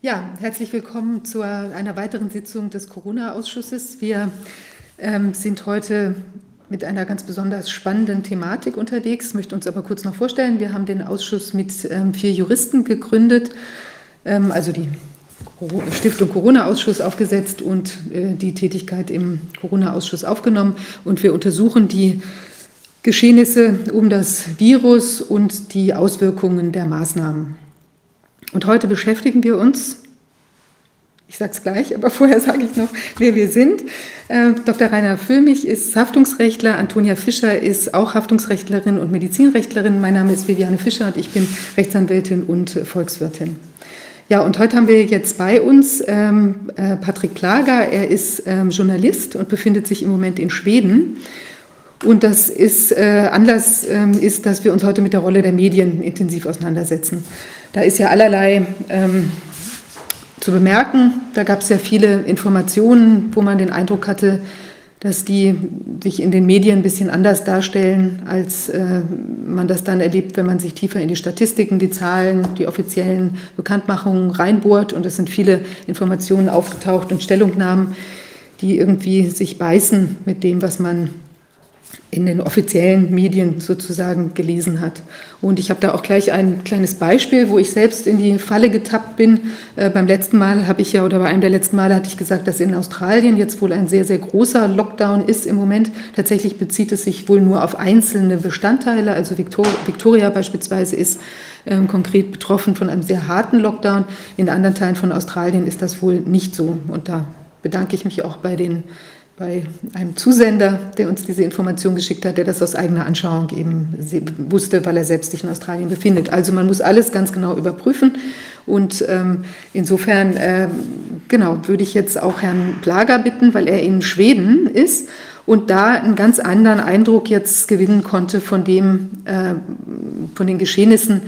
Ja, herzlich willkommen zu einer weiteren Sitzung des Corona-Ausschusses. Wir ähm, sind heute mit einer ganz besonders spannenden Thematik unterwegs, möchte uns aber kurz noch vorstellen. Wir haben den Ausschuss mit ähm, vier Juristen gegründet, ähm, also die Stiftung Corona-Ausschuss aufgesetzt und äh, die Tätigkeit im Corona-Ausschuss aufgenommen. Und wir untersuchen die Geschehnisse um das Virus und die Auswirkungen der Maßnahmen. Und heute beschäftigen wir uns, ich sage es gleich, aber vorher sage ich noch, wer wir sind. Äh, Dr. Rainer Füllmich ist Haftungsrechtler, Antonia Fischer ist auch Haftungsrechtlerin und Medizinrechtlerin. Mein Name ist Viviane Fischer und ich bin Rechtsanwältin und Volkswirtin. Ja, und heute haben wir jetzt bei uns ähm, äh, Patrick Klager. Er ist ähm, Journalist und befindet sich im Moment in Schweden. Und das ist äh, Anlass ähm, ist, dass wir uns heute mit der Rolle der Medien intensiv auseinandersetzen. Da ist ja allerlei ähm, zu bemerken. Da gab es ja viele Informationen, wo man den Eindruck hatte, dass die sich in den Medien ein bisschen anders darstellen, als äh, man das dann erlebt, wenn man sich tiefer in die Statistiken, die Zahlen, die offiziellen Bekanntmachungen reinbohrt. Und es sind viele Informationen aufgetaucht und Stellungnahmen, die irgendwie sich beißen mit dem, was man in den offiziellen Medien sozusagen gelesen hat. Und ich habe da auch gleich ein kleines Beispiel, wo ich selbst in die Falle getappt bin. Äh, beim letzten Mal habe ich ja, oder bei einem der letzten Male hatte ich gesagt, dass in Australien jetzt wohl ein sehr, sehr großer Lockdown ist im Moment. Tatsächlich bezieht es sich wohl nur auf einzelne Bestandteile. Also Victoria, Victoria beispielsweise ist ähm, konkret betroffen von einem sehr harten Lockdown. In anderen Teilen von Australien ist das wohl nicht so. Und da bedanke ich mich auch bei den bei einem Zusender, der uns diese Information geschickt hat, der das aus eigener Anschauung eben wusste, weil er selbst sich in Australien befindet. Also man muss alles ganz genau überprüfen. Und ähm, insofern, äh, genau, würde ich jetzt auch Herrn Plager bitten, weil er in Schweden ist und da einen ganz anderen Eindruck jetzt gewinnen konnte von dem, äh, von den Geschehnissen,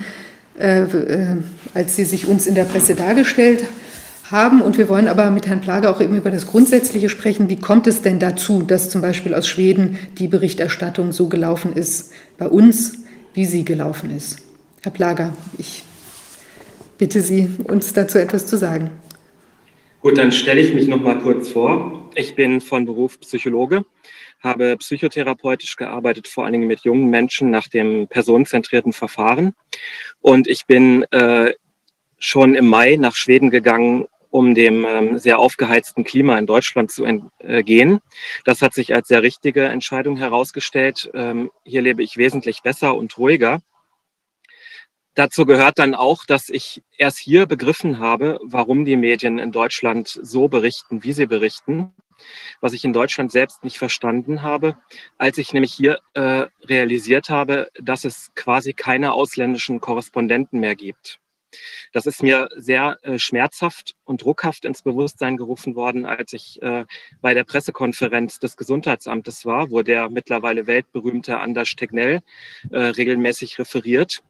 äh, äh als sie sich uns in der Presse dargestellt haben haben. Und wir wollen aber mit Herrn Plage auch eben über das Grundsätzliche sprechen. Wie kommt es denn dazu, dass zum Beispiel aus Schweden die Berichterstattung so gelaufen ist bei uns, wie sie gelaufen ist? Herr Plager, ich bitte Sie, uns dazu etwas zu sagen. Gut, dann stelle ich mich noch mal kurz vor. Ich bin von Beruf Psychologe, habe psychotherapeutisch gearbeitet, vor allen Dingen mit jungen Menschen nach dem personenzentrierten Verfahren. Und ich bin äh, schon im Mai nach Schweden gegangen, um dem ähm, sehr aufgeheizten Klima in Deutschland zu entgehen. Das hat sich als sehr richtige Entscheidung herausgestellt. Ähm, hier lebe ich wesentlich besser und ruhiger. Dazu gehört dann auch, dass ich erst hier begriffen habe, warum die Medien in Deutschland so berichten, wie sie berichten, was ich in Deutschland selbst nicht verstanden habe, als ich nämlich hier äh, realisiert habe, dass es quasi keine ausländischen Korrespondenten mehr gibt. Das ist mir sehr äh, schmerzhaft und druckhaft ins Bewusstsein gerufen worden, als ich äh, bei der Pressekonferenz des Gesundheitsamtes war, wo der mittlerweile weltberühmte Anders Tegnell äh, regelmäßig referiert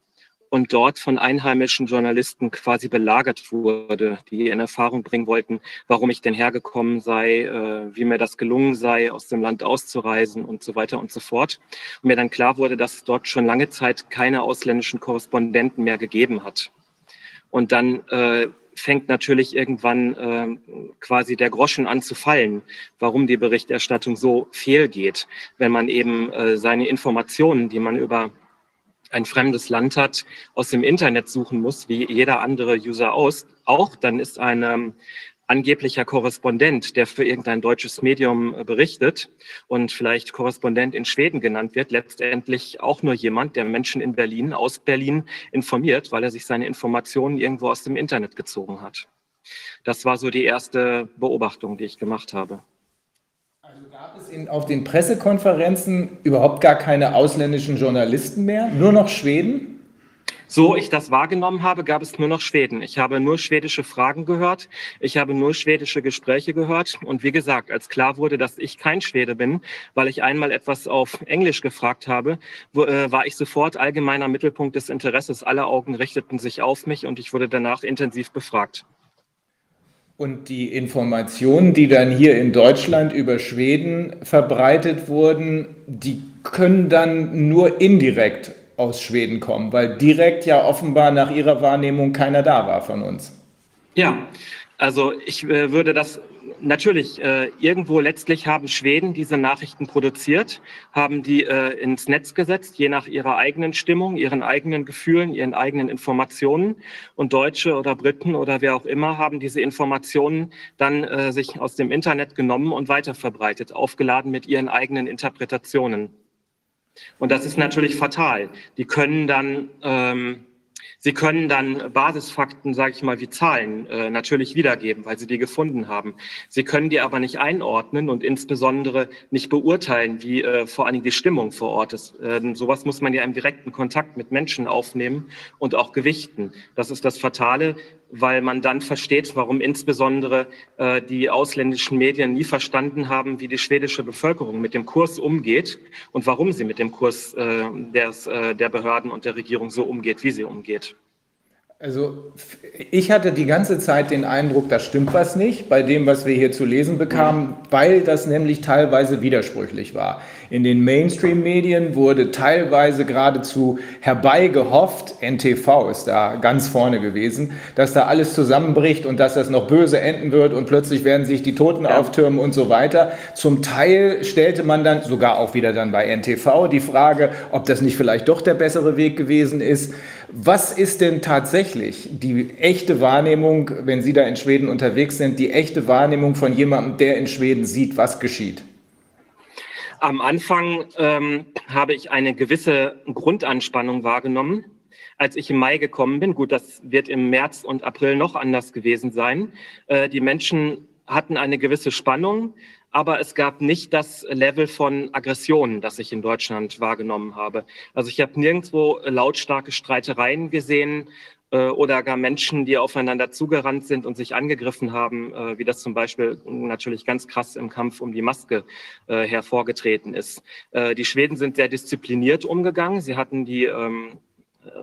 und dort von einheimischen Journalisten quasi belagert wurde, die in Erfahrung bringen wollten, warum ich denn hergekommen sei, äh, wie mir das gelungen sei, aus dem Land auszureisen und so weiter und so fort. Und mir dann klar wurde, dass es dort schon lange Zeit keine ausländischen Korrespondenten mehr gegeben hat. Und dann äh, fängt natürlich irgendwann äh, quasi der Groschen an zu fallen, warum die Berichterstattung so fehlgeht, wenn man eben äh, seine Informationen, die man über ein fremdes Land hat, aus dem Internet suchen muss, wie jeder andere User aus, auch, dann ist eine angeblicher Korrespondent, der für irgendein deutsches Medium äh, berichtet und vielleicht Korrespondent in Schweden genannt wird, letztendlich auch nur jemand, der Menschen in Berlin, aus Berlin informiert, weil er sich seine Informationen irgendwo aus dem Internet gezogen hat. Das war so die erste Beobachtung, die ich gemacht habe. Also gab es in, auf den Pressekonferenzen überhaupt gar keine ausländischen Journalisten mehr, nur noch Schweden? So ich das wahrgenommen habe, gab es nur noch Schweden. Ich habe nur schwedische Fragen gehört. Ich habe nur schwedische Gespräche gehört. Und wie gesagt, als klar wurde, dass ich kein Schwede bin, weil ich einmal etwas auf Englisch gefragt habe, äh, war ich sofort allgemeiner Mittelpunkt des Interesses. Alle Augen richteten sich auf mich und ich wurde danach intensiv befragt. Und die Informationen, die dann hier in Deutschland über Schweden verbreitet wurden, die können dann nur indirekt aus Schweden kommen, weil direkt ja offenbar nach ihrer Wahrnehmung keiner da war von uns. Ja, also ich äh, würde das natürlich äh, irgendwo letztlich haben Schweden diese Nachrichten produziert, haben die äh, ins Netz gesetzt, je nach ihrer eigenen Stimmung, ihren eigenen Gefühlen, ihren eigenen Informationen. Und Deutsche oder Briten oder wer auch immer haben diese Informationen dann äh, sich aus dem Internet genommen und weiterverbreitet, aufgeladen mit ihren eigenen Interpretationen. Und das ist natürlich fatal. Die können dann ähm, Sie können dann Basisfakten, sage ich mal, wie Zahlen äh, natürlich wiedergeben, weil Sie die gefunden haben. Sie können die aber nicht einordnen und insbesondere nicht beurteilen, wie äh, vor allen Dingen die Stimmung vor Ort ist. Äh, sowas muss man ja im direkten Kontakt mit Menschen aufnehmen und auch gewichten. Das ist das Fatale weil man dann versteht, warum insbesondere äh, die ausländischen Medien nie verstanden haben, wie die schwedische Bevölkerung mit dem Kurs umgeht und warum sie mit dem Kurs äh, des, äh, der Behörden und der Regierung so umgeht, wie sie umgeht. Also ich hatte die ganze Zeit den Eindruck, da stimmt was nicht bei dem, was wir hier zu lesen bekamen, weil das nämlich teilweise widersprüchlich war. In den Mainstream-Medien wurde teilweise geradezu herbeigehofft, NTV ist da ganz vorne gewesen, dass da alles zusammenbricht und dass das noch böse enden wird und plötzlich werden sich die Toten ja. auftürmen und so weiter. Zum Teil stellte man dann, sogar auch wieder dann bei NTV, die Frage, ob das nicht vielleicht doch der bessere Weg gewesen ist. Was ist denn tatsächlich die echte Wahrnehmung, wenn Sie da in Schweden unterwegs sind, die echte Wahrnehmung von jemandem, der in Schweden sieht, was geschieht? Am Anfang ähm, habe ich eine gewisse Grundanspannung wahrgenommen, als ich im Mai gekommen bin. Gut, das wird im März und April noch anders gewesen sein. Äh, die Menschen hatten eine gewisse Spannung, aber es gab nicht das Level von Aggressionen, das ich in Deutschland wahrgenommen habe. Also ich habe nirgendwo lautstarke Streitereien gesehen oder gar Menschen, die aufeinander zugerannt sind und sich angegriffen haben, äh, wie das zum Beispiel natürlich ganz krass im Kampf um die Maske äh, hervorgetreten ist. Äh, die Schweden sind sehr diszipliniert umgegangen. Sie hatten die ähm,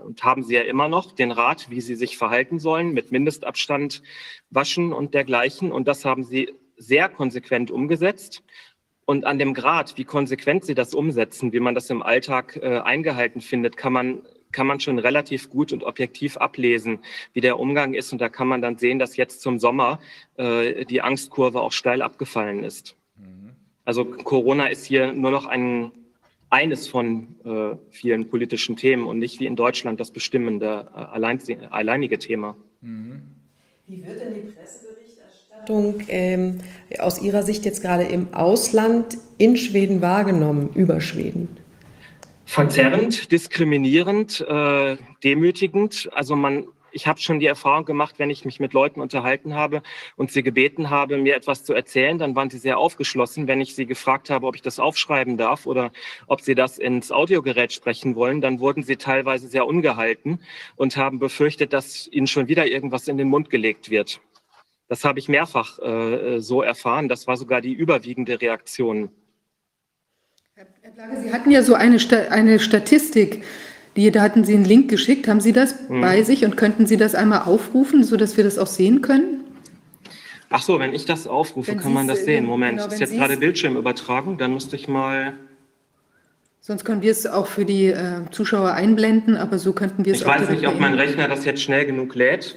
und haben sie ja immer noch den Rat, wie sie sich verhalten sollen, mit Mindestabstand waschen und dergleichen. Und das haben sie sehr konsequent umgesetzt. Und an dem Grad, wie konsequent sie das umsetzen, wie man das im Alltag äh, eingehalten findet, kann man, kann man schon relativ gut und objektiv ablesen, wie der Umgang ist. Und da kann man dann sehen, dass jetzt zum Sommer äh, die Angstkurve auch steil abgefallen ist. Mhm. Also Corona ist hier nur noch ein, eines von äh, vielen politischen Themen und nicht wie in Deutschland das bestimmende, äh, allein, alleinige Thema. Mhm. Wie wird denn die Presse Berichterstattung ähm, aus Ihrer Sicht jetzt gerade im Ausland in Schweden wahrgenommen, über Schweden? Verzerrend, diskriminierend, äh, demütigend. Also man, ich habe schon die Erfahrung gemacht, wenn ich mich mit Leuten unterhalten habe und sie gebeten habe, mir etwas zu erzählen, dann waren sie sehr aufgeschlossen. Wenn ich sie gefragt habe, ob ich das aufschreiben darf oder ob sie das ins Audiogerät sprechen wollen, dann wurden sie teilweise sehr ungehalten und haben befürchtet, dass ihnen schon wieder irgendwas in den Mund gelegt wird. Das habe ich mehrfach äh, so erfahren. Das war sogar die überwiegende Reaktion. Herr Plage, Sie hatten ja so eine, eine Statistik, die, da hatten Sie einen Link geschickt. Haben Sie das hm. bei sich und könnten Sie das einmal aufrufen, sodass wir das auch sehen können? Ach so, wenn ich das aufrufe, wenn kann man das sehen. Moment, genau, ist jetzt gerade Bildschirmübertragung, dann müsste ich mal. Sonst können wir es auch für die äh, Zuschauer einblenden, aber so könnten wir es ich auch. Ich weiß nicht, ob mein Rechner das jetzt schnell genug lädt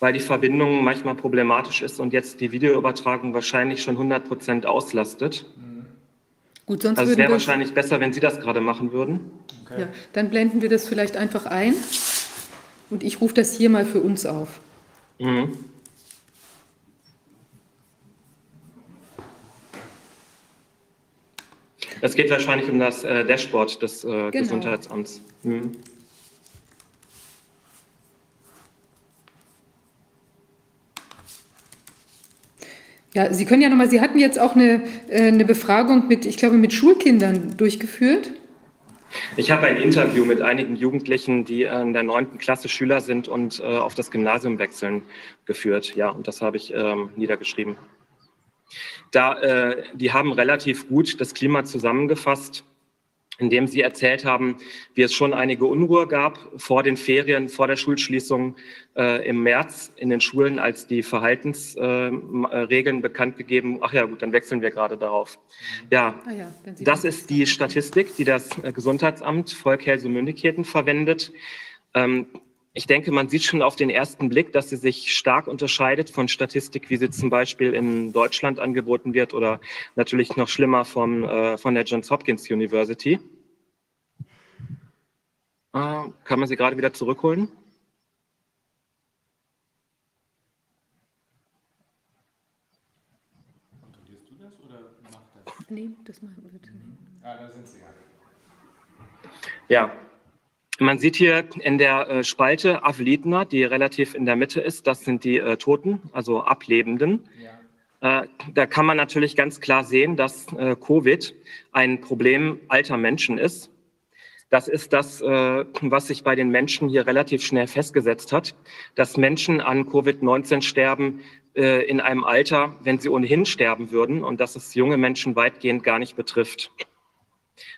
weil die Verbindung manchmal problematisch ist und jetzt die Videoübertragung wahrscheinlich schon 100 Prozent auslastet. Gut, sonst also es wäre wahrscheinlich besser, wenn Sie das gerade machen würden. Okay. Ja, dann blenden wir das vielleicht einfach ein und ich rufe das hier mal für uns auf. Mhm. Es geht wahrscheinlich um das äh, Dashboard des äh, genau. Gesundheitsamts. Mhm. Ja, Sie können ja nochmal, Sie hatten jetzt auch eine, äh, eine Befragung mit, ich glaube, mit Schulkindern durchgeführt. Ich habe ein Interview mit einigen Jugendlichen, die in der neunten Klasse Schüler sind und äh, auf das Gymnasium wechseln, geführt. Ja, und das habe ich ähm, niedergeschrieben. Da, äh, die haben relativ gut das Klima zusammengefasst in dem Sie erzählt haben, wie es schon einige Unruhe gab vor den Ferien, vor der Schulschließung äh, im März in den Schulen, als die Verhaltensregeln äh, bekannt gegeben. Ach ja, gut, dann wechseln wir gerade darauf. Ja, ah ja das ist die Statistik, die das äh, Gesundheitsamt Volk Helse Mündigheten verwendet. Ähm, ich denke, man sieht schon auf den ersten Blick, dass sie sich stark unterscheidet von Statistik, wie sie zum Beispiel in Deutschland angeboten wird oder natürlich noch schlimmer vom, äh, von der Johns Hopkins University. Äh, kann man sie gerade wieder zurückholen? Kontrollierst du das oder macht das? Nee, das machen wir bitte nicht. Ah, da sind sie ja. Ja, man sieht hier in der äh, Spalte Avlidner, die relativ in der Mitte ist, das sind die äh, Toten, also Ablebenden. Ja. Äh, da kann man natürlich ganz klar sehen, dass äh, Covid ein Problem alter Menschen ist. Das ist das, was sich bei den Menschen hier relativ schnell festgesetzt hat, dass Menschen an Covid-19 sterben in einem Alter, wenn sie ohnehin sterben würden und dass es junge Menschen weitgehend gar nicht betrifft.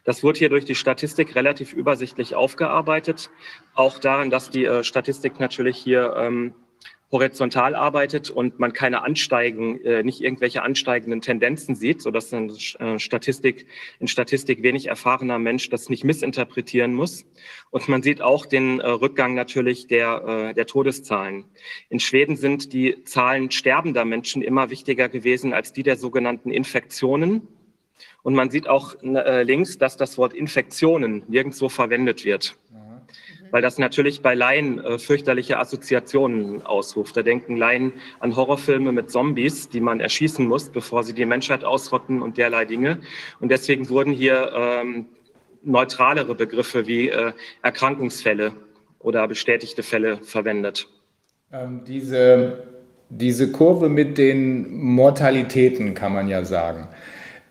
Das wurde hier durch die Statistik relativ übersichtlich aufgearbeitet. Auch daran, dass die äh, Statistik natürlich hier ähm, horizontal arbeitet und man keine ansteigen, äh, nicht irgendwelche ansteigenden Tendenzen sieht, sodass ein äh, Statistik, in Statistik wenig erfahrener Mensch das nicht missinterpretieren muss. Und man sieht auch den äh, Rückgang natürlich der, äh, der Todeszahlen. In Schweden sind die Zahlen sterbender Menschen immer wichtiger gewesen als die der sogenannten Infektionen. Und man sieht auch äh, links, dass das Wort Infektionen nirgendwo verwendet wird. Weil das natürlich bei Laien äh, fürchterliche Assoziationen ausruft. Da denken Laien an Horrorfilme mit Zombies, die man erschießen muss, bevor sie die Menschheit ausrotten und derlei Dinge. Und deswegen wurden hier ähm, neutralere Begriffe wie äh, Erkrankungsfälle oder bestätigte Fälle verwendet. Ähm, diese, diese Kurve mit den Mortalitäten kann man ja sagen.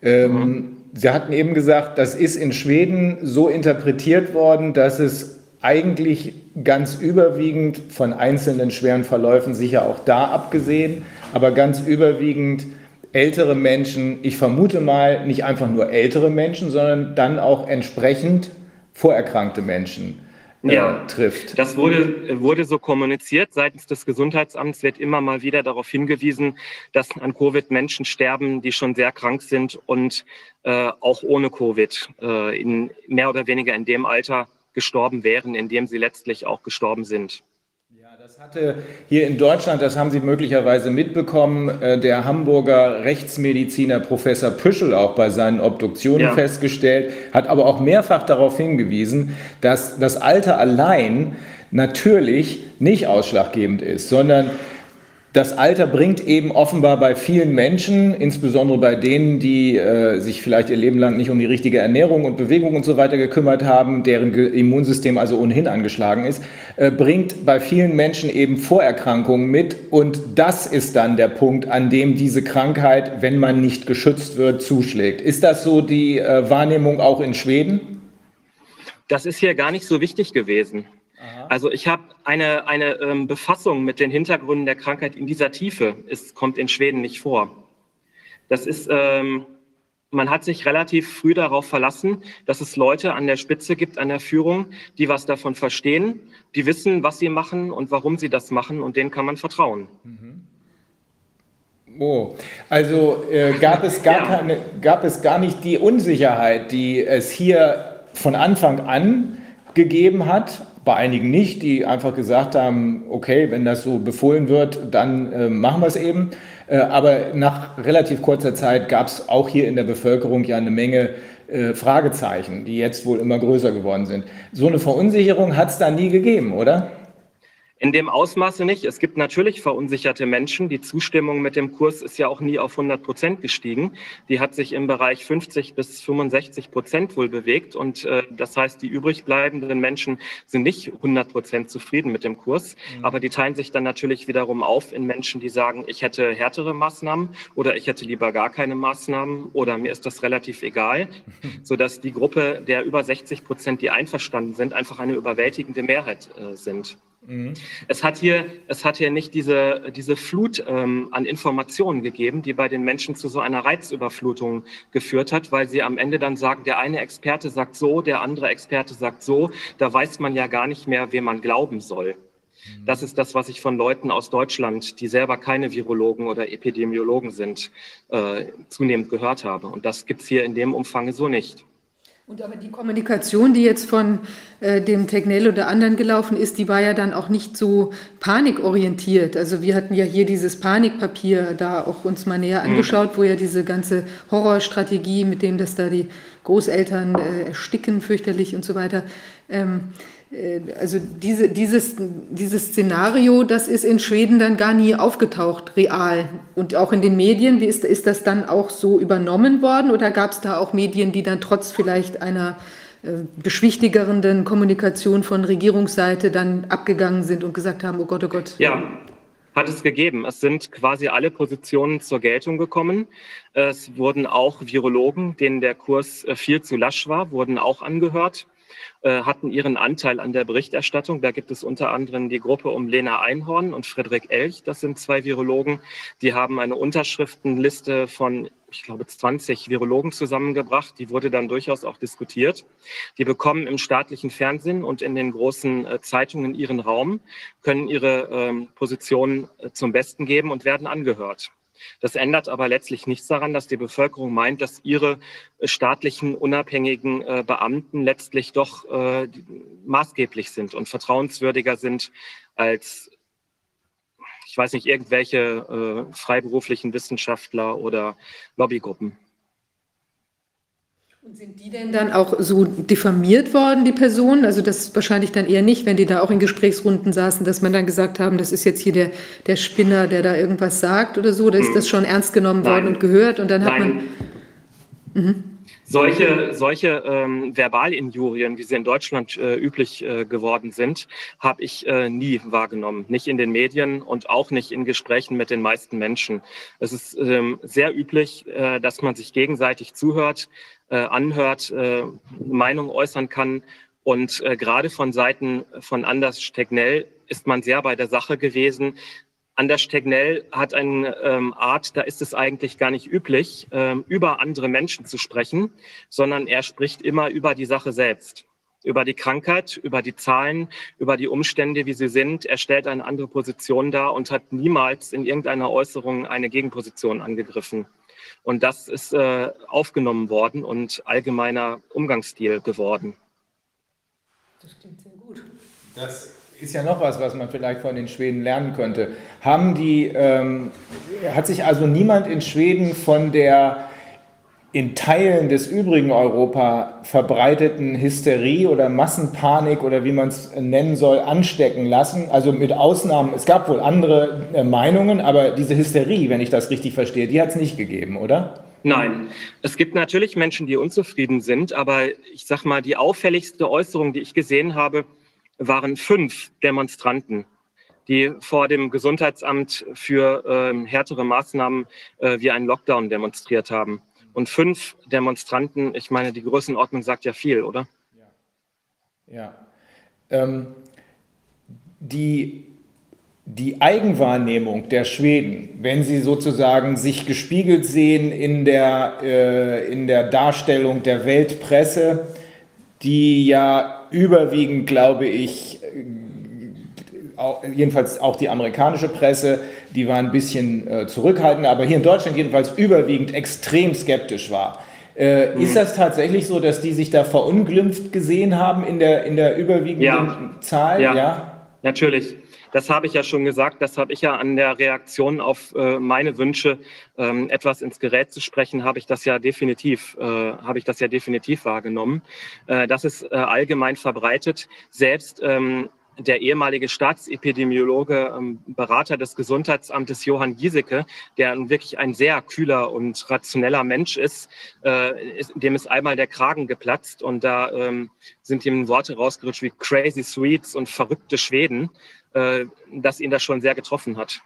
Ähm, mhm. Sie hatten eben gesagt, das ist in Schweden so interpretiert worden, dass es eigentlich ganz überwiegend von einzelnen schweren Verläufen, sicher auch da abgesehen, aber ganz überwiegend ältere Menschen, ich vermute mal nicht einfach nur ältere Menschen, sondern dann auch entsprechend vorerkrankte Menschen ja, trifft. Das wurde, wurde so kommuniziert. Seitens des Gesundheitsamts wird immer mal wieder darauf hingewiesen, dass an Covid Menschen sterben, die schon sehr krank sind und äh, auch ohne Covid äh, in mehr oder weniger in dem Alter gestorben wären, in dem sie letztlich auch gestorben sind. Das hatte hier in Deutschland, das haben Sie möglicherweise mitbekommen, äh, der Hamburger Rechtsmediziner Professor Püschel auch bei seinen Obduktionen ja. festgestellt, hat aber auch mehrfach darauf hingewiesen, dass das Alter allein natürlich nicht ausschlaggebend ist, sondern das Alter bringt eben offenbar bei vielen Menschen, insbesondere bei denen, die äh, sich vielleicht ihr Leben lang nicht um die richtige Ernährung und Bewegung und so weiter gekümmert haben, deren Immunsystem also ohnehin angeschlagen ist, äh, bringt bei vielen Menschen eben Vorerkrankungen mit. Und das ist dann der Punkt, an dem diese Krankheit, wenn man nicht geschützt wird, zuschlägt. Ist das so die äh, Wahrnehmung auch in Schweden? Das ist hier gar nicht so wichtig gewesen. Also ich habe eine, eine ähm, Befassung mit den Hintergründen der Krankheit in dieser Tiefe. Es kommt in Schweden nicht vor. Das ist, ähm, man hat sich relativ früh darauf verlassen, dass es Leute an der Spitze gibt, an der Führung, die was davon verstehen, die wissen, was sie machen und warum sie das machen und denen kann man vertrauen. Mhm. Oh, also äh, gab, es gar ja. keine, gab es gar nicht die Unsicherheit, die es hier von Anfang an gegeben hat, bei einigen nicht, die einfach gesagt haben, okay, wenn das so befohlen wird, dann äh, machen wir es eben. Äh, aber nach relativ kurzer Zeit gab es auch hier in der Bevölkerung ja eine Menge äh, Fragezeichen, die jetzt wohl immer größer geworden sind. So eine Verunsicherung hat es da nie gegeben, oder? In dem Ausmaße nicht. Es gibt natürlich verunsicherte Menschen. Die Zustimmung mit dem Kurs ist ja auch nie auf 100 Prozent gestiegen. Die hat sich im Bereich 50 bis 65 Prozent wohl bewegt. Und äh, das heißt, die übrig bleibenden Menschen sind nicht 100 Prozent zufrieden mit dem Kurs. Mhm. Aber die teilen sich dann natürlich wiederum auf in Menschen, die sagen, ich hätte härtere Maßnahmen oder ich hätte lieber gar keine Maßnahmen oder mir ist das relativ egal. Sodass die Gruppe der über 60 Prozent, die einverstanden sind, einfach eine überwältigende Mehrheit äh, sind. Mhm. Es hat hier, es hat hier nicht diese, diese Flut ähm, an Informationen gegeben, die bei den Menschen zu so einer Reizüberflutung geführt hat, weil sie am Ende dann sagen, der eine Experte sagt so, der andere Experte sagt so. Da weiß man ja gar nicht mehr, wem man glauben soll. Mhm. Das ist das, was ich von Leuten aus Deutschland, die selber keine Virologen oder Epidemiologen sind, äh, zunehmend gehört habe. Und das gibt's hier in dem Umfang so nicht. Und aber die Kommunikation, die jetzt von äh, dem Tegnell oder anderen gelaufen ist, die war ja dann auch nicht so panikorientiert. Also wir hatten ja hier dieses Panikpapier da auch uns mal näher mhm. angeschaut, wo ja diese ganze Horrorstrategie, mit dem dass da die Großeltern äh, ersticken fürchterlich und so weiter. Ähm, äh, also diese, dieses, dieses Szenario, das ist in Schweden dann gar nie aufgetaucht, real. Und auch in den Medien, wie ist, ist das dann auch so übernommen worden oder gab es da auch Medien, die dann trotz vielleicht einer äh, beschwichtigenden Kommunikation von Regierungsseite dann abgegangen sind und gesagt haben, oh Gott, oh Gott. Ja, hat es gegeben. Es sind quasi alle Positionen zur Geltung gekommen. Es wurden auch Virologen, denen der Kurs äh, viel zu lasch war, wurden auch angehört. Äh, hatten ihren Anteil an der Berichterstattung. Da gibt es unter anderem die Gruppe um Lena Einhorn und Frederik Elch. Das sind zwei Virologen. Die haben eine Unterschriftenliste von, ich glaube, 20 Virologen zusammengebracht. Die wurde dann durchaus auch diskutiert. Die bekommen im staatlichen Fernsehen und in den großen äh, Zeitungen ihren Raum, können ihre ähm, Positionen äh, zum Besten geben und werden angehört. Das ändert aber letztlich nichts daran, dass die Bevölkerung meint, dass ihre äh, staatlichen unabhängigen äh, Beamten letztlich doch äh, maßgeblich sind und vertrauenswürdiger sind als, ich weiß nicht, irgendwelche freiberuflichen Wissenschaftler oder Lobbygruppen. Und sind die denn dann auch so diffamiert worden, die Personen? Also das wahrscheinlich dann eher nicht, wenn die da auch in Gesprächsrunden saßen, dass man dann gesagt haben, das ist jetzt hier der, der Spinner, der da irgendwas sagt oder so. Da ist das schon ernst genommen Nein. worden und gehört und dann hat Nein. man... Mhm. Solche, solche ähm, Verbalinjurien, wie sie in Deutschland äh, üblich äh, geworden sind, habe ich äh, nie wahrgenommen. Nicht in den Medien und auch nicht in Gesprächen mit den meisten Menschen. Es ist ähm, sehr üblich, äh, dass man sich gegenseitig zuhört, äh, anhört, äh, Meinung äußern kann. Und äh, gerade von Seiten von Anders Stegnell ist man sehr bei der Sache gewesen. Anders Stegnell hat eine ähm, Art, da ist es eigentlich gar nicht üblich, ähm, über andere Menschen zu sprechen, sondern er spricht immer über die Sache selbst über die Krankheit, über die Zahlen, über die Umstände, wie sie sind. Er stellt eine andere Position dar und hat niemals in irgendeiner Äußerung eine Gegenposition angegriffen. Und das ist äh, aufgenommen worden und allgemeiner Umgangsstil geworden. Das klingt sehr gut. Das ist ja noch was, was man vielleicht von den Schweden lernen könnte. Haben die, ähm, hat sich also niemand in Schweden von der in Teilen des übrigen Europa verbreiteten Hysterie oder Massenpanik oder wie man es nennen soll, anstecken lassen. Also mit Ausnahmen, es gab wohl andere äh, Meinungen, aber diese Hysterie, wenn ich das richtig verstehe, die hat es nicht gegeben, oder? Nein, es gibt natürlich Menschen, die unzufrieden sind, aber ich sage mal, die auffälligste Äußerung, die ich gesehen habe, waren fünf Demonstranten, die vor dem Gesundheitsamt für ähm, härtere Maßnahmen äh, wie einen Lockdown demonstriert haben. Und fünf Demonstranten, ich meine, die Größenordnung sagt ja viel, oder? Ja. ja. Ähm, die die Eigenwahrnehmung der Schweden, wenn sie sozusagen sich gespiegelt sehen in der, äh, in der Darstellung der Weltpresse, die ja überwiegend, glaube ich, auch, jedenfalls auch die amerikanische Presse, die war ein bisschen äh, zurückhaltend, aber hier in Deutschland jedenfalls überwiegend extrem skeptisch war. Äh, mhm. Ist das tatsächlich so, dass die sich da verunglimpft gesehen haben in der, in der überwiegenden ja. Zahl? Ja, ja, natürlich. Das habe ich ja schon gesagt. Das habe ich ja an der Reaktion auf äh, meine Wünsche, ähm, etwas ins Gerät zu sprechen, habe ich das ja definitiv, äh, habe ich das ja definitiv wahrgenommen. Äh, das ist äh, allgemein verbreitet. Selbst ähm, der ehemalige Staatsepidemiologe, ähm, Berater des Gesundheitsamtes Johann Giesecke, der wirklich ein sehr kühler und rationeller Mensch ist, äh, ist dem ist einmal der Kragen geplatzt und da ähm, sind ihm Worte rausgerutscht wie Crazy Sweets und verrückte Schweden äh, dass ihn das schon sehr getroffen hat.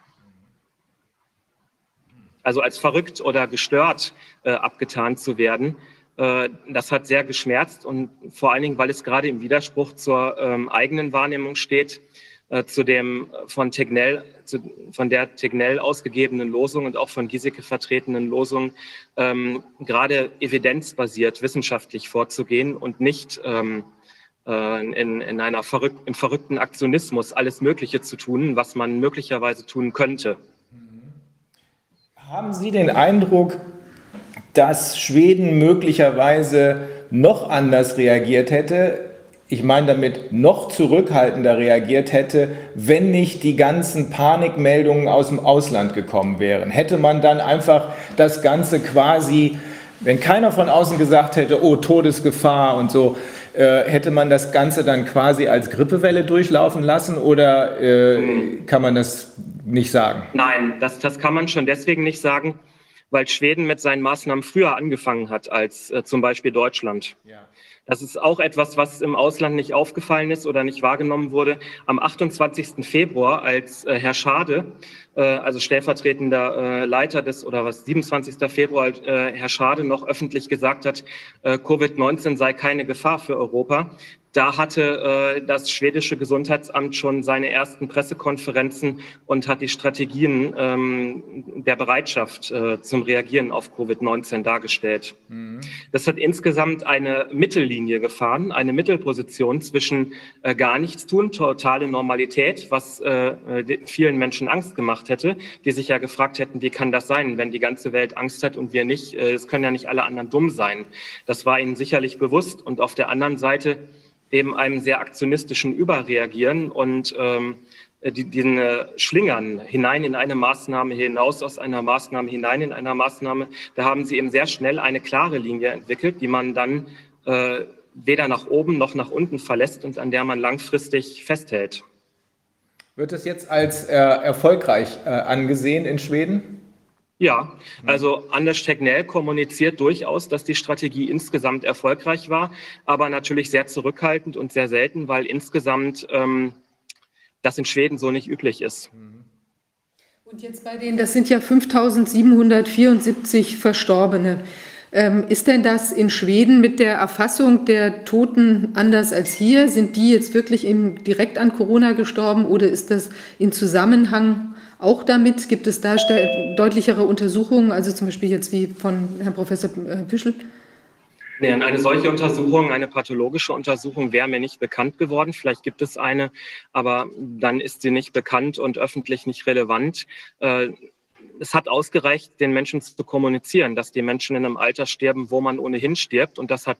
Also als verrückt oder gestört äh, abgetan zu werden, das hat sehr geschmerzt und vor allen Dingen, weil es gerade im Widerspruch zur ähm, eigenen Wahrnehmung steht, äh, zu dem von Tegnell, von der Tegnell ausgegebenen Losung und auch von Giesecke vertretenen Losung, ähm, gerade evidenzbasiert wissenschaftlich vorzugehen und nicht ähm, äh, in, in einer verrück im verrückten Aktionismus alles Mögliche zu tun, was man möglicherweise tun könnte. Haben Sie den Eindruck, dass Schweden möglicherweise noch anders reagiert hätte, ich meine damit noch zurückhaltender reagiert hätte, wenn nicht die ganzen Panikmeldungen aus dem Ausland gekommen wären. Hätte man dann einfach das Ganze quasi, wenn keiner von außen gesagt hätte, oh, Todesgefahr und so, äh, hätte man das Ganze dann quasi als Grippewelle durchlaufen lassen oder äh, mhm. kann man das nicht sagen? Nein, das, das kann man schon deswegen nicht sagen, weil Schweden mit seinen Maßnahmen früher angefangen hat als äh, zum Beispiel Deutschland. Ja. Das ist auch etwas, was im Ausland nicht aufgefallen ist oder nicht wahrgenommen wurde. Am 28. Februar, als äh, Herr Schade, äh, also stellvertretender äh, Leiter des, oder was, 27. Februar, äh, Herr Schade noch öffentlich gesagt hat, äh, Covid-19 sei keine Gefahr für Europa, da hatte äh, das schwedische Gesundheitsamt schon seine ersten Pressekonferenzen und hat die Strategien ähm, der Bereitschaft äh, zum Reagieren auf Covid-19 dargestellt. Mhm. Das hat insgesamt eine Mittellinie gefahren, eine Mittelposition zwischen äh, gar nichts tun, totale Normalität, was äh, vielen Menschen Angst gemacht hätte, die sich ja gefragt hätten, wie kann das sein, wenn die ganze Welt Angst hat und wir nicht. Äh, es können ja nicht alle anderen dumm sein. Das war ihnen sicherlich bewusst. Und auf der anderen Seite eben einem sehr aktionistischen Überreagieren und ähm, die, diesen äh, Schlingern hinein in eine Maßnahme, hinaus aus einer Maßnahme, hinein in einer Maßnahme, da haben sie eben sehr schnell eine klare Linie entwickelt, die man dann äh, weder nach oben noch nach unten verlässt und an der man langfristig festhält. Wird es jetzt als äh, erfolgreich äh, angesehen in Schweden? Ja, also Anders Tegnell kommuniziert durchaus, dass die Strategie insgesamt erfolgreich war, aber natürlich sehr zurückhaltend und sehr selten, weil insgesamt ähm, das in Schweden so nicht üblich ist. Und jetzt bei denen, das sind ja 5774 Verstorbene. Ähm, ist denn das in Schweden mit der Erfassung der Toten anders als hier? Sind die jetzt wirklich im, direkt an Corona gestorben oder ist das in Zusammenhang auch damit? Gibt es da deutlichere Untersuchungen, also zum Beispiel jetzt wie von Herrn Professor äh, Püschel? Eine solche Untersuchung, eine pathologische Untersuchung wäre mir nicht bekannt geworden. Vielleicht gibt es eine, aber dann ist sie nicht bekannt und öffentlich nicht relevant. Äh, es hat ausgereicht, den Menschen zu kommunizieren, dass die Menschen in einem Alter sterben, wo man ohnehin stirbt. Und das hat,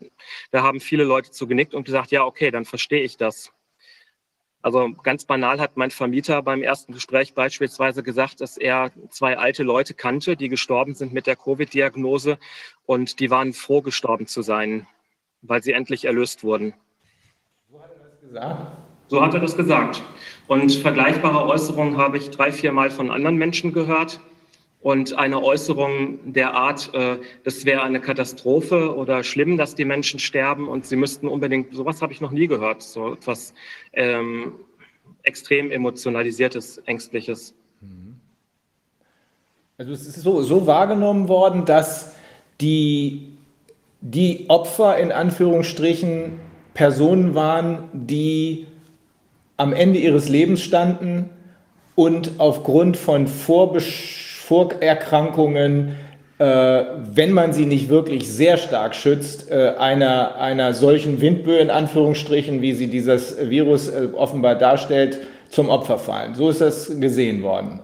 da haben viele Leute zu genickt und gesagt, ja, okay, dann verstehe ich das. Also ganz banal hat mein Vermieter beim ersten Gespräch beispielsweise gesagt, dass er zwei alte Leute kannte, die gestorben sind mit der Covid-Diagnose und die waren froh, gestorben zu sein, weil sie endlich erlöst wurden. So hat er das gesagt? So hat er das gesagt. Und vergleichbare Äußerungen habe ich drei, vier Mal von anderen Menschen gehört. Und eine Äußerung der Art, äh, das wäre eine Katastrophe oder schlimm, dass die Menschen sterben und sie müssten unbedingt, sowas habe ich noch nie gehört, so etwas ähm, extrem emotionalisiertes, ängstliches. Also es ist so, so wahrgenommen worden, dass die, die Opfer in Anführungsstrichen Personen waren, die am Ende ihres Lebens standen und aufgrund von Vorbesch Vorerkrankungen, äh, wenn man sie nicht wirklich sehr stark schützt, äh, einer, einer solchen Windböe in Anführungsstrichen, wie sie dieses Virus äh, offenbar darstellt, zum Opfer fallen. So ist das gesehen worden.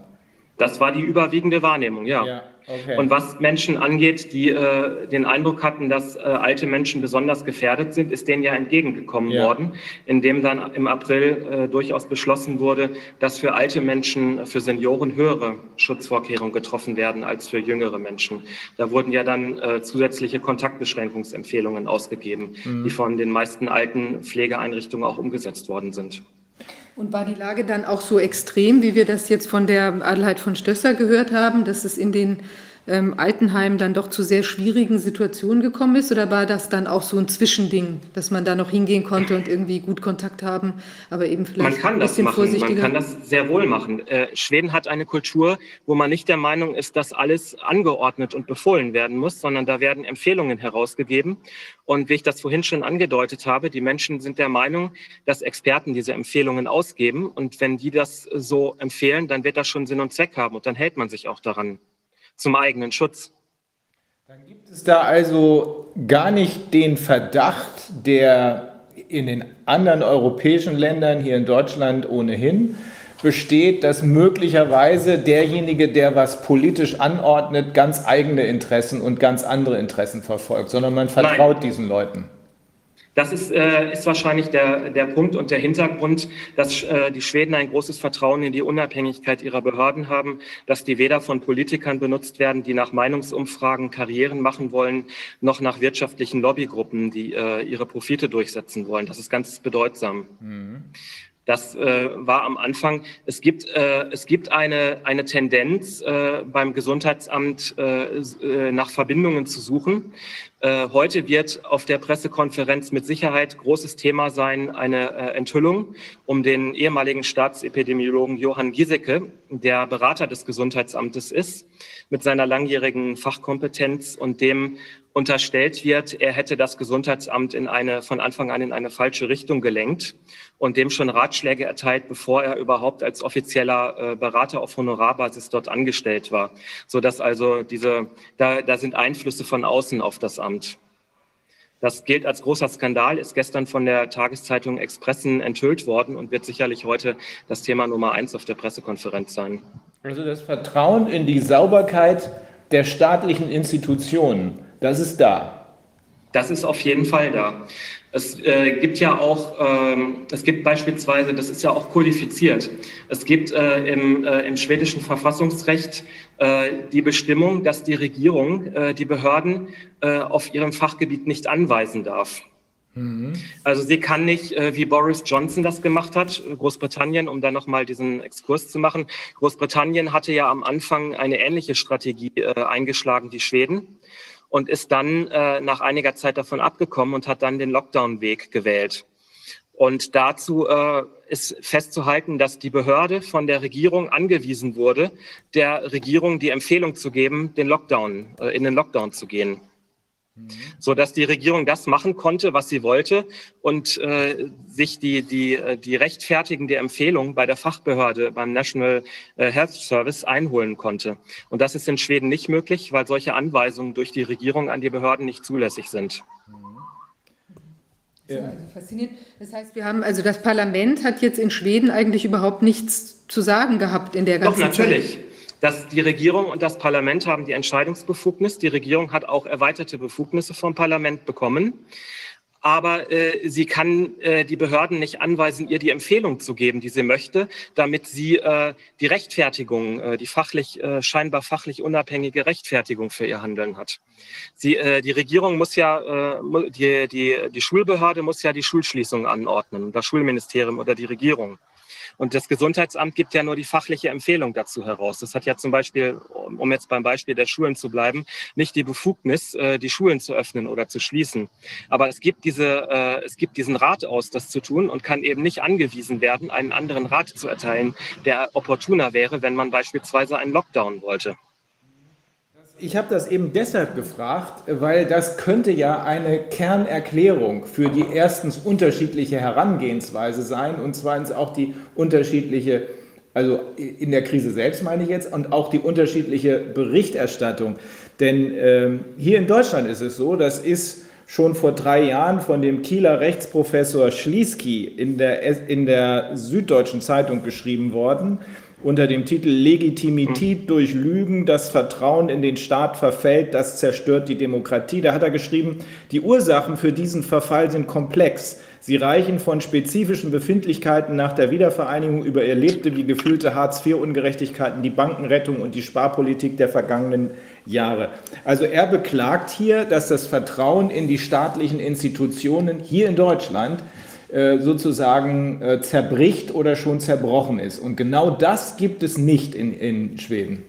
Das war die überwiegende Wahrnehmung, ja. ja. Okay. Und was Menschen angeht, die äh, den Eindruck hatten, dass äh, alte Menschen besonders gefährdet sind, ist denen ja entgegengekommen ja. worden, indem dann im April äh, durchaus beschlossen wurde, dass für alte Menschen, für Senioren höhere Schutzvorkehrungen getroffen werden als für jüngere Menschen. Da wurden ja dann äh, zusätzliche Kontaktbeschränkungsempfehlungen ausgegeben, mhm. die von den meisten alten Pflegeeinrichtungen auch umgesetzt worden sind. Und war die Lage dann auch so extrem, wie wir das jetzt von der Adelheid von Stösser gehört haben, dass es in den ähm, Altenheim dann doch zu sehr schwierigen Situationen gekommen ist? Oder war das dann auch so ein Zwischending, dass man da noch hingehen konnte und irgendwie gut Kontakt haben, aber eben vielleicht man kann ein bisschen das machen. vorsichtiger? Man kann das sehr wohl machen. Äh, Schweden hat eine Kultur, wo man nicht der Meinung ist, dass alles angeordnet und befohlen werden muss, sondern da werden Empfehlungen herausgegeben. Und wie ich das vorhin schon angedeutet habe, die Menschen sind der Meinung, dass Experten diese Empfehlungen ausgeben. Und wenn die das so empfehlen, dann wird das schon Sinn und Zweck haben und dann hält man sich auch daran zum eigenen Schutz. Dann gibt es da also gar nicht den Verdacht, der in den anderen europäischen Ländern, hier in Deutschland ohnehin, besteht, dass möglicherweise derjenige, der was politisch anordnet, ganz eigene Interessen und ganz andere Interessen verfolgt, sondern man vertraut Nein. diesen Leuten. Das ist, äh, ist wahrscheinlich der, der Punkt und der Hintergrund, dass äh, die Schweden ein großes Vertrauen in die Unabhängigkeit ihrer Behörden haben, dass die weder von Politikern benutzt werden, die nach Meinungsumfragen Karrieren machen wollen, noch nach wirtschaftlichen Lobbygruppen, die äh, ihre Profite durchsetzen wollen. Das ist ganz bedeutsam. Mhm. Das äh, war am Anfang. Es gibt, äh, es gibt eine, eine Tendenz äh, beim Gesundheitsamt äh, äh, nach Verbindungen zu suchen. Äh, heute wird auf der Pressekonferenz mit Sicherheit großes Thema sein eine äh, Enthüllung um den ehemaligen Staatsepidemiologen Johann Giesecke, der Berater des Gesundheitsamtes ist, mit seiner langjährigen Fachkompetenz und dem unterstellt wird, er hätte das Gesundheitsamt in eine, von Anfang an in eine falsche Richtung gelenkt und dem schon Ratschläge erteilt, bevor er überhaupt als offizieller äh, Berater auf Honorarbasis dort angestellt war. So dass also diese, da, da sind Einflüsse von außen auf das Amt. Das gilt als großer Skandal, ist gestern von der Tageszeitung Expressen enthüllt worden und wird sicherlich heute das Thema Nummer eins auf der Pressekonferenz sein. Also das Vertrauen in die Sauberkeit der staatlichen Institutionen das ist da. Das ist auf jeden Fall da. Es äh, gibt ja auch, ähm, es gibt beispielsweise, das ist ja auch kodifiziert, es gibt äh, im, äh, im schwedischen Verfassungsrecht die Bestimmung, dass die Regierung äh, die Behörden äh, auf ihrem Fachgebiet nicht anweisen darf. Mhm. Also sie kann nicht, wie Boris Johnson das gemacht hat, Großbritannien, um da nochmal diesen Exkurs zu machen. Großbritannien hatte ja am Anfang eine ähnliche Strategie eingeschlagen wie Schweden und ist dann äh, nach einiger Zeit davon abgekommen und hat dann den Lockdown-Weg gewählt. Und dazu äh, ist festzuhalten, dass die Behörde von der Regierung angewiesen wurde, der Regierung die Empfehlung zu geben, den Lockdown, äh, in den Lockdown zu gehen. Mhm. so dass die Regierung das machen konnte, was sie wollte und äh, sich die, die, äh, die rechtfertigende Empfehlung bei der Fachbehörde, beim National äh, Health Service einholen konnte. Und das ist in Schweden nicht möglich, weil solche Anweisungen durch die Regierung an die Behörden nicht zulässig sind. Ja. Also faszinierend. Das heißt, wir haben, also das Parlament hat jetzt in Schweden eigentlich überhaupt nichts zu sagen gehabt in der ganzen Doch, natürlich. Zeit. Dass die Regierung und das Parlament haben die Entscheidungsbefugnis. Die Regierung hat auch erweiterte Befugnisse vom Parlament bekommen. Aber äh, sie kann äh, die Behörden nicht anweisen, ihr die Empfehlung zu geben, die sie möchte, damit sie äh, die Rechtfertigung, äh, die fachlich, äh, scheinbar fachlich unabhängige Rechtfertigung für ihr Handeln hat. Sie, äh, die Regierung muss ja, äh, die, die, die Schulbehörde muss ja die Schulschließung anordnen, das Schulministerium oder die Regierung. Und das Gesundheitsamt gibt ja nur die fachliche Empfehlung dazu heraus. Das hat ja zum Beispiel, um jetzt beim Beispiel der Schulen zu bleiben, nicht die Befugnis, äh, die Schulen zu öffnen oder zu schließen. Aber es gibt diese, äh, es gibt diesen Rat aus, das zu tun und kann eben nicht angewiesen werden, einen anderen Rat zu erteilen, der opportuner wäre, wenn man beispielsweise einen Lockdown wollte. Ich habe das eben deshalb gefragt, weil das könnte ja eine Kernerklärung für die erstens unterschiedliche Herangehensweise sein und zweitens auch die unterschiedliche, also in der Krise selbst meine ich jetzt, und auch die unterschiedliche Berichterstattung. Denn ähm, hier in Deutschland ist es so, das ist schon vor drei Jahren von dem Kieler Rechtsprofessor Schlieski in der, in der Süddeutschen Zeitung geschrieben worden unter dem Titel Legitimität hm. durch Lügen, das Vertrauen in den Staat verfällt, das zerstört die Demokratie. Da hat er geschrieben, die Ursachen für diesen Verfall sind komplex. Sie reichen von spezifischen Befindlichkeiten nach der Wiedervereinigung über erlebte wie gefühlte Hartz-IV-Ungerechtigkeiten, die Bankenrettung und die Sparpolitik der vergangenen Jahre. Also er beklagt hier, dass das Vertrauen in die staatlichen Institutionen hier in Deutschland sozusagen äh, zerbricht oder schon zerbrochen ist. Und genau das gibt es nicht in, in Schweden.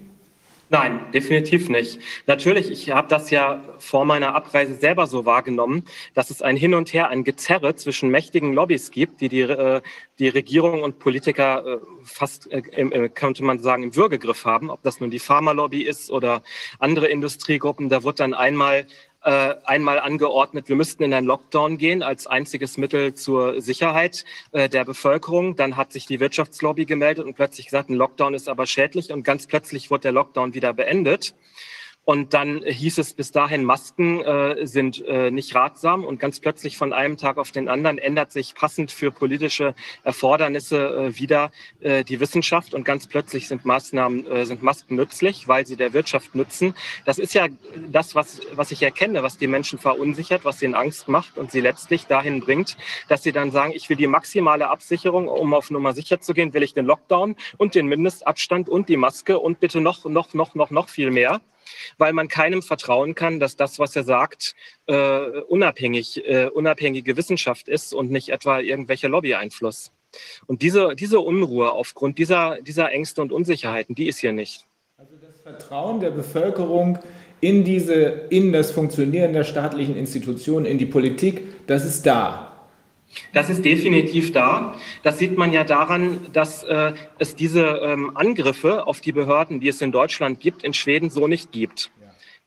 Nein, definitiv nicht. Natürlich, ich habe das ja vor meiner Abreise selber so wahrgenommen, dass es ein Hin und Her, ein Gezerre zwischen mächtigen Lobbys gibt, die die, äh, die Regierung und Politiker fast, könnte man sagen, im Würgegriff haben. Ob das nun die Pharmalobby ist oder andere Industriegruppen, da wird dann einmal äh, einmal angeordnet, wir müssten in einen Lockdown gehen als einziges Mittel zur Sicherheit äh, der Bevölkerung. Dann hat sich die Wirtschaftslobby gemeldet und plötzlich gesagt, ein Lockdown ist aber schädlich und ganz plötzlich wurde der Lockdown wieder beendet. Und dann hieß es bis dahin, Masken äh, sind äh, nicht ratsam. Und ganz plötzlich von einem Tag auf den anderen ändert sich passend für politische Erfordernisse äh, wieder äh, die Wissenschaft. Und ganz plötzlich sind Maßnahmen, äh, sind Masken nützlich, weil sie der Wirtschaft nützen. Das ist ja das, was, was ich erkenne, was die Menschen verunsichert, was ihnen Angst macht und sie letztlich dahin bringt, dass sie dann sagen, ich will die maximale Absicherung, um auf Nummer sicher zu gehen, will ich den Lockdown und den Mindestabstand und die Maske und bitte noch, noch, noch, noch, noch viel mehr weil man keinem vertrauen kann, dass das, was er sagt, äh, unabhängig, äh, unabhängige Wissenschaft ist und nicht etwa irgendwelcher Lobbyeinfluss. Und diese, diese Unruhe aufgrund dieser, dieser Ängste und Unsicherheiten, die ist hier nicht. Also das Vertrauen der Bevölkerung in diese, in das Funktionieren der staatlichen Institutionen, in die Politik, das ist da. Das ist definitiv da. Das sieht man ja daran, dass äh, es diese ähm, Angriffe auf die Behörden, die es in Deutschland gibt, in Schweden so nicht gibt.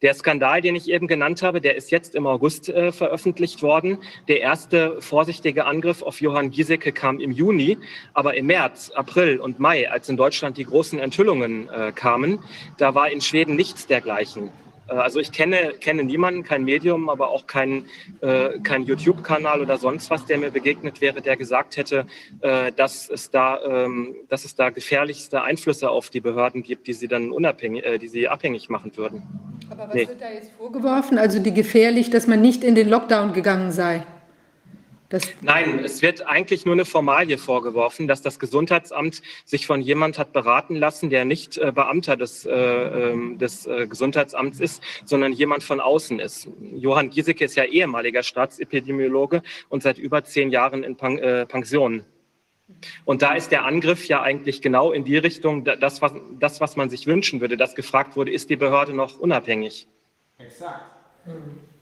Der Skandal, den ich eben genannt habe, der ist jetzt im August äh, veröffentlicht worden. Der erste vorsichtige Angriff auf Johann Giesecke kam im Juni, aber im März, April und Mai, als in Deutschland die großen Enthüllungen äh, kamen, da war in Schweden nichts dergleichen. Äh, also ich kenne, kenne niemanden, kein Medium, aber auch kein, äh, kein YouTube-Kanal oder sonst was, der mir begegnet wäre, der gesagt hätte, äh, dass, es da, ähm, dass es da gefährlichste Einflüsse auf die Behörden gibt, die sie dann unabhängig, äh, die sie abhängig machen würden. Aber was nee. wird da jetzt vorgeworfen? Also die gefährlich, dass man nicht in den Lockdown gegangen sei? Das Nein, es wird eigentlich nur eine Formalie vorgeworfen, dass das Gesundheitsamt sich von jemand hat beraten lassen, der nicht äh, Beamter des, äh, ähm, des äh, Gesundheitsamts ist, sondern jemand von außen ist. Johann Giesecke ist ja ehemaliger Staatsepidemiologe und seit über zehn Jahren in Pen äh, Pension. Und da ist der Angriff ja eigentlich genau in die Richtung, das was, das, was man sich wünschen würde, dass gefragt wurde, ist die Behörde noch unabhängig? Exakt.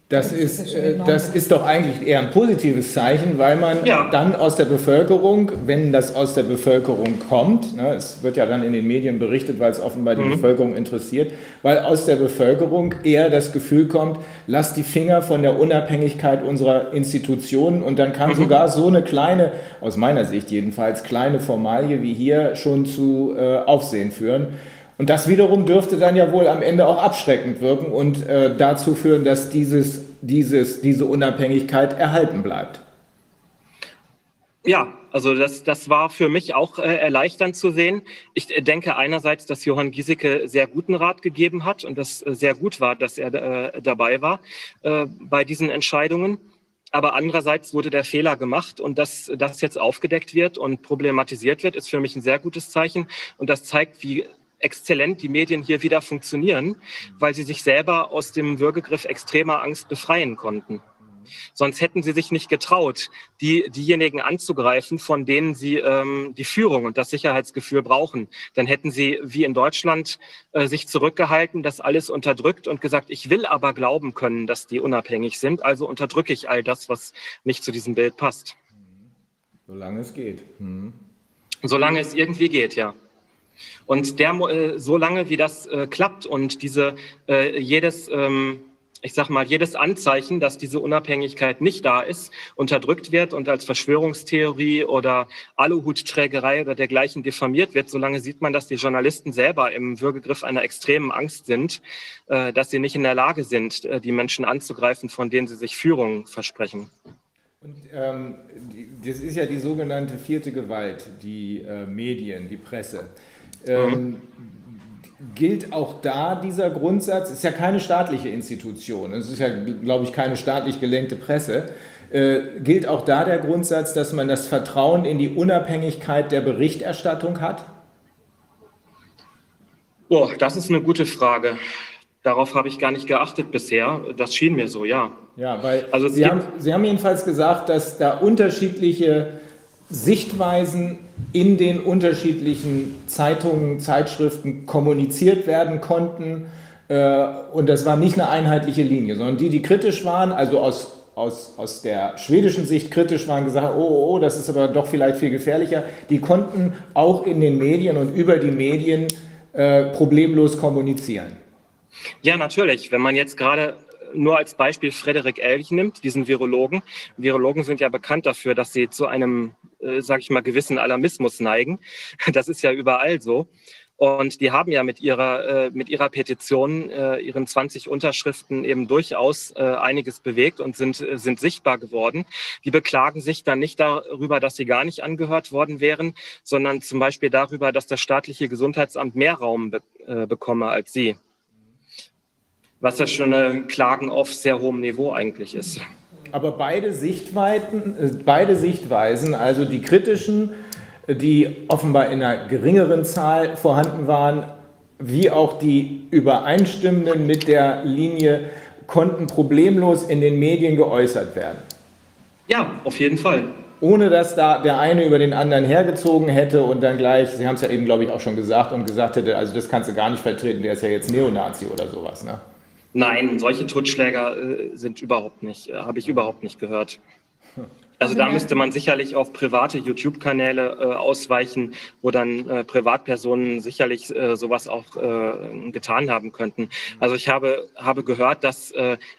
Das ist, äh, das ist doch eigentlich eher ein positives Zeichen, weil man ja. dann aus der Bevölkerung, wenn das aus der Bevölkerung kommt, ne, es wird ja dann in den Medien berichtet, weil es offenbar die mhm. Bevölkerung interessiert, weil aus der Bevölkerung eher das Gefühl kommt, lasst die Finger von der Unabhängigkeit unserer Institutionen und dann kann mhm. sogar so eine kleine, aus meiner Sicht jedenfalls, kleine Formalie wie hier schon zu äh, Aufsehen führen. Und das wiederum dürfte dann ja wohl am Ende auch abschreckend wirken und äh, dazu führen, dass dieses, dieses, diese Unabhängigkeit erhalten bleibt. Ja, also das, das war für mich auch äh, erleichternd zu sehen. Ich äh, denke einerseits, dass Johann Giesecke sehr guten Rat gegeben hat und das äh, sehr gut war, dass er äh, dabei war äh, bei diesen Entscheidungen. Aber andererseits wurde der Fehler gemacht und dass das jetzt aufgedeckt wird und problematisiert wird, ist für mich ein sehr gutes Zeichen. Und das zeigt, wie exzellent die Medien hier wieder funktionieren, weil sie sich selber aus dem Würgegriff extremer Angst befreien konnten. Sonst hätten sie sich nicht getraut, die, diejenigen anzugreifen, von denen sie ähm, die Führung und das Sicherheitsgefühl brauchen. Dann hätten sie, wie in Deutschland, äh, sich zurückgehalten, das alles unterdrückt und gesagt, ich will aber glauben können, dass die unabhängig sind, also unterdrücke ich all das, was nicht zu diesem Bild passt. Solange es geht. Hm. Solange es irgendwie geht, ja. Und der, äh, so lange wie das äh, klappt und diese äh, jedes, ähm, ich sag mal, jedes Anzeichen, dass diese Unabhängigkeit nicht da ist, unterdrückt wird und als Verschwörungstheorie oder Aluhutträgerei oder dergleichen diffamiert wird, solange sieht man, dass die Journalisten selber im Würgegriff einer extremen Angst sind, äh, dass sie nicht in der Lage sind, äh, die Menschen anzugreifen, von denen sie sich Führung versprechen. Und ähm, das ist ja die sogenannte vierte Gewalt, die äh, Medien, die Presse. Ähm, gilt auch da dieser Grundsatz? Es ist ja keine staatliche Institution, es ist ja, glaube ich, keine staatlich gelenkte Presse. Äh, gilt auch da der Grundsatz, dass man das Vertrauen in die Unabhängigkeit der Berichterstattung hat? Boah, das ist eine gute Frage. Darauf habe ich gar nicht geachtet bisher. Das schien mir so, ja. Ja, weil also Sie, haben, Sie haben jedenfalls gesagt, dass da unterschiedliche Sichtweisen in den unterschiedlichen Zeitungen, Zeitschriften kommuniziert werden konnten. Äh, und das war nicht eine einheitliche Linie, sondern die, die kritisch waren, also aus, aus, aus der schwedischen Sicht kritisch waren, gesagt, oh, oh, oh, das ist aber doch vielleicht viel gefährlicher, die konnten auch in den Medien und über die Medien äh, problemlos kommunizieren. Ja, natürlich. Wenn man jetzt gerade nur als Beispiel Frederik Elch nimmt, diesen Virologen. Virologen sind ja bekannt dafür, dass sie zu einem, äh, sage ich mal, gewissen Alarmismus neigen. Das ist ja überall so. Und die haben ja mit ihrer, äh, mit ihrer Petition, äh, ihren 20 Unterschriften eben durchaus äh, einiges bewegt und sind, äh, sind sichtbar geworden. Die beklagen sich dann nicht darüber, dass sie gar nicht angehört worden wären, sondern zum Beispiel darüber, dass das staatliche Gesundheitsamt mehr Raum be äh, bekomme als sie. Was ja schon ein Klagen auf sehr hohem Niveau eigentlich ist. Aber beide Sichtweiten, äh, beide Sichtweisen, also die kritischen, die offenbar in einer geringeren Zahl vorhanden waren, wie auch die übereinstimmenden mit der Linie, konnten problemlos in den Medien geäußert werden. Ja, auf jeden Fall. Ohne dass da der eine über den anderen hergezogen hätte und dann gleich, Sie haben es ja eben, glaube ich, auch schon gesagt und gesagt hätte, also das kannst du gar nicht vertreten, der ist ja jetzt Neonazi oder sowas. Ne? Nein, solche Totschläger äh, sind überhaupt nicht, äh, habe ich überhaupt nicht gehört. Also da müsste man sicherlich auf private YouTube-Kanäle äh, ausweichen, wo dann äh, Privatpersonen sicherlich sowas auch getan haben könnten. Also ich habe, habe gehört, dass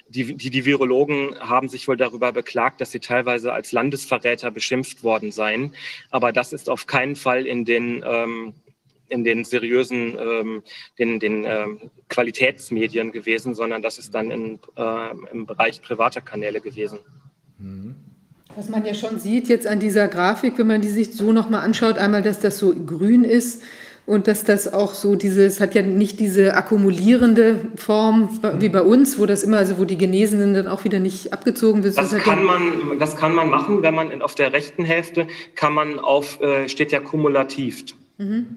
die, die, die Virologen haben sich wohl darüber beklagt, dass sie teilweise als Landesverräter beschimpft worden seien. Aber das ist auf keinen Fall in den ähm, in den seriösen, ähm, den, den ähm, Qualitätsmedien gewesen, sondern das ist dann in, äh, im Bereich privater Kanäle gewesen. Was man ja schon sieht jetzt an dieser Grafik, wenn man die sich so nochmal anschaut, einmal, dass das so grün ist und dass das auch so dieses, hat ja nicht diese akkumulierende Form wie bei uns, wo das immer, also wo die Genesenen dann auch wieder nicht abgezogen wird. Das hat kann ja, man, das kann man machen, wenn man auf der rechten Hälfte kann man auf, äh, steht ja kumulativ.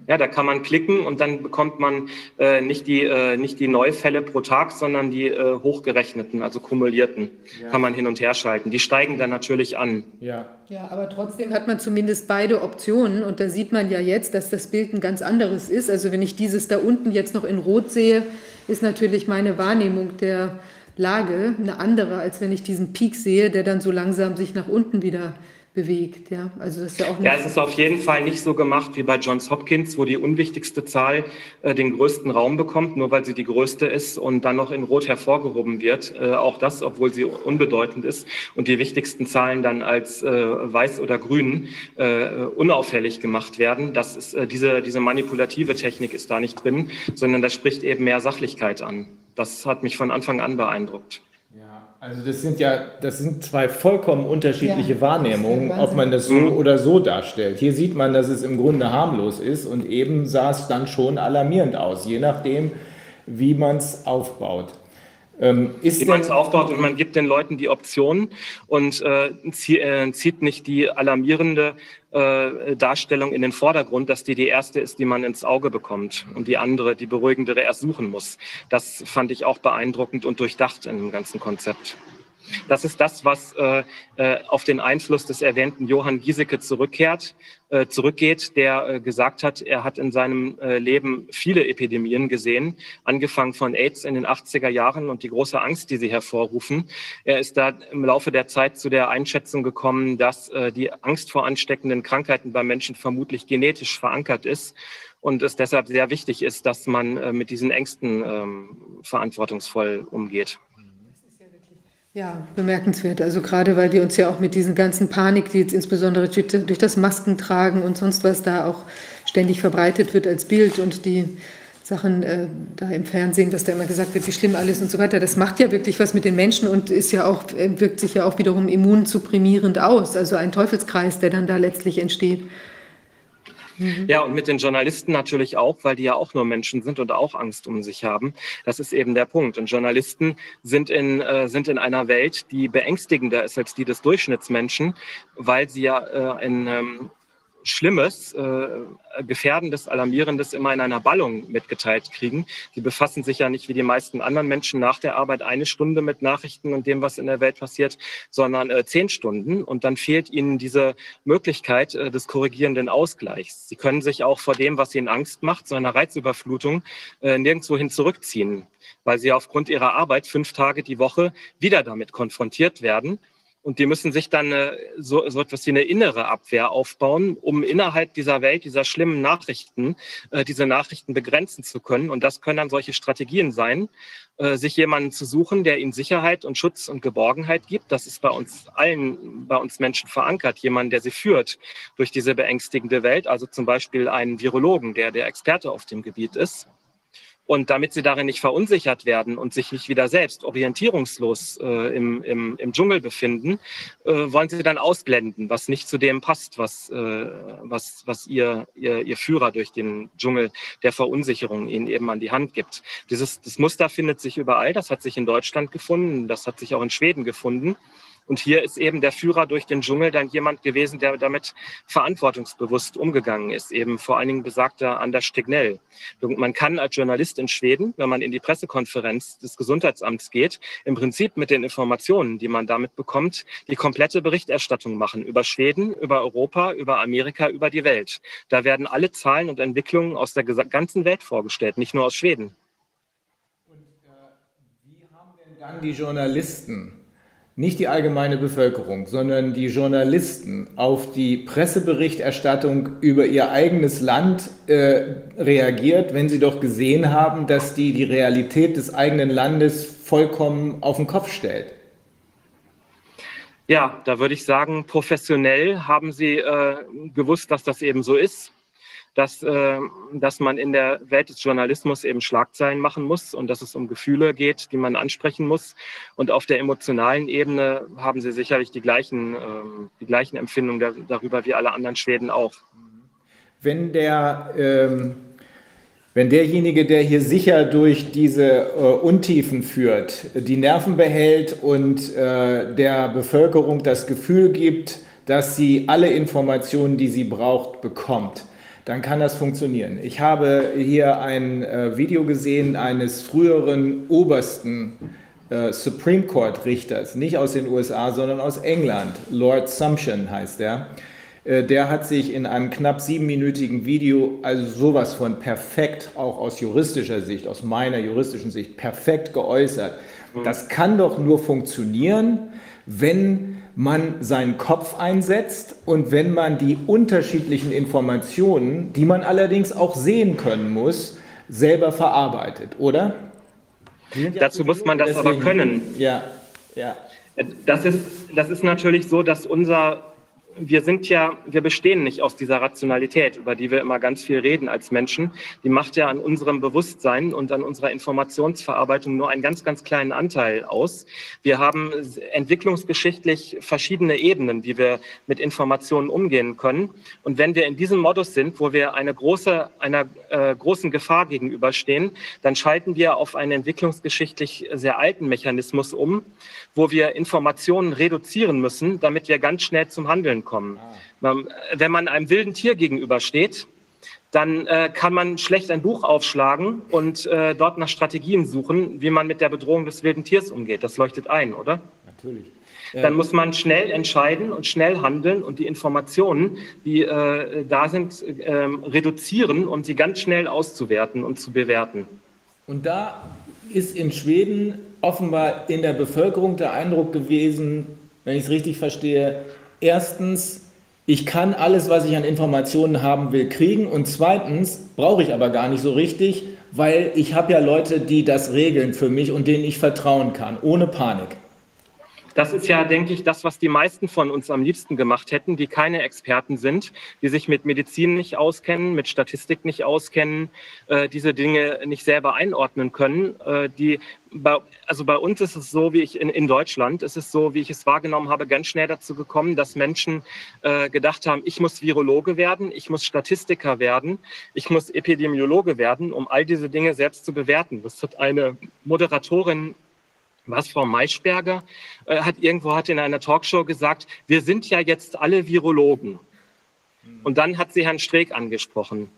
Ja, da kann man klicken und dann bekommt man äh, nicht, die, äh, nicht die Neufälle pro Tag, sondern die äh, hochgerechneten, also kumulierten, Ja. kann man hin und her schalten. Die steigen dann natürlich an. Ja. ja, aber trotzdem hat man zumindest beide Optionen und da sieht man ja jetzt, dass das Bild ein ganz anderes ist. Also wenn ich dieses da unten jetzt noch in Rot sehe, ist natürlich meine Wahrnehmung der Lage eine andere, als wenn ich diesen Peak sehe, der dann so langsam sich nach unten wieder bewegt. Ja, also das ist ja auch Ja, es ist auf jeden Fall nicht so gemacht wie bei Johns Hopkins, wo die unwichtigste Zahl äh, den größten Raum bekommt, nur weil sie die größte ist und dann noch in Rot hervorgehoben wird. Äh, auch das, obwohl sie unbedeutend ist und die wichtigsten Zahlen dann als äh, weiß oder grün äh, unauffällig gemacht werden. Das ist äh, diese diese manipulative Technik ist da nicht drin, sondern das spricht eben mehr Sachlichkeit an. Das hat mich von Anfang an beeindruckt. Also das sind ja, das sind zwei vollkommen unterschiedliche Ja, Wahrnehmungen, ob man das so oder so darstellt. Hier sieht man, dass es im Grunde harmlos ist und eben sah es dann schon alarmierend aus, je nachdem, wie man es aufbaut. Ähm, ist wie man es denn, aufbaut und man gibt den Leuten die Option und äh, äh, zieht nicht die alarmierende äh, Darstellung in den Vordergrund, dass die die erste ist, die man ins Auge bekommt und die andere, die beruhigendere erst suchen muss. Das fand ich auch beeindruckend und durchdacht in dem ganzen Konzept. Das ist das, was äh, äh, auf den Einfluss des erwähnten Johann Giesecke zurückkehrt, äh, zurückgeht, der äh, gesagt hat, er hat in seinem äh, Leben viele Epidemien gesehen, angefangen von AIDS in den 80er Jahren und die große Angst, die sie hervorrufen. Er ist da im Laufe der Zeit zu der Einschätzung gekommen, dass äh, die Angst vor ansteckenden Krankheiten bei Menschen vermutlich genetisch verankert ist und es deshalb sehr wichtig ist, dass man mit diesen Ängsten ähm, verantwortungsvoll umgeht. Ja, bemerkenswert. Also gerade weil wir uns ja auch mit diesen ganzen Panik, die jetzt insbesondere durch das Maskentragen und sonst was da auch ständig verbreitet wird als Bild und die Sachen äh, da im Fernsehen, dass da immer gesagt wird, wie schlimm alles und so weiter, das macht ja wirklich was mit den Menschen und ist ja auch, äh, wirkt sich ja auch wiederum immunsupprimierend aus. Also ein Teufelskreis, der dann da letztlich entsteht. Ja, und mit den Journalisten natürlich auch, weil die ja auch nur Menschen sind und auch Angst um sich haben. Das ist eben der Punkt. Und Journalisten sind in, äh, sind in einer Welt, die beängstigender ist als die des Durchschnittsmenschen, weil sie ja äh, ein ähm, Schlimmes, äh, Gefährdendes, Alarmierendes immer in einer Ballung mitgeteilt kriegen. Die befassen sich ja nicht wie die meisten anderen Menschen nach der Arbeit eine Stunde mit Nachrichten und dem, was in der Welt passiert, sondern äh, zehn Stunden. Und dann fehlt ihnen diese Möglichkeit äh, des korrigierenden Ausgleichs. Sie können sich auch vor dem, was ihnen Angst macht, so einer Reizüberflutung, äh, nirgendwohin zurückziehen, weil sie aufgrund ihrer Arbeit fünf Tage die Woche wieder damit konfrontiert werden Und die müssen sich dann äh, so, so etwas wie eine innere Abwehr aufbauen, um innerhalb dieser Welt, dieser schlimmen Nachrichten, äh, diese Nachrichten begrenzen zu können. Und das können dann solche Strategien sein, äh, sich jemanden zu suchen, der ihnen Sicherheit und Schutz und Geborgenheit gibt. Das ist bei uns allen, bei uns Menschen verankert. Jemand, der sie führt durch diese beängstigende Welt. Also zum Beispiel einen Virologen, der der Experte auf dem Gebiet ist. Und damit sie darin nicht verunsichert werden und sich nicht wieder selbst orientierungslos äh, im, im, im Dschungel befinden, äh, wollen sie dann ausblenden, was nicht zu dem passt, was, äh, was, was ihr, ihr, ihr Führer durch den Dschungel der Verunsicherung ihnen eben an die Hand gibt. Dieses, das Muster findet sich überall. Das hat sich in Deutschland gefunden. Das hat sich auch in Schweden gefunden. Und hier ist eben der Führer durch den Dschungel dann jemand gewesen, der damit verantwortungsbewusst umgegangen ist, eben vor allen Dingen besagter Anders Stegnell. Man kann als Journalist in Schweden, wenn man in die Pressekonferenz des Gesundheitsamts geht, im Prinzip mit den Informationen, die man damit bekommt, die komplette Berichterstattung machen über Schweden, über Europa, über Amerika, über die Welt. Da werden alle Zahlen und Entwicklungen aus der ganzen Welt vorgestellt, nicht nur aus Schweden. Und äh, wie haben denn dann die Journalisten nicht die allgemeine Bevölkerung, sondern die Journalisten auf die Presseberichterstattung über ihr eigenes Land äh, reagiert, wenn sie doch gesehen haben, dass die die Realität des eigenen Landes vollkommen auf den Kopf stellt? Ja, da würde ich sagen, professionell haben sie äh, gewusst, dass das eben so ist dass, äh, dass man in der Welt des Journalismus eben Schlagzeilen machen muss und dass es um Gefühle geht, die man ansprechen muss. Und auf der emotionalen Ebene haben sie sicherlich die gleichen, äh, die gleichen Empfindungen da, darüber wie alle anderen Schweden auch. Wenn der, ähm, wenn derjenige, der hier sicher durch diese äh, Untiefen führt, die Nerven behält und äh, der Bevölkerung das Gefühl gibt, dass sie alle Informationen, die sie braucht, bekommt, dann kann das funktionieren. Ich habe hier ein äh, Video gesehen eines früheren obersten äh, Supreme Court Richters, nicht aus den USA, sondern aus England. Lord Sumption heißt er. Äh, der hat sich in einem knapp siebenminütigen Video also sowas von perfekt, auch aus juristischer Sicht, aus meiner juristischen Sicht, perfekt geäußert. Mhm. Das kann doch nur funktionieren, wenn man seinen Kopf einsetzt und wenn man die unterschiedlichen Informationen, die man allerdings auch sehen können muss, selber verarbeitet, oder? Dazu muss man das Deswegen, aber können. Ja, ja. Das ist, das ist natürlich so, dass unser wir sind ja, wir bestehen nicht aus dieser Rationalität, über die wir immer ganz viel reden als Menschen. Die macht ja an unserem Bewusstsein und an unserer Informationsverarbeitung nur einen ganz, ganz kleinen Anteil aus. Wir haben entwicklungsgeschichtlich verschiedene Ebenen, wie wir mit Informationen umgehen können. Und wenn wir in diesem Modus sind, wo wir eine große, einer äh, großen Gefahr gegenüberstehen, dann schalten wir auf einen entwicklungsgeschichtlich sehr alten Mechanismus um, wo wir Informationen reduzieren müssen, damit wir ganz schnell zum Handeln kommen. Ah. Wenn man einem wilden Tier gegenübersteht, dann äh, kann man schlecht ein Buch aufschlagen und äh, dort nach Strategien suchen, wie man mit der Bedrohung des wilden Tiers umgeht. Das leuchtet ein, oder? Natürlich. Dann muss man schnell entscheiden und schnell handeln und die Informationen, die äh, da sind, ähm, reduzieren, um sie ganz schnell auszuwerten und zu bewerten. Und da ist in Schweden offenbar in der Bevölkerung der Eindruck gewesen, wenn ich es richtig verstehe, erstens, ich kann alles, was ich an Informationen haben will, kriegen und zweitens brauche ich aber gar nicht so richtig, weil ich habe ja Leute, die das regeln für mich und denen ich vertrauen kann, ohne Panik. Das ist ja, denke ich, das, was die meisten von uns am liebsten gemacht hätten, die keine Experten sind, die sich mit Medizin nicht auskennen, mit Statistik nicht auskennen, äh, diese Dinge nicht selber einordnen können. Äh, die, bei, also bei uns ist es so, wie ich in, in Deutschland, ist es so, wie ich es wahrgenommen habe, ganz schnell dazu gekommen, dass Menschen äh, gedacht haben, ich muss Virologe werden, ich muss Statistiker werden, ich muss Epidemiologe werden, um all diese Dinge selbst zu bewerten. Das hat eine Moderatorin was Frau Maischberger äh, hat irgendwo hat in einer Talkshow gesagt, wir sind ja jetzt alle Virologen. Und dann hat sie Herrn Streeck angesprochen.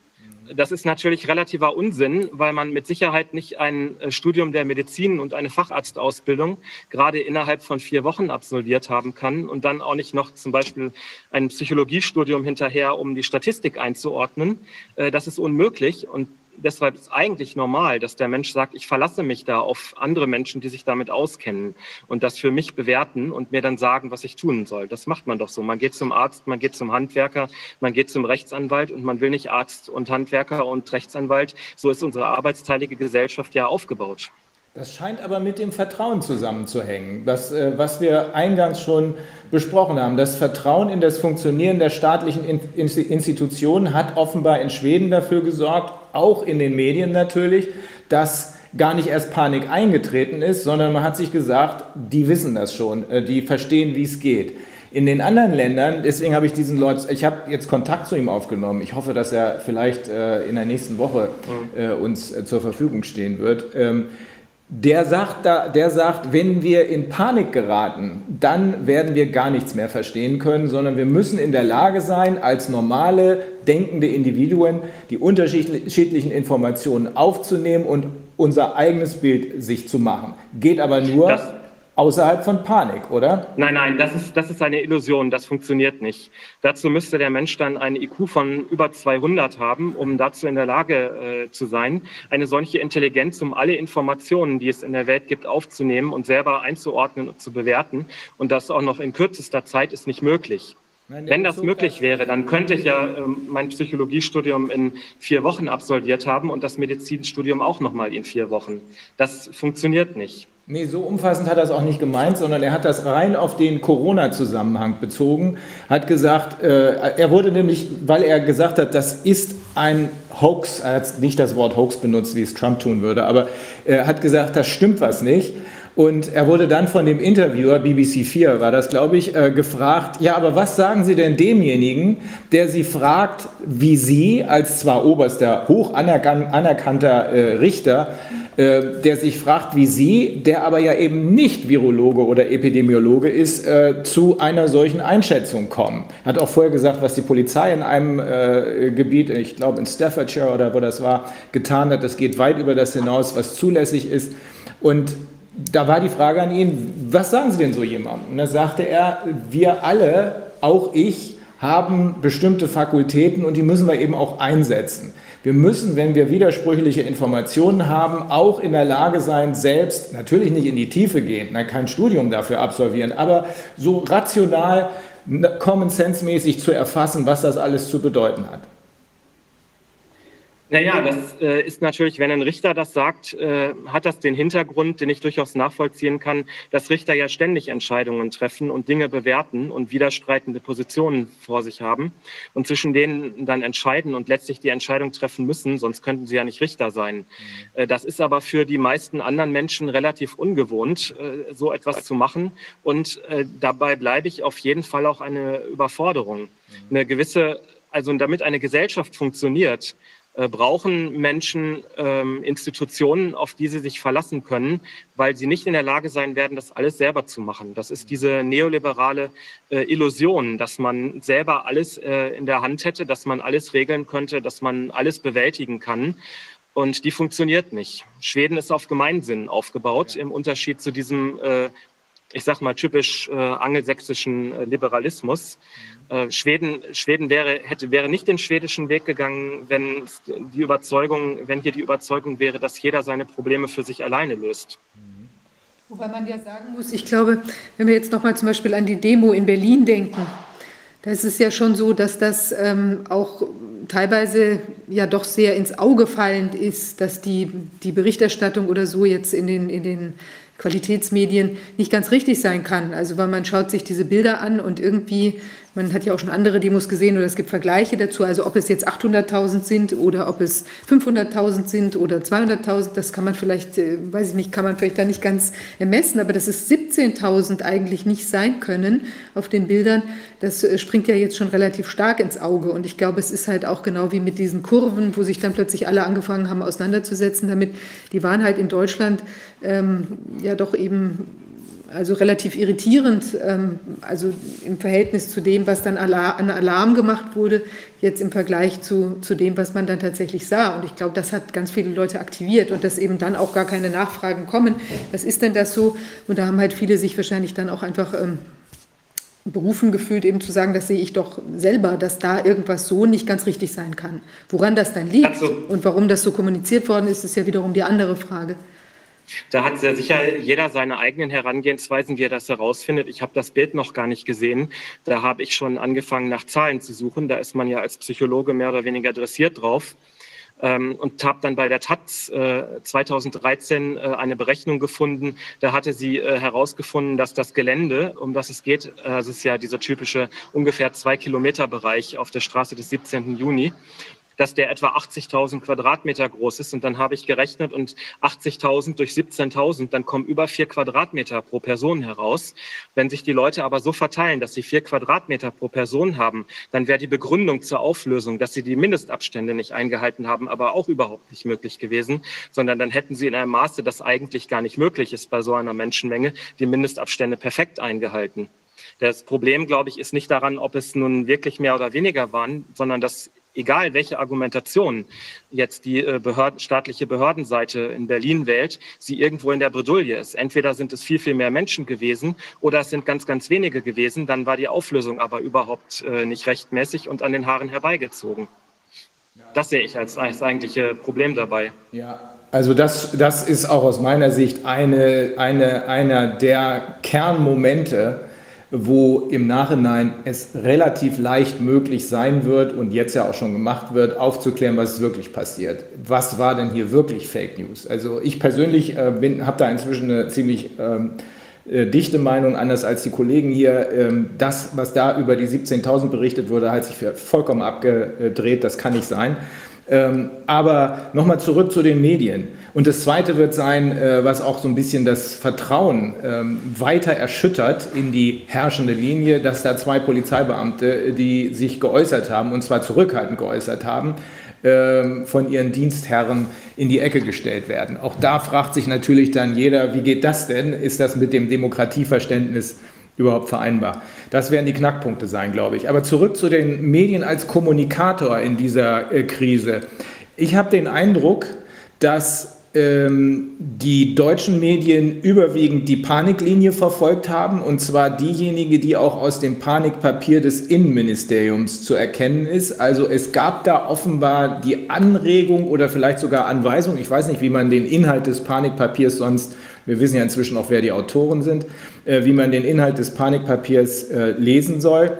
Das ist natürlich relativer Unsinn, weil man mit Sicherheit nicht ein äh, Studium der Medizin und eine Facharztausbildung gerade innerhalb von vier Wochen absolviert haben kann und dann auch nicht noch zum Beispiel ein Psychologiestudium hinterher, um die Statistik einzuordnen. Äh, das ist unmöglich. Und deshalb ist eigentlich normal, dass der Mensch sagt, ich verlasse mich da auf andere Menschen, die sich damit auskennen und das für mich bewerten und mir dann sagen, was ich tun soll. Das macht man doch so. Man geht zum Arzt, man geht zum Handwerker, man geht zum Rechtsanwalt und man will nicht Arzt und Handwerker und Rechtsanwalt. So ist unsere arbeitsteilige Gesellschaft ja aufgebaut. Das scheint aber mit dem Vertrauen zusammenzuhängen, das, äh, was wir eingangs schon besprochen haben. Das Vertrauen in das Funktionieren der staatlichen Institutionen hat offenbar in Schweden dafür gesorgt, auch in den Medien natürlich, dass gar nicht erst Panik eingetreten ist, sondern man hat sich gesagt, die wissen das schon, äh, die verstehen, wie es geht. In den anderen Ländern, deswegen habe ich diesen Leuten, ich habe jetzt Kontakt zu ihm aufgenommen. Ich hoffe, dass er vielleicht äh, in der nächsten Woche mhm. uns zur Verfügung stehen wird. Der sagt, da, der sagt, wenn wir in Panik geraten, dann werden wir gar nichts mehr verstehen können, sondern wir müssen in der Lage sein, als normale, denkende Individuen die unterschiedlichen Informationen aufzunehmen und unser eigenes Bild sich zu machen. Geht aber nur, das außerhalb von Panik, oder? Nein, nein, das ist, das ist eine Illusion, das funktioniert nicht. Dazu müsste der Mensch dann eine IQ von über 200 haben, um dazu in der Lage äh, zu sein, eine solche Intelligenz, um alle Informationen, die es in der Welt gibt, aufzunehmen und selber einzuordnen und zu bewerten. Und das auch noch in kürzester Zeit ist nicht möglich. Wenn das möglich wäre, dann könnte ich ja äh, mein Psychologiestudium in vier Wochen absolviert haben und das Medizinstudium auch nochmal in vier Wochen. Das funktioniert nicht. Nee, so umfassend hat er es auch nicht gemeint, sondern er hat das rein auf den Corona-Zusammenhang bezogen, hat gesagt, äh, er wurde nämlich, weil er gesagt hat, das ist ein Hoax, er hat nicht das Wort Hoax benutzt, wie es Trump tun würde, aber er hat gesagt, das stimmt was nicht. Und er wurde dann von dem Interviewer, BBC 4 war das, glaube ich, äh, gefragt, ja, aber was sagen Sie denn demjenigen, der Sie fragt, wie Sie als zwar oberster, hoch anerkannter äh, Richter, äh, der sich fragt, wie Sie, der aber ja eben nicht Virologe oder Epidemiologe ist, äh, zu einer solchen Einschätzung kommen. Hat auch vorher gesagt, was die Polizei in einem äh, Gebiet, ich glaube in Staffordshire oder wo das war, getan hat. Das geht weit über das hinaus, was zulässig ist. Und da war die Frage an ihn, was sagen Sie denn so jemandem? Und da sagte er, wir alle, auch ich, haben bestimmte Fakultäten und die müssen wir eben auch einsetzen. Wir müssen, wenn wir widersprüchliche Informationen haben, auch in der Lage sein, selbst natürlich nicht in die Tiefe gehen, kein Studium dafür absolvieren, aber so rational, common sense mäßig zu erfassen, was das alles zu bedeuten hat. Naja, das äh, ist natürlich, wenn ein Richter das sagt, äh, hat das den Hintergrund, den ich durchaus nachvollziehen kann, dass Richter ja ständig Entscheidungen treffen und Dinge bewerten und widerstreitende Positionen vor sich haben und zwischen denen dann entscheiden und letztlich die Entscheidung treffen müssen, sonst könnten sie ja nicht Richter sein. Mhm. Äh, das ist aber für die meisten anderen Menschen relativ ungewohnt, äh, so etwas zu machen und äh, dabei bleibe ich auf jeden Fall auch eine Überforderung. Mhm. Eine gewisse, also damit eine Gesellschaft funktioniert, brauchen Menschen ähm, Institutionen, auf die sie sich verlassen können, weil sie nicht in der Lage sein werden, das alles selber zu machen. Das ist diese neoliberale äh, Illusion, dass man selber alles äh, in der Hand hätte, dass man alles regeln könnte, dass man alles bewältigen kann. Und die funktioniert nicht. Schweden ist auf Gemeinsinn aufgebaut, im Unterschied zu diesem, äh, ich sag mal, typisch äh, angelsächsischen äh, Liberalismus. Äh, Schweden, Schweden wäre, hätte, wäre nicht den schwedischen Weg gegangen, wenn die Überzeugung, wenn hier die Überzeugung wäre, dass jeder seine Probleme für sich alleine löst. Wobei man ja sagen muss, ich glaube, wenn wir jetzt nochmal zum Beispiel an die Demo in Berlin denken, da ist es ja schon so, dass das ähm, auch teilweise ja doch sehr ins Auge fallend ist, dass die, die Berichterstattung oder so jetzt in den, in den Qualitätsmedien nicht ganz richtig sein kann. Also weil man schaut sich diese Bilder an und irgendwie man hat ja auch schon andere Demos gesehen oder es gibt Vergleiche dazu. Also ob es jetzt 800.000 sind oder ob es 500.000 sind oder 200.000, das kann man vielleicht, äh, weiß ich nicht, kann man vielleicht da nicht ganz ermessen. Aber dass es 17.000 eigentlich nicht sein können auf den Bildern, das äh, springt ja jetzt schon relativ stark ins Auge. Und ich glaube, es ist halt auch genau wie mit diesen Kurven, wo sich dann plötzlich alle angefangen haben auseinanderzusetzen damit. Die waren halt in Deutschland ähm, ja doch eben also relativ irritierend, ähm, also im Verhältnis zu dem, was dann an Alarm gemacht wurde, jetzt im Vergleich zu, zu dem, was man dann tatsächlich sah. Und ich glaube, das hat ganz viele Leute aktiviert und dass eben dann auch gar keine Nachfragen kommen. Was ist denn das so? Und da haben halt viele sich wahrscheinlich dann auch einfach ähm, berufen gefühlt, eben zu sagen, das sehe ich doch selber, dass da irgendwas so nicht ganz richtig sein kann. Woran das dann liegt also, und warum das so kommuniziert worden ist, ist ja wiederum die andere Frage. Da hat sehr sicher jeder seine eigenen Herangehensweisen, wie er das herausfindet. Ich habe das Bild noch gar nicht gesehen. Da habe ich schon angefangen, nach Zahlen zu suchen. Da ist man ja als Psychologe mehr oder weniger dressiert drauf. Ähm, und habe dann bei der Taz äh, 2013 äh, eine Berechnung gefunden. Da hatte sie äh, herausgefunden, dass das Gelände, um das es geht, äh, das ist ja dieser typische ungefähr zwei Kilometer Bereich auf der Straße des 17. Juni, dass der etwa 80.000 Quadratmeter groß ist. Und dann habe ich gerechnet und 80.000 durch 17.000, dann kommen über vier Quadratmeter pro Person heraus. Wenn sich die Leute aber so verteilen, dass sie vier Quadratmeter pro Person haben, dann wäre die Begründung zur Auflösung, dass sie die Mindestabstände nicht eingehalten haben, aber auch überhaupt nicht möglich gewesen, sondern dann hätten sie in einem Maße, das eigentlich gar nicht möglich ist bei so einer Menschenmenge, die Mindestabstände perfekt eingehalten. Das Problem, glaube ich, ist nicht daran, ob es nun wirklich mehr oder weniger waren, sondern dass egal welche Argumentation jetzt die äh, Behörden, staatliche Behördenseite in Berlin wählt, sie irgendwo in der Bredouille ist. Entweder sind es viel, viel mehr Menschen gewesen oder es sind ganz, ganz wenige gewesen. Dann war die Auflösung aber überhaupt äh, nicht rechtmäßig und an den Haaren herbeigezogen. Das sehe ich als, als eigentliche Problem dabei. Ja, also das, das ist auch aus meiner Sicht eine, eine, einer der Kernmomente, wo im Nachhinein es relativ leicht möglich sein wird und jetzt ja auch schon gemacht wird, aufzuklären, was wirklich passiert. Was war denn hier wirklich Fake News? Also ich persönlich äh, habe da inzwischen eine ziemlich ähm, äh, dichte Meinung, anders als die Kollegen hier. Ähm, das, was da über die 17.000 berichtet wurde, hat sich vollkommen abgedreht. Das kann nicht sein. Ähm, aber nochmal zurück zu den Medien. Und das Zweite wird sein, äh, was auch so ein bisschen das Vertrauen ähm, weiter erschüttert in die herrschende Linie, dass da zwei Polizeibeamte, die sich geäußert haben, und zwar zurückhaltend geäußert haben, ähm, von ihren Dienstherren in die Ecke gestellt werden. Auch da fragt sich natürlich dann jeder, wie geht das denn? Ist das mit dem Demokratieverständnis überhaupt vereinbar? Das werden die Knackpunkte sein, glaube ich. Aber zurück zu den Medien als Kommunikator in dieser äh, Krise. Ich habe den Eindruck, dass ähm, die deutschen Medien überwiegend die Paniklinie verfolgt haben, und zwar diejenige, die auch aus dem Panikpapier des Innenministeriums zu erkennen ist. Also es gab da offenbar die Anregung oder vielleicht sogar Anweisung, ich weiß nicht, wie man den Inhalt des Panikpapiers sonst, wir wissen ja inzwischen auch, wer die Autoren sind, äh, wie man den Inhalt des Panikpapiers äh, lesen soll.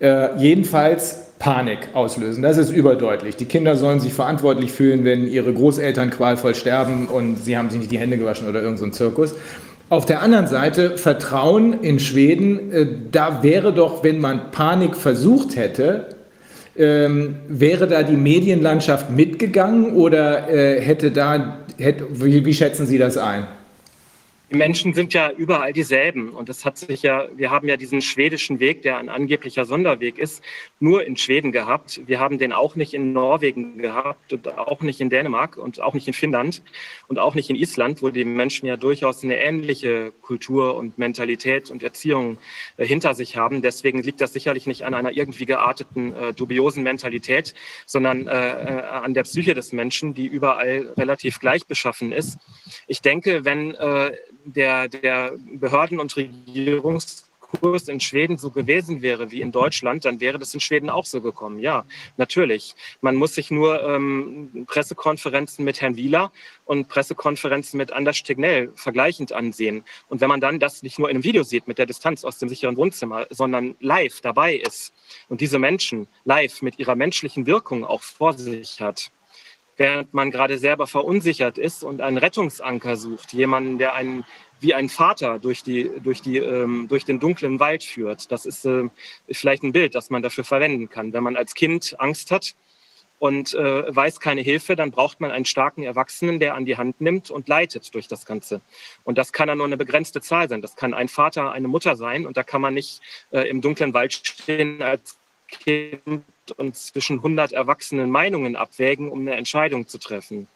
Äh, jedenfalls Panik auslösen. Das ist überdeutlich. Die Kinder sollen sich verantwortlich fühlen, wenn ihre Großeltern qualvoll sterben und sie haben sich nicht die Hände gewaschen oder irgendein so Zirkus. Auf der anderen Seite Vertrauen in Schweden, äh, da wäre doch, wenn man Panik versucht hätte, ähm, wäre da die Medienlandschaft mitgegangen oder äh, hätte da, hätte, wie, wie schätzen Sie das ein? Die Menschen sind ja überall dieselben. Und das hat sich ja, wir haben ja diesen schwedischen Weg, der ein angeblicher Sonderweg ist, nur in Schweden gehabt. Wir haben den auch nicht in Norwegen gehabt und auch nicht in Dänemark und auch nicht in Finnland und auch nicht in Island, wo die Menschen ja durchaus eine ähnliche Kultur und Mentalität und Erziehung äh, hinter sich haben. Deswegen liegt das sicherlich nicht an einer irgendwie gearteten, äh, dubiosen Mentalität, sondern äh, äh an der Psyche des Menschen, die überall relativ gleich beschaffen ist. Ich denke, wenn äh, der, der Behörden- und Regierungskurs in Schweden so gewesen wäre wie in Deutschland, dann wäre das in Schweden auch so gekommen. Ja, natürlich. Man muss sich nur ähm, Pressekonferenzen mit Herrn Wieler und Pressekonferenzen mit Anders Tegnell vergleichend ansehen. Und wenn man dann das nicht nur in einem Video sieht mit der Distanz aus dem sicheren Wohnzimmer, sondern live dabei ist und diese Menschen live mit ihrer menschlichen Wirkung auch vor sich hat, während man gerade selber verunsichert ist und einen Rettungsanker sucht, jemanden, der einen wie ein Vater durch, die, durch, die, ähm, durch den dunklen Wald führt. Das ist äh, vielleicht ein Bild, das man dafür verwenden kann. Wenn man als Kind Angst hat und äh, weiß keine Hilfe, dann braucht man einen starken Erwachsenen, der an die Hand nimmt und leitet durch das Ganze. Und das kann dann nur eine begrenzte Zahl sein. Das kann ein Vater, eine Mutter sein. Und da kann man nicht äh, im dunklen Wald stehen als Kind und zwischen 100 erwachsenen Meinungen abwägen, um eine Entscheidung zu treffen.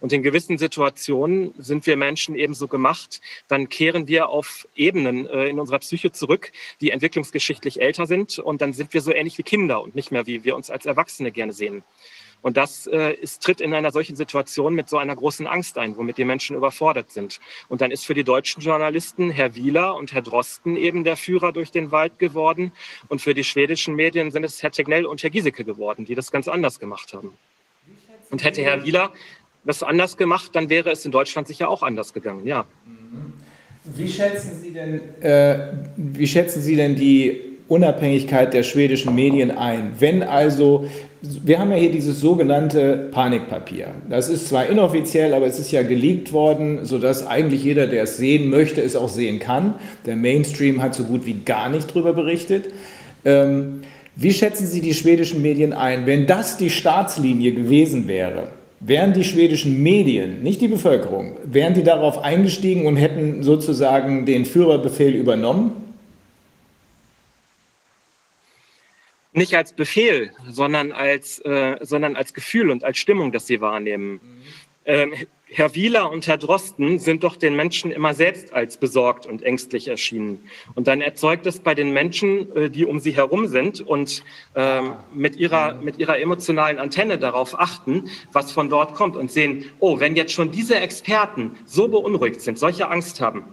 Und in gewissen Situationen sind wir Menschen ebenso gemacht, dann kehren wir auf Ebenen äh, in unserer Psyche zurück, die entwicklungsgeschichtlich älter sind und dann sind wir so ähnlich wie Kinder und nicht mehr wie wir uns als Erwachsene gerne sehen. Und das äh, ist, tritt in einer solchen Situation mit so einer großen Angst ein, womit die Menschen überfordert sind. Und dann ist für die deutschen Journalisten Herr Wieler und Herr Drosten eben der Führer durch den Wald geworden. Und für die schwedischen Medien sind es Herr Tegnell und Herr Giesecke geworden, die das ganz anders gemacht haben. Und hätte Herr Wieler das anders gemacht, dann wäre es in Deutschland sicher auch anders gegangen, ja. Wie schätzen Sie denn, äh, wie schätzen Sie denn die Unabhängigkeit der schwedischen Medien ein? Wenn also, wir haben ja hier dieses sogenannte Panikpapier. Das ist zwar inoffiziell, aber es ist ja geleakt worden, sodass eigentlich jeder, der es sehen möchte, es auch sehen kann. Der Mainstream hat so gut wie gar nicht darüber berichtet. Ähm, wie schätzen Sie die schwedischen Medien ein, wenn das die Staatslinie gewesen wäre? Wären die schwedischen Medien, nicht die Bevölkerung, wären die darauf eingestiegen und hätten sozusagen den Führerbefehl übernommen? Nicht als Befehl, sondern als, äh, sondern als Gefühl und als Stimmung, das sie wahrnehmen. Mhm. Ähm, Herr Wieler und Herr Drosten sind doch den Menschen immer selbst als besorgt und ängstlich erschienen. Und dann erzeugt es bei den Menschen, äh, die um sie herum sind und ähm, mit, ihrer, mit ihrer emotionalen Antenne darauf achten, was von dort kommt und sehen, oh, wenn jetzt schon diese Experten so beunruhigt sind, solche Angst haben,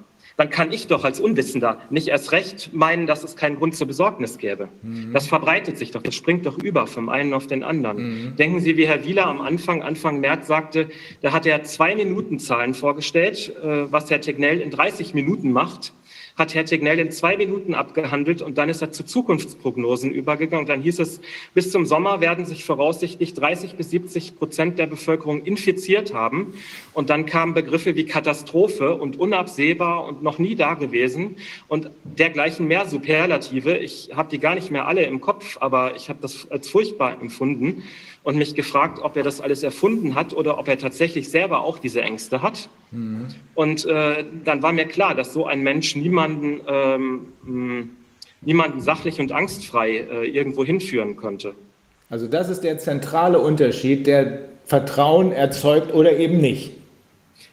dann kann ich doch als Unwissender nicht erst recht meinen, dass es keinen Grund zur Besorgnis gäbe. Mhm. Das verbreitet sich doch, das springt doch über vom einen auf den anderen. Mhm. Denken Sie, wie Herr Wieler am Anfang, Anfang März sagte, da hat er zwei Minuten Zahlen vorgestellt, äh, was Herr Tegnell in 30 Minuten macht hat Herr Tegnell in zwei Minuten abgehandelt und dann ist er zu Zukunftsprognosen übergegangen. Dann hieß es, bis zum Sommer werden sich voraussichtlich 30 bis 70 Prozent der Bevölkerung infiziert haben. Und dann kamen Begriffe wie Katastrophe und unabsehbar und noch nie dagewesen und dergleichen mehr Superlative. Ich habe die gar nicht mehr alle im Kopf, aber ich habe das als furchtbar empfunden und mich gefragt, ob er das alles erfunden hat oder ob er tatsächlich selber auch diese Ängste hat. Mhm. Und äh, dann war mir klar, dass so ein Mensch niemanden, ähm, niemanden sachlich und angstfrei äh, irgendwo hinführen könnte. Also das ist der zentrale Unterschied, der Vertrauen erzeugt oder eben nicht.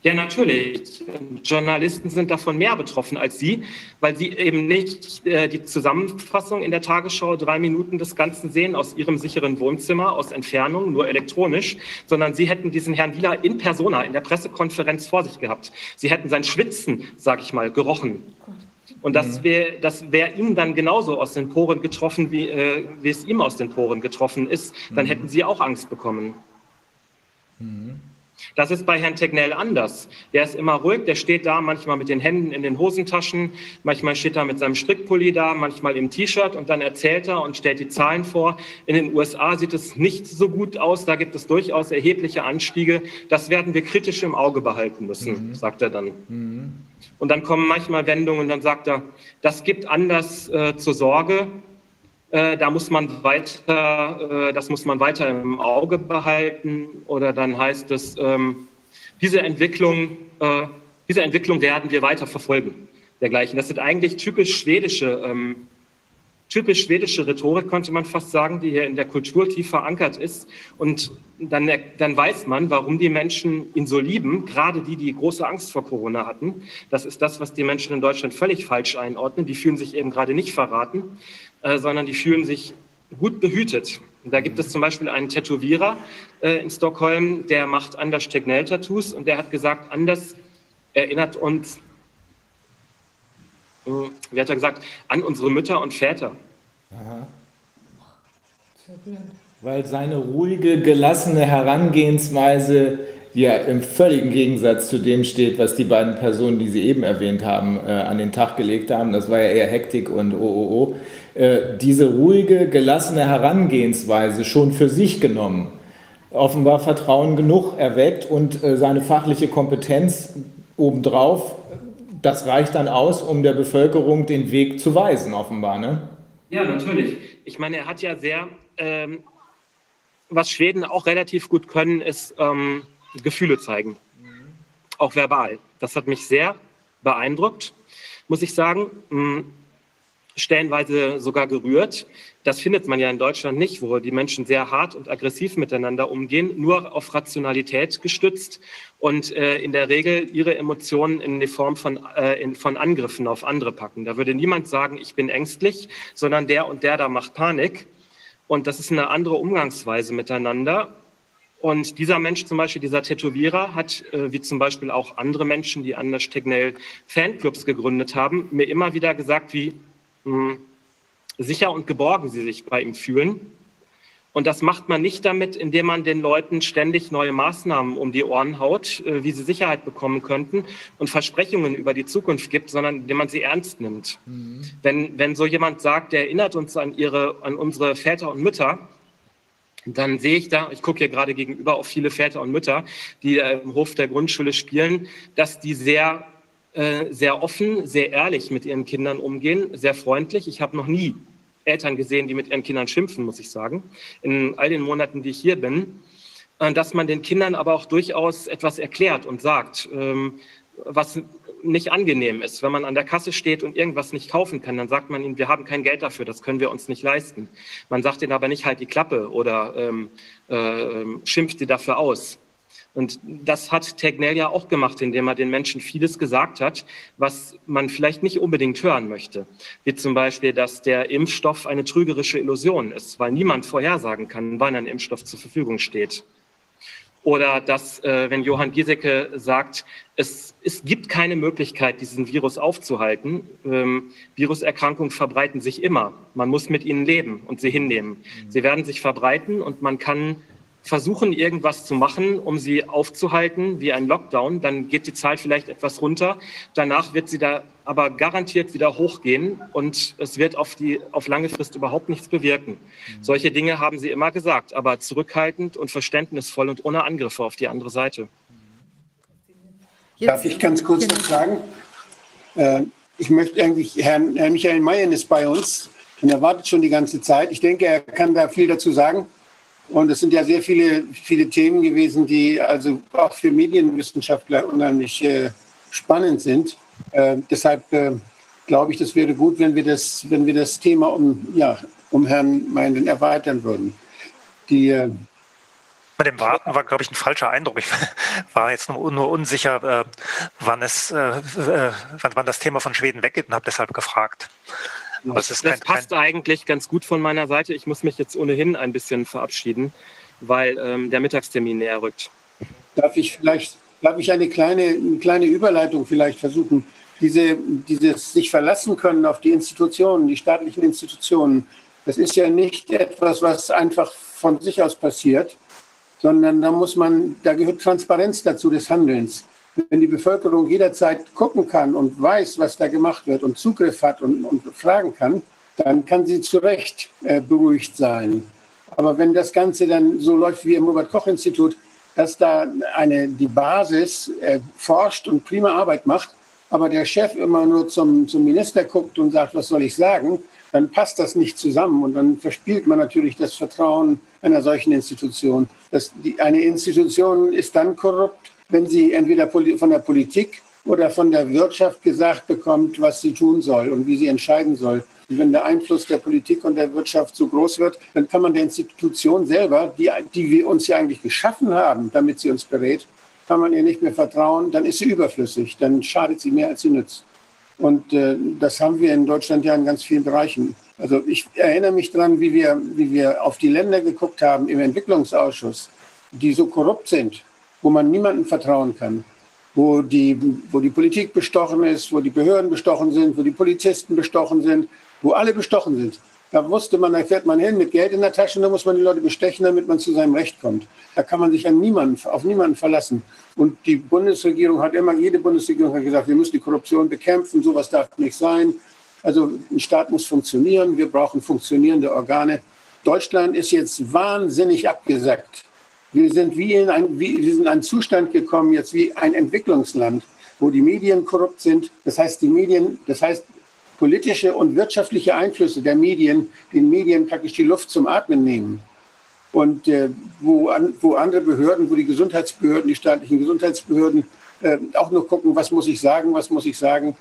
Ja, natürlich. Journalisten sind davon mehr betroffen als Sie, weil sie eben nicht äh, die Zusammenfassung in der Tagesschau drei Minuten des Ganzen sehen aus Ihrem sicheren Wohnzimmer, aus Entfernung, nur elektronisch, sondern Sie hätten diesen Herrn Wieler in persona in der Pressekonferenz vor sich gehabt. Sie hätten sein Schwitzen, sage ich mal, gerochen. Und das mhm. wäre das wär ihm dann genauso aus den Poren getroffen, wie, äh, wie es ihm aus den Poren getroffen ist. Dann mhm. hätten Sie auch Angst bekommen. Mhm. Das ist bei Herrn Tegnell anders. Der ist immer ruhig, der steht da manchmal mit den Händen in den Hosentaschen, manchmal steht er mit seinem Strickpulli da, manchmal im T-Shirt und dann erzählt er und stellt die Zahlen vor. In den USA sieht es nicht so gut aus, da gibt es durchaus erhebliche Anstiege. Das werden wir kritisch im Auge behalten müssen, mhm. sagt er dann. Mhm. Und dann kommen manchmal Wendungen und dann sagt er, das gibt Anlass äh, zur Sorge. Äh, da muss man weiter, äh, das muss man weiter im Auge behalten. Oder dann heißt es, ähm, diese Entwicklung, äh, diese Entwicklung werden wir weiter verfolgen. Dergleichen. Das sind eigentlich typisch schwedische, ähm, typisch schwedische Rhetorik, könnte man fast sagen, die hier in der Kultur tief verankert ist. Und dann, dann weiß man, warum die Menschen ihn so lieben, gerade die, die große Angst vor Corona hatten. Das ist das, was die Menschen in Deutschland völlig falsch einordnen. Die fühlen sich eben gerade nicht verraten. Äh, sondern die fühlen sich gut behütet. Da gibt es zum Beispiel einen Tätowierer äh, in Stockholm, der macht Anders Tegnell-Tattoos und der hat gesagt, Anders erinnert uns, äh, wie hat er gesagt, an unsere Mütter und Väter. Aha. Weil seine ruhige, gelassene Herangehensweise ja im völligen Gegensatz zu dem steht, was die beiden Personen, die Sie eben erwähnt haben, äh, an den Tag gelegt haben. Das war ja eher Hektik und OOO. Äh, diese ruhige, gelassene Herangehensweise schon für sich genommen, offenbar Vertrauen genug erweckt und äh, seine fachliche Kompetenz obendrauf, das reicht dann aus, um der Bevölkerung den Weg zu weisen, offenbar. Ne? Ja, natürlich. Ich meine, er hat ja sehr, ähm, was Schweden auch relativ gut können, ist, ähm, Gefühle zeigen. Auch verbal. Das hat mich sehr beeindruckt, muss ich sagen. Stellenweise sogar gerührt. Das findet man ja in Deutschland nicht, wo die Menschen sehr hart und aggressiv miteinander umgehen, nur auf Rationalität gestützt und äh, in der Regel ihre Emotionen in die Form von, äh, in, von Angriffen auf andere packen. Da würde niemand sagen, ich bin ängstlich, sondern der und der da macht Panik. Und das ist eine andere Umgangsweise miteinander. Und dieser Mensch zum Beispiel, dieser Tätowierer, hat, äh, wie zum Beispiel auch andere Menschen, die an der Stegnell Fanclubs gegründet haben, mir immer wieder gesagt, wie sicher und geborgen sie sich bei ihm fühlen. Und das macht man nicht damit, indem man den Leuten ständig neue Maßnahmen um die Ohren haut, äh, wie sie Sicherheit bekommen könnten und Versprechungen über die Zukunft gibt, sondern indem man sie ernst nimmt. Mhm. Wenn, wenn so jemand sagt, der erinnert uns an, ihre, an unsere Väter und Mütter, dann sehe ich da, ich gucke hier gerade gegenüber auf viele Väter und Mütter, die im Hof der Grundschule spielen, dass die sehr, äh, sehr offen, sehr ehrlich mit ihren Kindern umgehen, sehr freundlich. Ich habe noch nie Eltern gesehen, die mit ihren Kindern schimpfen, muss ich sagen, in all den Monaten, die ich hier bin. Äh, dass man den Kindern aber auch durchaus etwas erklärt und sagt, ähm, was nicht angenehm ist. Wenn man an der Kasse steht und irgendwas nicht kaufen kann, dann sagt man ihnen, wir haben kein Geld dafür, das können wir uns nicht leisten. Man sagt ihnen aber nicht halt die Klappe oder ähm, äh, schimpft sie dafür aus. Und das hat Tegnell ja auch gemacht, indem er den Menschen vieles gesagt hat, was man vielleicht nicht unbedingt hören möchte. Wie zum Beispiel, dass der Impfstoff eine trügerische Illusion ist, weil niemand vorhersagen kann, wann ein Impfstoff zur Verfügung steht. Oder dass, äh, wenn Johann Giesecke sagt, es, es gibt keine Möglichkeit, diesen Virus aufzuhalten. Ähm, Viruserkrankungen verbreiten sich immer. Man muss mit ihnen leben und sie hinnehmen. Mhm. Sie werden sich verbreiten und man kann versuchen, irgendwas zu machen, um sie aufzuhalten, wie ein Lockdown, dann geht die Zahl vielleicht etwas runter. Danach wird sie da aber garantiert wieder hochgehen und es wird auf, die, auf lange Frist überhaupt nichts bewirken. Mhm. Solche Dinge haben sie immer gesagt, aber zurückhaltend und verständnisvoll und ohne Angriffe auf die andere Seite. Darf ich ganz kurz noch sagen? Äh, ich möchte eigentlich, Herrn, Herr Michael Mayen ist bei uns und er wartet schon die ganze Zeit. Ich denke, er kann da viel dazu sagen. Und es sind ja sehr viele, viele Themen gewesen, die also auch für Medienwissenschaftler unheimlich äh, spannend sind. Äh, deshalb äh, glaube ich, das wäre gut, wenn wir das, wenn wir das Thema um, ja, um Herrn Meinen erweitern würden. Die, äh, mit dem Warten war, glaube ich, ein falscher Eindruck. Ich war jetzt nur, nur unsicher, äh, wann, es, äh, wann, wann das Thema von Schweden weggeht und habe deshalb gefragt. Das, das kein, passt kein... eigentlich ganz gut von meiner Seite. Ich muss mich jetzt ohnehin ein bisschen verabschieden, weil ähm, der Mittagstermin näher rückt. Darf ich vielleicht, darf ich eine kleine, eine kleine Überleitung vielleicht versuchen? Diese, dieses sich verlassen können auf die Institutionen, die staatlichen Institutionen, das ist ja nicht etwas, was einfach von sich aus passiert, sondern da muss man, da gehört Transparenz dazu des Handelns wenn die Bevölkerung jederzeit gucken kann und weiß, was da gemacht wird und Zugriff hat und, und fragen kann, dann kann sie zu Recht äh, beruhigt sein. Aber wenn das Ganze dann so läuft wie im Robert-Koch-Institut, dass da eine, die Basis äh, forscht und prima Arbeit macht, aber der Chef immer nur zum, zum Minister guckt und sagt, was soll ich sagen, dann passt das nicht zusammen und dann verspielt man natürlich das Vertrauen einer solchen Institution. Das, die, eine Institution ist dann korrupt, wenn sie entweder von der Politik oder von der Wirtschaft gesagt bekommt, was sie tun soll und wie sie entscheiden soll. Und wenn der Einfluss der Politik und der Wirtschaft so groß wird, dann kann man der Institution selber, die, die wir uns ja eigentlich geschaffen haben, damit sie uns berät, kann man ihr nicht mehr vertrauen, dann ist sie überflüssig, dann schadet sie mehr, als sie nützt. Und äh, das haben wir in Deutschland ja in ganz vielen Bereichen. Also ich erinnere mich daran, wie wir, wie wir auf die Länder geguckt haben im Entwicklungsausschuss, die so korrupt sind, wo man niemandem vertrauen kann, wo die, wo die Politik bestochen ist, wo die Behörden bestochen sind, wo die Polizisten bestochen sind, wo alle bestochen sind. Da wusste man, da fährt man hin mit Geld in der Tasche, da muss man die Leute bestechen, damit man zu seinem Recht kommt. Da kann man sich an niemanden, auf niemanden verlassen. Und die Bundesregierung hat immer, jede Bundesregierung hat gesagt, wir müssen die Korruption bekämpfen, sowas darf nicht sein. Also ein Staat muss funktionieren, wir brauchen funktionierende Organe. Deutschland ist jetzt wahnsinnig abgesackt wir sind wie in ein, wie, wir sind in einen Zustand gekommen, jetzt wie ein Entwicklungsland, wo die Medien korrupt sind. Das heißt, die Medien, das heißt, politische und wirtschaftliche Einflüsse der Medien den Medien praktisch die Luft zum Atmen nehmen. Und äh, wo, an, wo andere Behörden, wo die Gesundheitsbehörden, die staatlichen Gesundheitsbehörden äh, auch nur gucken, was muss ich sagen, was muss ich sagen.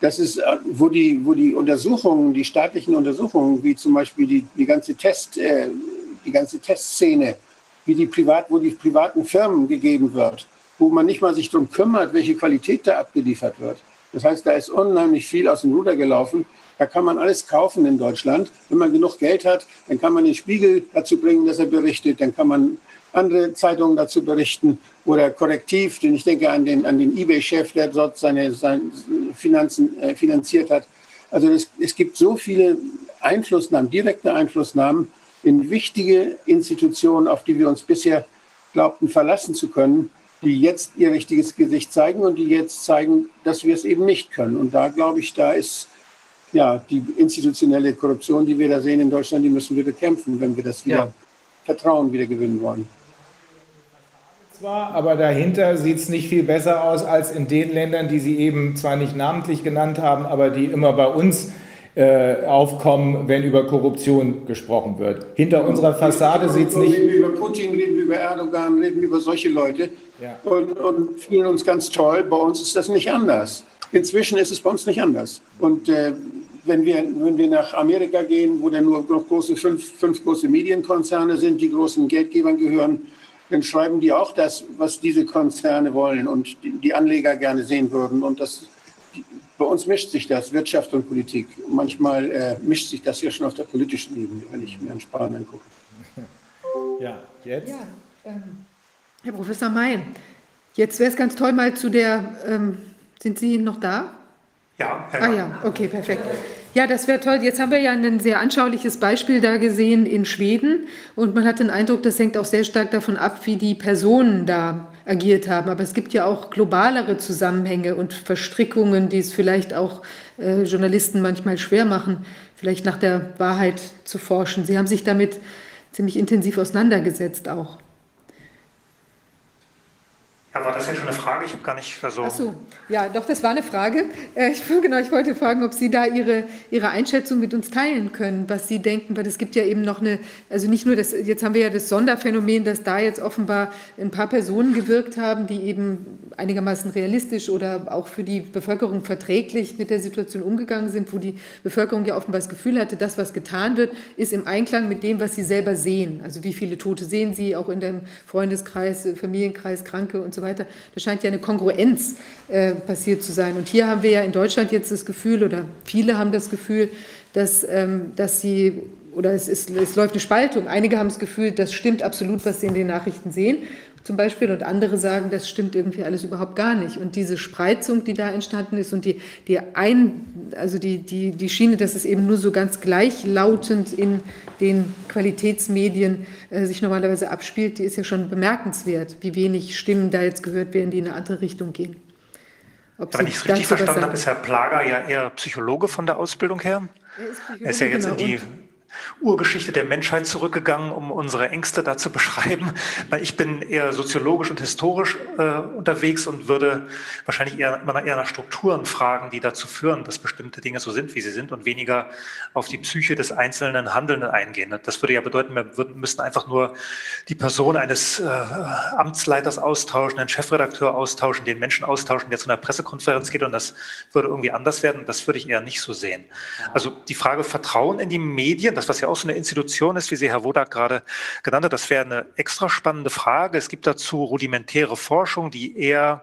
Das ist, äh, wo die, wo die Untersuchungen, die staatlichen Untersuchungen, wie zum Beispiel die, die ganze Test, äh, die ganze Testszene wie die Privat, wo die privaten Firmen gegeben wird, wo man nicht mal sich darum kümmert, welche Qualität da abgeliefert wird. Das heißt, da ist unheimlich viel aus dem Ruder gelaufen. Da kann man alles kaufen in Deutschland. Wenn man genug Geld hat, dann kann man den Spiegel dazu bringen, dass er berichtet. Dann kann man andere Zeitungen dazu berichten oder Korrektiv, denn ich denke an den, an den eBay-Chef, der dort seine, seine Finanzen äh, finanziert hat. Also es, es gibt so viele Einflussnahmen, direkte Einflussnahmen in wichtige Institutionen, auf die wir uns bisher glaubten verlassen zu können, die jetzt ihr richtiges Gesicht zeigen und die jetzt zeigen, dass wir es eben nicht können. Und da glaube ich, da ist ja die institutionelle Korruption, die wir da sehen in Deutschland, die müssen wir bekämpfen, wenn wir das wieder ja. Vertrauen wieder gewinnen wollen. Zwar, aber dahinter sieht es nicht viel besser aus als in den Ländern, die Sie eben zwar nicht namentlich genannt haben, aber die immer bei uns äh, aufkommen, wenn über Korruption gesprochen wird. Hinter unserer Fassade sieht es nicht. Reden wir über Putin, reden wir über Erdogan, reden wir über solche Leute ja. und, und, fühlen uns ganz toll. Bei uns ist das nicht anders. Inzwischen ist es bei uns nicht anders. Und äh, wenn, wir, wenn wir nach Amerika gehen, wo dann nur noch große, fünf, fünf große Medienkonzerne sind, die großen Geldgebern gehören, dann schreiben die auch das, was diese Konzerne wollen und die, die Anleger gerne sehen würden. Und das, bei uns mischt sich das, Wirtschaft und Politik. Manchmal äh, mischt sich das ja schon auf der politischen Ebene, wenn ich mir in Spanien angucke. Ja, jetzt? Ja, ähm, Herr Professor May, jetzt wäre es ganz toll, mal zu der, ähm, sind Sie noch da? Ja. Herr ah ja, okay, perfekt. Ja, das wäre toll. Jetzt haben wir ja ein sehr anschauliches Beispiel da gesehen in Schweden und man hat den Eindruck, das hängt auch sehr stark davon ab, wie die Personen da agiert haben. Aber es gibt ja auch globalere Zusammenhänge und Verstrickungen, die es vielleicht auch äh, Journalisten manchmal schwer machen, vielleicht nach der Wahrheit zu forschen. Sie haben sich damit ziemlich intensiv auseinandergesetzt auch. Ja, war das jetzt schon eine Frage? Ich habe gar nicht versucht. Ach so, ja, doch, das war eine Frage. Äh, ich, genau, ich wollte fragen, ob Sie da Ihre, Ihre Einschätzung mit uns teilen können, was Sie denken, weil es gibt ja eben noch eine, also nicht nur das, jetzt haben wir ja das Sonderphänomen, dass da jetzt offenbar ein paar Personen gewirkt haben, die eben einigermaßen realistisch oder auch für die Bevölkerung verträglich mit der Situation umgegangen sind, wo die Bevölkerung ja offenbar das Gefühl hatte, das, was getan wird, ist im Einklang mit dem, was sie selber sehen. Also wie viele Tote sehen sie, auch in dem Freundeskreis, Familienkreis, Kranke und so weiter weiter. Da scheint ja eine Kongruenz äh, passiert zu sein. Und hier haben wir ja in Deutschland jetzt das Gefühl, oder viele haben das Gefühl, dass, ähm, dass sie, oder es, ist, es läuft eine Spaltung. Einige haben das Gefühl, das stimmt absolut, was sie in den Nachrichten sehen zum Beispiel und andere sagen, das stimmt irgendwie alles überhaupt gar nicht. Und diese Spreizung, die da entstanden ist und die, die, ein, also die, die, die Schiene, dass es eben nur so ganz gleichlautend in den Qualitätsmedien äh, sich normalerweise abspielt, die ist ja schon bemerkenswert, wie wenig Stimmen da jetzt gehört werden, die in eine andere Richtung gehen. Ob Wenn ich es richtig verstanden habe, ist Herr Plager ja eher Psychologe von der Ausbildung her. Er ist, er ist ja jetzt genau. in die Urgeschichte der Menschheit zurückgegangen, um unsere Ängste da zu beschreiben. Weil ich bin eher soziologisch und historisch äh, unterwegs und würde wahrscheinlich eher, immer eher nach Strukturen fragen, die dazu führen, dass bestimmte Dinge so sind, wie sie sind und weniger auf die Psyche des einzelnen Handelnden eingehen. Das würde ja bedeuten, wir würden, müssten einfach nur die Person eines äh, Amtsleiters austauschen, einen Chefredakteur austauschen, den Menschen austauschen, der zu einer Pressekonferenz geht und das würde irgendwie anders werden. Das würde ich eher nicht so sehen. Also die Frage Vertrauen in die Medien, das was ja auch so eine Institution ist, wie sie Herr Wodak gerade genannt hat, das wäre eine extra spannende Frage. Es gibt dazu rudimentäre Forschung, die eher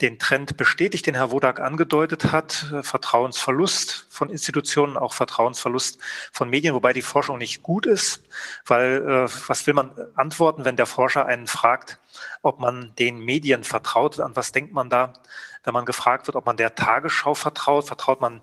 den Trend bestätigt, den Herr Wodak angedeutet hat, Vertrauensverlust von Institutionen, auch Vertrauensverlust von Medien, wobei die Forschung nicht gut ist, weil äh, was will man antworten, wenn der Forscher einen fragt, ob man den Medien vertraut, an was denkt man da? Wenn man gefragt wird, ob man der Tagesschau vertraut, vertraut man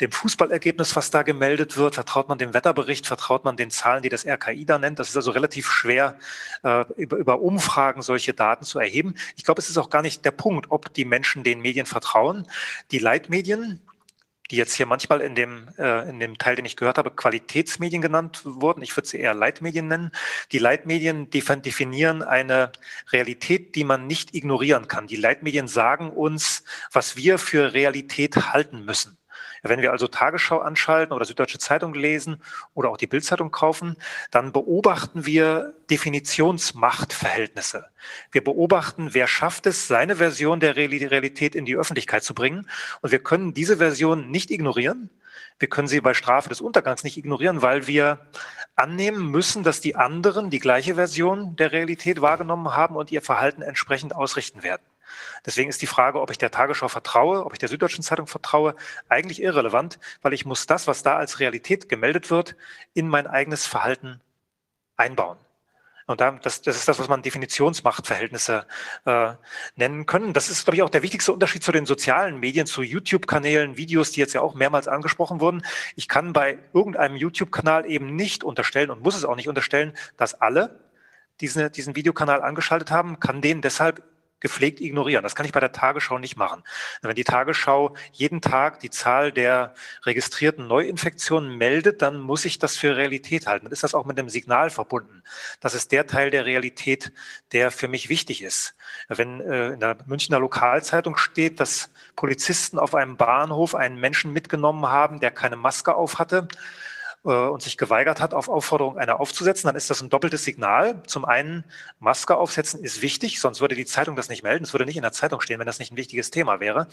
dem Fußballergebnis, was da gemeldet wird, vertraut man dem Wetterbericht, vertraut man den Zahlen, die das RKI da nennt. Das ist also relativ schwer, äh, über, über Umfragen solche Daten zu erheben. Ich glaube, es ist auch gar nicht der Punkt, ob die Menschen den Medien vertrauen. Die Leitmedien, die jetzt hier manchmal in dem, äh, in dem Teil, den ich gehört habe, Qualitätsmedien genannt wurden. Ich würde sie eher Leitmedien nennen. Die Leitmedien definieren eine Realität, die man nicht ignorieren kann. Die Leitmedien sagen uns, was wir für Realität halten müssen. Wenn wir also Tagesschau anschalten oder Süddeutsche Zeitung lesen oder auch die Bildzeitung kaufen, dann beobachten wir Definitionsmachtverhältnisse. Wir beobachten, wer schafft es, seine Version der Realität in die Öffentlichkeit zu bringen. Und wir können diese Version nicht ignorieren. Wir können sie bei Strafe des Untergangs nicht ignorieren, weil wir annehmen müssen, dass die anderen die gleiche Version der Realität wahrgenommen haben und ihr Verhalten entsprechend ausrichten werden. Deswegen ist die Frage, ob ich der Tagesschau vertraue, ob ich der Süddeutschen Zeitung vertraue, eigentlich irrelevant, weil ich muss das, was da als Realität gemeldet wird, in mein eigenes Verhalten einbauen. Und da, das, das ist das, was man Definitionsmachtverhältnisse äh, nennen können. Das ist, glaube ich, auch der wichtigste Unterschied zu den sozialen Medien, zu YouTube-Kanälen, Videos, die jetzt ja auch mehrmals angesprochen wurden. Ich kann bei irgendeinem YouTube-Kanal eben nicht unterstellen und muss es auch nicht unterstellen, dass alle diesen, diesen Videokanal angeschaltet haben, kann den deshalb gepflegt ignorieren. Das kann ich bei der Tagesschau nicht machen. Wenn die Tagesschau jeden Tag die Zahl der registrierten Neuinfektionen meldet, dann muss ich das für Realität halten. Dann ist das auch mit einem Signal verbunden. Das ist der Teil der Realität, der für mich wichtig ist. Wenn äh, in der Münchner Lokalzeitung steht, dass Polizisten auf einem Bahnhof einen Menschen mitgenommen haben, der keine Maske auf hatte, und sich geweigert hat, auf Aufforderung eine aufzusetzen, dann ist das ein doppeltes Signal. Zum einen, Maske aufsetzen ist wichtig, sonst würde die Zeitung das nicht melden. Es würde nicht in der Zeitung stehen, wenn das nicht ein wichtiges Thema wäre.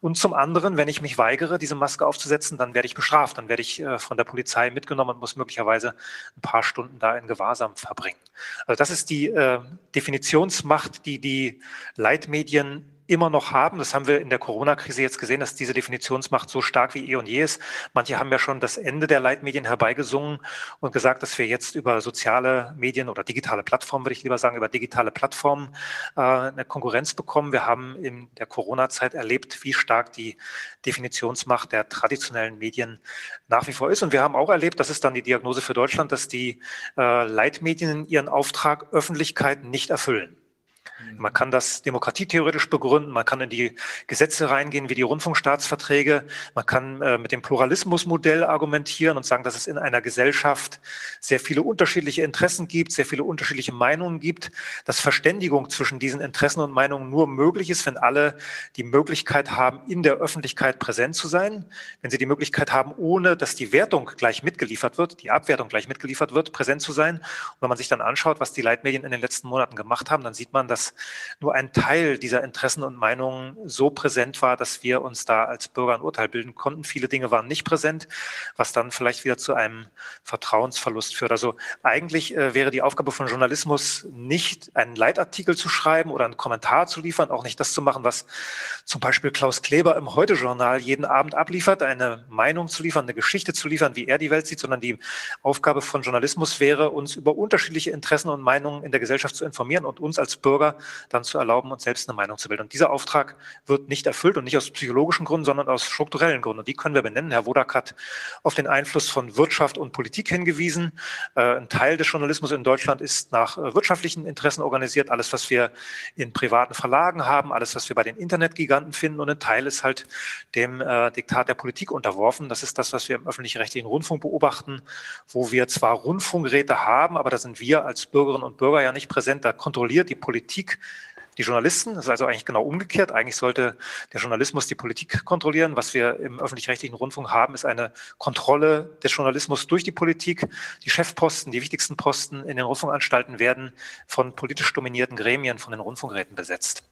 Und zum anderen, wenn ich mich weigere, diese Maske aufzusetzen, dann werde ich bestraft. Dann werde ich äh, von der Polizei mitgenommen und muss möglicherweise ein paar Stunden da in Gewahrsam verbringen. Also das ist die äh, Definitionsmacht, die die Leitmedien immer noch haben. Das haben wir in der Corona-Krise jetzt gesehen, dass diese Definitionsmacht so stark wie eh und je ist. Manche haben ja schon das Ende der Leitmedien herbeigesungen und gesagt, dass wir jetzt über soziale Medien oder digitale Plattformen, würde ich lieber sagen, über digitale Plattformen äh, eine Konkurrenz bekommen. Wir haben in der Corona-Zeit erlebt, wie stark die Definitionsmacht der traditionellen Medien nach wie vor ist. Und wir haben auch erlebt, das ist dann die Diagnose für Deutschland, dass die äh, Leitmedien ihren Auftrag Öffentlichkeit nicht erfüllen. Man kann das demokratietheoretisch begründen, man kann in die Gesetze reingehen, wie die Rundfunkstaatsverträge, man kann äh, mit dem Pluralismusmodell argumentieren und sagen, dass es in einer Gesellschaft sehr viele unterschiedliche Interessen gibt, sehr viele unterschiedliche Meinungen gibt, dass Verständigung zwischen diesen Interessen und Meinungen nur möglich ist, wenn alle die Möglichkeit haben, in der Öffentlichkeit präsent zu sein, wenn sie die Möglichkeit haben, ohne dass die Wertung gleich mitgeliefert wird, die Abwertung gleich mitgeliefert wird, präsent zu sein. Und wenn man sich dann anschaut, was die Leitmedien in den letzten Monaten gemacht haben, dann sieht man, dass nur ein Teil dieser Interessen und Meinungen so präsent war, dass wir uns da als Bürger ein Urteil bilden konnten. Viele Dinge waren nicht präsent, was dann vielleicht wieder zu einem Vertrauensverlust führt. Also eigentlich äh, wäre die Aufgabe von Journalismus nicht einen Leitartikel zu schreiben oder einen Kommentar zu liefern, auch nicht das zu machen, was zum Beispiel Klaus Kleber im Heute-Journal jeden Abend abliefert, eine Meinung zu liefern, eine Geschichte zu liefern, wie er die Welt sieht, sondern die Aufgabe von Journalismus wäre, uns über unterschiedliche Interessen und Meinungen in der Gesellschaft zu informieren und uns als Bürger dann zu erlauben, uns selbst eine Meinung zu bilden. Und dieser Auftrag wird nicht erfüllt und nicht aus psychologischen Gründen, sondern aus strukturellen Gründen. Und die können wir benennen. Herr Wodak hat auf den Einfluss von Wirtschaft und Politik hingewiesen. Äh, ein Teil des Journalismus in Deutschland ist nach äh, wirtschaftlichen Interessen organisiert. Alles, was wir in privaten Verlagen haben, alles, was wir bei den Internetgiganten finden. Und ein Teil ist halt dem äh, Diktat der Politik unterworfen. Das ist das, was wir im öffentlich-rechtlichen Rundfunk beobachten, wo wir zwar Rundfunkräte haben, aber da sind wir als Bürgerinnen und Bürger ja nicht präsent. Da kontrolliert die Politik die Journalisten. Das ist also eigentlich genau umgekehrt. Eigentlich sollte der Journalismus die Politik kontrollieren. Was wir im öffentlich-rechtlichen Rundfunk haben, ist eine Kontrolle des Journalismus durch die Politik. Die Chefposten, die wichtigsten Posten in den Rundfunkanstalten werden von politisch dominierten Gremien, von den Rundfunkräten besetzt.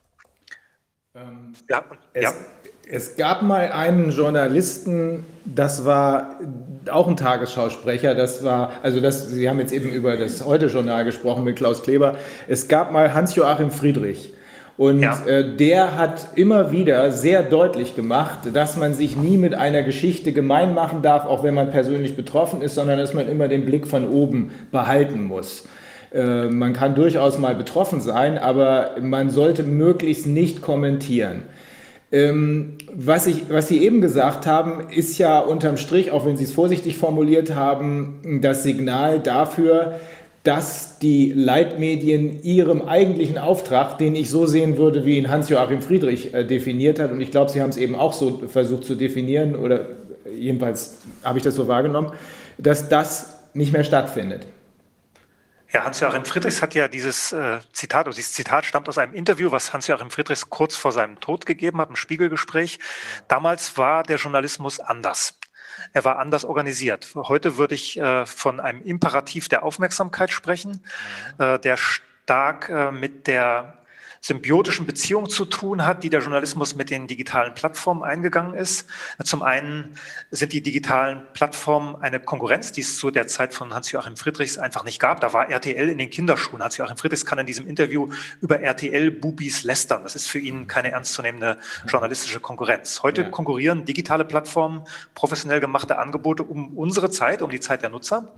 Ähm, ja, es, ja. es gab mal einen Journalisten, das war auch ein Tagesschausprecher, das war, also das, Sie haben jetzt eben über das Heute-Journal gesprochen mit Klaus Kleber. Es gab mal Hans-Joachim Friedrich. Und ja. äh, der hat immer wieder sehr deutlich gemacht, dass man sich nie mit einer Geschichte gemein machen darf, auch wenn man persönlich betroffen ist, sondern dass man immer den Blick von oben behalten muss. Äh, man kann durchaus mal betroffen sein, aber man sollte möglichst nicht kommentieren. Ähm, was, ich, was Sie eben gesagt haben, ist ja unterm Strich, auch wenn Sie es vorsichtig formuliert haben, das Signal dafür, dass die Leitmedien ihrem eigentlichen Auftrag, den ich so sehen würde, wie ihn Hans-Joachim Friedrich äh, definiert hat, und ich glaube, Sie haben es eben auch so versucht zu definieren, oder jedenfalls habe ich das so wahrgenommen, dass das nicht mehr stattfindet. Ja, Hans-Joachim Friedrichs hat ja dieses äh, Zitat, also dieses Zitat stammt aus einem Interview, was Hans-Joachim Friedrichs kurz vor seinem Tod gegeben hat, im Spiegelgespräch. Damals war der Journalismus anders. Er war anders organisiert. Heute würde ich äh, von einem Imperativ der Aufmerksamkeit sprechen, mhm. äh, der stark äh, mit der symbiotischen Beziehung zu tun hat, die der Journalismus mit den digitalen Plattformen eingegangen ist. Zum einen sind die digitalen Plattformen eine Konkurrenz, die es zu der Zeit von Hans-Joachim Friedrichs einfach nicht gab. Da war RTL in den Kinderschuhen. Hans-Joachim Friedrichs kann in diesem Interview über RTL-Bubis lästern. Das ist für ihn keine ernstzunehmende journalistische Konkurrenz. Heute ja. konkurrieren digitale Plattformen, professionell gemachte Angebote um unsere Zeit, um die Zeit der Nutzer.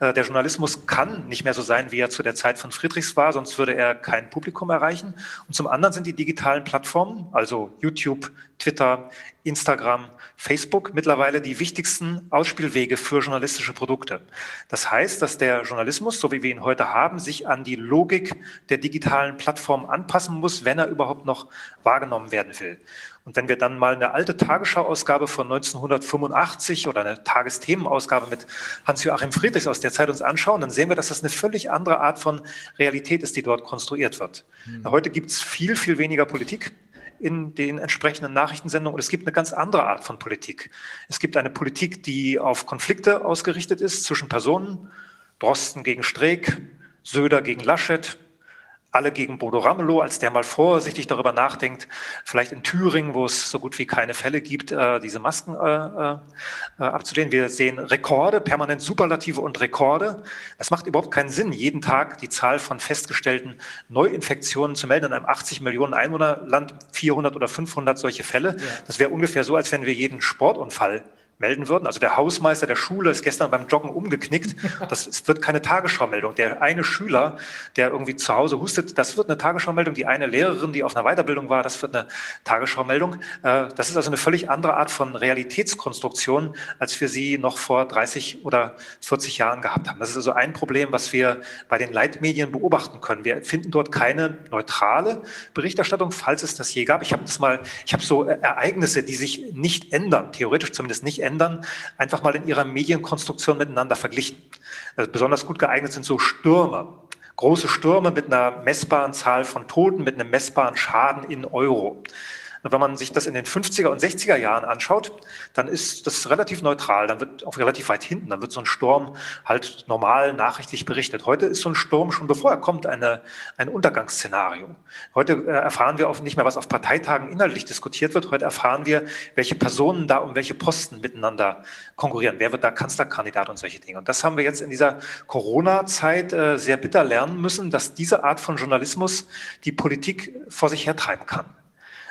Äh, der Journalismus kann nicht mehr so sein, wie er zu der Zeit von Friedrichs war, sonst würde er kein Publikum erreichen. Und zum anderen sind die digitalen Plattformen, also YouTube, Twitter, Instagram, Facebook mittlerweile die wichtigsten Ausspielwege für journalistische Produkte. Das heißt, dass der Journalismus, so wie wir ihn heute haben, sich an die Logik der digitalen Plattform anpassen muss, wenn er überhaupt noch wahrgenommen werden will. Und wenn wir dann mal eine alte Tagesschau-Ausgabe von 1985 oder eine Tagesthemenausgabe mit Hans-Joachim Friedrichs aus der Zeit uns anschauen, dann sehen wir, dass das eine völlig andere Art von Realität ist, die dort konstruiert wird. Mhm. Heute gibt es viel, viel weniger Politik in den entsprechenden Nachrichtensendungen. Und es gibt eine ganz andere Art von Politik. Es gibt eine Politik, die auf Konflikte ausgerichtet ist zwischen Personen, Drosten gegen Streeck, Söder gegen Laschet, alle gegen Bodo Ramelow, als der mal vorsichtig darüber nachdenkt, vielleicht in Thüringen, wo es so gut wie keine Fälle gibt, äh, diese Masken äh, äh, abzulehnen. Wir sehen Rekorde, permanent Superlative und Rekorde. Es macht überhaupt keinen Sinn, jeden Tag die Zahl von festgestellten Neuinfektionen zu melden in einem 80 Millionen Einwohnerland, 400 oder 500 solche Fälle. Das wäre ungefähr so, als wenn wir jeden Sportunfall melden würden. Also der Hausmeister der Schule ist gestern beim Joggen umgeknickt. Das wird keine Tagesschau-Meldung. Der eine Schüler, der irgendwie zu Hause hustet, das wird eine Tagesschau-Meldung. Die eine Lehrerin, die auf einer Weiterbildung war, das wird eine Tagesschau-Meldung. Äh, das ist also eine völlig andere Art von Realitätskonstruktion, als wir sie noch vor 30 oder 40 Jahren gehabt haben. Das ist also ein Problem, was wir bei den Leitmedien beobachten können. Wir finden dort keine neutrale Berichterstattung, falls es das je gab. Ich habe das mal, ich habe so Ereignisse, die sich nicht ändern, theoretisch zumindest nicht ändern, einfach mal in ihrer Medienkonstruktion miteinander verglichen. Also besonders gut geeignet sind so Stürme. Große Stürme mit einer messbaren Zahl von Toten, mit einem messbaren Schaden in Euro. Und wenn man sich das in den 50er und 60er Jahren anschaut, dann ist das relativ neutral, dann wird auch relativ weit hinten, dann wird so ein Sturm halt normal nachrichtlich berichtet. Heute ist so ein Sturm schon bevor er kommt eine, ein Untergangsszenario. Heute äh, erfahren wir auch nicht mehr, was auf Parteitagen inhaltlich diskutiert wird. Heute erfahren wir, welche Personen da um welche Posten miteinander konkurrieren. Wer wird da Kanzlerkandidat und solche Dinge. Und das haben wir jetzt in dieser Corona-Zeit äh, sehr bitter lernen müssen, dass diese Art von Journalismus die Politik vor sich hertreiben kann.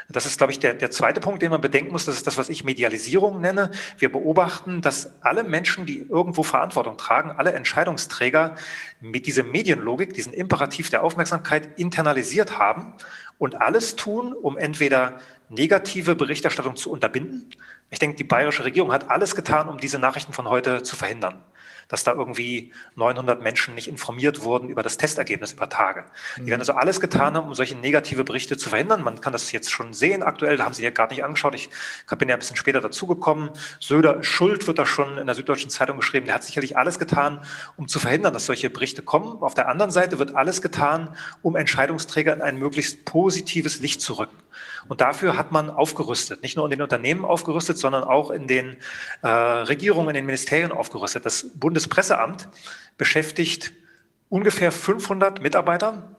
Das ist, glaube ich, der, der zweite Punkt, den man bedenken muss. Das ist das, was ich Medialisierung nenne. Wir beobachten, dass alle Menschen, die irgendwo Verantwortung tragen, alle Entscheidungsträger mit dieser Medienlogik, diesen Imperativ der Aufmerksamkeit internalisiert haben und alles tun, um entweder negative Berichterstattung zu unterbinden. Ich denke, die bayerische Regierung hat alles getan, um diese Nachrichten von heute zu verhindern dass da irgendwie 900 Menschen nicht informiert wurden über das Testergebnis über Tage. Die werden also alles getan haben, um solche negative Berichte zu verhindern. Man kann das jetzt schon sehen aktuell, da haben Sie ja gerade nicht angeschaut. Ich bin ja ein bisschen später dazugekommen. Söder Schuld wird da schon in der Süddeutschen Zeitung geschrieben. Der hat sicherlich alles getan, um zu verhindern, dass solche Berichte kommen. Auf der anderen Seite wird alles getan, um Entscheidungsträger in ein möglichst positives Licht zu rücken. Und dafür hat man aufgerüstet, nicht nur in den Unternehmen aufgerüstet, sondern auch in den äh, Regierungen, in den Ministerien aufgerüstet. Das Bundespresseamt beschäftigt ungefähr 500 Mitarbeiter,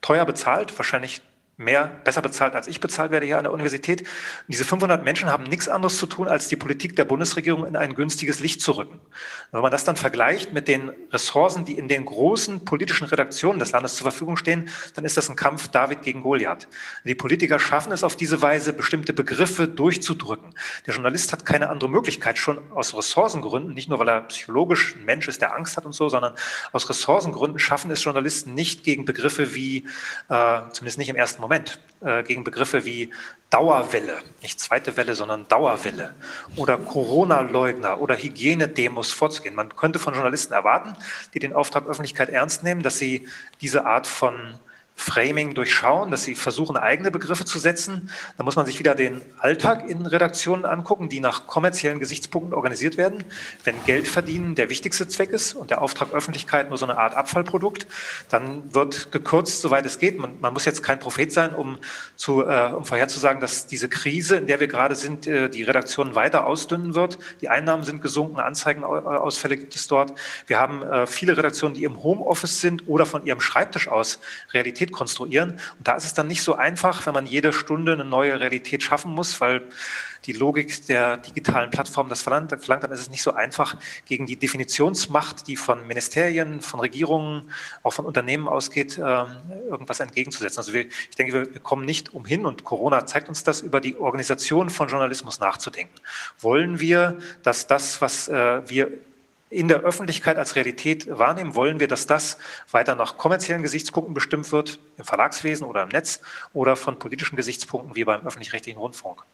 teuer bezahlt, wahrscheinlich mehr, besser bezahlt als ich bezahlt werde hier an der Universität. Und diese 500 Menschen haben nichts anderes zu tun, als die Politik der Bundesregierung in ein günstiges Licht zu rücken. wenn man das dann vergleicht mit den Ressourcen, die in den großen politischen Redaktionen des Landes zur Verfügung stehen, dann ist das ein Kampf David gegen Goliath. Die Politiker schaffen es auf diese Weise, bestimmte Begriffe durchzudrücken. Der Journalist hat keine andere Möglichkeit, schon aus Ressourcengründen, nicht nur weil er psychologisch ein Mensch ist, der Angst hat und so, sondern aus Ressourcengründen schaffen es Journalisten nicht gegen Begriffe wie, äh, zumindest nicht im ersten Moment äh, gegen Begriffe wie Dauerwelle, nicht zweite Welle, sondern Dauerwelle oder Corona-Leugner oder Hygienedemos vorzugehen. Man könnte von Journalisten erwarten, die den Auftrag Öffentlichkeit ernst nehmen, dass sie diese Art von Framing durchschauen, dass sie versuchen, eigene Begriffe zu setzen. Da muss man sich wieder den Alltag in Redaktionen angucken, die nach kommerziellen Gesichtspunkten organisiert werden. Wenn Geld verdienen der wichtigste Zweck ist und der Auftrag Öffentlichkeit nur so eine Art Abfallprodukt, dann wird gekürzt, soweit es geht. Man, man muss jetzt kein Prophet sein, um, zu, äh, um vorherzusagen, dass diese Krise, in der wir gerade sind, äh, die Redaktionen weiter ausdünnen wird. Die Einnahmen sind gesunken, Anzeigenausfälle gibt es dort. Wir haben äh, viele Redaktionen, die im Homeoffice sind oder von ihrem Schreibtisch aus Realität Realität konstruieren. Und da ist es dann nicht so einfach, wenn man jede Stunde eine neue Realität schaffen muss, weil die Logik der digitalen Plattform das verlangt, dann ist es nicht so einfach, gegen die Definitionsmacht, die von Ministerien, von Regierungen, auch von Unternehmen ausgeht, ähm, irgendwas entgegenzusetzen. Also wir, ich denke, wir kommen nicht umhin, und Corona zeigt uns das, über die Organisation von Journalismus nachzudenken. Wollen wir, dass das, was äh, wir in der Öffentlichkeit als Realität wahrnehmen? Wollen wir, dass das weiter nach kommerziellen Gesichtspunkten bestimmt wird, im Verlagswesen oder im Netz, oder von politischen Gesichtspunkten wie beim öffentlich-rechtlichen Rundfunk?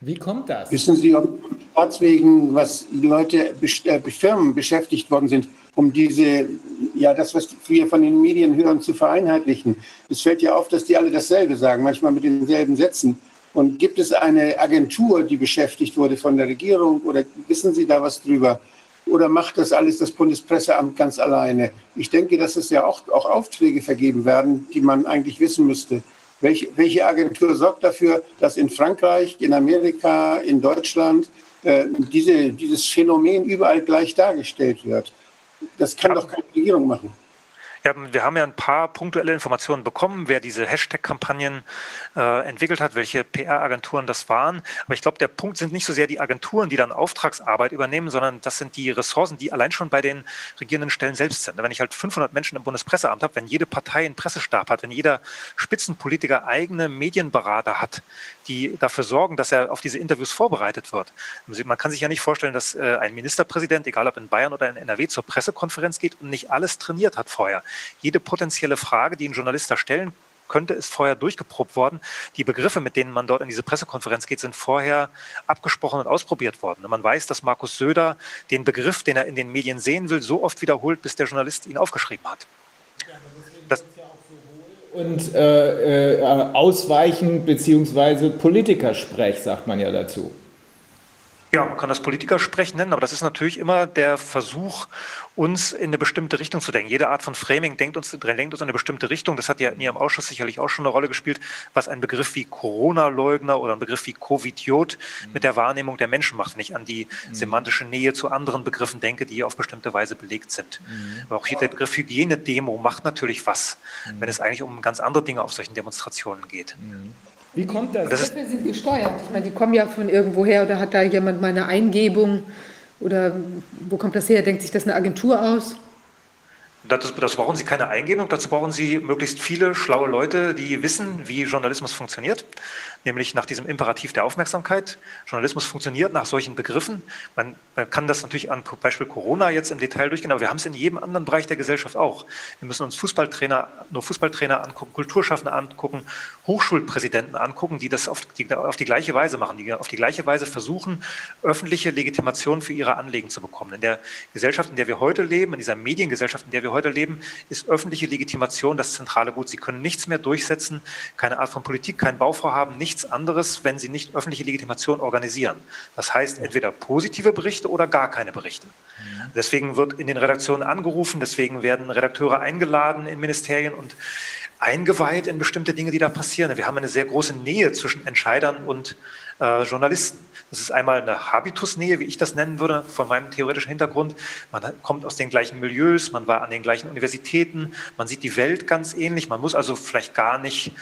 Wie kommt das? Wissen Sie, ob Staatswegen, was Leute, äh, Firmen beschäftigt worden sind, um diese, ja, das, was wir von den Medien hören, zu vereinheitlichen? Es fällt ja auf, dass die alle dasselbe sagen, manchmal mit denselben Sätzen. Und gibt es eine Agentur, die beschäftigt wurde von der Regierung oder wissen Sie da was drüber? Oder macht das alles das Bundespresseamt ganz alleine? Ich denke, dass es ja auch, auch Aufträge vergeben werden, die man eigentlich wissen müsste. Welche, welche Agentur sorgt dafür, dass in Frankreich, in Amerika, in Deutschland äh, diese, dieses Phänomen überall gleich dargestellt wird? Das kann doch keine Regierung machen. Ja, wir haben ja ein paar punktuelle Informationen bekommen, wer diese Hashtag-Kampagnen äh, entwickelt hat, welche PR-Agenturen das waren. Aber ich glaube, der Punkt sind nicht so sehr die Agenturen, die dann Auftragsarbeit übernehmen, sondern das sind die Ressourcen, die allein schon bei den regierenden Stellen selbst sind. Wenn ich halt 500 Menschen im Bundespresseamt habe, wenn jede Partei einen Pressestab hat, wenn jeder Spitzenpolitiker eigene Medienberater hat, die dafür sorgen, dass er auf diese Interviews vorbereitet wird. Man kann sich ja nicht vorstellen, dass äh, ein Ministerpräsident, egal ob in Bayern oder in NRW, zur Pressekonferenz geht und nicht alles trainiert hat vorher. Jede potenzielle Frage, die ein Journalist da stellen könnte, ist vorher durchgeprobt worden. Die Begriffe, mit denen man dort in diese Pressekonferenz geht, sind vorher abgesprochen und ausprobiert worden. Und man weiß, dass Markus Söder den Begriff, den er in den Medien sehen will, so oft wiederholt, bis der Journalist ihn aufgeschrieben hat. Das und äh, äh, ausweichen beziehungsweise Politikersprech, sagt man ja dazu. Ja, man kann das Politikersprechen nennen, aber das ist natürlich immer der Versuch, uns in eine bestimmte Richtung zu denken. Jede Art von Framing denkt uns, lenkt uns in eine bestimmte Richtung. Das hat ja in Ihrem Ausschuss sicherlich auch schon eine Rolle gespielt, was ein Begriff wie Corona-Leugner oder ein Begriff wie Covidiot mhm. mit der Wahrnehmung der Menschen macht, wenn ich an die mhm. semantische Nähe zu anderen Begriffen denke, die auf bestimmte Weise belegt sind. Mhm. Aber auch hier der Begriff Hygienedemo macht natürlich was, mhm. wenn es eigentlich um ganz andere Dinge auf solchen Demonstrationen geht. Wie kommt das? das Begriffe sind gesteuert. Ich meine, die kommen ja von irgendwoher oder hat da jemand mal eine Eingebung oder wo kommt das her? Denkt sich das eine Agentur aus? Dazu, dazu, brauchen Sie keine Eingebung, dazu brauchen Sie möglichst viele schlaue Leute, die wissen, wie Journalismus funktioniert nämlich nach diesem Imperativ der Aufmerksamkeit. Journalismus funktioniert nach solchen Begriffen. Man, man, kann das natürlich an Beispiel Corona jetzt im Detail durchgehen, aber wir haben es in jedem anderen Bereich der Gesellschaft auch. Wir müssen uns Fußballtrainer, nur Fußballtrainer angucken, Kulturschaffende angucken, Hochschulpräsidenten angucken, die das auf die, auf die gleiche Weise machen, die auf die gleiche Weise versuchen, öffentliche Legitimation für ihre Anliegen zu bekommen. In der Gesellschaft, in der wir heute leben, in dieser Mediengesellschaft, in der wir heute leben, ist öffentliche Legitimation das zentrale Gut. Sie können nichts mehr durchsetzen, keine Art von Politik, kein Bauvorhaben, nichts nichts anderes, wenn sie nicht öffentliche Legitimation organisieren. Das heißt entweder positive Berichte oder gar keine Berichte. Deswegen wird in den Redaktionen angerufen, deswegen werden Redakteure eingeladen in Ministerien und eingeweiht in bestimmte Dinge, die da passieren. Wir haben eine sehr große Nähe zwischen Entscheidern und äh, Journalisten. Das ist einmal eine Habitusnähe, wie ich das nennen würde, von meinem theoretischen Hintergrund. Man kommt aus den gleichen Milieus, man war an den gleichen Universitäten, man sieht die Welt ganz ähnlich. Man muss also vielleicht gar nicht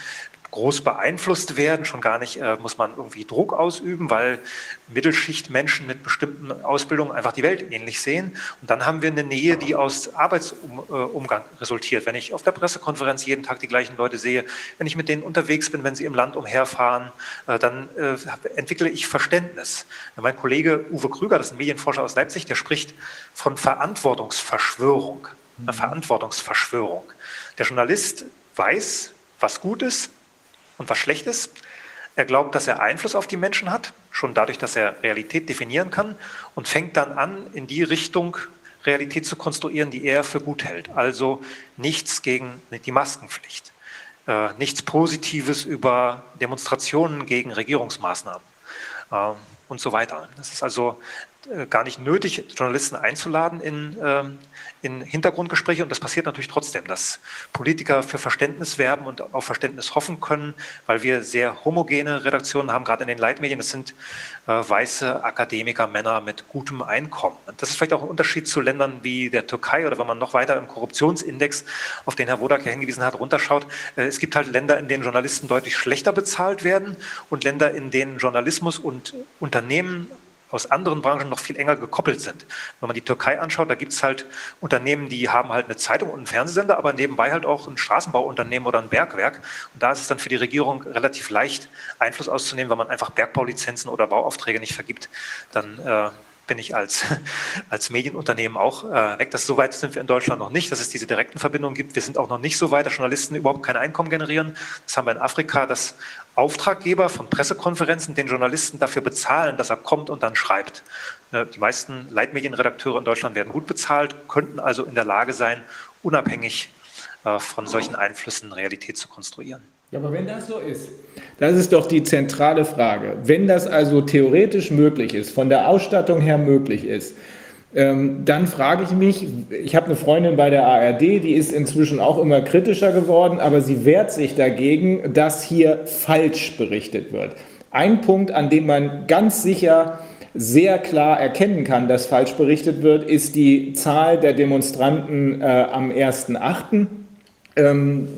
groß beeinflusst werden. Schon gar nicht äh, muss man irgendwie Druck ausüben, weil Mittelschichtmenschen mit bestimmten Ausbildungen einfach die Welt ähnlich sehen. Und dann haben wir eine Nähe, die aus Arbeitsumgang resultiert. Wenn ich auf der Pressekonferenz jeden Tag die gleichen Leute sehe, wenn ich mit denen unterwegs bin, wenn sie im Land umherfahren, äh, dann äh, entwickle ich Verständnis. Mein Kollege Uwe Krüger, das ist ein Medienforscher aus Leipzig, der spricht von Verantwortungsverschwörung. Eine Verantwortungsverschwörung. Der Journalist weiß, was gut ist, und was Schlechtes. Er glaubt, dass er Einfluss auf die Menschen hat, schon dadurch, dass er Realität definieren kann und fängt dann an, in die Richtung Realität zu konstruieren, die er für gut hält. Also nichts gegen die Maskenpflicht, äh, nichts Positives über Demonstrationen gegen Regierungsmaßnahmen äh, und so weiter. Das ist also gar nicht nötig, Journalisten einzuladen in, ähm, in Hintergrundgespräche. Und das passiert natürlich trotzdem, dass Politiker für Verständnis werben und auf Verständnis hoffen können, weil wir sehr homogene Redaktionen haben, gerade in den Leitmedien. Das sind äh, weiße Akademiker, Männer mit gutem Einkommen. Das ist vielleicht auch ein Unterschied zu Ländern wie der Türkei oder wenn man noch weiter im Korruptionsindex, auf den Herr Wodak ja hingewiesen hat, runterschaut. Äh, es gibt halt Länder, in denen Journalisten deutlich schlechter bezahlt werden und Länder, in denen Journalismus und Unternehmen aus anderen Branchen noch viel enger gekoppelt sind. Wenn man die Türkei anschaut, da gibt es halt Unternehmen, die haben halt eine Zeitung und einen Fernsehsender, aber nebenbei halt auch ein Straßenbauunternehmen oder ein Bergwerk. Und da ist es dann für die Regierung relativ leicht, Einfluss auszunehmen, wenn man einfach Bergbaulizenzen oder Bauaufträge nicht vergibt. Dann äh, bin ich als, als Medienunternehmen auch äh, weg. Das so weit sind wir in Deutschland noch nicht, dass es diese direkten Verbindungen gibt. Wir sind auch noch nicht so weit, dass Journalisten überhaupt kein Einkommen generieren. Das haben wir in Afrika, dass Auftraggeber von Pressekonferenzen den Journalisten dafür bezahlen, dass er kommt und dann schreibt. Äh, die meisten Leitmedienredakteure in Deutschland werden gut bezahlt, könnten also in der Lage sein, unabhängig äh, von solchen Einflüssen Realität zu konstruieren. Ja, aber wenn das so ist, das ist doch die zentrale Frage. Wenn das also theoretisch möglich ist, von der Ausstattung her möglich ist, ähm, dann frage ich mich, ich habe eine Freundin bei der ARD, die ist inzwischen auch immer kritischer geworden, aber sie wehrt sich dagegen, dass hier falsch berichtet wird. Ein Punkt, an dem man ganz sicher sehr klar erkennen kann, dass falsch berichtet wird, ist die Zahl der Demonstranten äh, am 1.8. Ähm,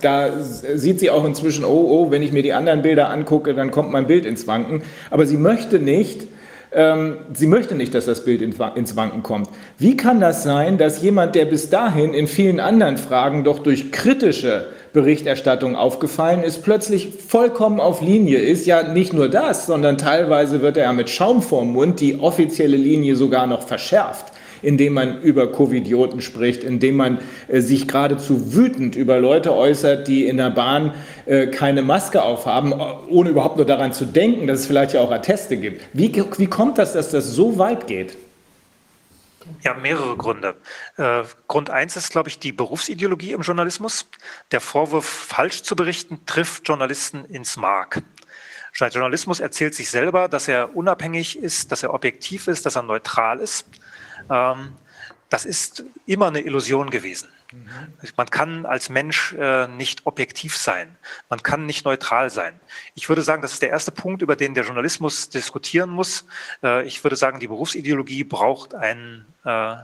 da sieht sie auch inzwischen, oh, oh, wenn ich mir die anderen Bilder angucke, dann kommt mein Bild ins Wanken. Aber sie möchte nicht, ähm, sie möchte nicht, dass das Bild ins Wanken kommt. Wie kann das sein, dass jemand, der bis dahin in vielen anderen Fragen doch durch kritische Berichterstattung aufgefallen ist, plötzlich vollkommen auf Linie ist. Ja, nicht nur das, sondern teilweise wird er ja mit Schaum vorm Mund die offizielle Linie sogar noch verschärft indem man über Covidioten spricht, indem man äh, sich geradezu wütend über Leute äußert, die in der Bahn äh, keine Maske aufhaben, ohne überhaupt nur daran zu denken, dass es vielleicht ja auch Atteste gibt. Wie, wie kommt das, dass das so weit geht? Ja, mehrere Gründe. Äh, Grund eins ist, glaube ich, die Berufsideologie im Journalismus. Der Vorwurf, falsch zu berichten, trifft Journalisten ins Mark. Journalismus erzählt sich selber, dass er unabhängig ist, dass er objektiv ist, dass er neutral ist. Ähm, das ist immer eine Illusion gewesen. Mhm. Man kann als Mensch äh, nicht objektiv sein. Man kann nicht neutral sein. Ich würde sagen, das ist der erste Punkt, über den der Journalismus diskutieren muss. Äh, ich würde sagen, die Berufsideologie braucht ein äh,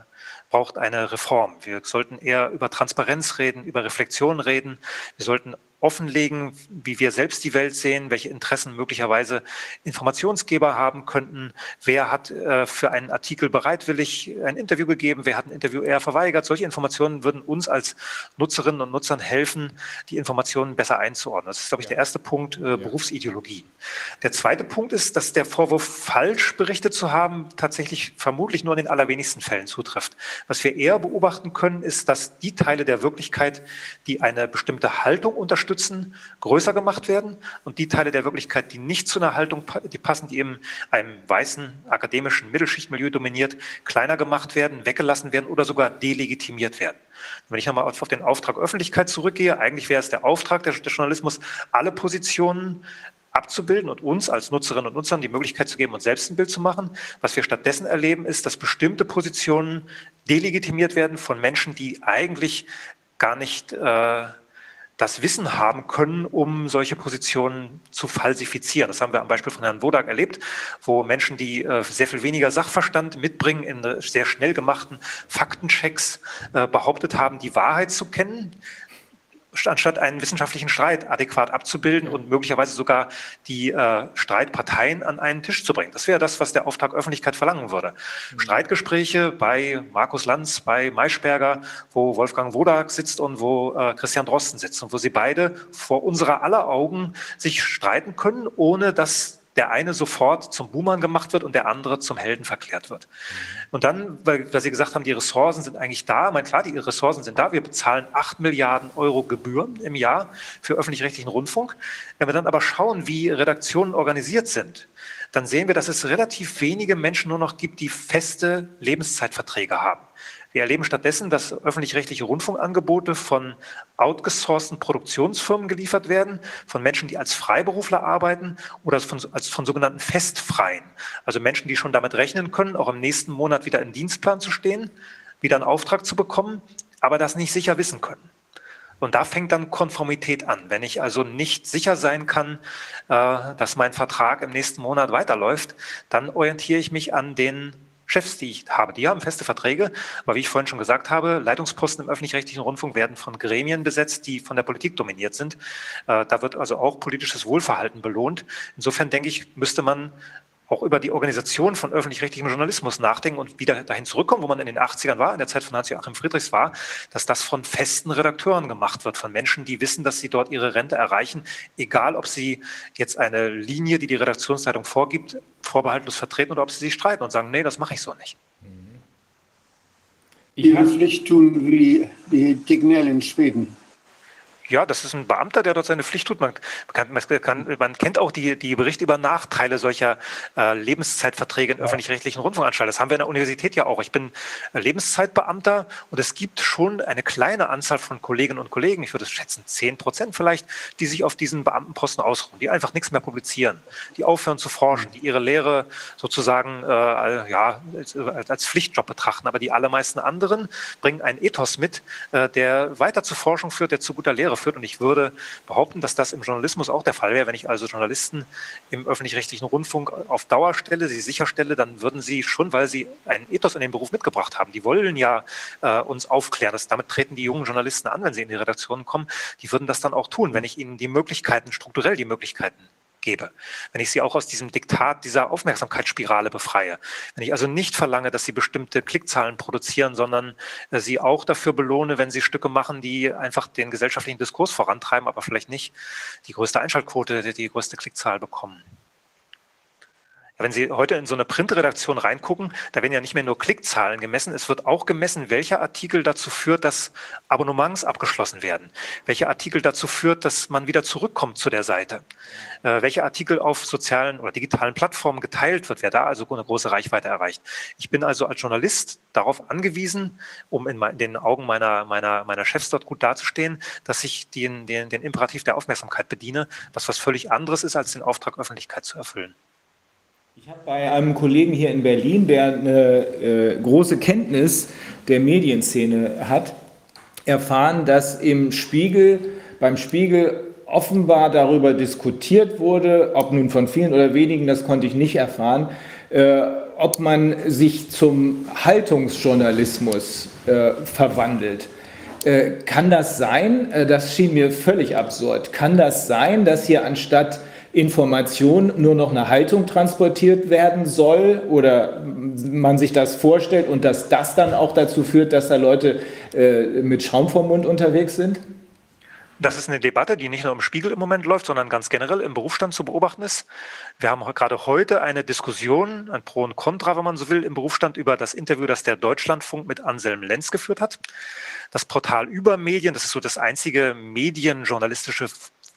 braucht eine Reform. Wir sollten eher über Transparenz reden, über Reflexion reden. Wir sollten offenlegen, wie wir selbst die Welt sehen, welche Interessen möglicherweise Informationsgeber haben könnten, wer hat äh, für einen Artikel bereitwillig ein Interview gegeben, wer hat ein Interview eher verweigert. Solche Informationen würden uns als Nutzerinnen und Nutzern helfen, die Informationen besser einzuordnen. Das ist, glaube ich, der erste Punkt, äh, Berufsideologie. Der zweite Punkt ist, dass der Vorwurf, falsch berichtet zu haben, tatsächlich vermutlich nur in den allerwenigsten Fällen zutrifft. Was wir eher beobachten können, ist, dass die Teile der Wirklichkeit, die eine bestimmte Haltung unterstützen, größer gemacht werden und die Teile der Wirklichkeit, die nicht zu einer Haltung die passen, die eben einem weißen akademischen Mittelschichtmilieu dominiert, kleiner gemacht werden, weggelassen werden oder sogar delegitimiert werden. Wenn ich nochmal auf den Auftrag Öffentlichkeit zurückgehe, eigentlich wäre es der Auftrag des Journalismus, alle Positionen abzubilden und uns als Nutzerinnen und Nutzern die Möglichkeit zu geben, uns selbst ein Bild zu machen. Was wir stattdessen erleben, ist, dass bestimmte Positionen delegitimiert werden von Menschen, die eigentlich gar nicht äh, das Wissen haben können, um solche Positionen zu falsifizieren. Das haben wir am Beispiel von Herrn Wodak erlebt, wo Menschen, die äh, sehr viel weniger Sachverstand mitbringen, in sehr schnell gemachten Faktenchecks äh, behauptet haben, die Wahrheit zu kennen anstatt einen wissenschaftlichen Streit adäquat abzubilden und möglicherweise sogar die äh, Streitparteien an einen Tisch zu bringen. Das wäre das, was der Auftrag Öffentlichkeit verlangen würde. Mhm. Streitgespräche bei Markus Lanz, bei Maischberger, wo Wolfgang Wodak sitzt und wo äh, Christian Drosten sitzt und wo sie beide vor unserer aller Augen sich streiten können, ohne dass der eine sofort zum Buhmann gemacht wird und der andere zum Helden verklärt wird. Und dann, weil, weil Sie gesagt haben, die Ressourcen sind eigentlich da. Ich meine, klar, die Ressourcen sind da. Wir bezahlen acht Milliarden Euro Gebühren im Jahr für öffentlich-rechtlichen Rundfunk. Wenn wir dann aber schauen, wie Redaktionen organisiert sind, dann sehen wir, dass es relativ wenige Menschen nur noch gibt, die feste Lebenszeitverträge haben. Wir erleben stattdessen, dass öffentlich-rechtliche Rundfunkangebote von outgesourcten Produktionsfirmen geliefert werden, von Menschen, die als Freiberufler arbeiten oder von, als von sogenannten Festfreien. Also Menschen, die schon damit rechnen können, auch im nächsten Monat wieder im Dienstplan zu stehen, wieder einen Auftrag zu bekommen, aber das nicht sicher wissen können. Und da fängt dann Konformität an. Wenn ich also nicht sicher sein kann, äh, dass mein Vertrag im nächsten Monat weiterläuft, dann orientiere ich mich an den Chefs, die ich habe, die haben feste Verträge, aber wie ich vorhin schon gesagt habe, Leitungsposten im öffentlich-rechtlichen Rundfunk werden von Gremien besetzt, die von der Politik dominiert sind. Äh, da wird also auch politisches Wohlverhalten belohnt. Insofern denke ich, müsste man auch über die Organisation von öffentlich-rechtlichem Journalismus nachdenken und wieder dahin zurückkommen, wo man in den 80ern war, in der Zeit von Hans-Joachim Friedrichs war, dass das von festen Redakteuren gemacht wird, von Menschen, die wissen, dass sie dort ihre Rente erreichen, egal ob sie jetzt eine Linie, die die Redaktionsleitung vorgibt, vorbehaltlos vertreten oder ob sie sich streiten und sagen, nee, das mache ich so nicht. Die Pflicht tun wie die Dignell in Schweden. Ja, das ist ein Beamter, der dort seine Pflicht tut. Man, kann, man, kann, man kennt auch die, die Berichte über Nachteile solcher äh, Lebenszeitverträge in ja. öffentlich-rechtlichen Rundfunkanstalten. Das haben wir in der Universität ja auch. Ich bin Lebenszeitbeamter und es gibt schon eine kleine Anzahl von Kolleginnen und Kollegen, ich würde es schätzen, zehn Prozent vielleicht, die sich auf diesen Beamtenposten ausruhen, die einfach nichts mehr publizieren, die aufhören zu forschen, die ihre Lehre sozusagen äh, ja, als, als, Pflichtjob betrachten. Aber die allermeisten anderen bringen einen Ethos mit, äh, der weiter zur Forschung führt, der zu guter Lehre führt. Und ich würde behaupten, dass das im Journalismus auch der Fall wäre. Wenn ich also Journalisten im öffentlich-rechtlichen Rundfunk auf Dauer stelle, sie sicherstelle, dann würden sie schon, weil sie einen Ethos in den Beruf mitgebracht haben, die wollen ja äh, uns aufklären. Das, damit treten die jungen Journalisten an, wenn sie in die Redaktionen kommen. Die würden das dann auch tun, wenn ich ihnen die Möglichkeiten, strukturell die Möglichkeiten gebe. Wenn ich sie auch aus diesem Diktat dieser Aufmerksamkeitsspirale befreie. Wenn ich also nicht verlange, dass sie bestimmte Klickzahlen produzieren, sondern äh, sie auch dafür belohne, wenn sie Stücke machen, die einfach den gesellschaftlichen Diskurs vorantreiben, aber vielleicht nicht die größte Einschaltquote, die größte Klickzahl bekommen. Wenn Sie heute in so eine Printredaktion reingucken, da werden ja nicht mehr nur Klickzahlen gemessen, es wird auch gemessen, welcher Artikel dazu führt, dass Abonnements abgeschlossen werden, welcher Artikel dazu führt, dass man wieder zurückkommt zu der Seite, äh, welcher Artikel auf sozialen oder digitalen Plattformen geteilt wird, wer da also eine große Reichweite erreicht. Ich bin also als Journalist darauf angewiesen, um in, den Augen meiner, meiner, meiner Chefs dort gut dazustehen, dass ich den, den, den Imperativ der Aufmerksamkeit bediene, was was völlig anderes ist, als den Auftrag Öffentlichkeit zu erfüllen. Ich habe bei einem Kollegen hier in Berlin, der eine äh, große Kenntnis der Medienszene hat, erfahren, dass im Spiegel, beim Spiegel offenbar darüber diskutiert wurde, ob nun von vielen oder wenigen, das konnte ich nicht erfahren, äh, ob man sich zum Haltungsjournalismus äh, verwandelt. Äh, kann das sein? Äh, das schien mir völlig absurd. Kann das sein, dass hier anstatt Information nur noch eine Haltung transportiert werden soll oder man sich das vorstellt und dass das dann auch dazu führt, dass da Leute äh, mit Schaum vom Mund unterwegs sind? Das ist eine Debatte, die nicht nur im Spiegel im Moment läuft, sondern ganz generell im Berufsstand zu beobachten ist. Wir haben gerade heute eine Diskussion, ein Pro und Contra, wenn man so will, im Berufsstand über das Interview, das der Deutschlandfunk mit Anselm Lenz geführt hat. Das Portal über Medien, das ist so das einzige medienjournalistische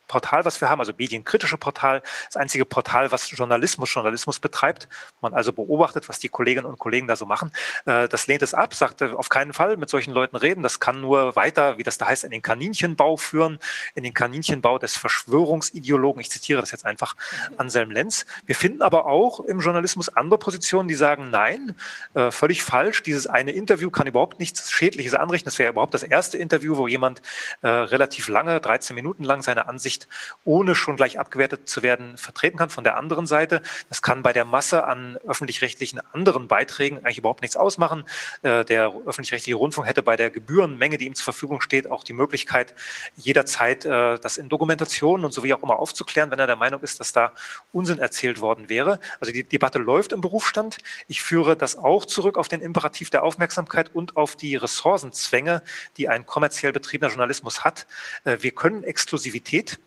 Portal, was wir haben, also medienkritische Portal, das einzige Portal, was Journalismus, Journalismus betreibt. Man also beobachtet, was die Kolleginnen und Kollegen da so machen. Äh, das lehnt es ab, sagt auf keinen Fall mit solchen Leuten reden. Das kann nur weiter, wie das da heißt, in den Kaninchenbau führen, in den Kaninchenbau des Verschwörungsideologen. Ich zitiere das jetzt einfach Anselm Lenz. Wir finden aber auch im Journalismus andere Positionen, die sagen, nein, äh, völlig falsch. Dieses eine Interview kann überhaupt nichts Schädliches anrichten. Das wäre überhaupt das erste Interview, wo jemand äh, relativ lange, 13 Minuten lang seine Ansicht Sicht, ohne schon gleich abgewertet zu werden, vertreten kann. Von der anderen Seite, das kann bei der Masse an öffentlich-rechtlichen anderen Beiträgen eigentlich überhaupt nichts ausmachen. Äh, der öffentlich-rechtliche Rundfunk hätte bei der Gebührenmenge, die ihm zur Verfügung steht, auch die Möglichkeit, jederzeit äh, das in Dokumentationen und so wie auch immer aufzuklären, wenn er der Meinung ist, dass da Unsinn erzählt worden wäre. Also die Debatte läuft im Berufsstand. Ich führe das auch zurück auf den Imperativ der Aufmerksamkeit und auf die Ressourcenzwänge, die ein kommerziell betriebener Journalismus hat. Äh, wir können Exklusivität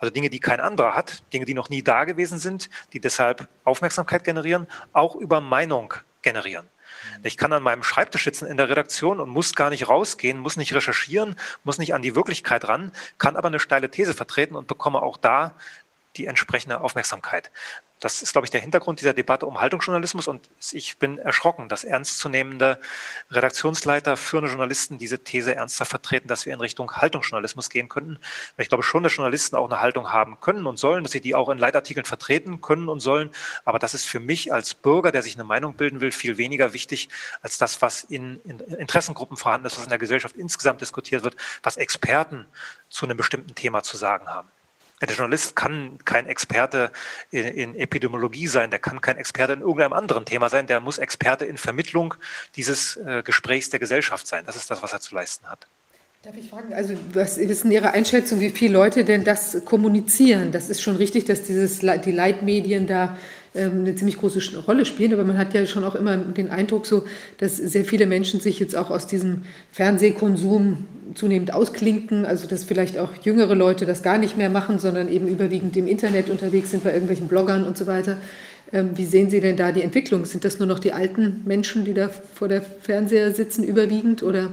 also Dinge, die kein anderer hat, Dinge, die noch nie da gewesen sind, die deshalb Aufmerksamkeit generieren, auch über Meinung generieren. Mhm. Ich kann an meinem Schreibtisch sitzen in der Redaktion und muss gar nicht rausgehen, muss nicht recherchieren, muss nicht an die Wirklichkeit ran, kann aber eine steile These vertreten und bekomme auch da die entsprechende Aufmerksamkeit. Das ist, glaube ich, der Hintergrund dieser Debatte um Haltungsjournalismus und ich bin erschrocken, dass ernstzunehmende Redaktionsleiter, führende Journalisten diese These ernster vertreten, dass wir in Richtung Haltungsjournalismus gehen könnten. Ich glaube schon, dass Journalisten auch eine Haltung haben können und sollen, dass sie die auch in Leitartikeln vertreten können und sollen. Aber das ist für mich als Bürger, der sich eine Meinung bilden will, viel weniger wichtig als das, was in, in Interessengruppen vorhanden ist, was in der Gesellschaft insgesamt diskutiert wird, was Experten zu einem bestimmten Thema zu sagen haben. Der Journalist kann kein Experte in, in, Epidemiologie sein, der kann kein Experte in irgendeinem anderen Thema sein, der muss Experte in Vermittlung dieses äh, Gesprächs der Gesellschaft sein. Das ist das, was er zu leisten hat. Darf ich fragen, also was ist denn Ihre Einschätzung, wie viele Leute denn das kommunizieren? Das ist schon richtig, dass dieses, die Leitmedien da ähm, eine ziemlich große Rolle spielen, aber man hat ja schon auch immer den Eindruck, so, dass sehr viele Menschen sich jetzt auch aus diesem Fernsehkonsum zunehmend ausklinken, also dass vielleicht auch jüngere Leute das gar nicht mehr machen, sondern eben überwiegend im Internet unterwegs sind bei irgendwelchen Bloggern und so weiter. Ähm, wie sehen Sie denn da die Entwicklung? Sind das nur noch die alten Menschen, die da vor der Fernseher sitzen, überwiegend oder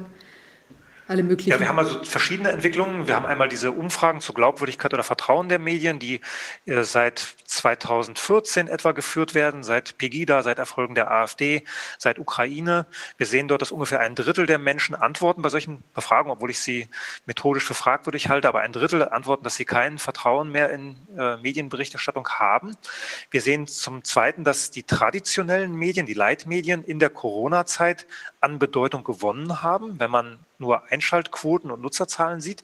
alle möglichen? Ja, wir haben also verschiedene Entwicklungen. Wir haben einmal diese Umfragen zur Glaubwürdigkeit oder Vertrauen der Medien, die äh, seit 2014 etwa geführt werden, seit Pegida, seit Erfolgen der AfD, seit Ukraine. Wir sehen dort, dass ungefähr ein Drittel der Menschen antworten bei solchen Befragungen, obwohl ich sie methodisch für fragwürdig halte, aber ein Drittel antworten, dass sie kein Vertrauen mehr in äh, Medienberichterstattung haben. Wir sehen zum Zweiten, dass die traditionellen Medien, die Leitmedien in der Corona-Zeit an Bedeutung gewonnen haben, wenn man nur Einschaltquoten und Nutzerzahlen sieht.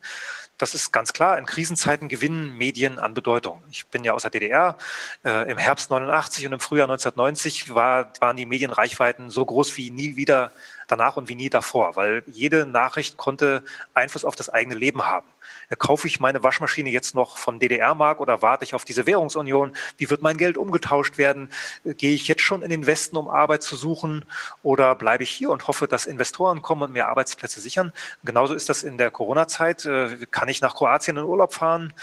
Das ist ganz klar. In Krisenzeiten gewinnen Medien an Bedeutung. Ich bin ja aus der DDR. Äh, Im Herbst 89 und im Frühjahr 1990 war, waren die Medienreichweiten so groß wie nie wieder danach und wie nie davor, weil jede Nachricht konnte Einfluss auf das eigene Leben haben. Kaufe ich meine Waschmaschine jetzt noch von DDR-Mark oder warte ich auf diese Währungsunion? Wie wird mein Geld umgetauscht werden? Gehe ich jetzt schon in den Westen, um Arbeit zu suchen? Oder bleibe ich hier und hoffe, dass Investoren kommen und mir Arbeitsplätze sichern? Genauso ist das in der Corona-Zeit. Äh, kann ich nach Kroatien in Urlaub fahren?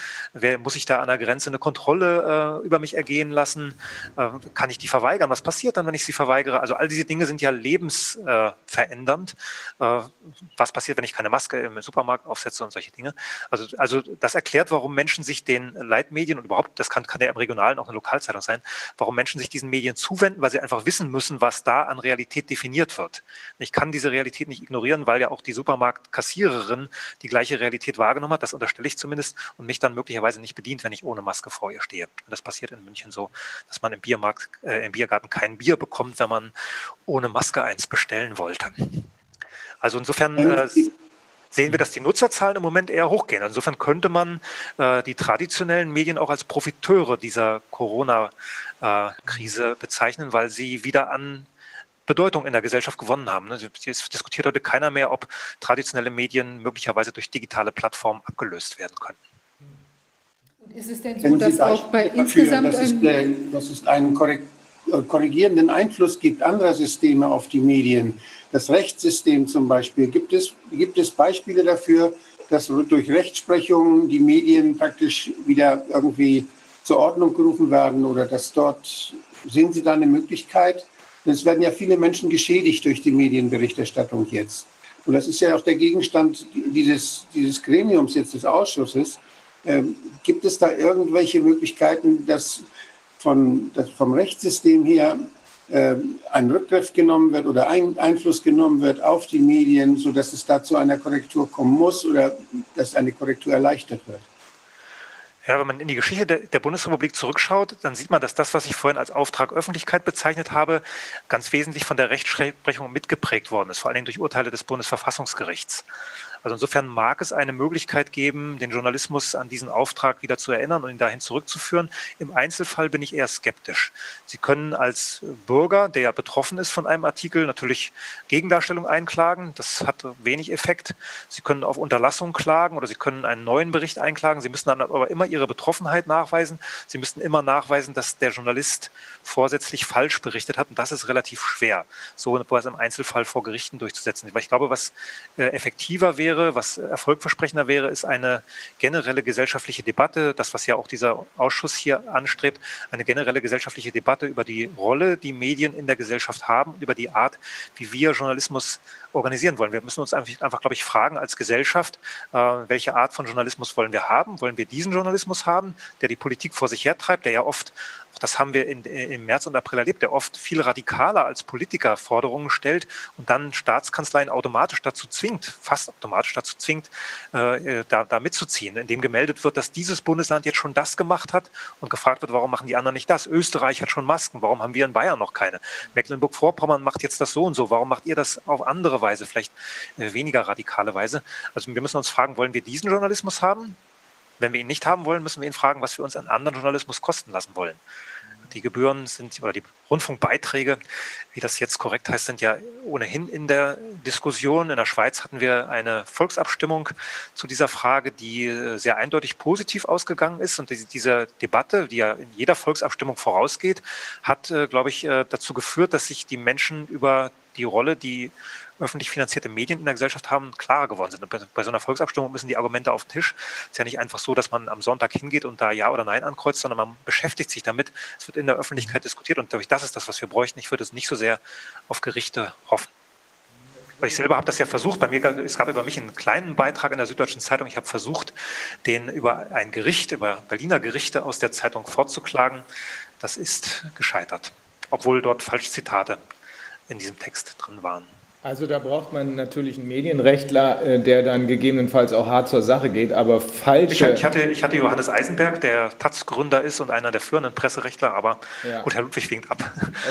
muss ich da an der Grenze eine Kontrolle äh, über mich ergehen lassen? Äh, kann ich die verweigern? Was passiert dann, wenn ich sie verweigere? Also all diese Dinge sind ja lebensverändernd. was passiert, wenn ich keine Maske im Supermarkt aufsetze und solche Dinge? Also, also das erklärt, warum Menschen sich den Leitmedien und überhaupt, das kann, kann ja im Regionalen auch eine Lokalzeitung sein, warum Menschen sich diesen Medien zuwenden, weil sie einfach wissen müssen, was da an Realität definiert wird. Ich kann diese Realität nicht ignorieren, weil ja auch die Supermarktkassiererin die gleiche Realität wahrgenommen hat, das unterstelle ich zumindest, und mich dann möglicherweise nicht bedient, wenn ich ohne Maske vor ihr stehe. Und das passiert in München so, dass man im Biermarkt, äh, im Biergarten kein Bier bekommt, wenn man ohne Maske eins bestellen wollte. Also insofern äh, sehen wir, dass die Nutzerzahlen im Moment eher hochgehen. Insofern könnte man äh, die traditionellen Medien auch als Profiteure dieser Corona-Krise bezeichnen, weil sie wieder an Bedeutung in der Gesellschaft gewonnen haben. Es diskutiert heute keiner mehr, ob traditionelle Medien möglicherweise durch digitale Plattformen abgelöst werden können. Ist es denn so, dass auch bei insgesamt dass es, äh, dass es einen korrigierenden Einfluss gibt anderer Systeme auf die Medien? Das Rechtssystem zum Beispiel. Gibt es, gibt es Beispiele dafür, dass durch Rechtsprechung die Medien praktisch wieder irgendwie zur Ordnung gerufen werden oder dass dort, sehen Sie da eine Möglichkeit? Es werden ja viele Menschen geschädigt durch die Medienberichterstattung jetzt. Und das ist ja auch der Gegenstand dieses, dieses Gremiums jetzt des Ausschusses. Ähm, gibt es da irgendwelche Möglichkeiten, dass, von, dass vom Rechtssystem her ein Rückgriff genommen wird oder ein Einfluss genommen wird auf die Medien, sodass es da zu einer Korrektur kommen muss oder dass eine Korrektur erleichtert wird? Ja, wenn man in die Geschichte der, der, Bundesrepublik zurückschaut, dann sieht man, dass das, was ich vorhin als Auftrag Öffentlichkeit bezeichnet habe, ganz wesentlich von der Rechtsprechung mitgeprägt worden ist, vor allen Dingen durch Urteile des Bundesverfassungsgerichts. Also insofern mag es eine Möglichkeit geben, den Journalismus an diesen Auftrag wieder zu erinnern und ihn dahin zurückzuführen. Im Einzelfall bin ich eher skeptisch. Sie können als Bürger, der betroffen ist von einem Artikel, natürlich Gegendarstellung einklagen. Das hat wenig Effekt. Sie können auf Unterlassung klagen oder Sie können einen neuen Bericht einklagen. Sie müssen dann aber immer Ihre Betroffenheit nachweisen. Sie müssen immer nachweisen, dass der Journalist vorsätzlich falsch berichtet hat. Und das ist relativ schwer, so etwas im Einzelfall vor Gerichten durchzusetzen. Weil ich glaube, was äh, effektiver wäre, wäre, was erfolgversprechender wäre, ist eine generelle gesellschaftliche Debatte, das, was ja auch dieser Ausschuss hier anstrebt, eine generelle gesellschaftliche Debatte über die Rolle, die Medien in der Gesellschaft haben, über die Art, wie wir Journalismus organisieren wollen. Wir müssen uns einfach, einfach glaube ich, fragen als Gesellschaft, äh, welche Art von Journalismus wollen wir haben? Wollen wir diesen Journalismus haben, der die Politik vor sich hertreibt, der ja oft das haben wir in, im März und April erlebt, der oft viel radikaler als Politiker Forderungen stellt und dann Staatskanzleien automatisch dazu zwingt, fast automatisch dazu zwingt, äh, da, da mitzuziehen, indem gemeldet wird, dass dieses Bundesland jetzt schon das gemacht hat und gefragt wird, warum machen die anderen nicht das? Österreich hat schon Masken, warum haben wir in Bayern noch keine? Mecklenburg-Vorpommern macht jetzt das so und so, warum macht ihr das auf andere Weise, vielleicht äh, weniger radikale Weise? Also wir müssen uns fragen, wollen wir diesen Journalismus haben? Wenn wir ihn nicht haben wollen, müssen wir ihn fragen, was wir uns an anderen Journalismus kosten lassen wollen. Die Gebühren sind oder die Rundfunkbeiträge, wie das jetzt korrekt heißt, sind ja ohnehin in der Diskussion. In der Schweiz hatten wir eine Volksabstimmung zu dieser Frage, die äh, sehr eindeutig positiv ausgegangen ist. Und diese Debatte, die ja in jeder Volksabstimmung vorausgeht, hat, äh, glaube ich, äh, dazu geführt, dass sich die Menschen über die Rolle, die öffentlich finanzierte Medien in der Gesellschaft haben, klarer geworden sind. Und bei so einer Volksabstimmung müssen die Argumente auf den Tisch. Es ist ja nicht einfach so, dass man am Sonntag hingeht und da Ja oder Nein ankreuzt, sondern man beschäftigt sich damit. Es wird in der Öffentlichkeit diskutiert und glaube ich, das ist das, was wir bräuchten. Ich würde es nicht so sehr auf Gerichte hoffen. Weil ich selber habe das ja versucht. Bei mir, es gab über mich einen kleinen Beitrag in der Süddeutschen Zeitung. Ich habe versucht, den über ein Gericht, über Berliner Gerichte aus der Zeitung vorzuklagen. Das ist gescheitert, obwohl dort Falschzitate in diesem Text drin waren. Also da braucht man natürlich einen Medienrechtler, äh, der dann gegebenenfalls auch hart zur Sache geht, aber falsche... Ich, hatte, ich hatte Johannes Eisenberg, der Taz-Gründer ist und einer der führenden Presserechtler, aber ja. gut, Herr Ludwig winkt ab.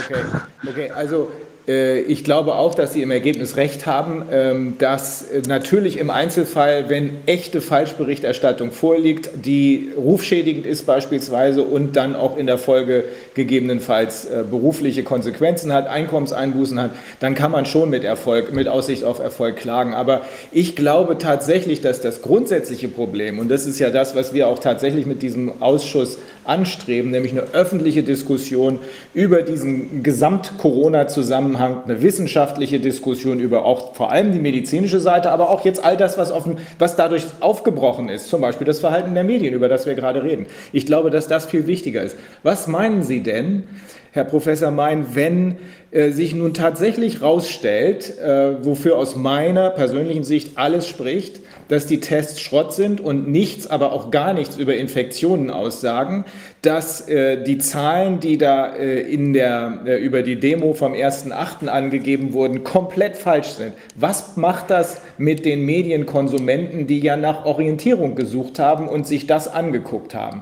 Okay, okay. also ich glaube auch, dass Sie im Ergebnis recht haben, ähm, dass äh, natürlich im Einzelfall, wenn echte Falschberichterstattung vorliegt, die rufschädigend ist beispielsweise und dann auch in der Folge gegebenenfalls äh, berufliche Konsequenzen hat, Einkommenseinbußen hat, dann kann man schon mit Erfolg, mit Aussicht auf Erfolg klagen. Aber ich glaube tatsächlich, dass das grundsätzliche Problem, und das ist ja das, was wir auch tatsächlich mit diesem Ausschuss anstreben, nämlich eine öffentliche Diskussion über diesen Gesamt-Corona-Zusammenhang, eine wissenschaftliche Diskussion über auch vor allem die medizinische Seite, aber auch jetzt all das, was, offen, was dadurch aufgebrochen ist, zum Beispiel das Verhalten der Medien, über das wir gerade reden. Ich glaube, dass das viel wichtiger ist. Was meinen Sie denn, Herr Professor Mein, wenn äh, sich nun tatsächlich herausstellt, äh, wofür aus meiner persönlichen Sicht alles spricht, dass die Tests Schrott sind und nichts, aber auch gar nichts über Infektionen aussagen, dass äh, die Zahlen, die da äh, in der, äh, über die Demo vom 1.8. angegeben wurden, komplett falsch sind. Was macht das mit den Medienkonsumenten, die ja nach Orientierung gesucht haben und sich das angeguckt haben?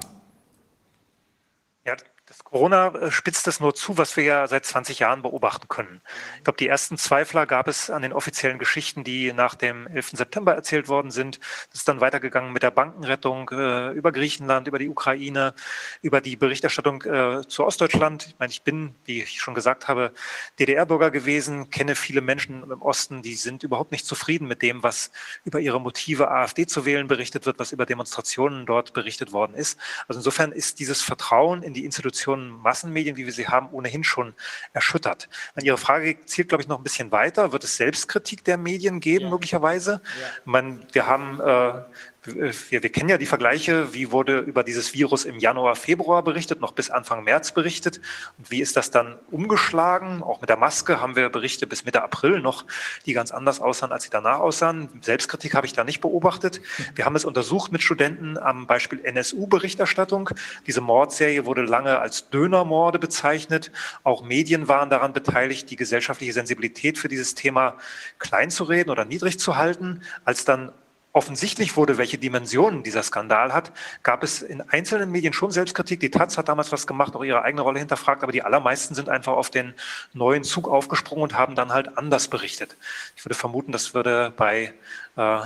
Corona äh, spitzt es nur zu, was wir ja seit 20 Jahren beobachten können. Ich glaube, die ersten Zweifler gab es an den offiziellen Geschichten, die nach dem 11. September erzählt worden sind. Das ist dann weitergegangen mit der Bankenrettung äh, über Griechenland, über die Ukraine, über die Berichterstattung äh, zu Ostdeutschland. Ich meine, ich bin, wie ich schon gesagt habe, DDR-Bürger gewesen, kenne viele Menschen im Osten, die sind überhaupt nicht zufrieden mit dem, was über ihre Motive AfD zu wählen berichtet wird, was über Demonstrationen dort berichtet worden ist. Also insofern ist dieses Vertrauen in die Institutionen Massenmedien, wie wir sie haben, ohnehin schon erschüttert. Und Ihre Frage zielt, glaube ich, noch ein bisschen weiter. Wird es Selbstkritik der Medien geben, ja. möglicherweise? Ja. Man, wir haben äh, wir, wir, kennen ja die Vergleiche, wie wurde über dieses Virus im Januar, Februar berichtet, noch bis Anfang März berichtet. Und wie ist das dann umgeschlagen? Auch mit der Maske haben wir Berichte bis Mitte April noch, die ganz anders aussahen, als sie danach aussahen. Selbstkritik habe ich da nicht beobachtet. Wir haben es untersucht mit Studenten am Beispiel NSU-Berichterstattung. Diese Mordserie wurde lange als Dönermorde bezeichnet. Auch Medien waren daran beteiligt, die gesellschaftliche Sensibilität für dieses Thema klein zu reden oder niedrig zu halten. Als dann offensichtlich wurde, welche Dimensionen dieser Skandal hat, gab es in einzelnen Medien schon Selbstkritik. Die Taz hat damals was gemacht, auch ihre eigene Rolle hinterfragt, aber die allermeisten sind einfach auf den neuen Zug aufgesprungen und haben dann halt anders berichtet. Ich würde vermuten, das würde bei äh,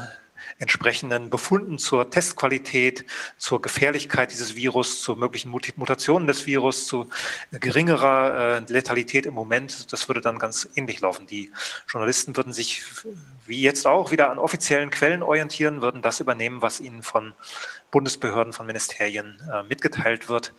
entsprechenden Befunden zur Testqualität, zur Gefährlichkeit dieses Virus, zu möglichen Mutationen des Virus, zu geringerer äh, Letalität im Moment. Das würde dann ganz ähnlich laufen. Die Journalisten würden sich wie jetzt auch wieder an offiziellen Quellen orientieren, würden das übernehmen, was ihnen von Bundesbehörden, von Ministerien äh, mitgeteilt wird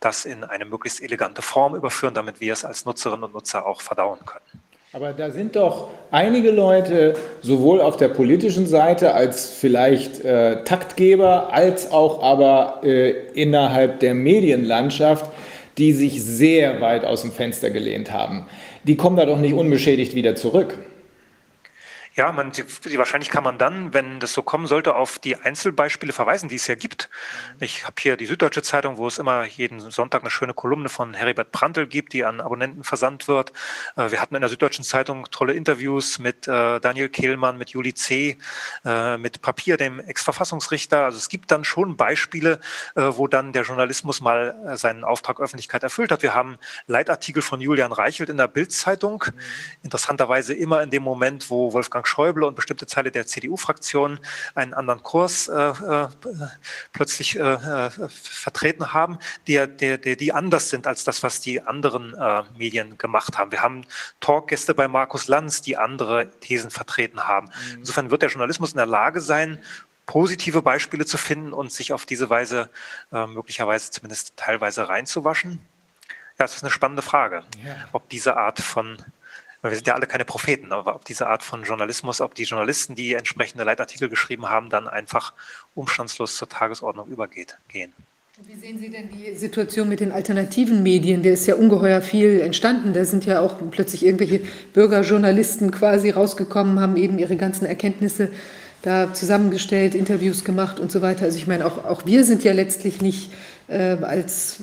das in eine möglichst elegante Form überführen, damit wir es als Nutzerinnen und Nutzer auch verdauen können. Aber da sind doch einige Leute, sowohl auf der politischen Seite als vielleicht äh, Taktgeber, als auch aber äh, innerhalb der Medienlandschaft, die sich sehr weit aus dem Fenster gelehnt haben. Die kommen da doch nicht unbeschädigt wieder zurück. Ja, man, die, wahrscheinlich kann man dann, wenn das so kommen sollte, auf die Einzelbeispiele verweisen, die es ja gibt. Ich habe hier die Süddeutsche Zeitung, wo es immer jeden Sonntag eine schöne Kolumne von Heribert Prantl gibt, die an Abonnenten versandt wird. Äh, wir hatten in der Süddeutschen Zeitung tolle Interviews mit äh, Daniel Kehlmann, mit Juli C., äh, mit Papier, dem Ex-Verfassungsrichter. Also es gibt dann schon Beispiele, wo dann der Journalismus mal seinen Auftrag Öffentlichkeit erfüllt hat. Wir haben Leitartikel von Julian Reichelt in der Bild-Zeitung. Mhm. Interessanterweise immer in dem Moment, wo Wolfgang Wolfgang Schäuble und bestimmte Teile der CDU-Fraktion einen anderen Kurs äh, äh, plötzlich äh, äh, vertreten haben, die, die, die, anders sind als das, was die anderen äh, Medien gemacht haben. Wir haben Talkgäste bei Markus Lanz, die andere Thesen vertreten haben. Mhm. Insofern wird der Journalismus in der Lage sein, positive Beispiele zu finden und sich auf diese Weise äh, möglicherweise zumindest teilweise reinzuwaschen? Ja, das ist eine spannende Frage, ja. ob diese Art von, wir sind ja alle keine Propheten, aber ob diese Art von Journalismus, ob die Journalisten, die entsprechende Leitartikel geschrieben haben, dann einfach umstandslos zur Tagesordnung übergeht, gehen. Wie sehen Sie denn die Situation mit den alternativen Medien? Der ist ja ungeheuer viel entstanden. Da sind ja auch plötzlich irgendwelche Bürgerjournalisten quasi rausgekommen, haben eben ihre ganzen Erkenntnisse da zusammengestellt, Interviews gemacht und so weiter. Also ich meine, auch, auch wir sind ja letztlich nicht äh, als,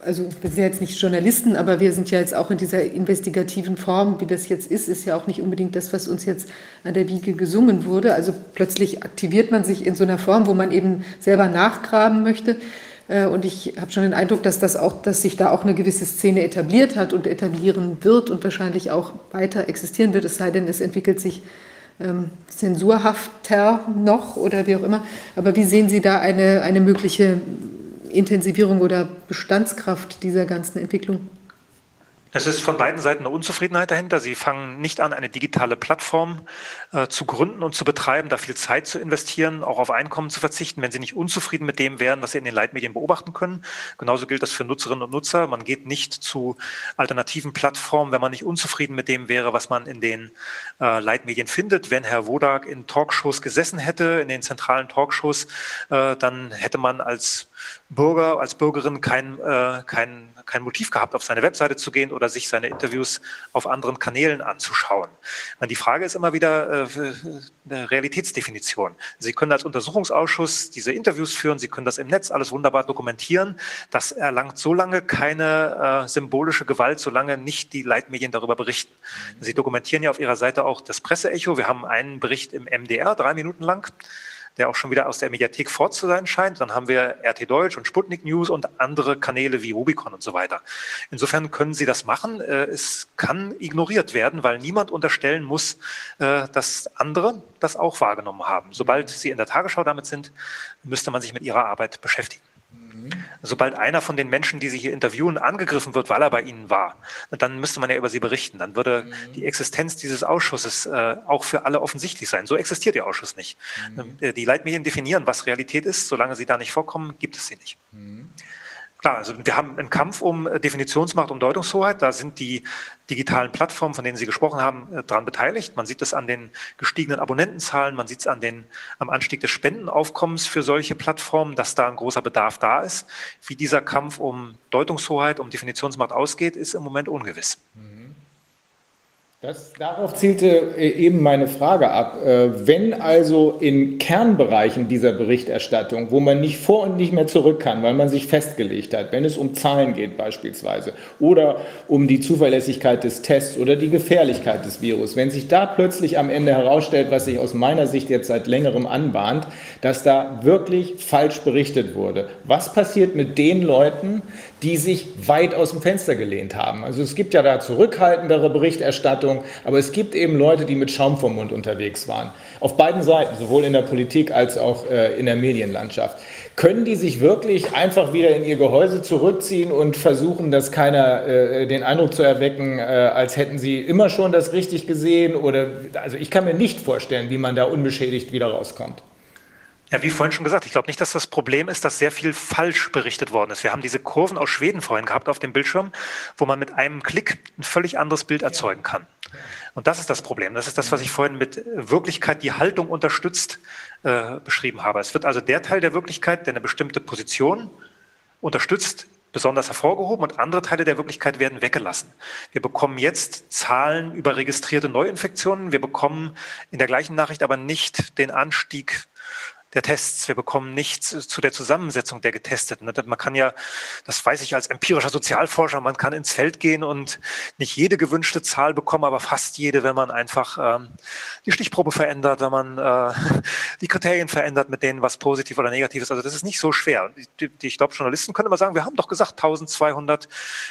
also wir sind ja jetzt nicht Journalisten, aber wir sind ja jetzt auch in dieser investigativen Form, wie das jetzt ist, ist ja auch nicht unbedingt das, was uns jetzt an der Wiege gesungen wurde. Also plötzlich aktiviert man sich in so einer Form, wo man eben selber nachgraben möchte. Äh, und ich habe schon den Eindruck, dass das auch, dass sich da auch eine gewisse Szene etabliert hat und etablieren wird und wahrscheinlich auch weiter existieren wird, es sei denn, es entwickelt sich ähm, zensurhafter noch oder wie auch immer. Aber wie sehen Sie da eine, eine mögliche Intensivierung oder Bestandskraft dieser ganzen Entwicklung? Es ist von beiden Seiten eine Unzufriedenheit dahinter. Sie fangen nicht an, eine digitale Plattform äh, zu gründen und zu betreiben, da viel Zeit zu investieren, auch auf Einkommen zu verzichten, wenn sie nicht unzufrieden mit dem wären, was sie in den Leitmedien beobachten können. Genauso gilt das für Nutzerinnen und Nutzer. Man geht nicht zu alternativen Plattformen, wenn man nicht unzufrieden mit dem wäre, was man in den äh, Leitmedien findet. Wenn Herr Wodak in Talkshows gesessen hätte, in den zentralen Talkshows, äh, dann hätte man als Bürger, als Bürgerin kein, äh, kein, kein Motiv gehabt, auf seine Webseite zu gehen oder sich seine Interviews auf anderen Kanälen anzuschauen. Und die Frage ist immer wieder äh, eine Realitätsdefinition. Sie können als Untersuchungsausschuss diese Interviews führen, Sie können das im Netz alles wunderbar dokumentieren. Das erlangt so lange keine äh, symbolische Gewalt, solange nicht die Leitmedien darüber berichten. Sie dokumentieren ja auf Ihrer Seite auch das Presseecho. Wir haben einen Bericht im MDR, drei Minuten lang der auch schon wieder aus der Mediathek fort zu sein scheint. Dann haben wir RT Deutsch und Sputnik News und andere Kanäle wie Rubicon und so weiter. Insofern können Sie das machen. Äh, es kann ignoriert werden, weil niemand unterstellen muss, äh, dass andere das auch wahrgenommen haben. Sobald Sie in der Tagesschau damit sind, müsste man sich mit Ihrer Arbeit beschäftigen. Sobald einer von den Menschen, die Sie hier interviewen, angegriffen wird, weil er bei Ihnen war, dann müsste man ja über Sie berichten. Dann würde mhm. die Existenz dieses Ausschusses äh, auch für alle offensichtlich sein. So existiert der Ausschuss nicht. Mhm. Äh, die Leitmedien definieren, was Realität ist. Solange sie da nicht vorkommen, gibt es sie nicht. Mhm. Klar, also wir haben einen Kampf um äh, Definitionsmacht und Deutungshoheit. Da sind die digitalen Plattformen, von denen Sie gesprochen haben, äh, daran beteiligt. Man sieht es an den gestiegenen Abonnentenzahlen, man sieht es an den, am Anstieg des Spendenaufkommens für solche Plattformen, dass da ein großer Bedarf da ist. Wie dieser Kampf um Deutungshoheit, um Definitionsmacht ausgeht, ist im Moment ungewiss. Mhm. Das, darauf zielte äh, eben meine Frage ab. Äh, wenn also in Kernbereichen dieser Berichterstattung, wo man nicht vor und nicht mehr zurück kann, weil man sich festgelegt hat, wenn es um Zahlen geht beispielsweise oder um die Zuverlässigkeit des Tests oder die Gefährlichkeit des Virus, wenn sich da plötzlich am Ende herausstellt, was sich aus meiner Sicht jetzt seit längerem anbahnt, dass da wirklich falsch berichtet wurde, was passiert mit den Leuten, die sich weit aus dem Fenster gelehnt haben. Also es gibt ja da zurückhaltendere Berichterstattung, aber es gibt eben Leute, die mit Schaum vom Mund unterwegs waren. Auf beiden Seiten, sowohl in der Politik als auch äh, in der Medienlandschaft. Können die sich wirklich einfach wieder in ihr Gehäuse zurückziehen und versuchen, dass keiner äh, den Eindruck zu erwecken, äh, als hätten sie immer schon das richtig gesehen? Oder also ich kann mir nicht vorstellen, wie man da unbeschädigt wieder rauskommt. Ja, wie vorhin schon gesagt, ich glaube nicht, dass das Problem ist, dass sehr viel falsch berichtet worden ist. Wir haben diese Kurven aus Schweden vorhin gehabt auf dem Bildschirm, wo man mit einem Klick ein völlig anderes Bild erzeugen kann. Und das ist das Problem. Das ist das, was ich vorhin mit Wirklichkeit, die Haltung unterstützt, äh, beschrieben habe. Es wird also der Teil der Wirklichkeit, der eine bestimmte Position unterstützt, besonders hervorgehoben und andere Teile der Wirklichkeit werden weggelassen. Wir bekommen jetzt Zahlen über registrierte Neuinfektionen. Wir bekommen in der gleichen Nachricht aber nicht den Anstieg der Tests, wir bekommen nichts zu der Zusammensetzung der Getesteten. Man kann ja, das weiß ich als empirischer Sozialforscher, man kann ins Feld gehen und nicht jede gewünschte Zahl bekommen, aber fast jede, wenn man einfach ähm, die Stichprobe verändert, wenn man äh, die Kriterien verändert, mit denen was positiv oder negativ ist. Also das ist nicht so schwer. Die, die, ich glaube, Journalisten können immer sagen, wir haben doch gesagt 1200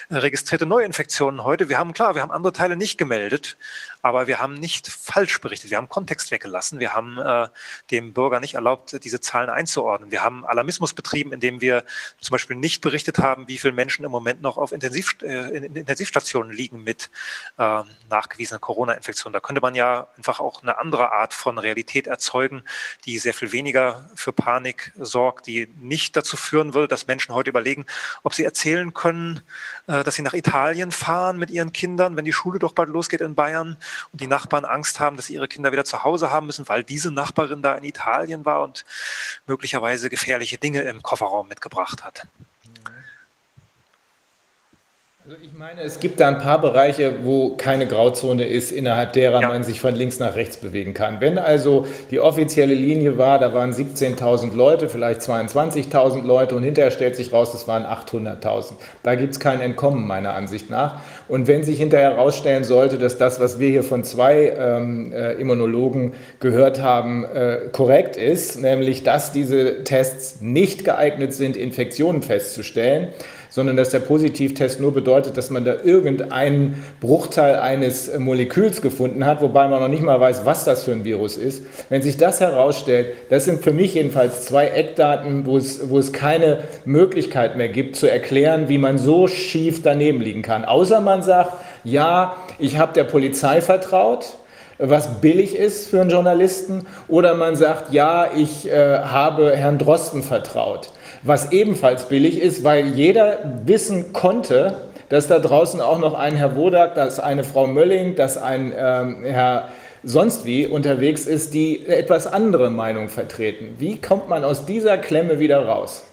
registrierte Neuinfektionen heute. Wir haben klar, wir haben andere Teile nicht gemeldet, aber wir haben nicht falsch berichtet. Wir haben Kontext weggelassen. Wir haben äh, dem Bürger nicht erlaubt, diese Zahlen einzuordnen. Wir haben Alarmismus betrieben, indem wir zum Beispiel nicht berichtet haben, wie viele Menschen im Moment noch auf Intensiv, äh, in Intensivstationen liegen mit äh, nachgewiesenen Corona-Infektionen. Da könnte man ja einfach auch eine andere Art von Realität erzeugen, die sehr viel weniger für Panik sorgt, die nicht dazu führen würde, dass Menschen heute überlegen, ob sie erzählen können, dass sie nach Italien fahren mit ihren Kindern, wenn die Schule doch bald losgeht in Bayern und die Nachbarn Angst haben, dass sie ihre Kinder wieder zu Hause haben müssen, weil diese Nachbarin da in Italien war und möglicherweise gefährliche Dinge im Kofferraum mitgebracht hat. Also ich meine, es gibt da ein paar Bereiche, wo keine Grauzone ist, innerhalb derer ja. man sich von links nach rechts bewegen kann. Wenn also die offizielle Linie war, da waren 17.000 Leute, vielleicht 22.000 Leute und hinterher stellt sich raus, es waren 800.000. Da gibt es kein Entkommen meiner Ansicht nach. Und wenn sich hinterher herausstellen sollte, dass das, was wir hier von zwei ähm, äh, Immunologen gehört haben, äh, korrekt ist, nämlich dass diese Tests nicht geeignet sind, Infektionen festzustellen, sondern dass der Positivtest nur bedeutet, dass man da irgendeinen Bruchteil eines Moleküls gefunden hat, wobei man noch nicht mal weiß, was das für ein Virus ist. Wenn sich das herausstellt, das sind für mich jedenfalls zwei Eckdaten, wo es, wo es keine Möglichkeit mehr gibt zu erklären, wie man so schief daneben liegen kann. Außer man sagt, ja, ich habe der Polizei vertraut, was billig ist für einen Journalisten, oder man sagt, ja, ich äh, habe Herrn Drosten vertraut was ebenfalls billig ist, weil jeder wissen konnte, dass da draußen auch noch ein Herr Wodak, dass eine Frau Mölling, dass ein ähm, Herr sonst wie unterwegs ist, die etwas andere Meinung vertreten. Wie kommt man aus dieser Klemme wieder raus?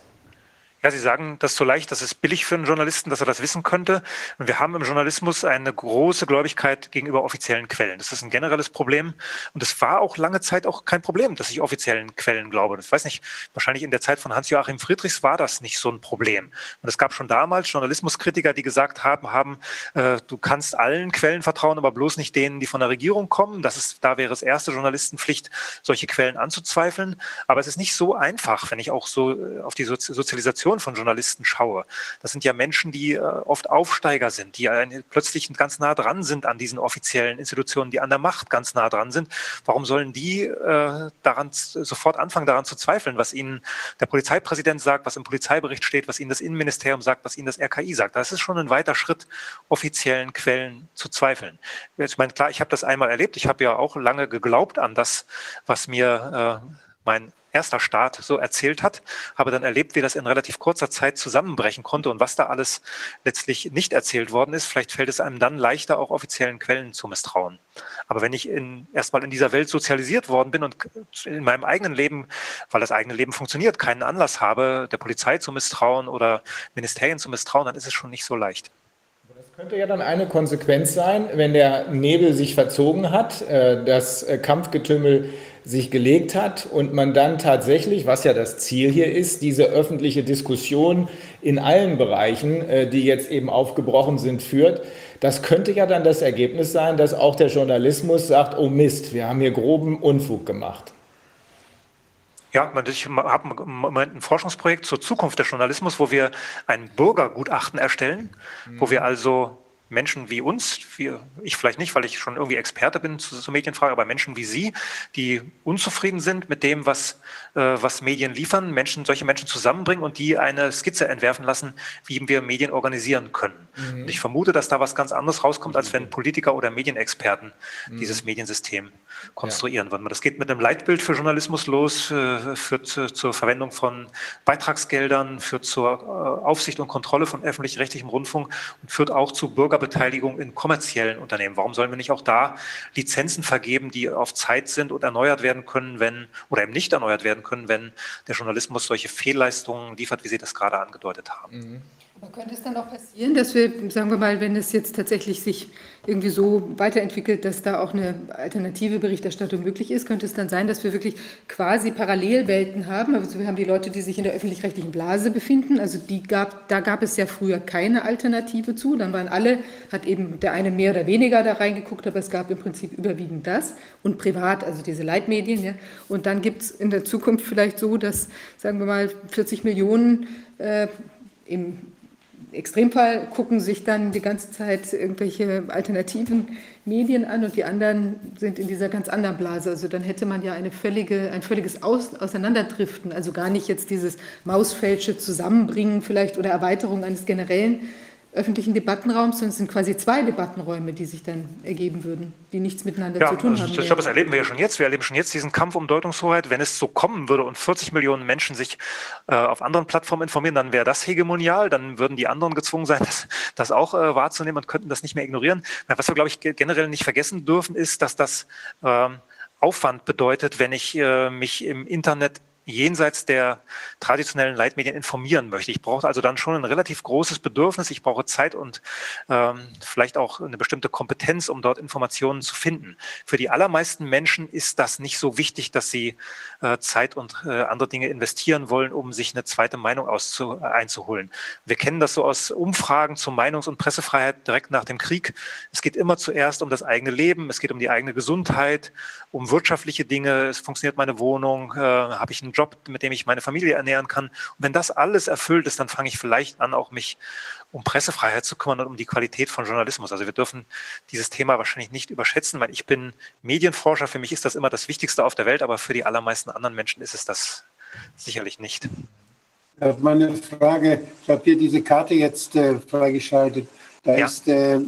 Ja, Sie sagen das so leicht, das ist billig für einen Journalisten, dass er das wissen könnte. Und wir haben im Journalismus eine große Gläubigkeit gegenüber offiziellen Quellen. Das ist ein generelles Problem. Und es war auch lange Zeit auch kein Problem, dass ich offiziellen Quellen glaube. Ich weiß nicht, wahrscheinlich in der Zeit von Hans-Joachim Friedrichs war das nicht so ein Problem. Und es gab schon damals Journalismuskritiker, die gesagt haben, haben äh, du kannst allen Quellen vertrauen, aber bloß nicht denen, die von der Regierung kommen. Das ist, da wäre es erste Journalistenpflicht, solche Quellen anzuzweifeln. Aber es ist nicht so einfach, wenn ich auch so äh, auf die Sozialisation Motivation von Journalisten schaue, das sind ja Menschen, die äh, oft Aufsteiger sind, die plötzlich ganz nah dran sind an diesen offiziellen Institutionen, die an der Macht ganz nah dran sind. Warum sollen die äh, daran sofort anfangen, daran zu zweifeln, was ihnen der Polizeipräsident sagt, was im Polizeibericht steht, was ihnen das Innenministerium sagt, was ihnen das RKI sagt? Das ist schon ein weiter Schritt, offiziellen Quellen zu zweifeln. Ich meine, klar, ich habe das einmal erlebt. Ich habe ja auch lange geglaubt an das, was mir äh, mein erster Staat so erzählt hat, habe dann erlebt, wie das in relativ kurzer Zeit zusammenbrechen konnte und was da alles letztlich nicht erzählt worden ist. Vielleicht fällt es einem dann leichter, auch offiziellen Quellen zu misstrauen. Aber wenn ich in, erstmal in dieser Welt sozialisiert worden bin und in meinem eigenen Leben, weil das eigene Leben funktioniert, keinen Anlass habe, der Polizei zu misstrauen oder Ministerien zu misstrauen, dann ist es schon nicht so leicht. Könnte ja dann eine Konsequenz sein, wenn der Nebel sich verzogen hat, äh, das äh, Kampfgetümmel sich gelegt hat und man dann tatsächlich, was ja das Ziel hier ist, diese öffentliche Diskussion in allen Bereichen, äh, die jetzt eben aufgebrochen sind, führt. Das könnte ja dann das Ergebnis sein, dass auch der Journalismus sagt, oh Mist, wir haben hier groben Unfug gemacht. Ja, ich habe im Moment ein Forschungsprojekt zur Zukunft des Journalismus, wo wir ein Bürgergutachten erstellen, mhm. wo wir also Menschen wie uns, wie ich vielleicht nicht, weil ich schon irgendwie Experte bin zu, zu Medienfragen, aber Menschen wie Sie, die unzufrieden sind mit dem, was, äh, was Medien liefern, Menschen, solche Menschen zusammenbringen und die eine Skizze entwerfen lassen, wie wir Medien organisieren können. Mhm. Und ich vermute, dass da was ganz anderes rauskommt, als wenn Politiker oder Medienexperten mhm. dieses Mediensystem konstruieren würden. Das geht mit einem Leitbild für Journalismus los, äh, führt zu, zur Verwendung von Beitragsgeldern, führt zur äh, Aufsicht und Kontrolle von öffentlich-rechtlichem Rundfunk und führt auch zu Bürger Bürgerbeteiligung in kommerziellen Unternehmen? Warum sollen wir nicht auch da Lizenzen vergeben, die auf Zeit sind und erneuert werden können, wenn, oder eben nicht erneuert werden können, wenn der Journalismus solche Fehlleistungen liefert, wie Sie das gerade angedeutet haben? Mhm. Aber könnte es dann auch passieren, dass wir, sagen wir mal, wenn es jetzt tatsächlich sich irgendwie so weiterentwickelt, dass da auch eine alternative Berichterstattung möglich ist, könnte es dann sein, dass wir wirklich quasi Parallelwelten haben. Also wir haben die Leute, die sich in der öffentlich-rechtlichen Blase befinden. Also die gab, da gab es ja früher keine Alternative zu. Dann waren alle, hat eben der eine mehr oder weniger da reingeguckt, aber es gab im Prinzip überwiegend das und privat, also diese Leitmedien. Ja. Und dann gibt es in der Zukunft vielleicht so, dass, sagen wir mal, 40 Millionen äh, im Extremfall gucken sich dann die ganze Zeit irgendwelche alternativen Medien an und die anderen sind in dieser ganz anderen Blase. Also dann hätte man ja eine völlige, ein völliges Aus, Auseinanderdriften, also gar nicht jetzt dieses Mausfälsche zusammenbringen vielleicht oder Erweiterung eines generellen öffentlichen Debattenraums, sondern es sind quasi zwei Debattenräume, die sich dann ergeben würden, die nichts miteinander ja, zu tun also haben. Ich glaube, das erleben wir ja schon jetzt. Wir erleben schon jetzt diesen Kampf um Deutungshoheit. Wenn es so kommen würde und 40 Millionen Menschen sich äh, auf anderen Plattformen informieren, dann wäre das hegemonial. Dann würden die anderen gezwungen sein, das, das auch äh, wahrzunehmen und könnten das nicht mehr ignorieren. Was wir, glaube ich, generell nicht vergessen dürfen, ist, dass das äh, Aufwand bedeutet, wenn ich äh, mich im Internet jenseits der traditionellen Leitmedien informieren möchte. Ich brauche also dann schon ein relativ großes Bedürfnis. Ich brauche Zeit und ähm, vielleicht auch eine bestimmte Kompetenz, um dort Informationen zu finden. Für die allermeisten Menschen ist das nicht so wichtig, dass sie Zeit und äh, andere Dinge investieren wollen, um sich eine zweite Meinung auszu äh, einzuholen. Wir kennen das so aus Umfragen zur Meinungs- und Pressefreiheit direkt nach dem Krieg. Es geht immer zuerst um das eigene Leben, es geht um die eigene Gesundheit, um wirtschaftliche Dinge. Es funktioniert meine Wohnung, äh, habe ich einen Job, mit dem ich meine Familie ernähren kann. Und wenn das alles erfüllt ist, dann fange ich vielleicht an, auch mich um Pressefreiheit zu kümmern und um die Qualität von Journalismus. Also wir dürfen dieses Thema wahrscheinlich nicht überschätzen, weil ich bin Medienforscher. Für mich ist das immer das Wichtigste auf der Welt, aber für die allermeisten anderen Menschen ist es das sicherlich nicht. Meine Frage, ich habe hier diese Karte jetzt äh, freigeschaltet. Da ja. ist äh,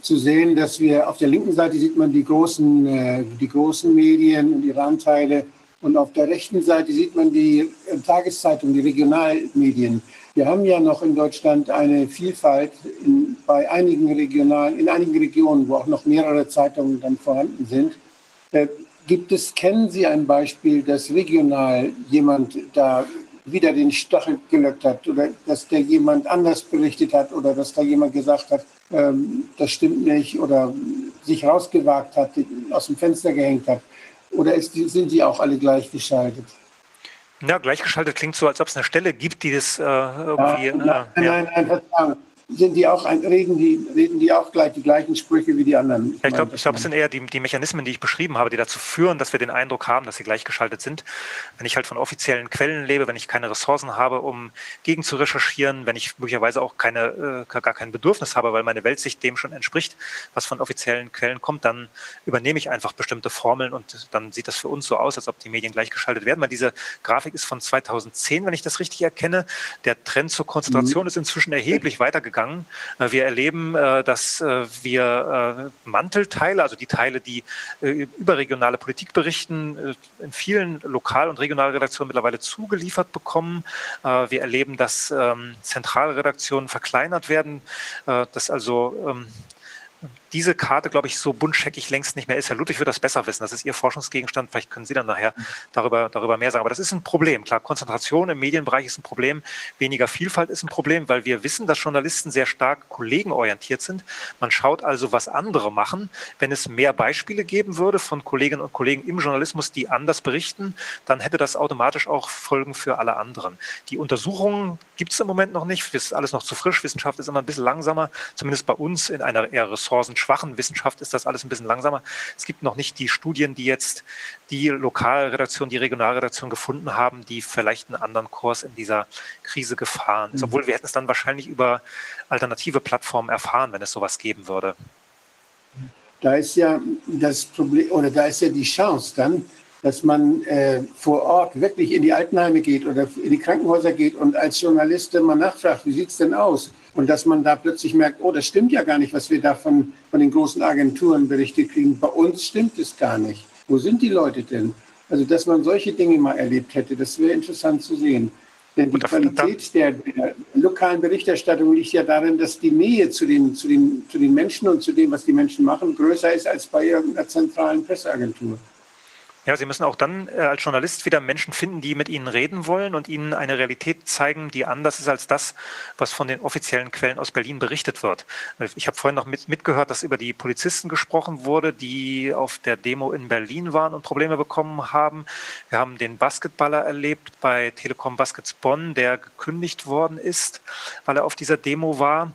zu sehen, dass wir auf der linken Seite sieht man die großen, äh, die großen Medien und ihre Anteile und auf der rechten Seite sieht man die äh, Tageszeitungen, die Regionalmedien. Wir haben ja noch in Deutschland eine Vielfalt in, bei einigen regionalen, in einigen Regionen, wo auch noch mehrere Zeitungen dann vorhanden sind. Äh, gibt es, kennen Sie ein Beispiel, dass regional jemand da wieder den Stachel gelöckt hat oder dass der jemand anders berichtet hat oder dass da jemand gesagt hat, ähm, das stimmt nicht oder sich rausgewagt hat, aus dem Fenster gehängt hat? Oder ist, sind die auch alle gleichgeschaltet? Ja, gleichgeschaltet klingt so, als ob es eine Stelle gibt, die das äh, irgendwie. Ja, nein, äh, nein, nein, Verzeihung sind die auch ein, reden die reden die auch gleich die gleichen Sprüche wie die anderen. Ja, ich glaube, ich glaub, es sind eher die, die Mechanismen, die ich beschrieben habe, die dazu führen, dass wir den Eindruck haben, dass sie gleichgeschaltet sind. Wenn ich halt von offiziellen Quellen lebe, wenn ich keine Ressourcen habe, um gegen zu recherchieren, wenn ich möglicherweise auch keine äh, gar kein Bedürfnis habe, weil meine Weltsicht dem schon entspricht, was von offiziellen Quellen kommt, dann übernehme ich einfach bestimmte Formeln und dann sieht das für uns so aus, als ob die Medien gleichgeschaltet werden. Weil diese Grafik ist von 2010, wenn ich das richtig erkenne. Der Trend zur Konzentration mhm. ist inzwischen erheblich weitergegangen gegangen. Äh, wir erleben, äh, dass äh, wir Mantelteile, also die Teile, die überregionale Politik berichten, in vielen Lokal- und Regionalredaktionen mittlerweile zugeliefert bekommen. Wir erleben, dass ähm, zentrale Redaktionen verkleinert werden, dass also ähm, diese Karte, glaube ich, so buntscheckig längst nicht mehr ist. Herr Ludwig wird das besser wissen. Das ist Ihr Forschungsgegenstand. Vielleicht können Sie dann nachher darüber, darüber mehr sagen. Aber das ist ein Problem. Klar, Konzentration im Medienbereich ist ein Problem. Weniger Vielfalt ist ein Problem, weil wir wissen, dass Journalisten sehr stark kollegenorientiert sind. Man schaut also, was andere machen. Wenn es mehr Beispiele geben würde von Kolleginnen und Kollegen im Journalismus, die anders berichten, dann hätte das automatisch auch Folgen für alle anderen. Die Untersuchungen gibt es im Moment noch nicht. Das ist alles noch zu frisch. Wissenschaft ist immer ein bisschen langsamer, zumindest bei uns in einer eher ressourcen schwachen Wissenschaft ist das alles ein bisschen langsamer. Es gibt noch nicht die Studien, die jetzt die Lokalredaktion, die Regionalredaktion gefunden haben, die vielleicht einen anderen Kurs in dieser Krise gefahren ist. Mhm. Obwohl wir hätten es dann wahrscheinlich über alternative Plattformen erfahren, wenn es sowas geben würde. Da ist ja das Problem, oder da ist ja die Chance dann, dass man äh, vor Ort wirklich in die Altenheime geht oder in die Krankenhäuser geht und als Journalist mal nachfragt, wie sieht es denn aus? Und dass man da plötzlich merkt, oh, das stimmt ja gar nicht, was wir da von, von den großen Agenturen berichtet kriegen. Bei uns stimmt es gar nicht. Wo sind die Leute denn? Also, dass man solche Dinge mal erlebt hätte, das wäre interessant zu sehen. Denn die Qualität der, der, lokalen Berichterstattung liegt ja darin, dass die Nähe zu den, zu, den, zu den Menschen und zu dem, was die Menschen machen, größer ist als bei irgendeiner zentralen Presseagentur. Ja, Sie müssen auch dann äh, als Journalist wieder Menschen finden, die mit Ihnen reden wollen und Ihnen eine Realität zeigen, die anders ist als das, was von den offiziellen Quellen aus Berlin berichtet wird. Ich habe vorhin noch mit, mitgehört, dass über die Polizisten gesprochen wurde, die auf der Demo in Berlin waren und Probleme bekommen haben. Wir haben den Basketballer erlebt bei Telekom Baskets Bonn, der gekündigt worden ist, weil er auf dieser Demo war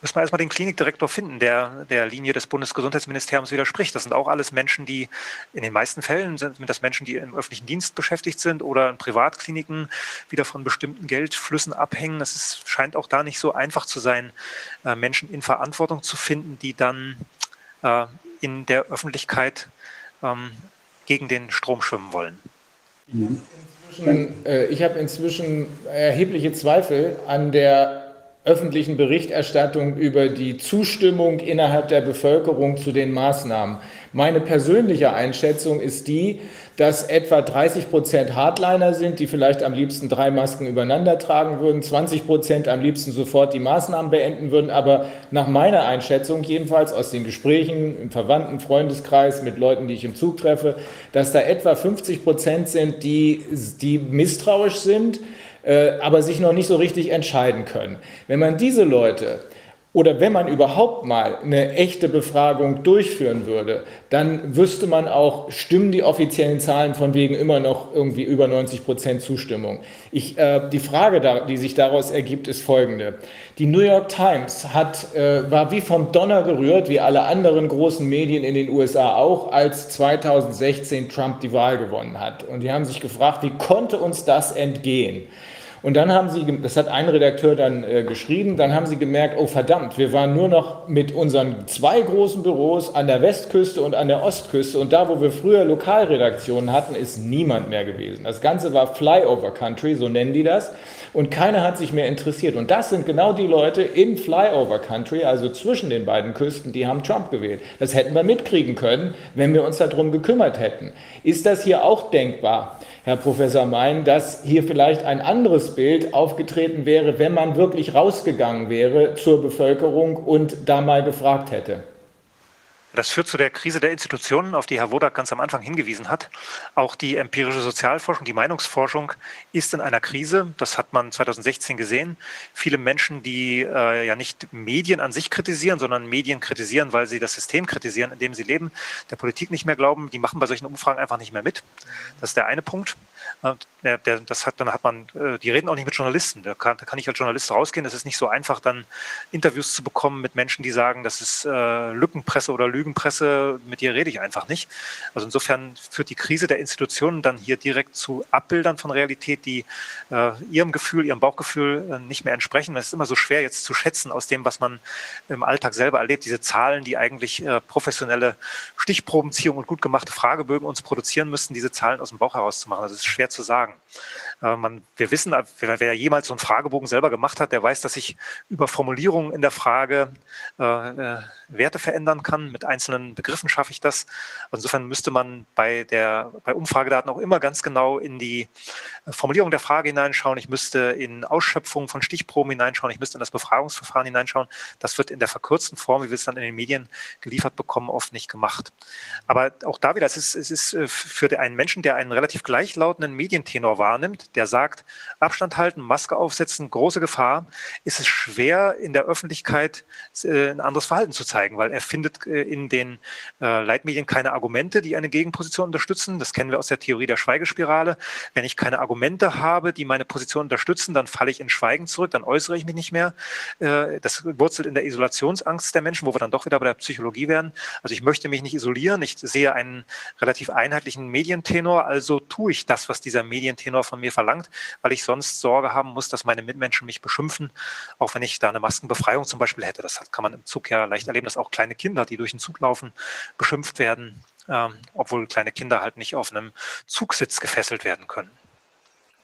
müssen wir erstmal den Klinikdirektor finden, der der Linie des Bundesgesundheitsministeriums widerspricht. Das sind auch alles Menschen, die in den meisten Fällen sind das Menschen, die im öffentlichen Dienst beschäftigt sind oder in Privatkliniken wieder von bestimmten Geldflüssen abhängen. Ist, scheint auch da nicht so einfach zu sein, äh, Menschen in Verantwortung zu finden, die dann äh, in der Öffentlichkeit ähm, gegen den Strom schwimmen wollen. Ich habe inzwischen erhebliche Zweifel an der öffentlichen Berichterstattung über die Zustimmung innerhalb der Bevölkerung zu den Maßnahmen. Meine persönliche Einschätzung ist die, dass etwa 30 Prozent Hardliner sind, die vielleicht am liebsten drei Masken übereinander tragen würden, 20 Prozent am liebsten sofort die Maßnahmen beenden würden. Aber nach meiner Einschätzung, jedenfalls aus den Gesprächen im Verwandten, Freundeskreis mit Leuten, die ich im Zug treffe, dass da etwa 50 Prozent sind, die, die misstrauisch sind, aber sich noch nicht so richtig entscheiden können. Wenn man diese Leute oder wenn man überhaupt mal eine echte Befragung durchführen würde, dann wüsste man auch, stimmen die offiziellen Zahlen von wegen immer noch irgendwie über 90 Prozent Zustimmung. Ich, äh, die Frage, da, die sich daraus ergibt, ist folgende. Die New York Times hat, äh, war wie vom Donner gerührt, wie alle anderen großen Medien in den USA auch, als 2016 Trump die Wahl gewonnen hat. Und die haben sich gefragt, wie konnte uns das entgehen? Und dann haben sie, das hat ein Redakteur dann äh, geschrieben, dann haben sie gemerkt, oh verdammt, wir waren nur noch mit unseren zwei großen Büros an der Westküste und an der Ostküste und da, wo wir früher Lokalredaktionen hatten, ist niemand mehr gewesen. Das Ganze war Flyover Country, so nennen die das. Und keiner hat sich mehr interessiert. Und das sind genau die Leute in Flyover Country, also zwischen den beiden Küsten, die haben Trump gewählt. Das hätten wir mitkriegen können, wenn wir uns darum gekümmert hätten. Ist das hier auch denkbar? Herr Professor Mein, dass hier vielleicht ein anderes Bild aufgetreten wäre, wenn man wirklich rausgegangen wäre zur Bevölkerung und da mal gefragt hätte. Das führt zu der Krise der Institutionen, auf die Herr Wodak ganz am Anfang hingewiesen hat. Auch die empirische Sozialforschung, die Meinungsforschung ist in einer Krise. Das hat man 2016 gesehen. Viele Menschen, die äh, ja nicht Medien an sich kritisieren, sondern Medien kritisieren, weil sie das System kritisieren, in dem sie leben, der Politik nicht mehr glauben, die machen bei solchen Umfragen einfach nicht mehr mit. Das ist der eine Punkt. Der, der, das hat, dann hat man, äh, die reden auch nicht mit Journalisten. Da kann, da kann ich als Journalist rausgehen. Es ist nicht so einfach, dann Interviews zu bekommen mit Menschen, die sagen, das ist äh, Lückenpresse oder Lügenpresse. Mit dir rede ich einfach nicht. Also insofern führt die Krise der Institutionen dann hier direkt zu Abbildern von Realität, die äh, ihrem Gefühl, ihrem Bauchgefühl äh, nicht mehr entsprechen. Es ist immer so schwer jetzt zu schätzen aus dem, was man im Alltag selber erlebt. Diese Zahlen, die eigentlich äh, professionelle Stichprobenziehung und gut gemachte Fragebögen uns produzieren müssten, diese Zahlen aus dem Bauch herauszumachen. Das ist schwer zu sagen. Äh, man, wir wissen, wer, wer, jemals so einen Fragebogen selber gemacht hat, der weiß, dass ich über Formulierungen in der Frage äh, äh, Werte verändern kann. Mit einzelnen Begriffen schaffe ich das. Insofern müsste man bei, der, bei Umfragedaten auch immer ganz genau in die Formulierung der Frage hineinschauen. Ich müsste in Ausschöpfungen von Stichproben hineinschauen. Ich müsste in das Befragungsverfahren hineinschauen. Das wird in der verkürzten Form, wie wir es dann in den Medien geliefert bekommen, oft nicht gemacht. Aber auch da wieder, es ist, es ist für einen Menschen, der einen relativ gleichlautenden Medientenor wahrnimmt, der sagt, Abstand halten, Maske aufsetzen, große Gefahr, ist es schwer in der Öffentlichkeit äh, ein anderes Verhalten zu zeigen, weil er findet äh, in den äh, Leitmedien keine Argumente, die eine Gegenposition unterstützen. Das kennen wir aus der Theorie der Schweigespirale. Wenn ich keine Argumente habe, die meine Position unterstützen, dann falle ich in Schweigen zurück, dann äußere ich mich nicht mehr. Das wurzelt in der Isolationsangst der Menschen, wo wir dann doch wieder bei der Psychologie werden. Also ich möchte mich nicht isolieren. Ich sehe einen relativ einheitlichen Medientenor, also tue ich das, was dieser Medientenor von mir verlangt, weil ich sonst Sorge haben muss, dass meine Mitmenschen mich beschimpfen, auch wenn ich da eine Maskenbefreiung zum Beispiel hätte. Das kann man im Zug ja leicht erleben, dass auch kleine Kinder, die durch den Zug laufen, beschimpft werden, ähm, obwohl kleine Kinder halt nicht auf einem Zugsitz gefesselt werden können.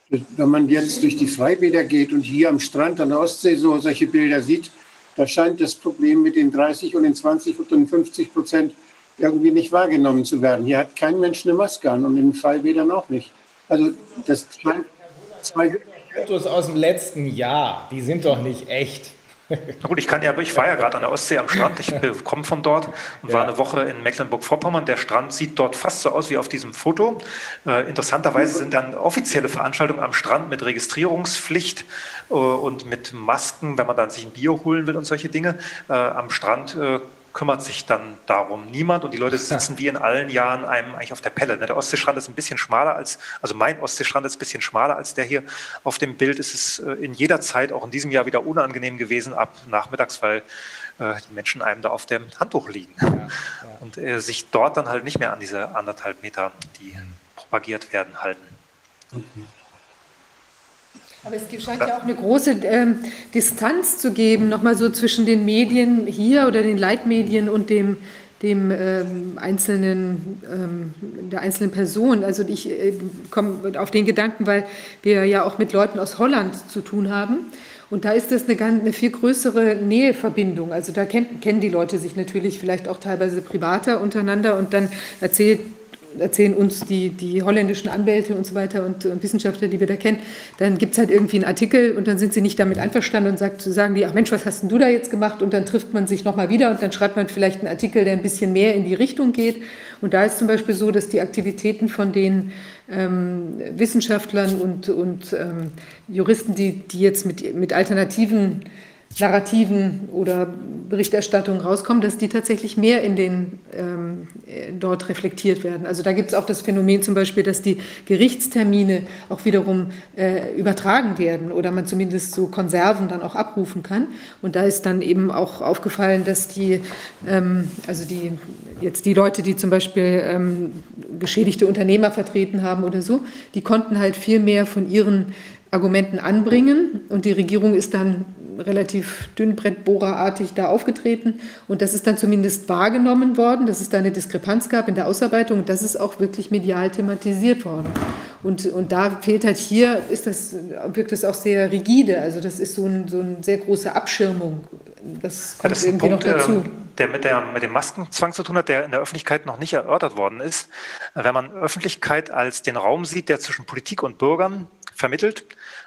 Wenn man jetzt durch die Freibäder geht und hier am Strand an der Ostsee so solche Bilder sieht, da scheint das Problem mit den 30 und den 20 und den 50 Prozent irgendwie nicht wahrgenommen zu werden. Hier hat kein Mensch eine Maske an und in den Freibädern auch nicht. Also das scheint zwei Fotos aus dem letzten Jahr, die sind doch nicht echt. Na gut, ich kann ja, ich war ja gerade an der Ostsee am Strand, ich komme von dort und ja. war eine Woche in Mecklenburg-Vorpommern. Der Strand sieht dort fast so aus wie auf diesem Foto. Äh, interessanterweise sind dann offizielle Veranstaltungen am Strand mit Registrierungspflicht äh, und mit Masken, wenn man dann sich ein Bier holen will und solche Dinge. Äh, am Strand äh, kümmert sich dann darum niemand und die Leute sitzen wie in allen Jahren einem eigentlich auf der Pelle. Ne? Der Ostseestrand ist ein bisschen schmaler als, also mein Ostseestrand ist ein bisschen schmaler als der hier auf dem Bild. Es ist äh, in jeder Zeit, auch in diesem Jahr wieder unangenehm gewesen ab nachmittags, weil äh, die Menschen einem da auf dem Handtuch liegen ja, ja. und äh, sich dort dann halt nicht mehr an diese anderthalb Meter, die mhm. propagiert werden, halten. Mhm. Aber es scheint ja auch eine große ähm, Distanz zu geben, nochmal so zwischen den Medien hier oder den Leitmedien und dem, dem ähm, einzelnen, ähm, der einzelnen Person. Also ich äh, komme auf den Gedanken, weil wir ja auch mit Leuten aus Holland zu tun haben. Und da ist das eine, eine viel größere Näheverbindung. Also da kennen, kennen die Leute sich natürlich vielleicht auch teilweise privater untereinander und dann erzählt erzählen uns die, die holländischen Anwälte und so weiter und, und Wissenschaftler, die wir da kennen, dann gibt es halt irgendwie einen Artikel und dann sind sie nicht damit einverstanden und sagt, sagen die, ach Mensch, was hast denn du da jetzt gemacht? Und dann trifft man sich nochmal wieder und dann schreibt man vielleicht einen Artikel, der ein bisschen mehr in die Richtung geht. Und da ist zum Beispiel so, dass die Aktivitäten von den ähm, Wissenschaftlern und, und ähm, Juristen, die, die jetzt mit, mit alternativen Narrativen oder Berichterstattung rauskommen, dass die tatsächlich mehr in den ähm, dort reflektiert werden. Also da gibt es auch das Phänomen zum Beispiel, dass die Gerichtstermine auch wiederum äh, übertragen werden oder man zumindest so Konserven dann auch abrufen kann. Und da ist dann eben auch aufgefallen, dass die, ähm, also die jetzt die Leute, die zum Beispiel ähm, geschädigte Unternehmer vertreten haben oder so, die konnten halt viel mehr von ihren Argumenten anbringen und die Regierung ist dann relativ dünnbrettbohrerartig da aufgetreten und das ist dann zumindest wahrgenommen worden, dass es da eine Diskrepanz gab in der Ausarbeitung und das ist auch wirklich medial thematisiert worden. Und, und da fehlt halt hier, ist das, wirkt es auch sehr rigide, also das ist so, ein, so eine sehr große Abschirmung. Das kommt ja, das irgendwie Punkt, noch dazu. Ähm, der mit, der mit dem Maskenzwang zu tun hat, der in der Öffentlichkeit noch nicht erörtert worden ist. Wenn man Öffentlichkeit als den Raum sieht, der zwischen Politik und Bürgern vermittelt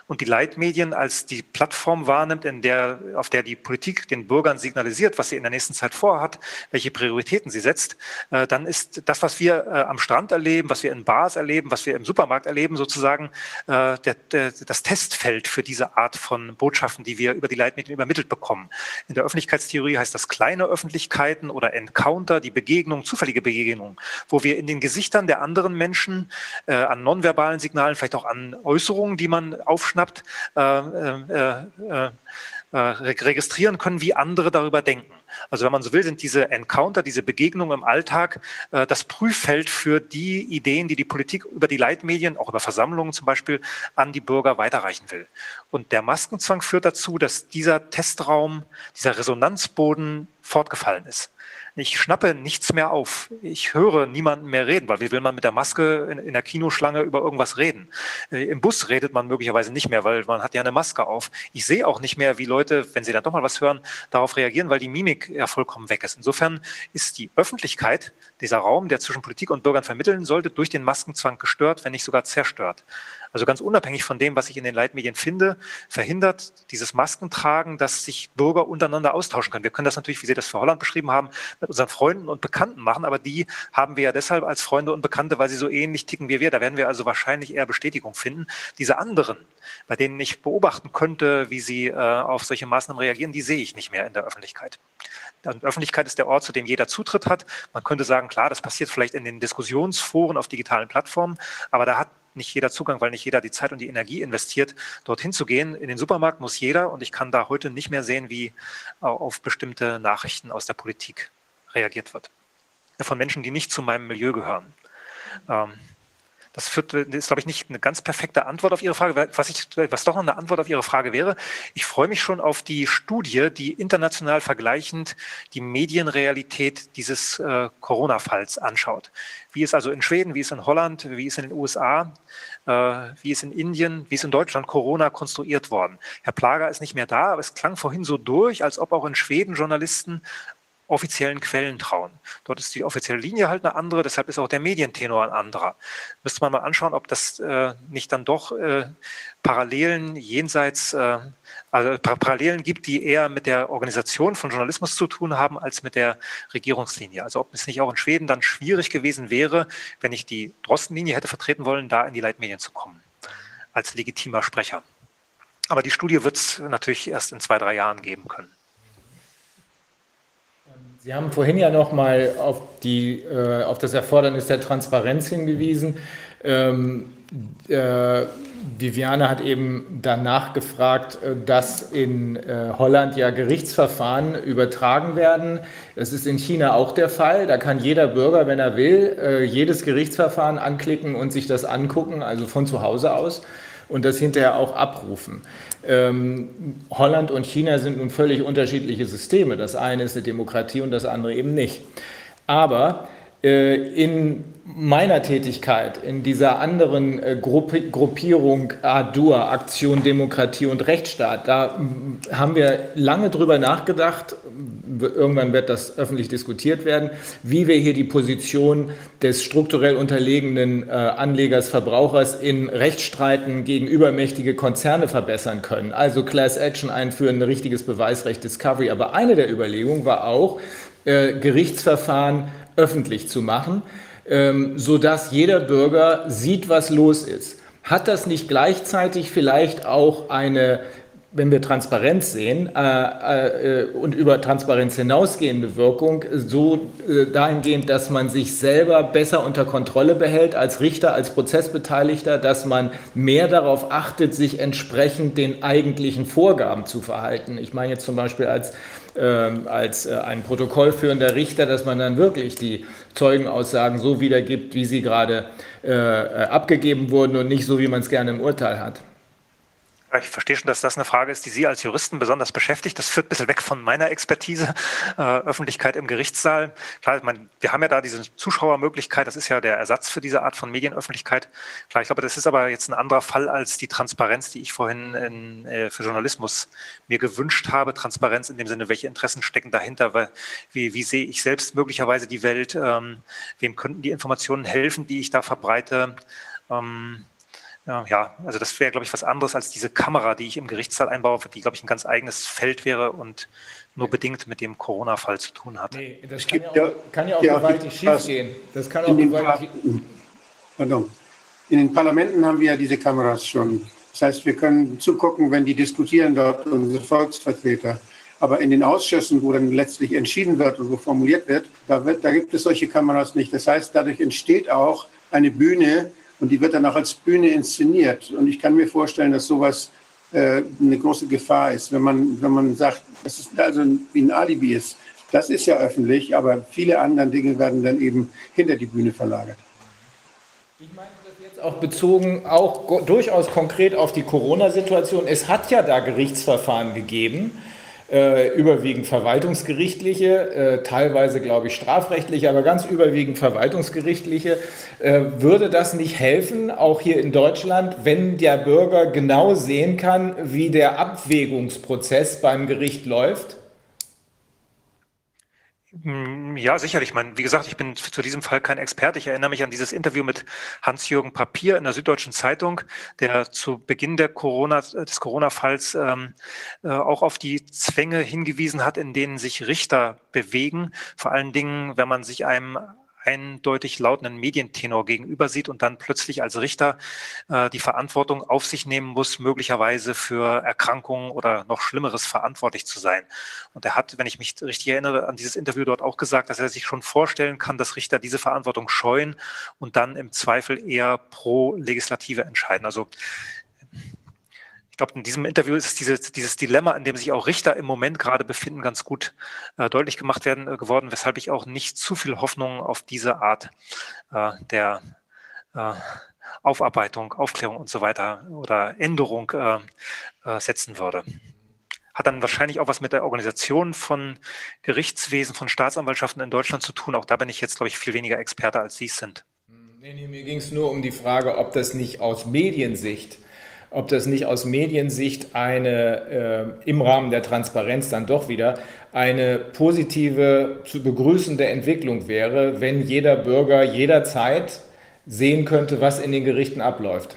und die Leitmedien als die Plattform wahrnimmt, in der, auf der die Politik den Bürgern signalisiert, was sie in der nächsten Zeit vorhat, welche Prioritäten sie setzt, äh, dann ist das, was wir äh, am Strand erleben, was wir in Bars erleben, was wir im Supermarkt erleben, sozusagen äh, der, der, das Testfeld für diese Art von Botschaften, die wir über die Leitmedien übermittelt bekommen. In der Öffentlichkeitstheorie heißt das kleine Öffentlichkeiten oder Encounter, die Begegnung, zufällige Begegnung, wo wir in den Gesichtern der anderen Menschen äh, an nonverbalen Signalen, vielleicht auch an Äußerungen, die man aufschneidet, aufschnappt, äh, äh, äh, äh, registrieren können, wie andere darüber denken. Also wenn man so will, sind diese Encounter, diese Begegnungen im Alltag äh, das Prüffeld für die Ideen, die die Politik über die Leitmedien, auch über Versammlungen zum Beispiel, an die Bürger weiterreichen will. Und der Maskenzwang führt dazu, dass dieser Testraum, dieser Resonanzboden fortgefallen ist. Ich schnappe nichts mehr auf. Ich höre niemanden mehr reden, weil wie will man mit der Maske in, in der Kinoschlange über irgendwas reden? Äh, Im Bus redet man möglicherweise nicht mehr, weil man hat ja eine Maske auf. Ich sehe auch nicht mehr, wie Leute, wenn sie dann doch mal was hören, darauf reagieren, weil die Mimik ja vollkommen weg ist. Insofern ist die Öffentlichkeit, dieser Raum, der zwischen Politik und Bürgern vermitteln sollte, durch den Maskenzwang gestört, wenn nicht sogar zerstört. Also ganz unabhängig von dem, was ich in den Leitmedien finde, verhindert dieses Maskentragen, dass sich Bürger untereinander austauschen können. Wir können das natürlich, wie Sie das für Holland beschrieben haben, mit unseren Freunden und Bekannten machen, aber die haben wir ja deshalb als Freunde und Bekannte, weil sie so ähnlich ticken wie wir. Da werden wir also wahrscheinlich eher Bestätigung finden. Diese anderen, bei denen ich beobachten könnte, wie sie äh, auf solche Maßnahmen reagieren, die sehe ich nicht mehr in der Öffentlichkeit. Und Öffentlichkeit ist der Ort, zu dem jeder Zutritt hat. Man könnte sagen, klar, das passiert vielleicht in den Diskussionsforen auf digitalen Plattformen, aber da hat nicht jeder Zugang, weil nicht jeder die Zeit und die Energie investiert, dorthin zu gehen. In den Supermarkt muss jeder und ich kann da heute nicht mehr sehen, wie auf bestimmte Nachrichten aus der Politik reagiert wird. Von Menschen, die nicht zu meinem Milieu gehören. Das führt, ist, glaube ich, nicht eine ganz perfekte Antwort auf Ihre Frage. Was, ich, was doch noch eine Antwort auf Ihre Frage wäre, ich freue mich schon auf die Studie, die international vergleichend die Medienrealität dieses äh, Corona-Falls anschaut. Wie es also in Schweden, wie es in Holland, wie es in den USA, äh, wie es in Indien, wie es in Deutschland Corona konstruiert worden. Herr Plager ist nicht mehr da, aber es klang vorhin so durch, als ob auch in Schweden Journalisten offiziellen Quellen trauen. Dort ist die offizielle Linie halt eine andere, deshalb ist auch der Medientenor ein anderer. Müsste man mal anschauen, ob das äh, nicht dann doch äh, Parallelen jenseits, äh, also Parallelen gibt, die eher mit der Organisation von Journalismus zu tun haben, als mit der Regierungslinie. Also ob es nicht auch in Schweden dann schwierig gewesen wäre, wenn ich die Drostenlinie hätte vertreten wollen, da in die Leitmedien zu kommen, als legitimer Sprecher. Aber die Studie wird es natürlich erst in zwei, drei Jahren geben können. Sie haben vorhin ja noch mal auf, die, äh, auf das Erfordernis der Transparenz hingewiesen. Ähm, äh, Viviane hat eben danach gefragt, äh, dass in äh, Holland ja Gerichtsverfahren übertragen werden. Das ist in China auch der Fall. Da kann jeder Bürger, wenn er will, äh, jedes Gerichtsverfahren anklicken und sich das angucken, also von zu Hause aus und das hinterher auch abrufen. Ähm, Holland und China sind nun völlig unterschiedliche Systeme. Das eine ist eine Demokratie und das andere eben nicht. Aber in meiner Tätigkeit, in dieser anderen äh, Gruppierung ADUR, Aktion Demokratie und Rechtsstaat, da haben wir lange drüber nachgedacht, irgendwann wird das öffentlich diskutiert werden, wie wir hier die Position des strukturell unterlegenen äh, Anlegers, Verbrauchers in Rechtsstreiten gegen übermächtige Konzerne verbessern können. Also Class Action einführen, ein richtiges Beweisrecht Discovery. Aber eine der Überlegungen war auch, Gerichtsverfahren öffentlich zu machen, ähm, sodass jeder Bürger sieht, was los ist. Hat das nicht gleichzeitig vielleicht auch eine wenn wir Transparenz sehen äh, äh, und über Transparenz hinausgehende Wirkung, so äh, dahingehend, dass man sich selber besser unter Kontrolle behält als Richter, als Prozessbeteiligter, dass man mehr darauf achtet, sich entsprechend den eigentlichen Vorgaben zu verhalten. Ich meine jetzt zum Beispiel als als äh, ein protokollführender Richter, dass man dann wirklich die Zeugenaussagen so wiedergibt, wie sie gerade äh, äh abgegeben wurden und nicht so, wie man es gerne im Urteil hat. Ich verstehe schon, dass das eine Frage ist, die Sie als Juristen besonders beschäftigt. Das führt ein bisschen weg von meiner Expertise, äh, Öffentlichkeit im Gerichtssaal. Klar, meine, wir haben ja da diese Zuschauermöglichkeit, das ist ja der Ersatz für diese Art von Medienöffentlichkeit. Klar, ich glaube, das ist aber jetzt ein anderer Fall als die Transparenz, die ich vorhin in, äh, für Journalismus mir gewünscht habe. Transparenz in dem Sinne, welche Interessen stecken dahinter, weil, wie, wie sehe ich selbst möglicherweise die Welt, ähm, wem könnten die Informationen helfen, die ich da verbreite. Ähm, ja, also das wäre, glaube ich, was anderes als diese Kamera, die ich im Gerichtssaal einbaue, die, glaube ich, ein ganz eigenes Feld wäre und nur bedingt mit dem Corona-Fall zu tun hat. Nee, das kann ja, auch, kann ja auch ja, gewaltig schief gehen. Das kann auch gewaltig... Pardon. In den Parlamenten haben wir ja diese Kameras schon. Das heißt, wir können zugucken, wenn die diskutieren dort, unsere Volksvertreter. Aber in den Ausschüssen, wo dann letztlich entschieden wird und wo formuliert wird, da, wird, da gibt es solche Kameras nicht. Das heißt, dadurch entsteht auch eine Bühne, und die wird dann auch als Bühne inszeniert. Und ich kann mir vorstellen, dass sowas äh, eine große Gefahr ist, wenn man, wenn man sagt, das ist also wie ein Alibi ist. Das ist ja öffentlich, aber viele andere Dinge werden dann eben hinter die Bühne verlagert. Ich meine das jetzt auch bezogen, auch durchaus konkret auf die Corona-Situation. Es hat ja da Gerichtsverfahren gegeben äh, überwiegend verwaltungsgerichtliche, äh, teilweise, glaube ich, strafrechtliche, aber ganz überwiegend verwaltungsgerichtliche. Äh, würde das nicht helfen, auch hier in Deutschland, wenn der Bürger genau sehen kann, wie der Abwägungsprozess beim Gericht läuft? Ja, sicherlich. Ich meine, wie gesagt, ich bin zu diesem Fall kein Experte. Ich erinnere mich an dieses Interview mit Hans-Jürgen Papier in der Süddeutschen Zeitung, der zu Beginn der Corona, des Corona-Falls ähm, äh, auch auf die Zwänge hingewiesen hat, in denen sich Richter bewegen. Vor allen Dingen, wenn man sich einem eindeutig lautenden Medientenor gegenüber sieht und dann plötzlich als Richter äh, die Verantwortung auf sich nehmen muss, möglicherweise für Erkrankungen oder noch Schlimmeres verantwortlich zu sein. Und er hat, wenn ich mich richtig erinnere, an dieses Interview dort auch gesagt, dass er sich schon vorstellen kann, dass Richter diese Verantwortung scheuen und dann im Zweifel eher pro Legislative entscheiden. Also glaube, in diesem Interview ist dieses, dieses Dilemma, in dem sich auch Richter im Moment gerade befinden, ganz gut äh, deutlich gemacht werden äh, geworden, weshalb ich auch nicht zu viel Hoffnung auf diese Art äh, der äh, Aufarbeitung, Aufklärung und so weiter oder Änderung äh, äh, setzen würde. Hat dann wahrscheinlich auch was mit der Organisation von Gerichtswesen, von Staatsanwaltschaften in Deutschland zu tun. Auch da bin ich jetzt, glaube ich, viel weniger Experte, als Sie es sind. Nee, nee, mir ging es nur um die Frage, ob das nicht aus Mediensicht ob das nicht aus Mediensicht eine äh, im Rahmen der Transparenz dann doch wieder eine positive, zu begrüßende Entwicklung wäre, wenn jeder Bürger jederzeit sehen könnte, was in den Gerichten abläuft.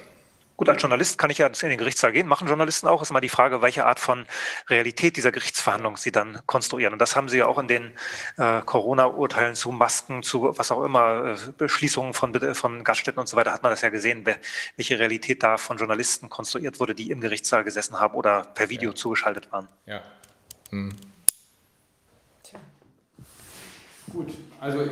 Gut, als Journalist kann ich ja in den Gerichtssaal gehen, machen Journalisten auch. Ist immer die Frage, welche Art von Realität dieser Gerichtsverhandlung sie dann konstruieren. Und das haben sie ja auch in den äh, Corona-Urteilen zu Masken, zu was auch immer, äh, Beschließungen von, von Gaststätten und so weiter, hat man das ja gesehen, welche Realität da von Journalisten konstruiert wurde, die im Gerichtssaal gesessen haben oder per Video ja. zugeschaltet waren. Ja. Hm. Gut, also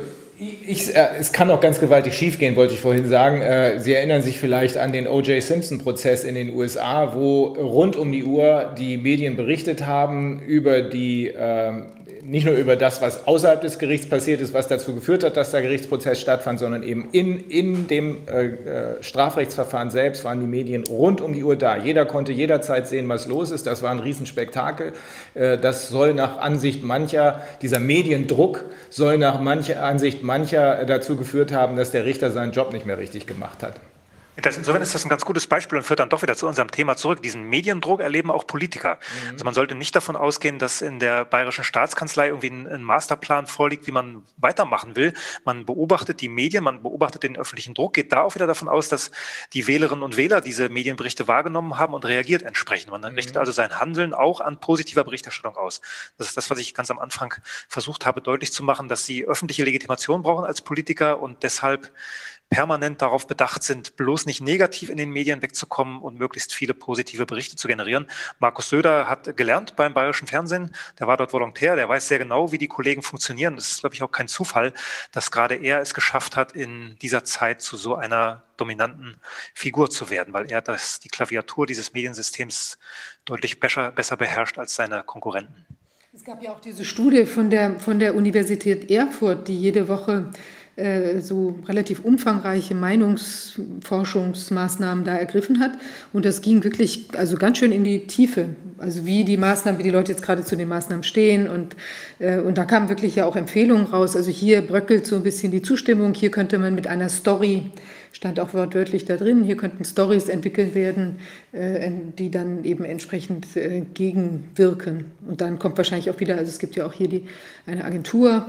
ich, äh, es kann auch ganz gewaltig schiefgehen, wollte ich vorhin sagen. Äh, Sie erinnern sich vielleicht an den O.J. Simpson-Prozess in den USA, wo rund um die Uhr die Medien berichtet haben über die äh, nicht nur über das, was außerhalb des Gerichts passiert ist, was dazu geführt hat, dass der Gerichtsprozess stattfand, sondern eben in, in dem äh, äh, Strafrechtsverfahren selbst waren die Medien rund um die Uhr da. Jeder konnte jederzeit sehen, was los ist. Das war ein Riesenspektakel. Äh, das soll nach Ansicht mancher, dieser Mediendruck soll nach mancher Ansicht mancher dazu geführt haben, dass der Richter seinen Job nicht mehr richtig gemacht hat. Das, insofern ist das ein ganz gutes Beispiel und führt dann doch wieder zu unserem Thema zurück. Diesen Mediendruck erleben auch Politiker. Mhm. Also man sollte nicht davon ausgehen, dass in der bayerischen Staatskanzlei irgendwie ein, ein, Masterplan vorliegt, wie man weitermachen will. Man beobachtet die Medien, man beobachtet den öffentlichen Druck, geht da auch wieder davon aus, dass die Wählerinnen und Wähler diese Medienberichte wahrgenommen haben und reagiert entsprechend. Man mhm. richtet also sein Handeln auch an positiver Berichterstattung aus. Das ist das, was ich ganz am Anfang versucht habe deutlich zu machen, dass sie öffentliche Legitimation brauchen als Politiker und deshalb permanent darauf bedacht sind, bloß nicht negativ in den Medien wegzukommen und möglichst viele positive Berichte zu generieren. Markus Söder hat gelernt beim Bayerischen Fernsehen, der war dort Volontär, der weiß sehr genau, wie die Kollegen funktionieren. Das ist, glaube ich, auch kein Zufall, dass gerade er es geschafft hat, in dieser Zeit zu so einer dominanten Figur zu werden, weil er das, die Klaviatur dieses Mediensystems deutlich besser, besser beherrscht als seine Konkurrenten. Es gab ja auch diese Studie von der, von der Universität Erfurt, die jede Woche so relativ umfangreiche Meinungsforschungsmaßnahmen da ergriffen hat. Und das ging wirklich also ganz schön in die Tiefe. Also wie die Maßnahmen, wie die Leute jetzt gerade zu den Maßnahmen stehen. Und, äh, und da kamen wirklich ja auch Empfehlungen raus. Also hier bröckelt so ein bisschen die Zustimmung. Hier könnte man mit einer Story stand auch wortwörtlich da drin, hier könnten Stories entwickelt werden, äh, die dann eben entsprechend äh, gegenwirken. Und dann kommt wahrscheinlich auch wieder, also es gibt ja auch hier die, eine Agentur,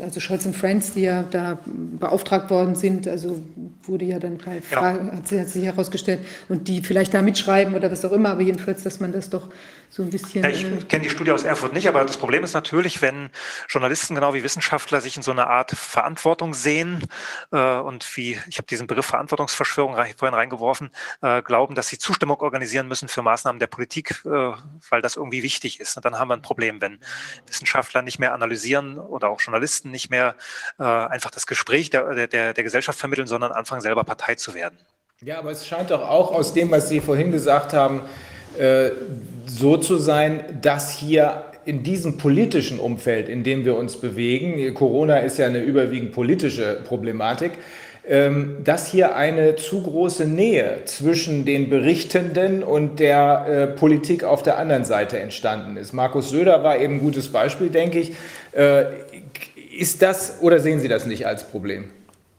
also Scholz Friends, die ja da beauftragt worden sind, also wurde ja dann bei ja. hat sich herausgestellt, und die vielleicht da mitschreiben oder was auch immer, aber jedenfalls, dass man das doch so ein bisschen. Ja, ich äh, kenne die Studie aus Erfurt nicht, aber das Problem ist natürlich, wenn Journalisten genau wie Wissenschaftler sich in so einer Art Verantwortung sehen äh, und wie, ich habe diesen Begriff Verantwortungsverschwörung vorhin reingeworfen, äh, glauben, dass sie Zustimmung organisieren müssen für Maßnahmen der Politik, äh, weil das irgendwie wichtig ist. Und dann haben wir ein Problem, wenn Wissenschaftler nicht mehr analysieren oder auch Journalisten nicht mehr äh, einfach das Gespräch der, der, der Gesellschaft vermitteln, sondern anfangen selber Partei zu werden. Ja, aber es scheint doch auch aus dem, was Sie vorhin gesagt haben, äh, so zu sein, dass hier in diesem politischen Umfeld, in dem wir uns bewegen, Corona ist ja eine überwiegend politische Problematik, ähm, dass hier eine zu große Nähe zwischen den Berichtenden und der äh, Politik auf der anderen Seite entstanden ist. Markus Söder war eben ein gutes Beispiel, denke ich. Äh, ist das oder sehen Sie das nicht als Problem?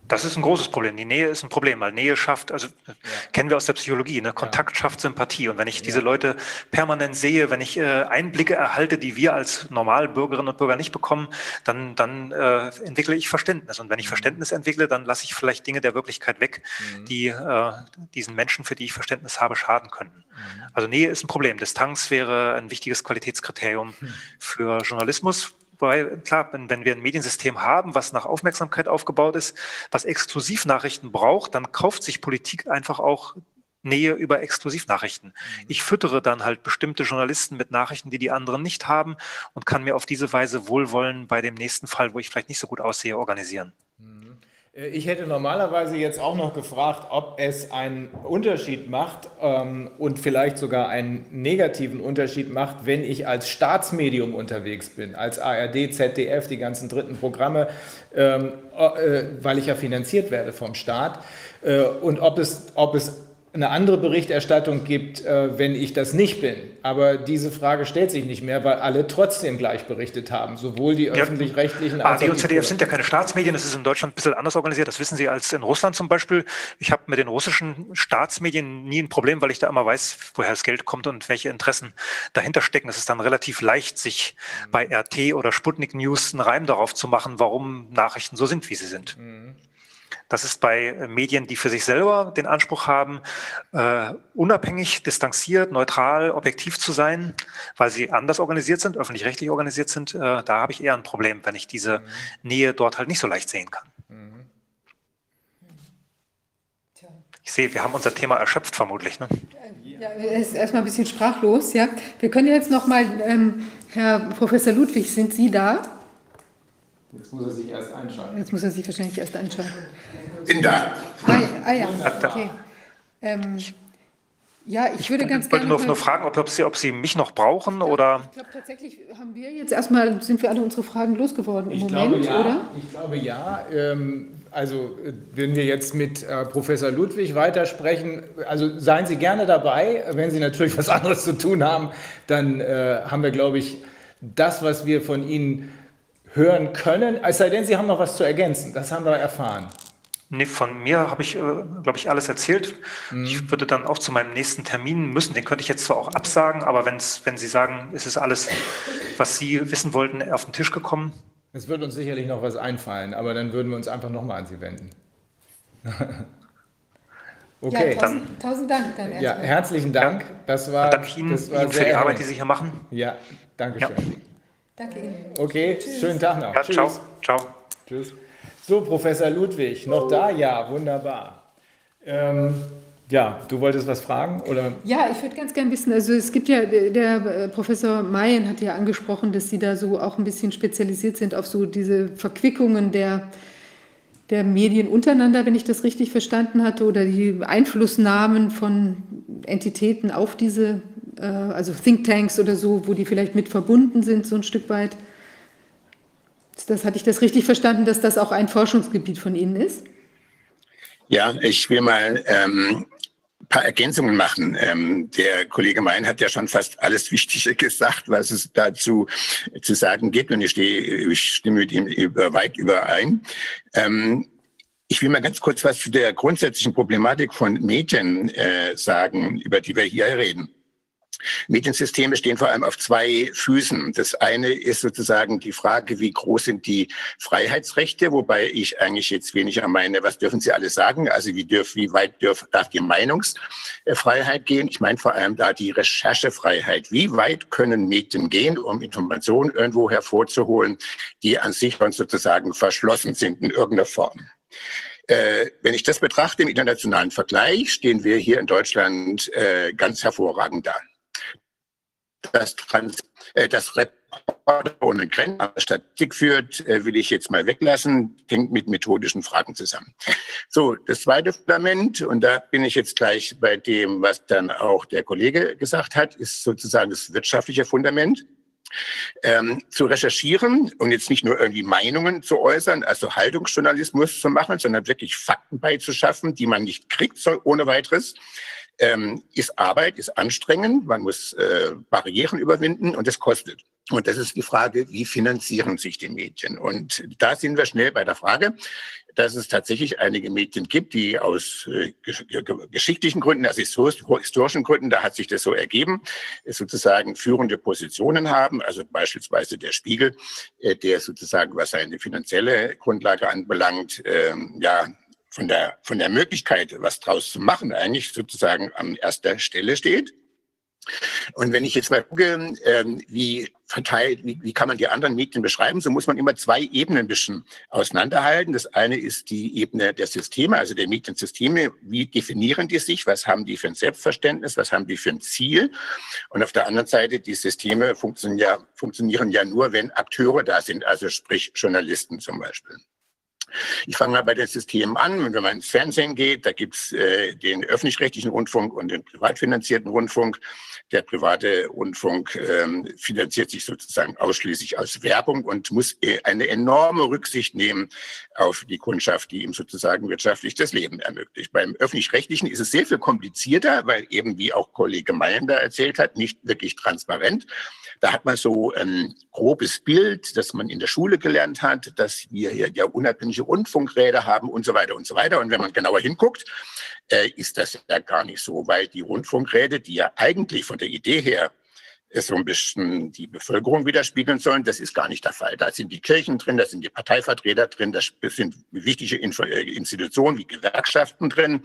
Das ist ein großes Problem. Die Nähe ist ein Problem, weil Nähe schafft, also ja. kennen wir aus der Psychologie, ne? Kontakt schafft Sympathie. Und wenn ich ja. diese Leute permanent sehe, wenn ich äh, Einblicke erhalte, die wir als Normalbürgerinnen und Bürger nicht bekommen, dann, dann äh, entwickle ich Verständnis. Und wenn ich mhm. Verständnis entwickle, dann lasse ich vielleicht Dinge der Wirklichkeit weg, mhm. die äh, diesen Menschen, für die ich Verständnis habe, schaden könnten. Mhm. Also Nähe ist ein Problem. Distanz wäre ein wichtiges Qualitätskriterium hm. für Journalismus weil klar, wenn, wenn wir ein Mediensystem haben, was nach Aufmerksamkeit aufgebaut ist, was Exklusivnachrichten braucht, dann kauft sich Politik einfach auch Nähe über Exklusivnachrichten. Mhm. Ich füttere dann halt bestimmte Journalisten mit Nachrichten, die die anderen nicht haben und kann mir auf diese Weise Wohlwollen bei dem nächsten Fall, wo ich vielleicht nicht so gut aussehe, organisieren. Äh, ich hätte normalerweise jetzt auch noch gefragt, ob es einen Unterschied macht ähm, und vielleicht sogar einen negativen Unterschied macht, wenn ich als Staatsmedium unterwegs bin, als ARD, ZDF, die ganzen dritten Programme, ähm, äh, weil ich ja finanziert werde vom Staat. Äh, und ob es, ob es eine andere Berichterstattung gibt, äh, wenn ich das nicht bin. Aber diese Frage stellt sich nicht mehr, weil alle trotzdem gleich berichtet haben, sowohl die öffentlich-rechtlichen als auch die ZDF sind ja keine Staatsmedien, das ist in Deutschland ein bisschen anders organisiert, das wissen Sie als in Russland zum Beispiel. Ich habe mit den russischen Staatsmedien nie ein Problem, weil ich da immer weiß, woher das Geld kommt und welche Interessen dahinter stecken. Es ist dann relativ leicht, sich bei RT oder Sputnik News einen Reim darauf zu machen, warum Nachrichten so sind, wie sie sind. Mhm. Das ist bei äh, Medien, die für sich selber den Anspruch haben, äh, unabhängig, distanziert, neutral, objektiv zu sein, weil sie anders organisiert sind, öffentlich-rechtlich organisiert sind. Äh, da habe ich eher ein Problem, wenn ich diese mhm. Nähe dort halt nicht so leicht sehen kann. Mhm. Ich sehe, wir haben unser Thema erschöpft vermutlich. Ne? Ja, er ist erstmal ein bisschen sprachlos. Ja. Wir können jetzt noch mal, ähm, Herr Professor Ludwig, sind Sie da? Jetzt muss er sich erst einschalten. Jetzt muss er sich wahrscheinlich erst einschalten. Bin da. Ah, ah ja, okay. Ähm, ja, ich würde ganz ich wollte gerne. nur, nur fragen, ob, ob, Sie, ob Sie mich noch brauchen oder. Ich glaube, tatsächlich haben wir jetzt erstmal, sind wir alle unsere Fragen losgeworden im ich Moment, glaube, ja. oder? Ich glaube ja. Ähm, also, wenn wir jetzt mit äh, Professor Ludwig weitersprechen, also seien Sie gerne dabei. Wenn Sie natürlich was anderes zu tun haben, dann äh, haben wir, glaube ich, das, was wir von Ihnen hören können, es sei denn, Sie haben noch was zu ergänzen. Das haben wir erfahren. Nee, von mir habe ich, äh, glaube ich, alles erzählt. Mhm. Ich würde dann auch zu meinem nächsten Termin müssen. Den könnte ich jetzt zwar auch absagen, aber wenn's, wenn Sie sagen, es ist alles, was Sie wissen wollten, auf den Tisch gekommen. Es wird uns sicherlich noch was einfallen, aber dann würden wir uns einfach nochmal an Sie wenden. okay. Ja, tausend, tausend Dank dann erstmal. Ja, herzlichen Dank. Das war, danke Ihnen, das war Ihnen für die Arbeit, die Sie hier machen. Ja, danke schön. Ja. Danke Ihnen. Okay, Tschüss. schönen Tag noch. Ja, Tschüss. Ciao. ciao. Tschüss. So, Professor Ludwig, noch da? Ja, wunderbar. Ähm, ja, du wolltest was fragen? Oder? Ja, ich würde ganz gerne wissen, also es gibt ja, der äh, Professor Mayen hat ja angesprochen, dass Sie da so auch ein bisschen spezialisiert sind auf so diese Verquickungen der, der Medien untereinander, wenn ich das richtig verstanden hatte, oder die Einflussnahmen von Entitäten auf diese äh, also Thinktanks oder so, wo die vielleicht mit verbunden sind, so ein Stück weit. Das hatte ich das richtig verstanden, dass das auch ein Forschungsgebiet von Ihnen ist? Ja, ich will mal ähm, ein paar Ergänzungen machen. Ähm, der Kollege Mein hat ja schon fast alles Wichtige gesagt, was es dazu zu sagen gibt. Und ich, stehe, ich stimme mit ihm über, weit überein. Ähm, ich will mal ganz kurz was zu der grundsätzlichen Problematik von Medien äh, sagen, über die wir hier reden. Mediensysteme stehen vor allem auf zwei Füßen. Das eine ist sozusagen die Frage, wie groß sind die Freiheitsrechte, wobei ich eigentlich jetzt weniger meine, was dürfen sie alle sagen, also wie, dürf, wie weit dürf, darf die Meinungsfreiheit gehen. Ich meine vor allem da die Recherchefreiheit. Wie weit können Medien gehen, um Informationen irgendwo hervorzuholen, die an sich schon sozusagen verschlossen sind in irgendeiner Form. Äh, wenn ich das betrachte im internationalen Vergleich, stehen wir hier in Deutschland äh, ganz hervorragend da das, Trans äh, das Reporter ohne Grenzen Statistik führt, äh, will ich jetzt mal weglassen, hängt mit methodischen Fragen zusammen. So, das zweite Fundament, und da bin ich jetzt gleich bei dem, was dann auch der Kollege gesagt hat, ist sozusagen das wirtschaftliche Fundament. Ähm, zu recherchieren und jetzt nicht nur irgendwie Meinungen zu äußern, also Haltungsjournalismus zu machen, sondern wirklich Fakten beizuschaffen, die man nicht kriegt so ohne weiteres ähm, ist Arbeit, ist anstrengend, man muss äh, Barrieren überwinden und es kostet. Und das ist die Frage, wie finanzieren sich die Medien? Und da sind wir schnell bei der Frage, dass es tatsächlich einige Medien gibt, die aus äh, geschichtlichen Gründen, also historischen Gründen, da hat sich das so ergeben, sozusagen führende Positionen haben. Also beispielsweise der Spiegel, äh, der sozusagen, was seine finanzielle Grundlage anbelangt, ähm, ja, von der, von der Möglichkeit, was draus zu machen, eigentlich sozusagen an erster Stelle steht. Und wenn ich jetzt mal gucke, ähm, wie verteilt, wie, wie kann man die anderen Medien beschreiben, so muss man immer zwei Ebenen ein bisschen auseinanderhalten. Das eine ist die Ebene der Systeme, also der Mediensysteme. Wie definieren die sich? Was haben die für ein Selbstverständnis? Was haben die für ein Ziel? Und auf der anderen Seite, die Systeme funktionieren ja, funktionieren ja nur, wenn Akteure da sind, also sprich Journalisten zum Beispiel. Ich fange mal bei den Systemen an. Wenn man ins Fernsehen geht, da gibt's äh, den öffentlich-rechtlichen Rundfunk und den privat finanzierten Rundfunk. Der private Rundfunk ähm, finanziert sich sozusagen ausschließlich aus Werbung und muss äh, eine enorme Rücksicht nehmen auf die Kundschaft, die ihm sozusagen wirtschaftlich das Leben ermöglicht. Beim öffentlich-rechtlichen ist es sehr viel komplizierter, weil eben, wie auch Kollege Meyen da erzählt hat, nicht wirklich transparent. Da hat man so ein grobes Bild, das man in der Schule gelernt hat, dass wir hier ja unabhängige Rundfunkräder haben und so weiter und so weiter. Und wenn man genauer hinguckt, äh, ist das ja gar nicht so, weil die Rundfunkräte, die ja eigentlich von der Idee her so ein bisschen die Bevölkerung widerspiegeln sollen. Das ist gar nicht der Fall. Da sind die Kirchen drin, da sind die Parteivertreter drin, da sind wichtige äh, Institutionen wie Gewerkschaften drin.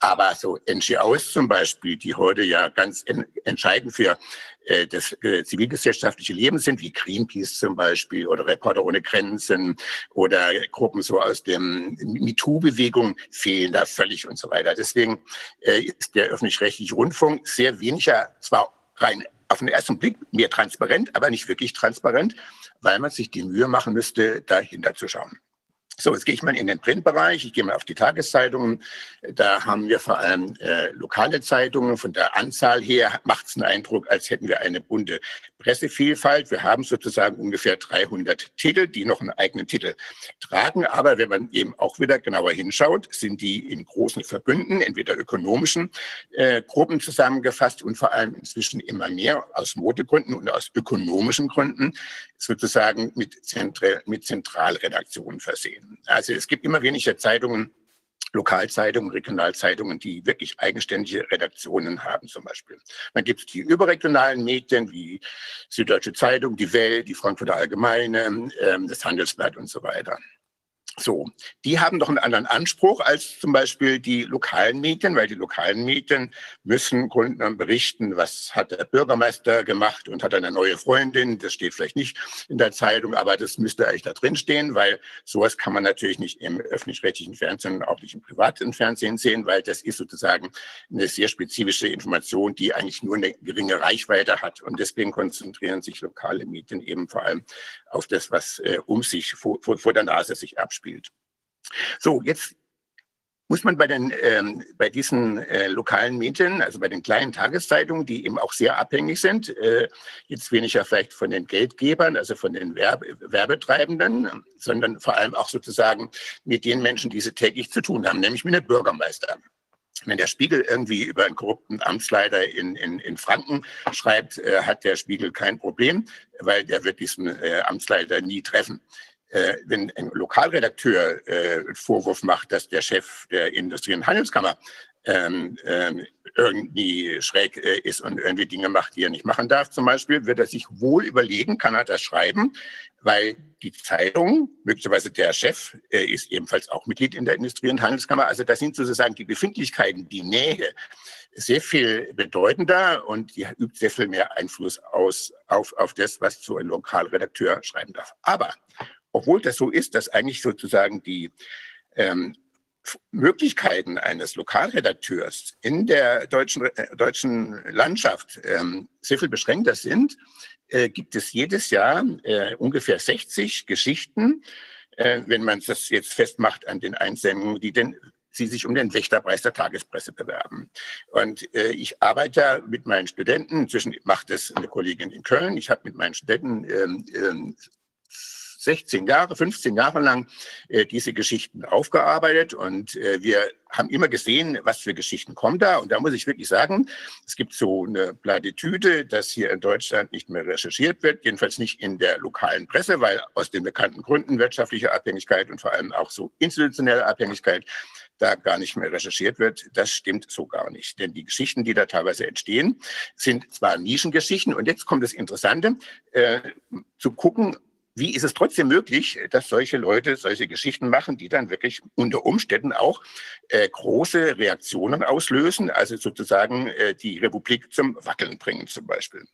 Aber so NGOs zum Beispiel, die heute ja ganz entscheidend für äh, das äh, zivilgesellschaftliche Leben sind, wie Greenpeace zum Beispiel oder Reporter ohne Grenzen oder Gruppen so aus dem MeToo-Bewegung fehlen da völlig und so weiter. Deswegen ist der öffentlich-rechtliche Rundfunk sehr weniger, zwar rein auf den ersten Blick mehr transparent, aber nicht wirklich transparent, weil man sich die Mühe machen müsste, dahinter zu schauen. So, jetzt gehe ich mal in den Printbereich. Ich gehe mal auf die Tageszeitungen. Da haben wir vor allem äh, lokale Zeitungen. Von der Anzahl her macht es einen Eindruck, als hätten wir eine bunte Pressevielfalt. Wir haben sozusagen ungefähr 300 Titel, die noch einen eigenen Titel tragen. Aber wenn man eben auch wieder genauer hinschaut, sind die in großen Verbünden, entweder ökonomischen äh, Gruppen zusammengefasst und vor allem inzwischen immer mehr aus Modegründen und aus ökonomischen Gründen sozusagen mit, Zentral, mit Zentralredaktionen versehen. Also es gibt immer weniger Zeitungen, Lokalzeitungen, Regionalzeitungen, die wirklich eigenständige Redaktionen haben zum Beispiel. Dann gibt es die überregionalen Medien wie Süddeutsche Zeitung, die Welt, die Frankfurter Allgemeine, ähm, das Handelsblatt und so weiter. So, die haben doch einen anderen Anspruch als zum Beispiel die lokalen Medien, weil die lokalen Medien müssen Kunden berichten, was hat der Bürgermeister gemacht und hat eine neue Freundin. Das steht vielleicht nicht in der Zeitung, aber das müsste eigentlich da drin stehen, weil sowas kann man natürlich nicht im öffentlich-rechtlichen Fernsehen auch nicht im privaten Fernsehen sehen, weil das ist sozusagen eine sehr spezifische Information, die eigentlich nur eine geringe Reichweite hat. Und deswegen konzentrieren sich lokale Medien eben vor allem auf das, was äh, um sich vor, vor, vor der Nase sich abspielt spielt. So, jetzt muss man bei, den, ähm, bei diesen äh, lokalen Medien, also bei den kleinen Tageszeitungen, die eben auch sehr abhängig sind, äh, jetzt weniger vielleicht von den Geldgebern, also von den Werbe Werbetreibenden, sondern vor allem auch sozusagen mit den Menschen, die sie täglich zu tun haben, nämlich mit dem Bürgermeister. Wenn der Spiegel irgendwie über einen korrupten Amtsleiter in, in, in Franken schreibt, äh, hat der Spiegel kein Problem, weil der wird diesen äh, Amtsleiter nie treffen äh, wenn ein Lokalredakteur äh, Vorwurf macht, dass der Chef der Industrie- und Handelskammer ähm, ähm, irgendwie schräg äh, ist und irgendwie Dinge macht, die er nicht machen darf, zum Beispiel, wird er sich wohl überlegen, kann er das schreiben, weil die Zeitung, möglicherweise der Chef, äh, ist ebenfalls auch Mitglied in der Industrie- und Handelskammer. Also das sind sozusagen die Befindlichkeiten, die Nähe sehr viel bedeutender und die übt sehr viel mehr Einfluss aus auf, auf das, was so ein Lokalredakteur schreiben darf. Aber obwohl das so ist, dass eigentlich sozusagen die ähm, Möglichkeiten eines Lokalredakteurs in der deutschen, äh, deutschen Landschaft ähm, sehr viel beschränkter sind, äh, gibt es jedes Jahr äh, ungefähr 60 Geschichten, äh, wenn man das jetzt festmacht an den Einsendungen, die denn sie sich um den Wächterpreis der Tagespresse bewerben. Und äh, ich arbeite mit meinen Studenten, inzwischen macht es eine Kollegin in Köln, ich habe mit meinen Studenten ähm, ähm, 16 Jahre, 15 Jahre lang äh, diese Geschichten aufgearbeitet und äh, wir haben immer gesehen, was für Geschichten kommen da. Und da muss ich wirklich sagen, es gibt so eine Platitüde, dass hier in Deutschland nicht mehr recherchiert wird, jedenfalls nicht in der lokalen Presse, weil aus den bekannten Gründen wirtschaftliche Abhängigkeit und vor allem auch so institutionelle Abhängigkeit da gar nicht mehr recherchiert wird. Das stimmt so gar nicht. Denn die Geschichten, die da teilweise entstehen, sind zwar Nischengeschichten. Und jetzt kommt das Interessante, äh, zu gucken, wie ist es trotzdem möglich, dass solche Leute solche Geschichten machen, die dann wirklich unter Umständen auch äh, große Reaktionen auslösen, also sozusagen äh, die Republik zum Wackeln bringen zum Beispiel.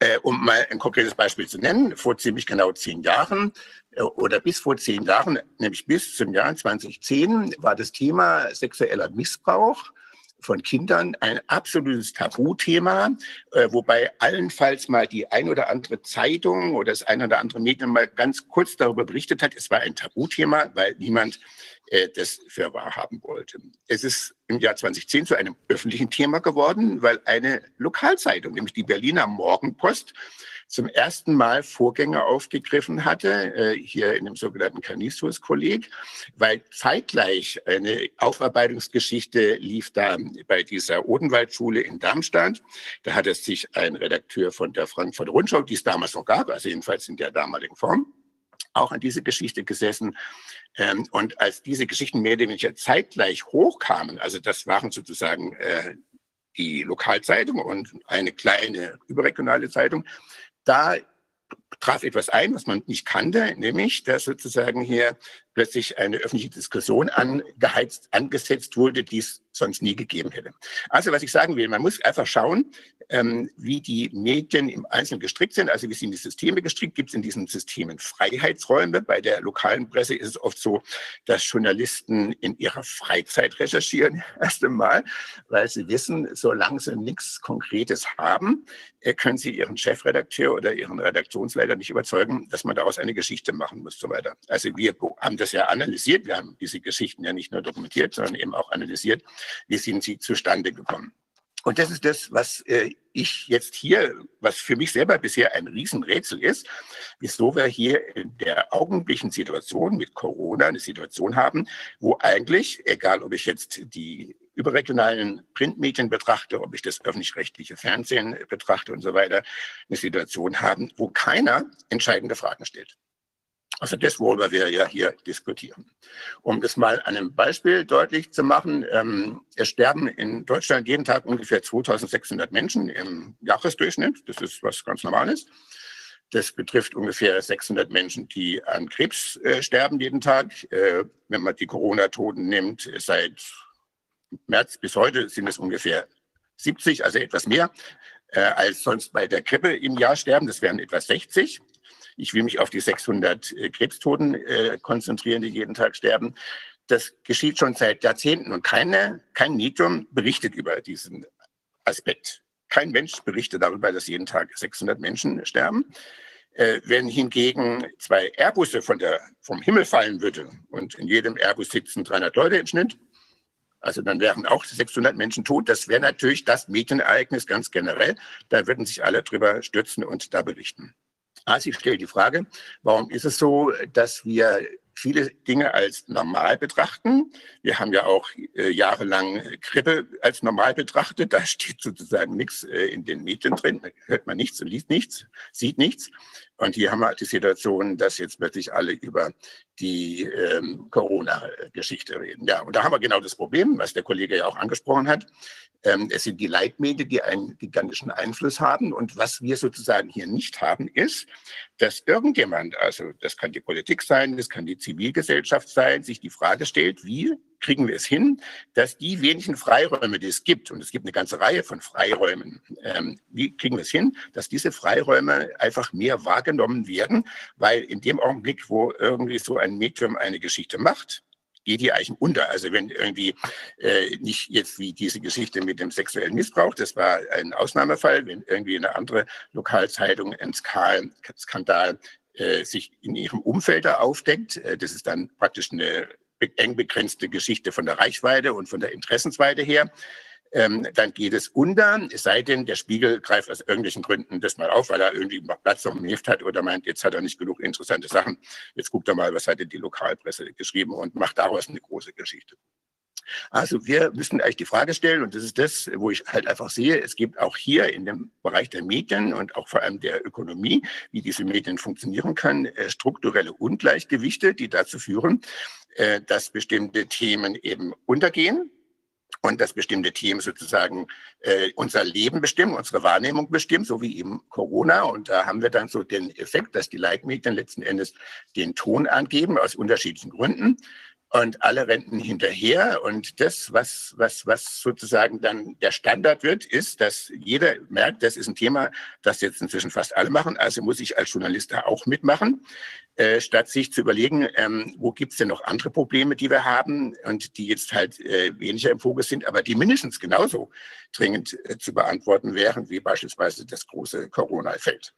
Äh, um mal ein konkretes Beispiel zu nennen, vor ziemlich genau zehn Jahren äh, oder bis vor zehn Jahren, nämlich bis zum Jahr 2010, war das Thema sexueller Missbrauch von Kindern ein absolutes Tabuthema, äh, wobei allenfalls mal die ein oder andere Zeitung oder das ein oder andere Medium mal ganz kurz darüber berichtet hat. Es war ein Tabuthema, weil niemand äh, das für wahr haben wollte. Es ist im Jahr 2010 zu einem öffentlichen Thema geworden, weil eine Lokalzeitung, nämlich die Berliner Morgenpost, zum ersten Mal Vorgänge aufgegriffen hatte, äh, hier in dem sogenannten Canisius-Kolleg, weil zeitgleich eine Aufarbeitungsgeschichte lief da bei dieser Odenwaldschule in Darmstadt. Da hat es sich ein Redakteur von der Frankfurter Rundschau, die es damals noch gab, also jedenfalls in der damaligen Form, auch an diese Geschichte gesessen. Ähm, und als diese Geschichten mehr oder weniger zeitgleich hochkamen, also das waren sozusagen äh, die Lokalzeitung und eine kleine überregionale Zeitung, da traf etwas ein, was man nicht kannte, nämlich, dass sozusagen hier plötzlich eine öffentliche Diskussion angeheizt, angesetzt wurde, die es sonst nie gegeben hätte. Also was ich sagen will, man muss einfach schauen, ähm, wie die Medien im Einzelnen gestrickt sind, also wie sind die Systeme gestrickt, gibt es in diesen Systemen Freiheitsräume. Bei der lokalen Presse ist es oft so, dass Journalisten in ihrer Freizeit recherchieren, erst einmal, weil sie wissen, solange sie nichts Konkretes haben, äh, können sie ihren Chefredakteur oder ihren Redaktionsleiter nicht überzeugen, dass man daraus eine Geschichte machen muss, so weiter. Also wir haben das ja analysiert. Wir haben diese Geschichten ja nicht nur dokumentiert, sondern eben auch analysiert, wie sind sie zustande gekommen. Und das ist das, was äh, ich jetzt hier, was für mich selber bisher ein Riesenrätsel ist, wieso wir hier in der augenblicklichen Situation mit Corona eine Situation haben, wo eigentlich, egal ob ich jetzt die überregionalen Printmedien betrachte, ob ich das öffentlich-rechtliche Fernsehen betrachte und so weiter, eine Situation haben, wo keiner entscheidende Fragen stellt. Also das, worüber wir ja hier diskutieren. Um das mal an einem Beispiel deutlich zu machen, ähm, es sterben in Deutschland jeden Tag ungefähr 2600 Menschen im Jahresdurchschnitt. Das ist was ganz Normales. Das betrifft ungefähr 600 Menschen, die an Krebs äh, sterben jeden Tag. Äh, wenn man die Corona-Toten nimmt, seit März bis heute sind es ungefähr 70, also etwas mehr äh, als sonst bei der Grippe im Jahr sterben. Das wären etwa 60. Ich will mich auf die 600 äh, Krebstoten äh, konzentrieren, die jeden Tag sterben. Das geschieht schon seit Jahrzehnten und keine, kein Medium berichtet über diesen Aspekt. Kein Mensch berichtet darüber, dass jeden Tag 600 Menschen sterben. Äh, wenn hingegen zwei Airbusse von der, vom Himmel fallen würden und in jedem Airbus sitzen 300 Leute im Schnitt, also dann wären auch 600 Menschen tot. Das wäre natürlich das Medienereignis ganz generell. Da würden sich alle drüber stürzen und da berichten. Also ich stelle die Frage, warum ist es so, dass wir viele Dinge als normal betrachten. Wir haben ja auch äh, jahrelang Grippe als normal betrachtet. Da steht sozusagen nichts äh, in den Medien drin. Da hört man nichts und liest nichts, sieht nichts. Und hier haben wir die Situation, dass jetzt plötzlich alle über die ähm, Corona-Geschichte reden. Ja, und da haben wir genau das Problem, was der Kollege ja auch angesprochen hat. Ähm, es sind die Leitmedien, die einen gigantischen Einfluss haben. Und was wir sozusagen hier nicht haben, ist, dass irgendjemand, also das kann die Politik sein, das kann die Zivilgesellschaft sein, sich die Frage stellt, wie kriegen wir es hin, dass die wenigen Freiräume, die es gibt, und es gibt eine ganze Reihe von Freiräumen, ähm, wie kriegen wir es hin, dass diese Freiräume einfach mehr wahrgenommen werden, weil in dem Augenblick, wo irgendwie so ein Medium eine Geschichte macht, geht die eigentlich unter. Also wenn irgendwie äh, nicht jetzt wie diese Geschichte mit dem sexuellen Missbrauch, das war ein Ausnahmefall, wenn irgendwie eine andere Lokalzeitung ein Skandal äh, sich in ihrem Umfeld da aufdeckt, äh, das ist dann praktisch eine eng begrenzte Geschichte von der Reichweite und von der Interessensweite her ähm, dann geht es unter, es sei denn, der Spiegel greift aus irgendwelchen Gründen das mal auf, weil er irgendwie Platz auf dem Heft hat oder meint, jetzt hat er nicht genug interessante Sachen. Jetzt guckt er mal, was hat denn die Lokalpresse geschrieben und macht daraus eine große Geschichte. Also wir müssen eigentlich die Frage stellen, und das ist das, wo ich halt einfach sehe, es gibt auch hier in dem Bereich der Medien und auch vor allem der Ökonomie, wie diese Medien funktionieren können, äh, strukturelle Ungleichgewichte, die dazu führen, äh, dass bestimmte Themen eben untergehen, und dass bestimmte Themen sozusagen äh, unser Leben bestimmen, unsere Wahrnehmung bestimmen, so wie eben Corona. Und da haben wir dann so den Effekt, dass die Leitmedien letzten Endes den Ton angeben aus unterschiedlichen Gründen. Und alle rennen hinterher. Und das, was, was, was sozusagen dann der Standard wird, ist, dass jeder merkt, das ist ein Thema, das jetzt inzwischen fast alle machen. Also muss ich als Journalist da auch mitmachen, äh, statt sich zu überlegen, ähm, wo gibt's denn noch andere Probleme, die wir haben und die jetzt halt äh, weniger im Fokus sind, aber die mindestens genauso dringend äh, zu beantworten wären, wie beispielsweise das große Corona-Feld.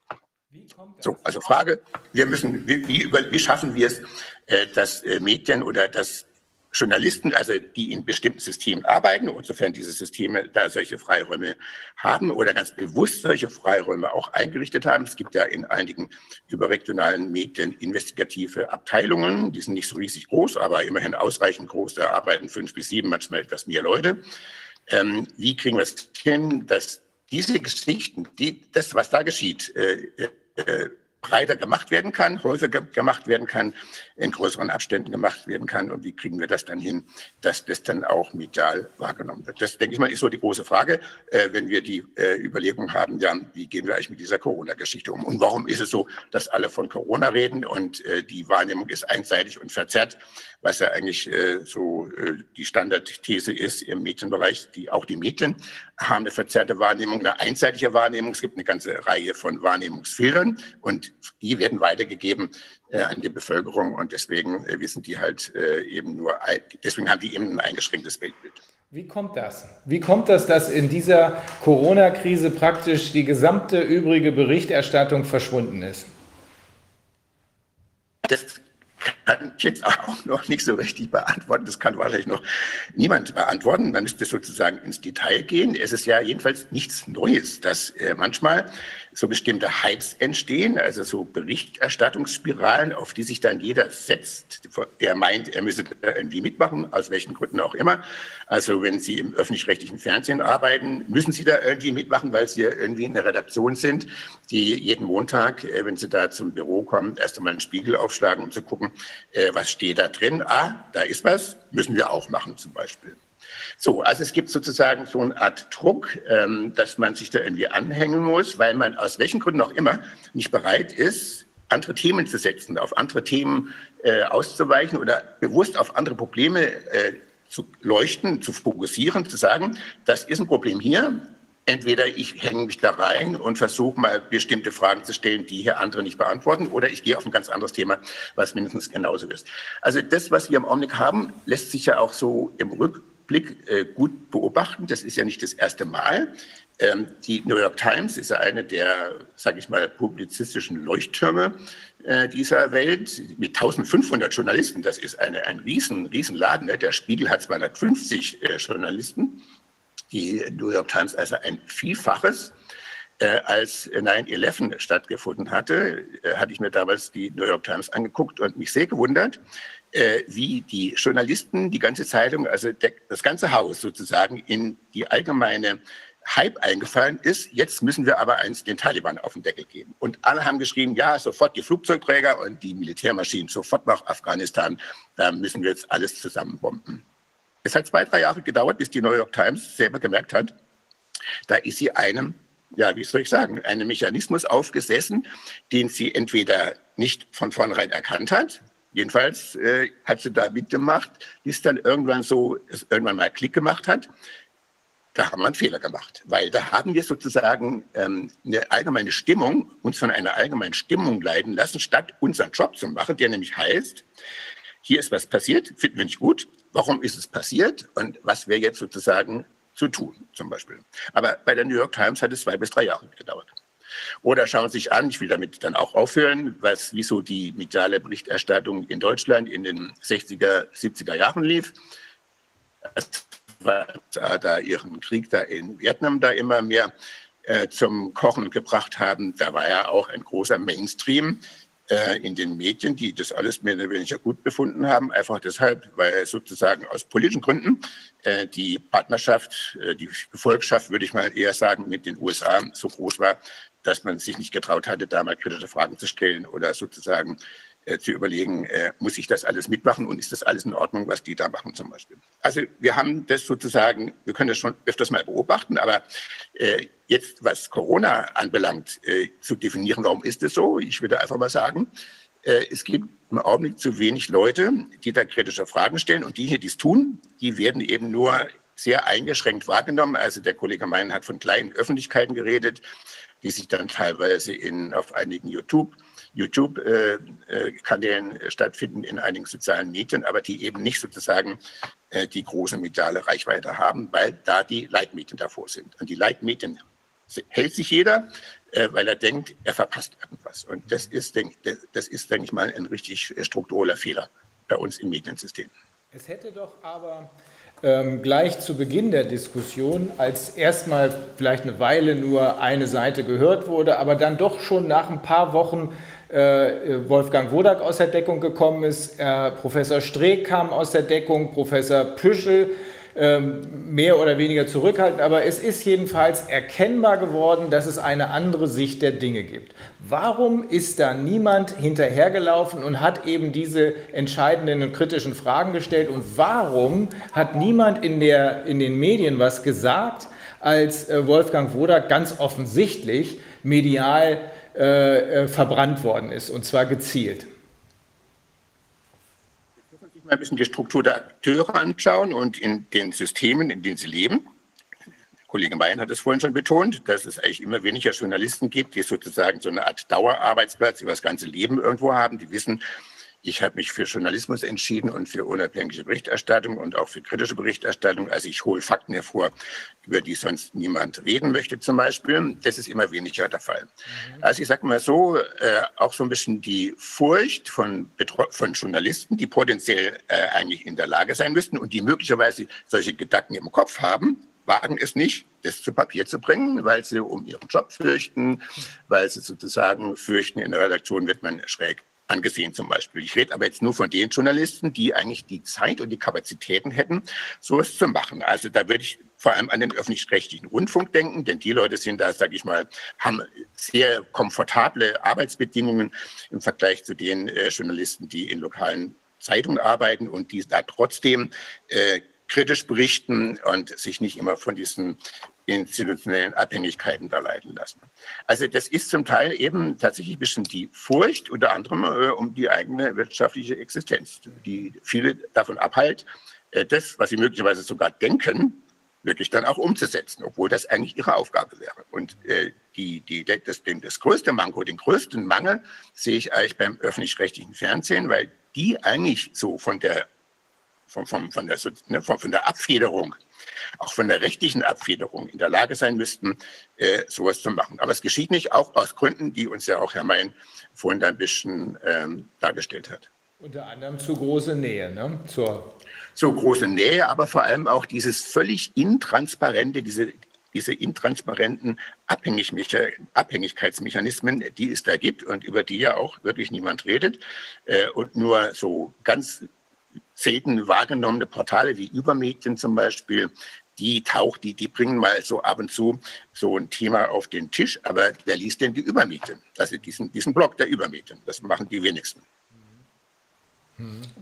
So, also Frage, wir müssen, wie, wie, wie schaffen wir es, äh, dass äh, Medien oder dass Journalisten, also die in bestimmten Systemen arbeiten, insofern diese Systeme da solche Freiräume haben oder ganz bewusst solche Freiräume auch eingerichtet haben. Es gibt ja in einigen überregionalen Medien investigative Abteilungen, die sind nicht so riesig groß, aber immerhin ausreichend groß, da arbeiten fünf bis sieben, manchmal etwas mehr Leute. Ähm, wie kriegen wir es hin, dass diese Geschichten, die, das, was da geschieht, äh, äh, breiter gemacht werden kann, häufiger gemacht werden kann, in größeren Abständen gemacht werden kann. Und wie kriegen wir das dann hin, dass das dann auch medial wahrgenommen wird? Das, denke ich mal, ist so die große Frage, äh, wenn wir die äh, Überlegung haben, ja, wie gehen wir eigentlich mit dieser Corona-Geschichte um? Und warum ist es so, dass alle von Corona reden und äh, die Wahrnehmung ist einseitig und verzerrt, was ja eigentlich äh, so äh, die Standardthese ist im Medienbereich, die auch die Medien haben eine verzerrte Wahrnehmung, eine einseitige Wahrnehmung. Es gibt eine ganze Reihe von Wahrnehmungsfehlern und die werden weitergegeben äh, an die Bevölkerung und deswegen äh, wissen die halt äh, eben nur, deswegen haben die eben ein eingeschränktes Weltbild. Wie kommt das? Wie kommt das, dass in dieser Corona-Krise praktisch die gesamte übrige Berichterstattung verschwunden ist? Das kann jetzt auch noch nicht so richtig beantworten. Das kann wahrscheinlich noch niemand beantworten. Man müsste sozusagen ins Detail gehen. Es ist ja jedenfalls nichts Neues, dass äh, manchmal so bestimmte Hypes entstehen, also so Berichterstattungsspiralen, auf die sich dann jeder setzt, der meint, er müsse irgendwie mitmachen, aus welchen Gründen auch immer. Also wenn Sie im öffentlich-rechtlichen Fernsehen arbeiten, müssen Sie da irgendwie mitmachen, weil Sie irgendwie in der Redaktion sind, die jeden Montag, äh, wenn Sie da zum Büro kommen, erst einmal einen Spiegel aufschlagen, um zu gucken, äh, was steht da drin. Ah, da ist was, müssen wir auch machen zum Beispiel. So, also es gibt sozusagen so eine Art Druck, ähm, dass man sich da irgendwie anhängen muss, weil man aus welchen Gründen auch immer nicht bereit ist, andere Themen zu setzen, auf andere Themen äh, auszuweichen oder bewusst auf andere Probleme äh, zu leuchten, zu fokussieren, zu sagen, das ist ein Problem hier. Entweder ich hänge mich da rein und versuche mal bestimmte Fragen zu stellen, die hier andere nicht beantworten, oder ich gehe auf ein ganz anderes Thema, was mindestens genauso ist. Also das, was wir im Augenblick haben, lässt sich ja auch so im Rückblick Blick äh, gut beobachten. Das ist ja nicht das erste Mal. Ähm, die New York Times ist ja eine der, sage ich mal, publizistischen Leuchttürme äh, dieser Welt mit 1500 Journalisten. Das ist eine, ein riesen, riesen Laden. Ne? Der Spiegel hat 250 äh, Journalisten. Die New York Times also ein Vielfaches. Äh, als 9-11 stattgefunden hatte, äh, hatte ich mir damals die New York Times angeguckt und mich sehr gewundert, äh, wie die Journalisten, die ganze Zeitung, also der, das ganze Haus sozusagen in die allgemeine Hype eingefallen ist. Jetzt müssen wir aber eins den Taliban auf den Deckel geben. Und alle haben geschrieben, ja, sofort die Flugzeugträger und die Militärmaschinen, sofort nach Afghanistan. Da müssen wir jetzt alles zusammenbomben. Es hat zwei, drei Jahre gedauert, bis die New York Times selber gemerkt hat, da ist sie einem, ja, wie soll ich sagen, einem Mechanismus aufgesessen, den sie entweder nicht von vornherein erkannt hat, Jedenfalls äh, hat sie da mitgemacht, bis dann irgendwann so, es irgendwann mal Klick gemacht hat. Da haben wir einen Fehler gemacht, weil da haben wir sozusagen ähm, eine allgemeine Stimmung, uns von einer allgemeinen Stimmung leiden lassen, statt unseren Job zu machen, der nämlich heißt, hier ist was passiert, finden wir nicht gut, warum ist es passiert und was wäre jetzt sozusagen zu tun, zum Beispiel. Aber bei der New York Times hat es zwei bis drei Jahre gedauert. Oder schauen sich an, ich will damit dann auch aufhören, was, wieso die mediale Berichterstattung in Deutschland in den 60er, 70er Jahren lief. Es war da ihren Krieg da in Vietnam da immer mehr äh, zum Kochen gebracht haben. Da war ja auch ein großer Mainstream äh, in den Medien, die das alles mehr oder weniger gut befunden haben, einfach deshalb, weil sozusagen aus politischen Gründen äh, die Partnerschaft, äh, die Gefolgschaft, würde ich mal eher sagen, mit den USA so groß war, dass man sich nicht getraut hatte, da mal kritische Fragen zu stellen oder sozusagen äh, zu überlegen, äh, muss ich das alles mitmachen und ist das alles in Ordnung, was die da machen zum Beispiel. Also wir haben das sozusagen, wir können das schon öfters mal beobachten, aber äh, jetzt, was Corona anbelangt, äh, zu definieren, warum ist es so, ich würde einfach mal sagen, äh, es gibt im Augenblick zu wenig Leute, die da kritische Fragen stellen und die hier dies tun, die werden eben nur sehr eingeschränkt wahrgenommen. Also der Kollege Mein hat von kleinen Öffentlichkeiten geredet, die sich dann teilweise in, auf einigen YouTube YouTube-Kanälen äh, äh, stattfinden, in einigen sozialen Medien, aber die eben nicht sozusagen äh, die große mediale Reichweite haben, weil da die Leitmedien davor sind. Und die Leitmedien hält sich jeder, weil er denkt, er verpasst irgendwas. Und das ist, das ist, denke ich mal, ein richtig struktureller Fehler bei uns im Mediensystem. Es hätte doch aber ähm, gleich zu Beginn der Diskussion, als erstmal vielleicht eine Weile nur eine Seite gehört wurde, aber dann doch schon nach ein paar Wochen äh, Wolfgang Wodak aus der Deckung gekommen ist, äh, Professor Streeck kam aus der Deckung, Professor Püschel mehr oder weniger zurückhaltend, aber es ist jedenfalls erkennbar geworden, dass es eine andere Sicht der Dinge gibt. Warum ist da niemand hinterhergelaufen und hat eben diese entscheidenden und kritischen Fragen gestellt und warum hat niemand in, der, in den Medien was gesagt, als äh, Wolfgang Wodak ganz offensichtlich medial äh, äh, verbrannt worden ist, und zwar gezielt? Ein bisschen die Struktur der Akteure anschauen und in den Systemen, in denen sie leben. Kollege Mayen hat es vorhin schon betont, dass es eigentlich immer weniger Journalisten gibt, die sozusagen so eine Art Dauerarbeitsplatz über das ganze Leben irgendwo haben. Die wissen, ich habe mich für Journalismus entschieden und für unabhängige Berichterstattung und auch für kritische Berichterstattung. Also ich hole Fakten hervor, über die sonst niemand reden möchte zum Beispiel. Das ist immer weniger der Fall. Mhm. Also ich sage mal so, äh, auch so ein bisschen die Furcht von, von Journalisten, die potenziell äh, eigentlich in der Lage sein müssten und die möglicherweise solche Gedanken im Kopf haben, wagen es nicht, das zu Papier zu bringen, weil sie um ihren Job fürchten, weil sie sozusagen fürchten, in der Redaktion wird man schräg angesehen zum Beispiel. Ich rede aber jetzt nur von den Journalisten, die eigentlich die Zeit und die Kapazitäten hätten, so es zu machen. Also da würde ich vor allem an den öffentlich-rechtlichen Rundfunk denken, denn die Leute sind da, sage ich mal, haben sehr komfortable Arbeitsbedingungen im Vergleich zu den äh, Journalisten, die in lokalen Zeitungen arbeiten und die da trotzdem äh, kritisch berichten und sich nicht immer von diesen institutionellen Abhängigkeiten da leiten lassen. Also das ist zum Teil eben tatsächlich ein bisschen die Furcht, unter anderem äh, um die eigene wirtschaftliche Existenz, die viele davon abhält, äh, das, was sie möglicherweise sogar denken, wirklich dann auch umzusetzen, obwohl das eigentlich ihre Aufgabe wäre. Und äh, die, die, das, das größte Manko, den größten Mangel sehe ich eigentlich beim öffentlich-rechtlichen Fernsehen, weil die eigentlich so von der, von, von, von, der, ne, von, der Abfederung auch von der rechtlichen Abfederung in der Lage sein müssten, äh, sowas zu machen. Aber es geschieht nicht, auch aus Gründen, die uns ja auch Herr Mein vorhin ein bisschen ähm, dargestellt hat. Unter anderem zu große Nähe, ne? Zur so große Nähe, aber vor allem auch dieses völlig intransparente, diese, diese intransparenten Abhängigkeitsmechanismen, die es da gibt und über die ja auch wirklich niemand redet äh, und nur so ganz selten wahrgenommene Portale wie Übermedien zum Beispiel, die taucht, die, die bringen mal so ab und zu so ein Thema auf den Tisch, aber wer liest denn die Übermedien? Also diesen, diesen Blog der Übermedien, das machen die wenigsten.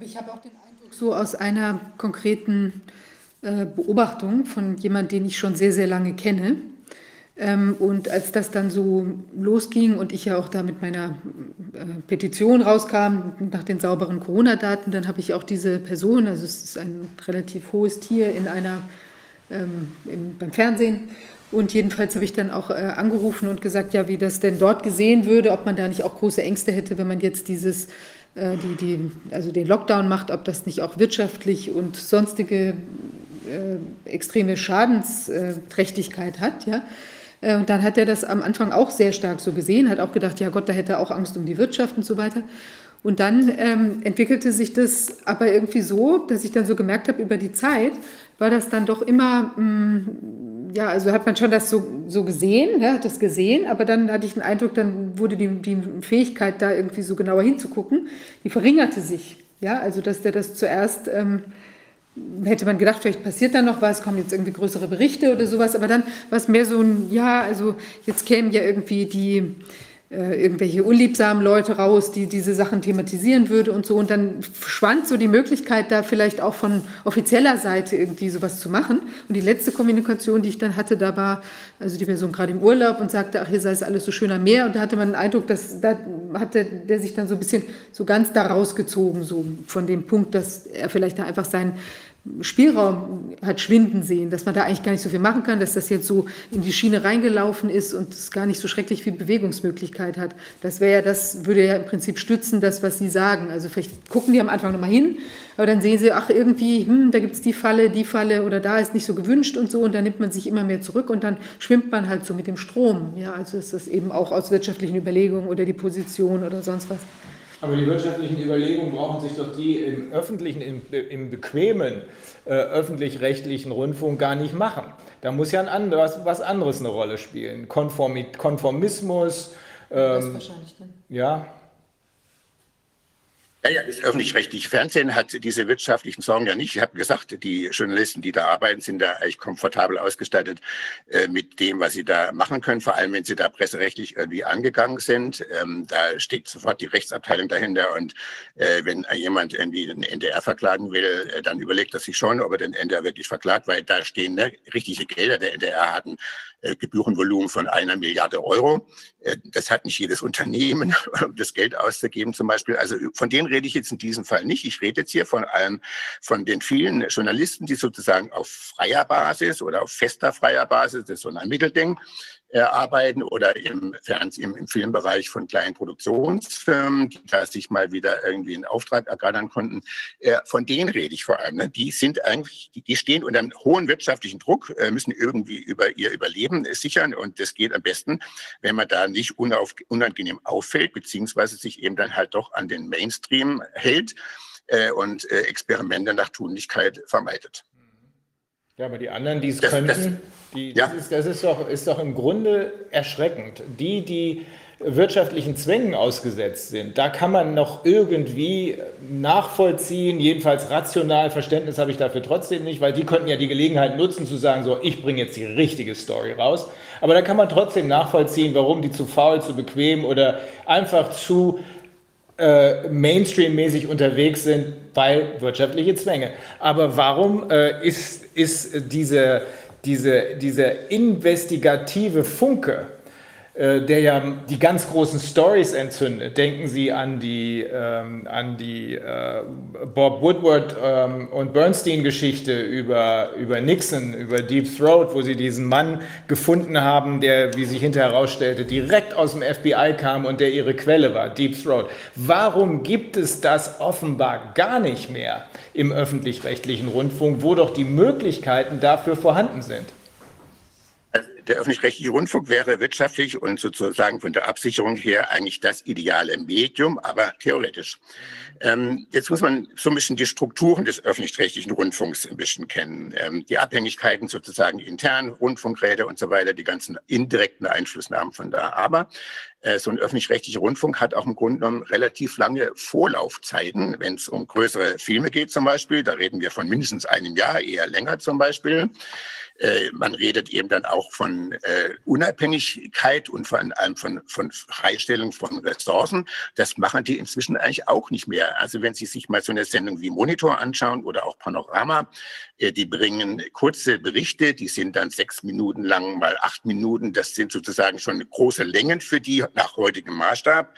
Ich habe auch den Eindruck, so aus einer konkreten äh, Beobachtung von jemandem, den ich schon sehr, sehr lange kenne, ähm, und als das dann so losging und ich ja auch da mit meiner äh, Petition rauskam nach den sauberen Corona-Daten, dann habe ich auch diese Person, also es ist ein relativ hohes Tier in einer, ähm, im, beim Fernsehen, und jedenfalls habe ich dann auch äh, angerufen und gesagt, ja, wie das denn dort gesehen würde, ob man da nicht auch große Ängste hätte, wenn man jetzt dieses, äh, die, die, also den Lockdown macht, ob das nicht auch wirtschaftlich und sonstige äh, extreme Schadensträchtigkeit hat, ja. Äh, und dann hat er das am Anfang auch sehr stark so gesehen, hat auch gedacht, ja Gott, da hätte er auch Angst um die Wirtschaft und so weiter. Und dann ähm, entwickelte sich das aber irgendwie so, dass ich dann so gemerkt habe, über die Zeit war das dann doch immer, mh, mm, ja, also hat man schon das so, so gesehen, ne, hat das gesehen, aber dann hatte ich den Eindruck, dann wurde die, die Fähigkeit, da irgendwie so genauer hinzugucken, die verringerte sich. Ja, also dass der das zuerst ähm, hätte man gedacht, vielleicht passiert da noch was, kommen jetzt irgendwie größere Berichte oder sowas, aber dann war es mehr so ein, ja, also jetzt kämen ja irgendwie die, äh, irgendwelche unliebsamen Leute raus, die diese Sachen thematisieren würde und so. Und dann schwand so die Möglichkeit, da vielleicht auch von offizieller Seite irgendwie sowas zu machen. Und die letzte Kommunikation, die ich dann hatte, da war also die Person gerade im Urlaub und sagte, ach, hier sei es alles so schön am Meer. Und da hatte man den Eindruck, dass da hatte der sich dann so ein bisschen so ganz da rausgezogen, so von dem Punkt, dass er vielleicht da einfach sein Spielraum hat schwinden sehen, dass man da eigentlich gar nicht so viel machen kann, dass das jetzt so in die Schiene reingelaufen ist und es gar nicht so schrecklich viel Bewegungsmöglichkeit hat. Das wäre ja, das würde ja im Prinzip stützen, das, was Sie sagen. Also vielleicht gucken die am Anfang nochmal hin, aber dann sehen sie, ach irgendwie, hm, da gibt es die Falle, die Falle oder da ist nicht so gewünscht und so und dann nimmt man sich immer mehr zurück und dann schwimmt man halt so mit dem Strom. Ja, also ist das eben auch aus wirtschaftlichen Überlegungen oder die Position oder sonst was. Aber die wirtschaftlichen Überlegungen brauchen sich doch die im öffentlichen, im, im bequemen äh, öffentlich-rechtlichen Rundfunk gar nicht machen. Da muss ja ein anderes, was anderes eine Rolle spielen. Konformi Konformismus. Ähm. Ja, ja, ja, das öffentlich-rechtliche Fernsehen hat diese wirtschaftlichen Sorgen ja nicht. Ich habe gesagt, die Journalisten, die da arbeiten, sind da eigentlich komfortabel ausgestattet äh, mit dem, was sie da machen können, vor allem wenn sie da presserechtlich irgendwie angegangen sind. Ähm, da steht sofort die Rechtsabteilung dahinter und äh, wenn jemand irgendwie den NDR verklagen will, äh, dann überlegt er sich schon, ob er den NDR wirklich verklagt, weil da stehen ne, richtige Gelder. Der NDR hat ein äh, Gebührenvolumen von einer Milliarde Euro. Äh, das hat nicht jedes Unternehmen, um das Geld auszugeben zum Beispiel. Also von denen rede ich jetzt in diesem Fall nicht. Ich rede jetzt hier von allem, von den vielen Journalisten, die sozusagen auf freier Basis oder auf fester freier Basis, das ist so ein Mittelding, äh, arbeiten oder im Fernsehen, im, Filmbereich von kleinen Produktionsfirmen, die da sich mal wieder irgendwie einen Auftrag ergattern konnten. Äh, von denen rede ich vor allem. Ne? Die sind eigentlich, die, stehen unter einem hohen wirtschaftlichen Druck, äh, müssen irgendwie über ihr Überleben sichern und das geht am besten, wenn man da nicht unangenehm auffällt, beziehungsweise sich eben dann halt doch an den Mainstream hält äh, und äh, Experimente nach Tunlichkeit vermeidet. Ja, aber die anderen, die es das, könnten, das, die, ja. das, ist, das ist, doch, ist doch im Grunde erschreckend. Die, die wirtschaftlichen Zwängen ausgesetzt sind, da kann man noch irgendwie nachvollziehen, jedenfalls rational, Verständnis habe ich dafür trotzdem nicht, weil die könnten ja die Gelegenheit nutzen zu sagen, so, ich bringe jetzt die richtige Story raus. Aber da kann man trotzdem nachvollziehen, warum die zu faul, zu bequem oder einfach zu äh, Mainstream-mäßig unterwegs sind, weil wirtschaftliche Zwänge. Aber warum äh, ist, ist diese, diese, dieser investigative Funke, der ja die ganz großen Stories entzündet. Denken Sie an die, ähm, an die äh, Bob Woodward ähm, und Bernstein-Geschichte über, über Nixon, über Deep Throat, wo Sie diesen Mann gefunden haben, der, wie sich hinterher herausstellte, direkt aus dem FBI kam und der Ihre Quelle war, Deep Throat. Warum gibt es das offenbar gar nicht mehr im öffentlich-rechtlichen Rundfunk, wo doch die Möglichkeiten dafür vorhanden sind? Der öffentlich-rechtliche Rundfunk wäre wirtschaftlich und sozusagen von der Absicherung her eigentlich das ideale Medium, aber theoretisch. Ähm, jetzt muss man so ein bisschen die Strukturen des öffentlich-rechtlichen Rundfunks ein bisschen kennen. Ähm, die Abhängigkeiten sozusagen intern, Rundfunkräte und so weiter, die ganzen indirekten Einflussnahmen von da. Aber äh, so ein öffentlich-rechtlicher Rundfunk hat auch im Grunde genommen relativ lange Vorlaufzeiten, wenn es um größere Filme geht zum Beispiel. Da reden wir von mindestens einem Jahr, eher länger zum Beispiel. Äh, man redet eben dann auch von äh, Unabhängigkeit und vor allem von, von Freistellung von Ressourcen. Das machen die inzwischen eigentlich auch nicht mehr. Also wenn Sie sich mal so eine Sendung wie Monitor anschauen oder auch Panorama, äh, die bringen kurze Berichte, die sind dann sechs Minuten lang, mal acht Minuten. Das sind sozusagen schon große Längen für die nach heutigem Maßstab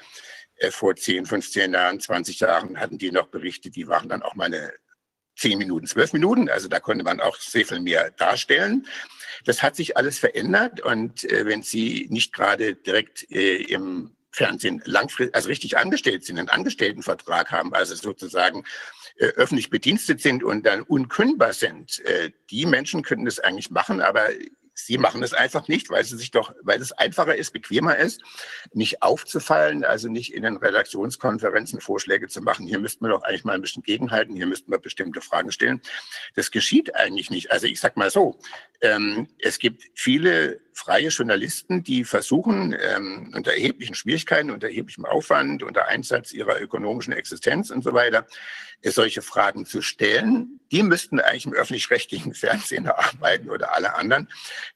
äh, vor 10, 15 Jahren, 20 Jahren hatten die noch Berichte, die waren dann auch mal eine zehn Minuten, zwölf Minuten. Also da konnte man auch sehr viel mehr darstellen. Das hat sich alles verändert und äh, wenn Sie nicht gerade direkt äh, im Fernsehen langfristig, also richtig angestellt sind, einen Angestelltenvertrag haben, also sozusagen äh, öffentlich bedienstet sind und dann unkündbar sind. Äh, die Menschen könnten das eigentlich machen, aber Sie machen es einfach nicht, weil sie sich doch, weil es einfacher ist, bequemer ist, nicht aufzufallen, also nicht in den Redaktionskonferenzen Vorschläge zu machen. Hier müssten wir doch eigentlich mal ein bisschen gegenhalten, hier müssten wir bestimmte Fragen stellen. Das geschieht eigentlich nicht. Also ich sag mal so, ähm, es gibt viele freie Journalisten, die versuchen, ähm, unter erheblichen Schwierigkeiten, unter erheblichem Aufwand, unter Einsatz ihrer ökonomischen Existenz und so weiter, solche Fragen zu stellen die müssten eigentlich im öffentlich-rechtlichen Fernsehen arbeiten oder alle anderen,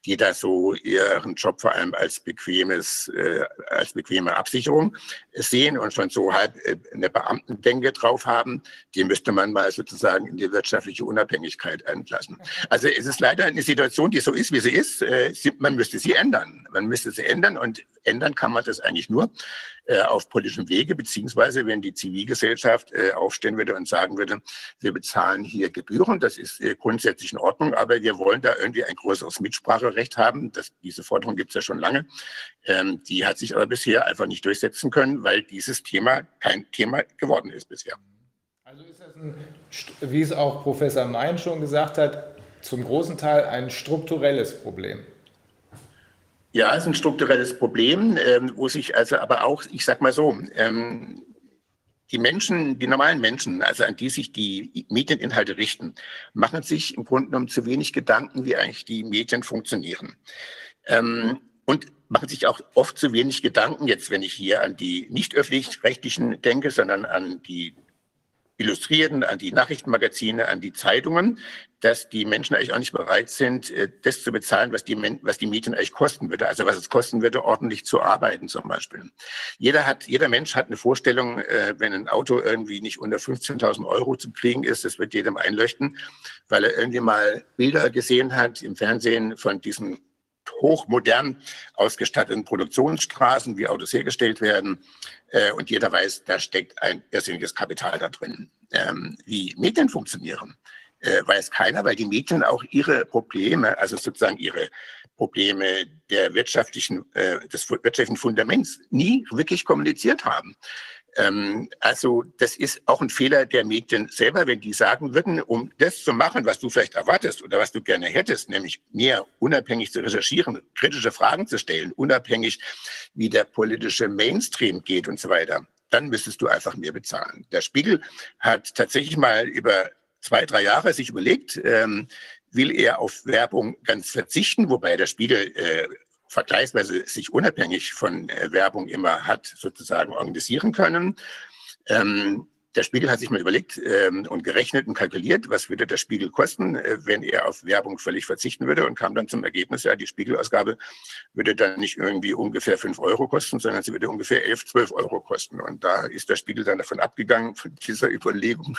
die da so ihren Job vor allem als bequemes, äh, als bequeme Absicherung sehen und schon so halb äh, eine Beamtendenke drauf haben, die müsste man mal sozusagen in die wirtschaftliche Unabhängigkeit entlassen. Also es ist leider eine Situation, die so ist, wie sie ist. Äh, man müsste sie ändern. Man müsste sie ändern und ändern kann man das eigentlich nur äh, auf politischem Wege, beziehungsweise wenn die Zivilgesellschaft äh, aufstehen würde und sagen würde, wir bezahlen hier Gebühren, das ist äh, grundsätzlich in Ordnung, aber wir wollen da irgendwie ein größeres Mitspracherecht haben. Das, diese Forderung gibt es ja schon lange. Ähm, die hat sich aber bisher einfach nicht durchsetzen können, weil dieses Thema kein Thema geworden ist bisher. Also ist das ein, wie es auch Professor Mein schon gesagt hat, zum großen Teil ein strukturelles Problem. Ja, es ist ein strukturelles Problem, ähm, wo sich also aber auch, ich sag mal so, ähm, die Menschen, die normalen Menschen, also an die sich die Medieninhalte richten, machen sich im Grunde genommen zu wenig Gedanken, wie eigentlich die Medien funktionieren. Ähm, und machen sich auch oft zu wenig Gedanken, jetzt wenn ich hier an die nicht öffentlich-rechtlichen denke, sondern an die Illustrierten, an die Nachrichtenmagazine, an die Zeitungen, dass die Menschen eigentlich auch nicht bereit sind, äh, das zu bezahlen, was die, was die Medien eigentlich kosten würde. Also was es kosten würde, ordentlich zu arbeiten zum Beispiel. Jeder hat, jeder Mensch hat eine Vorstellung, äh, wenn ein Auto irgendwie nicht unter 15.000 Euro zu kriegen ist, das wird jedem einleuchten, weil er irgendwie mal Bilder gesehen hat im Fernsehen von diesen hochmodern ausgestatteten Produktionsstraßen, wie Autos hergestellt werden. Äh, und jeder weiß, da steckt ein irrsinniges Kapital da drin. Ähm, wie Medien funktionieren, äh, weiß keiner, weil die Medien auch ihre Probleme, also sozusagen ihre Probleme der wirtschaftlichen, äh, des wirtschaftlichen Fundaments nie wirklich kommuniziert haben. Ähm, also das ist auch ein Fehler der Medien selber, wenn die sagen würden, um das zu machen, was du vielleicht erwartest oder was du gerne hättest, nämlich mehr unabhängig zu recherchieren, kritische Fragen zu stellen, unabhängig wie der politische Mainstream geht und so weiter, dann müsstest du einfach mehr bezahlen. Der Spiegel hat tatsächlich mal über zwei, drei Jahre sich überlegt, ähm, will er auf Werbung ganz verzichten, wobei der Spiegel äh, vergleichsweise sich unabhängig von äh, Werbung immer hat sozusagen organisieren können. Ähm, der Spiegel hat sich mal überlegt ähm, und gerechnet und kalkuliert, was würde der Spiegel kosten, äh, wenn er auf Werbung völlig verzichten würde und kam dann zum Ergebnis, ja, die Spiegelausgabe würde dann nicht irgendwie ungefähr fünf Euro kosten, sondern sie würde ungefähr elf, zwölf Euro kosten. Und da ist der Spiegel dann davon abgegangen, von dieser Überlegung,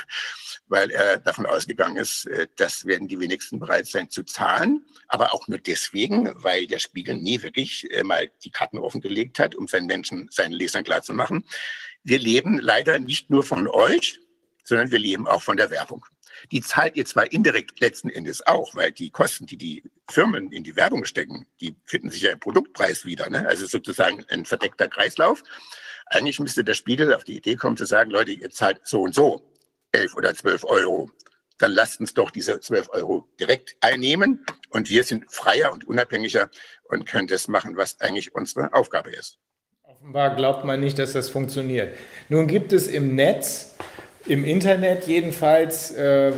weil er davon ausgegangen ist, äh, das werden die wenigsten bereit sein zu zahlen, aber auch nur deswegen, weil der Spiegel nie wirklich äh, mal die Karten offengelegt hat, um seinen Menschen, seinen Lesern klarzumachen, wir leben leider nicht nur von euch, sondern wir leben auch von der Werbung. Die zahlt ihr zwar indirekt letzten Endes auch, weil die Kosten, die die Firmen in die Werbung stecken, die finden sich ja im Produktpreis wieder. Ne? Also sozusagen ein verdeckter Kreislauf. Eigentlich müsste der Spiegel auf die Idee kommen zu sagen, Leute, ihr zahlt so und so elf oder zwölf Euro. Dann lasst uns doch diese zwölf Euro direkt einnehmen und wir sind freier und unabhängiger und können das machen, was eigentlich unsere Aufgabe ist. Offenbar glaubt man nicht, dass das funktioniert. Nun gibt es im Netz, im Internet jedenfalls, äh,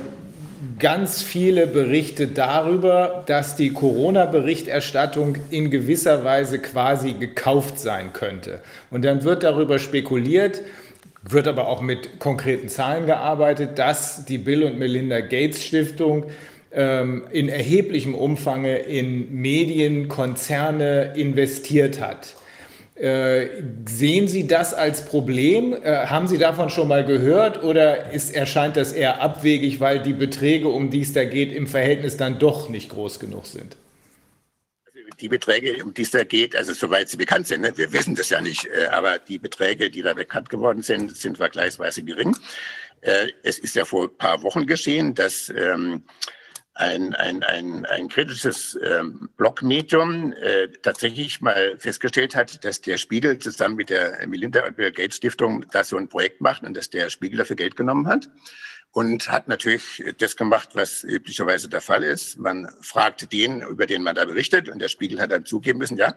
ganz viele Berichte darüber, dass die Corona-Berichterstattung in gewisser Weise quasi gekauft sein könnte. Und dann wird darüber spekuliert, wird aber auch mit konkreten Zahlen gearbeitet, dass die Bill und Melinda Gates Stiftung ähm, in erheblichem Umfang in Medienkonzerne investiert hat. Äh, sehen Sie das als Problem? Äh, haben Sie davon schon mal gehört oder ist, erscheint das eher abwegig, weil die Beträge, um die es da geht, im Verhältnis dann doch nicht groß genug sind? Die Beträge, um die es da geht, also soweit sie bekannt sind, ne, wir wissen das ja nicht, äh, aber die Beträge, die da bekannt geworden sind, sind vergleichsweise gering. Es ist ja vor ein paar Wochen geschehen, dass ähm, ein, ein, ein, ein kritisches ähm, Blogmedium äh, tatsächlich mal festgestellt hat, dass der Spiegel zusammen mit der Melinda und Bill Gates Stiftung da so ein Projekt macht und dass der Spiegel dafür Geld genommen hat und hat natürlich das gemacht, was üblicherweise der Fall ist. Man fragt den, über den man da berichtet, und der Spiegel hat dann zugeben müssen, ja,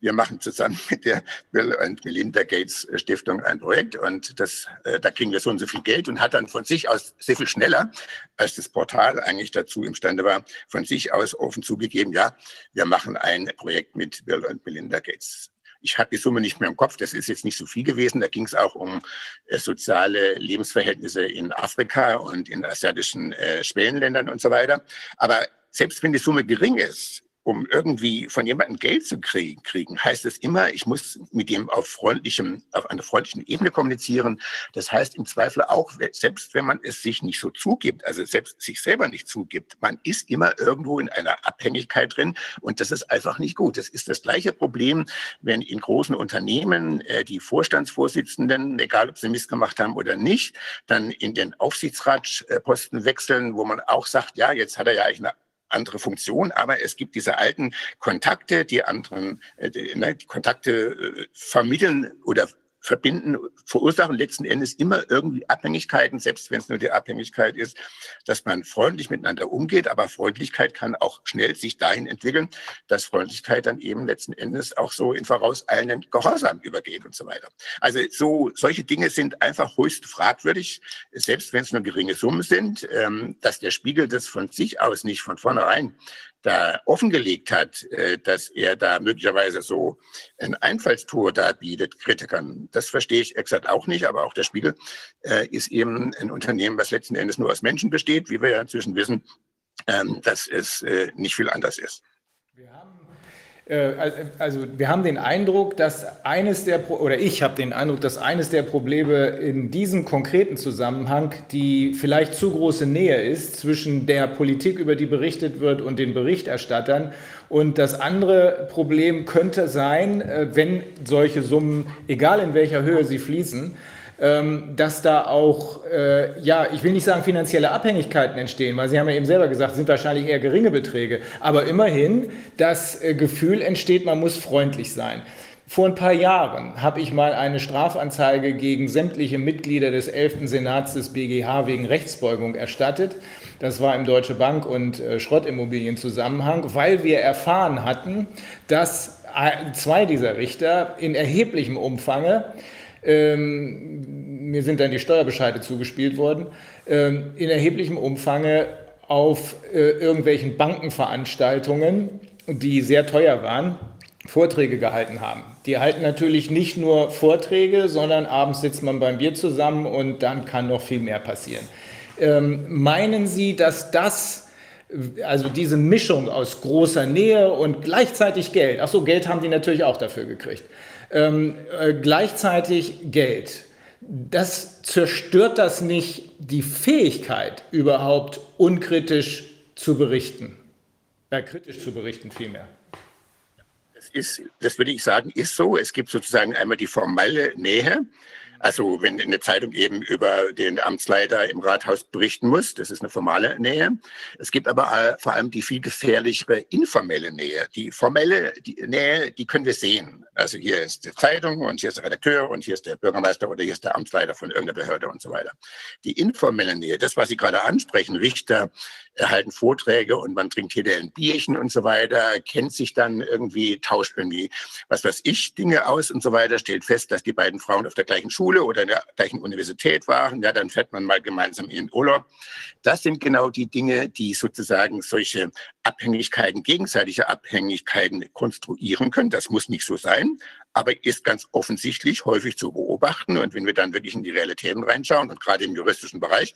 wir machen zusammen mit der Bill und Melinda Gates Stiftung ein Projekt. Und das, äh, da kriegen wir so und so viel Geld und hat dann von sich aus sehr viel schneller, als das Portal eigentlich dazu imstande war, von sich aus offen zugegeben, ja, wir machen ein Projekt mit Bill und Melinda Gates ich habe die Summe nicht mehr im Kopf, das ist jetzt nicht so viel gewesen. Da ging es auch um äh, soziale Lebensverhältnisse in Afrika und in asiatischen äh, Schwellenländern und so weiter. Aber selbst wenn die Summe gering ist, um irgendwie von jemandem Geld zu kriegen, kriegen, heißt es immer, ich muss mit dem auf freundlichem, auf einer freundlichen Ebene kommunizieren. Das heißt im Zweifel auch, selbst wenn man es sich nicht so zugibt, also selbst sich selber nicht zugibt, man ist immer irgendwo in einer Abhängigkeit drin und das ist einfach nicht gut. Das ist das gleiche Problem, wenn in großen Unternehmen äh, die Vorstandsvorsitzenden, egal ob sie Mist gemacht haben oder nicht, dann in den Aufsichtsratsposten wechseln, wo man auch sagt, ja, jetzt hat er ja eigentlich eine andere Funktion, aber es gibt diese alten Kontakte, die anderen äh, die, ne, die Kontakte äh, vermitteln oder verbinden, verursachen letzten Endes immer irgendwie Abhängigkeiten, selbst wenn es nur die Abhängigkeit ist, dass man freundlich miteinander umgeht. Aber Freundlichkeit kann auch schnell sich dahin entwickeln, dass Freundlichkeit dann eben letzten Endes auch so in vorauseilenden Gehorsam übergeht und so weiter. Also so solche Dinge sind einfach höchst fragwürdig, selbst wenn es nur geringe Summen sind, ähm, dass der Spiegel das von sich aus nicht von vornherein da offengelegt hat, äh, dass er da möglicherweise so ein Einfallstor da bietet, Kritikern. Das verstehe ich exakt auch nicht, aber auch der Spiegel äh, ist eben ein Unternehmen, was letzten Endes nur aus Menschen besteht, wie wir ja inzwischen wissen, ähm, dass es äh, nicht viel anders ist. Wir haben also wir haben den Eindruck, dass eines der, oder ich habe den Eindruck, dass eines der Probleme in diesem konkreten Zusammenhang die vielleicht zu große Nähe ist zwischen der Politik, über die berichtet wird, und den Berichterstattern. Und das andere Problem könnte sein, äh, wenn solche Summen, egal in welcher Höhe sie fließen, dass da auch, äh, ja, ich will nicht sagen finanzielle Abhängigkeiten entstehen, weil Sie haben ja eben selber gesagt, sind wahrscheinlich eher geringe Beträge, aber immerhin das äh, Gefühl entsteht, man muss freundlich sein. Vor ein paar Jahren habe ich mal eine Strafanzeige gegen sämtliche Mitglieder des 11. Senats des BGH wegen Rechtsbeugung erstattet. Das war im Deutsche Bank und äh, Schrottimmobilienzusammenhang, weil wir erfahren hatten, dass zwei dieser Richter in erheblichem Umfange ähm, mir sind dann die Steuerbescheide zugespielt worden, ähm, in erheblichem Umfange auf äh, irgendwelchen Bankenveranstaltungen, die sehr teuer waren, Vorträge gehalten haben. Die halten natürlich nicht nur Vorträge, sondern abends sitzt man beim Bier zusammen und dann kann noch viel mehr passieren. Ähm, meinen Sie, dass das, also diese Mischung aus großer Nähe und gleichzeitig Geld, ach so, Geld haben die natürlich auch dafür gekriegt, ähm, äh, gleichzeitig Geld. Das zerstört das nicht die Fähigkeit, überhaupt unkritisch zu berichten? Äh, kritisch zu berichten vielmehr. Das, ist, das würde ich sagen, ist so. Es gibt sozusagen einmal die formelle Nähe. Also wenn eine Zeitung eben über den Amtsleiter im Rathaus berichten muss, das ist eine formale Nähe. Es gibt aber vor allem die viel gefährlichere informelle Nähe. Die formelle Nähe, die können wir sehen. Also hier ist die Zeitung und hier ist der Redakteur und hier ist der Bürgermeister oder hier ist der Amtsleiter von irgendeiner Behörde und so weiter. Die informelle Nähe, das, was Sie gerade ansprechen, Richter erhalten Vorträge und man trinkt hier ein Bierchen und so weiter, kennt sich dann irgendwie, tauscht irgendwie, was weiß ich, Dinge aus und so weiter, stellt fest, dass die beiden Frauen auf der gleichen Schule oder in der gleichen Universität waren, ja, dann fährt man mal gemeinsam in den Urlaub. Das sind genau die Dinge, die sozusagen solche Abhängigkeiten, gegenseitige Abhängigkeiten konstruieren können. Das muss nicht so sein, aber ist ganz offensichtlich häufig zu beobachten. Und wenn wir dann wirklich in die Realitäten reinschauen und gerade im juristischen Bereich,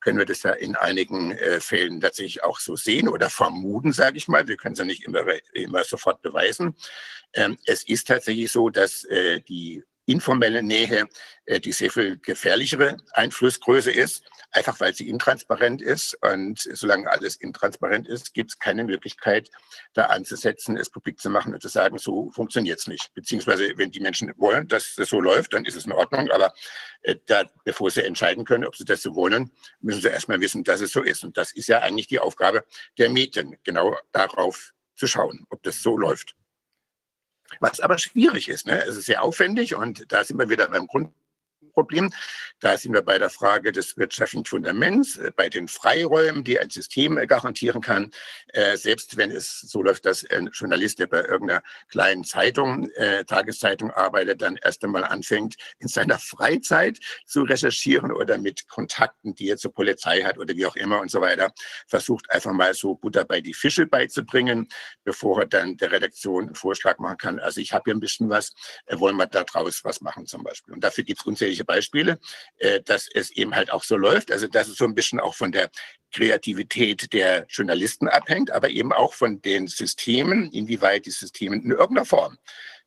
können wir das ja in einigen äh, Fällen tatsächlich auch so sehen oder vermuten, sage ich mal. Wir können es ja nicht immer, immer sofort beweisen. Ähm, es ist tatsächlich so, dass äh, die informelle Nähe äh, die sehr viel gefährlichere Einflussgröße ist, einfach weil sie intransparent ist. Und solange alles intransparent ist, gibt es keine Möglichkeit, da anzusetzen, es publik zu machen und zu sagen, so funktioniert es nicht. Beziehungsweise, wenn die Menschen wollen, dass es so läuft, dann ist es in Ordnung. Aber äh, da, bevor sie entscheiden können, ob sie das so wollen, müssen sie erstmal wissen, dass es so ist. Und das ist ja eigentlich die Aufgabe der Medien, genau darauf zu schauen, ob das so läuft. Was aber schwierig ist, ne? es ist sehr aufwendig und da sind wir wieder beim Grund Problem. Da sind wir bei der Frage des wirtschaftlichen Fundaments, äh, bei den Freiräumen, die ein System äh, garantieren kann. Äh, selbst wenn es so läuft, dass ein Journalist, der bei irgendeiner kleinen Zeitung, Tageszeitung arbeitet, dann erst einmal anfängt, in seiner Freizeit zu recherchieren oder mit Kontakten, die er zur Polizei hat oder wie auch immer und so weiter, versucht einfach mal so Butter bei die Fische beizubringen, bevor er dann der Redaktion einen Vorschlag machen kann. Also ich habe hier ein bisschen was, wollen wir da draus was machen zum Beispiel. Und dafür gibt es unzählige Beispiele, äh, dass es eben halt auch so läuft. Also dass es so ein bisschen auch von der Kreativität der Journalisten abhängt, aber eben auch von den Systemen, inwieweit die Systeme in irgendeiner Form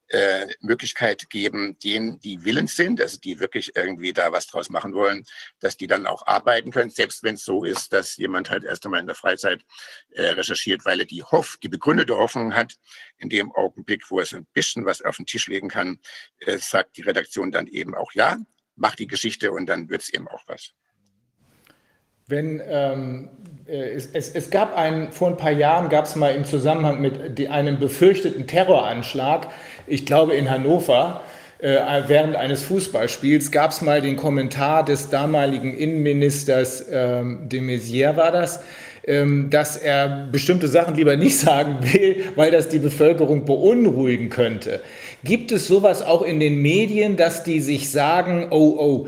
äh, Möglichkeit geben, denen, die willens sind, also die wirklich irgendwie da was draus machen wollen, dass die dann auch arbeiten können, selbst wenn es so ist, dass jemand halt erst einmal in der Freizeit äh, recherchiert, weil er die Hoff, die begründete Hoffnung hat, in dem Augenblick, wo er so ein bisschen was auf den Tisch legen kann, äh, sagt die Redaktion dann eben auch ja, mach die Geschichte und dann wird es eben auch was. Wenn ähm, äh, es, es, es, gab einen, vor ein paar Jahren gab es mal im Zusammenhang mit einem befürchteten Terroranschlag, ich glaube in Hannover, äh, während eines Fußballspiels, gab es mal den Kommentar des damaligen Innenministers ähm, de Maizière war das, ähm, dass er bestimmte Sachen lieber nicht sagen will, weil das die Bevölkerung beunruhigen könnte. Gibt es sowas auch in den Medien, dass die sich sagen, oh, oh,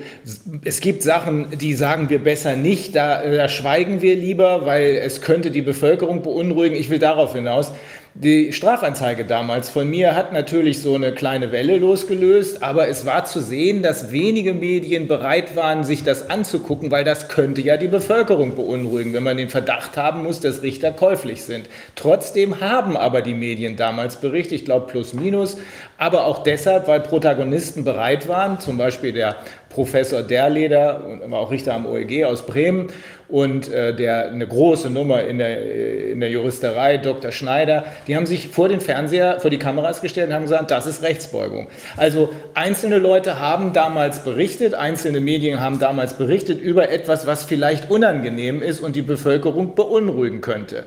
es gibt Sachen, die sagen wir besser nicht, da, da schweigen wir lieber, weil es könnte die Bevölkerung beunruhigen. Ich will darauf hinaus. Die Strafanzeige damals von mir hat natürlich so eine kleine Welle losgelöst, aber es war zu sehen, dass wenige Medien bereit waren, sich das anzugucken, weil das könnte ja die Bevölkerung beunruhigen, wenn man den Verdacht haben muss, dass Richter käuflich sind. Trotzdem haben aber die Medien damals berichtet, ich glaube plus minus, aber auch deshalb, weil Protagonisten bereit waren, zum Beispiel der Professor Derleder, war auch Richter am OEG aus Bremen und äh, der eine große Nummer in der, in der Juristerei, Dr. Schneider, die haben sich vor den Fernseher, vor die Kameras gestellt und haben gesagt, das ist Rechtsbeugung. Also einzelne Leute haben damals berichtet, einzelne Medien haben damals berichtet über etwas, was vielleicht unangenehm ist und die Bevölkerung beunruhigen könnte.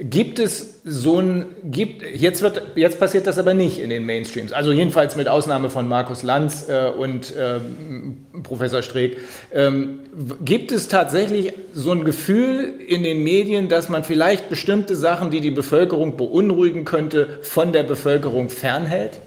Gibt es so ein, gibt, jetzt wird, jetzt passiert das aber nicht in den Mainstreams. Also jedenfalls mit Ausnahme von Markus Lanz äh, und äh, Professor Streeck. Ähm, gibt es tatsächlich so ein Gefühl in den Medien, dass man vielleicht bestimmte Sachen, die die Bevölkerung beunruhigen könnte, von der Bevölkerung fernhält?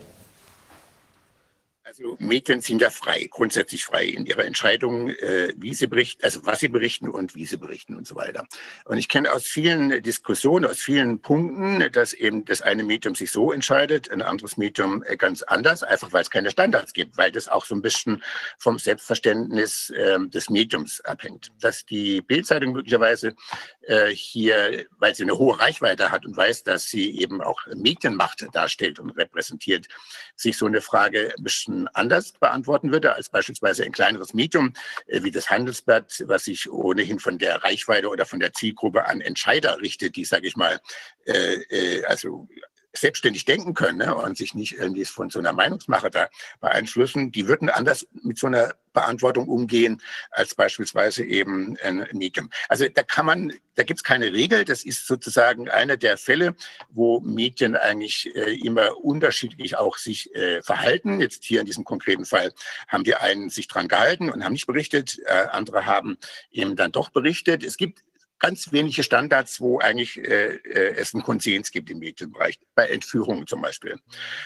Medien sind ja frei, grundsätzlich frei in ihrer Entscheidung, äh, wie sie berichten, also was sie berichten und wie sie berichten und so weiter. Und ich kenne aus vielen Diskussionen, aus vielen Punkten, dass eben das eine Medium sich so entscheidet, ein anderes Medium äh, ganz anders, einfach weil es keine Standards gibt, weil das auch so ein bisschen vom Selbstverständnis äh, des Mediums abhängt. Dass die Bildzeitung möglicherweise äh, hier, weil sie eine hohe Reichweite hat und weiß, dass sie eben auch Medienmacht darstellt und repräsentiert, sich so eine Frage ein bisschen anders beantworten würde als beispielsweise ein kleineres Medium äh, wie das Handelsblatt, was sich ohnehin von der Reichweite oder von der Zielgruppe an Entscheider richtet, die, sage ich mal, äh, äh, also selbstständig denken können ne, und sich nicht irgendwie von so einer Meinungsmache da beeinflussen, die würden anders mit so einer Beantwortung umgehen als beispielsweise eben ein Medium. Also da kann man, da gibt es keine Regel. Das ist sozusagen einer der Fälle, wo Medien eigentlich äh, immer unterschiedlich auch sich äh, verhalten. Jetzt hier in diesem konkreten Fall haben die einen sich dran gehalten und haben nicht berichtet, äh, andere haben eben dann doch berichtet. Es gibt ganz wenige Standards, wo eigentlich äh, äh, es einen Konsens gibt im Medienbereich, bei Entführungen zum Beispiel.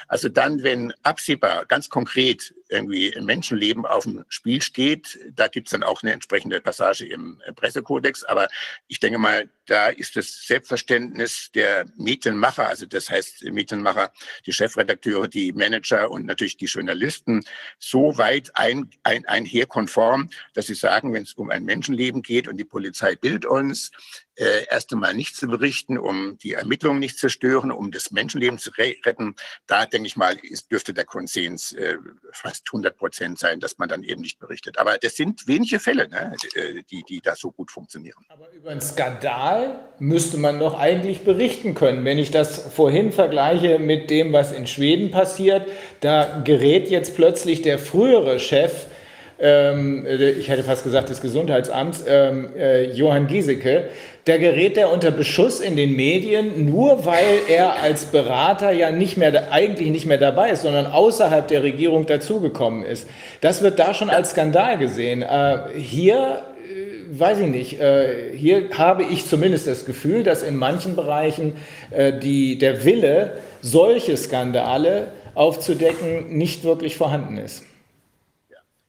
Also dann, wenn absehbar, ganz konkret irgendwie Menschenleben auf dem Spiel steht, da gibt es dann auch eine entsprechende Passage im Pressekodex. Aber ich denke mal, da ist das Selbstverständnis der Medienmacher, also das heißt Medienmacher, die Chefredakteure, die Manager und natürlich die Journalisten, so weit ein, ein, einherkonform, dass sie sagen, wenn es um ein Menschenleben geht und die Polizei bildet uns, äh, erst einmal nicht zu berichten, um die Ermittlungen nicht zu stören, um das Menschenleben zu retten. Da denke ich mal, ist, dürfte der Konsens äh, fast 100 Prozent sein, dass man dann eben nicht berichtet. Aber das sind wenige Fälle, ne, äh, die, die da so gut funktionieren. Aber über einen Skandal müsste man doch eigentlich berichten können. Wenn ich das vorhin vergleiche mit dem, was in Schweden passiert, da gerät jetzt plötzlich der frühere Chef ähm, ich hätte fast gesagt des Gesundheitsamts, ähm, äh, Johann Giesecke, der gerät der unter Beschuss in den Medien, nur weil er als Berater ja nicht mehr, eigentlich nicht mehr dabei ist, sondern außerhalb der Regierung dazugekommen ist. Das wird da schon als Skandal gesehen. Äh, hier äh, weiß ich nicht, äh, hier habe ich zumindest das Gefühl, dass in manchen Bereichen äh, die, der Wille, solche Skandale aufzudecken, nicht wirklich vorhanden ist.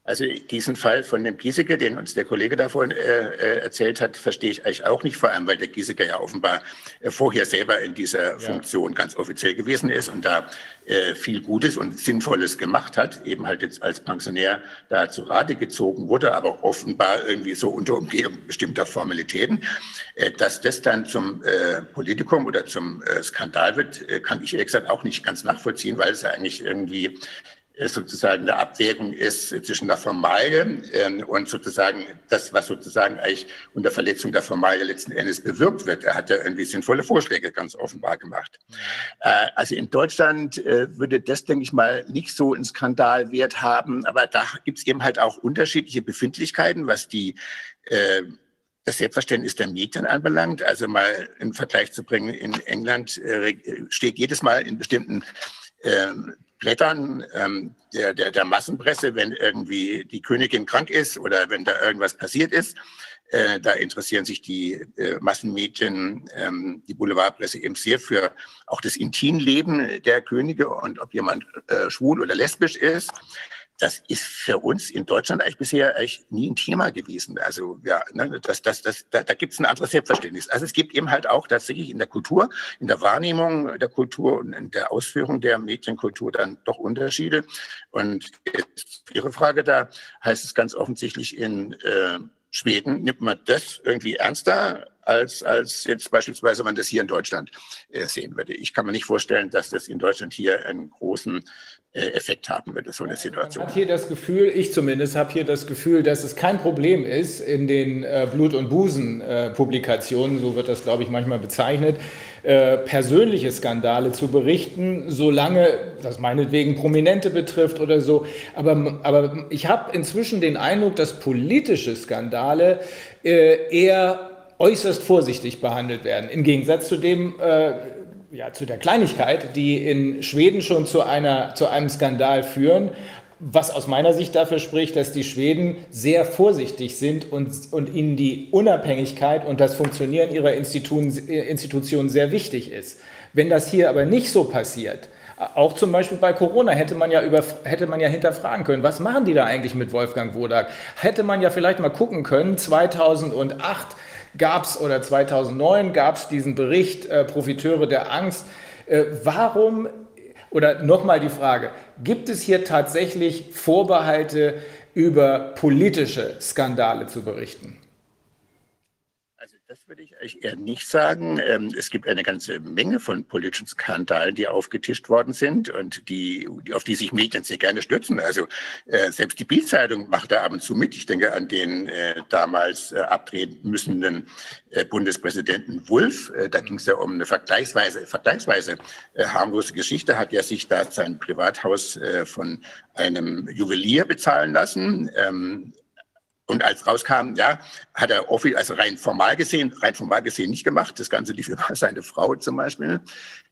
Also diesen Fall von dem Giesecke, den uns der Kollege davon äh, äh, erzählt hat, verstehe ich eigentlich auch nicht, vor allem weil der Giesecke ja offenbar äh, vorher selber in dieser ja. Funktion ganz offiziell gewesen ist und da äh, viel Gutes und Sinnvolles gemacht hat, eben halt jetzt als Pensionär da zu Rate gezogen wurde, aber offenbar irgendwie so unter Umgehung bestimmter Formalitäten. Äh, dass das dann zum äh, Politikum oder zum Skandal wird, kann ich ehrlich gesagt auch nicht ganz nachvollziehen, weil es ja eigentlich irgendwie sozusagen eine Abwägung ist zwischen der Formalie ähm, und sozusagen das, was sozusagen eigentlich unter Verletzung der Formalie letzten Endes bewirkt wird. Er hat ja irgendwie sinnvolle Vorschläge ganz offenbar gemacht. Äh, also in Deutschland äh, würde das, denke ich mal, nicht so einen Skandalwert haben, aber da gibt es eben halt auch unterschiedliche Befindlichkeiten, was die äh, das Selbstverständnis der Medien anbelangt. Also mal im Vergleich zu bringen, in England steht jedes Mal in bestimmten ähm, Blättern ähm, der, der, der Massenpresse, wenn irgendwie die Königin krank ist oder wenn da irgendwas passiert ist. Äh, da interessieren sich die äh, Massenmedien, ähm, die Boulevardpresse eben sehr für auch das Intimleben der Könige und ob jemand äh, schwul oder lesbisch ist das ist für uns in Deutschland eigentlich bisher eigentlich nie ein Thema gewesen. Also ja, ne, das, das, das, da, da gibt es ein anderes Selbstverständnis. Also es gibt eben halt auch tatsächlich in der Kultur, in der Wahrnehmung der Kultur und in der Ausführung der Medienkultur dann doch Unterschiede. Und jetzt Ihre Frage da heißt es ganz offensichtlich in äh, Schweden nimmt man das irgendwie ernster als, als jetzt beispielsweise man das hier in Deutschland äh, sehen würde. Ich kann mir nicht vorstellen, dass das in Deutschland hier einen großen Effekt haben würde, so eine Situation. Ich habe hier das Gefühl, ich zumindest habe hier das Gefühl, dass es kein Problem ist in den äh, Blut- und Busen-Publikationen, so wird das, glaube ich, manchmal bezeichnet, äh, persönliche Skandale zu berichten, solange das meinetwegen Prominente betrifft oder so. Aber, aber ich habe inzwischen den Eindruck, dass politische Skandale äh, eher äußerst vorsichtig behandelt werden. Im Gegensatz zu dem, äh, ja, zu der Kleinigkeit, die in Schweden schon zu, einer, zu einem Skandal führen, was aus meiner Sicht dafür spricht, dass die Schweden sehr vorsichtig sind und, und ihnen die Unabhängigkeit und das Funktionieren ihrer Institutionen, Institutionen sehr wichtig ist. Wenn das hier aber nicht so passiert, auch zum Beispiel bei Corona hätte man ja über, hätte man ja hinterfragen können, was machen die da eigentlich mit Wolfgang Wodak? Hätte man ja vielleicht mal gucken können, 2008 gab es oder 2009 gab es diesen Bericht äh, Profiteure der Angst. Äh, warum, oder nochmal die Frage, gibt es hier tatsächlich Vorbehalte über politische Skandale zu berichten? Das würde ich eher nicht sagen. Ähm, es gibt eine ganze Menge von politischen Skandalen, die aufgetischt worden sind und die, auf die sich Medien sehr gerne stützen. Also äh, selbst die Bildzeitung macht da ab und zu mit. Ich denke an den äh, damals äh, abtreten müssenden Bundespräsidenten Wulff. Da ging es ja um eine vergleichsweise, vergleichsweise harmlose Geschichte. Hat ja sich da sein Privathaus von einem Juwelier bezahlen lassen. Und als rauskam, ja, hat er also rein formal gesehen, rein formal gesehen nicht gemacht. Das Ganze lief über seine Frau zum Beispiel.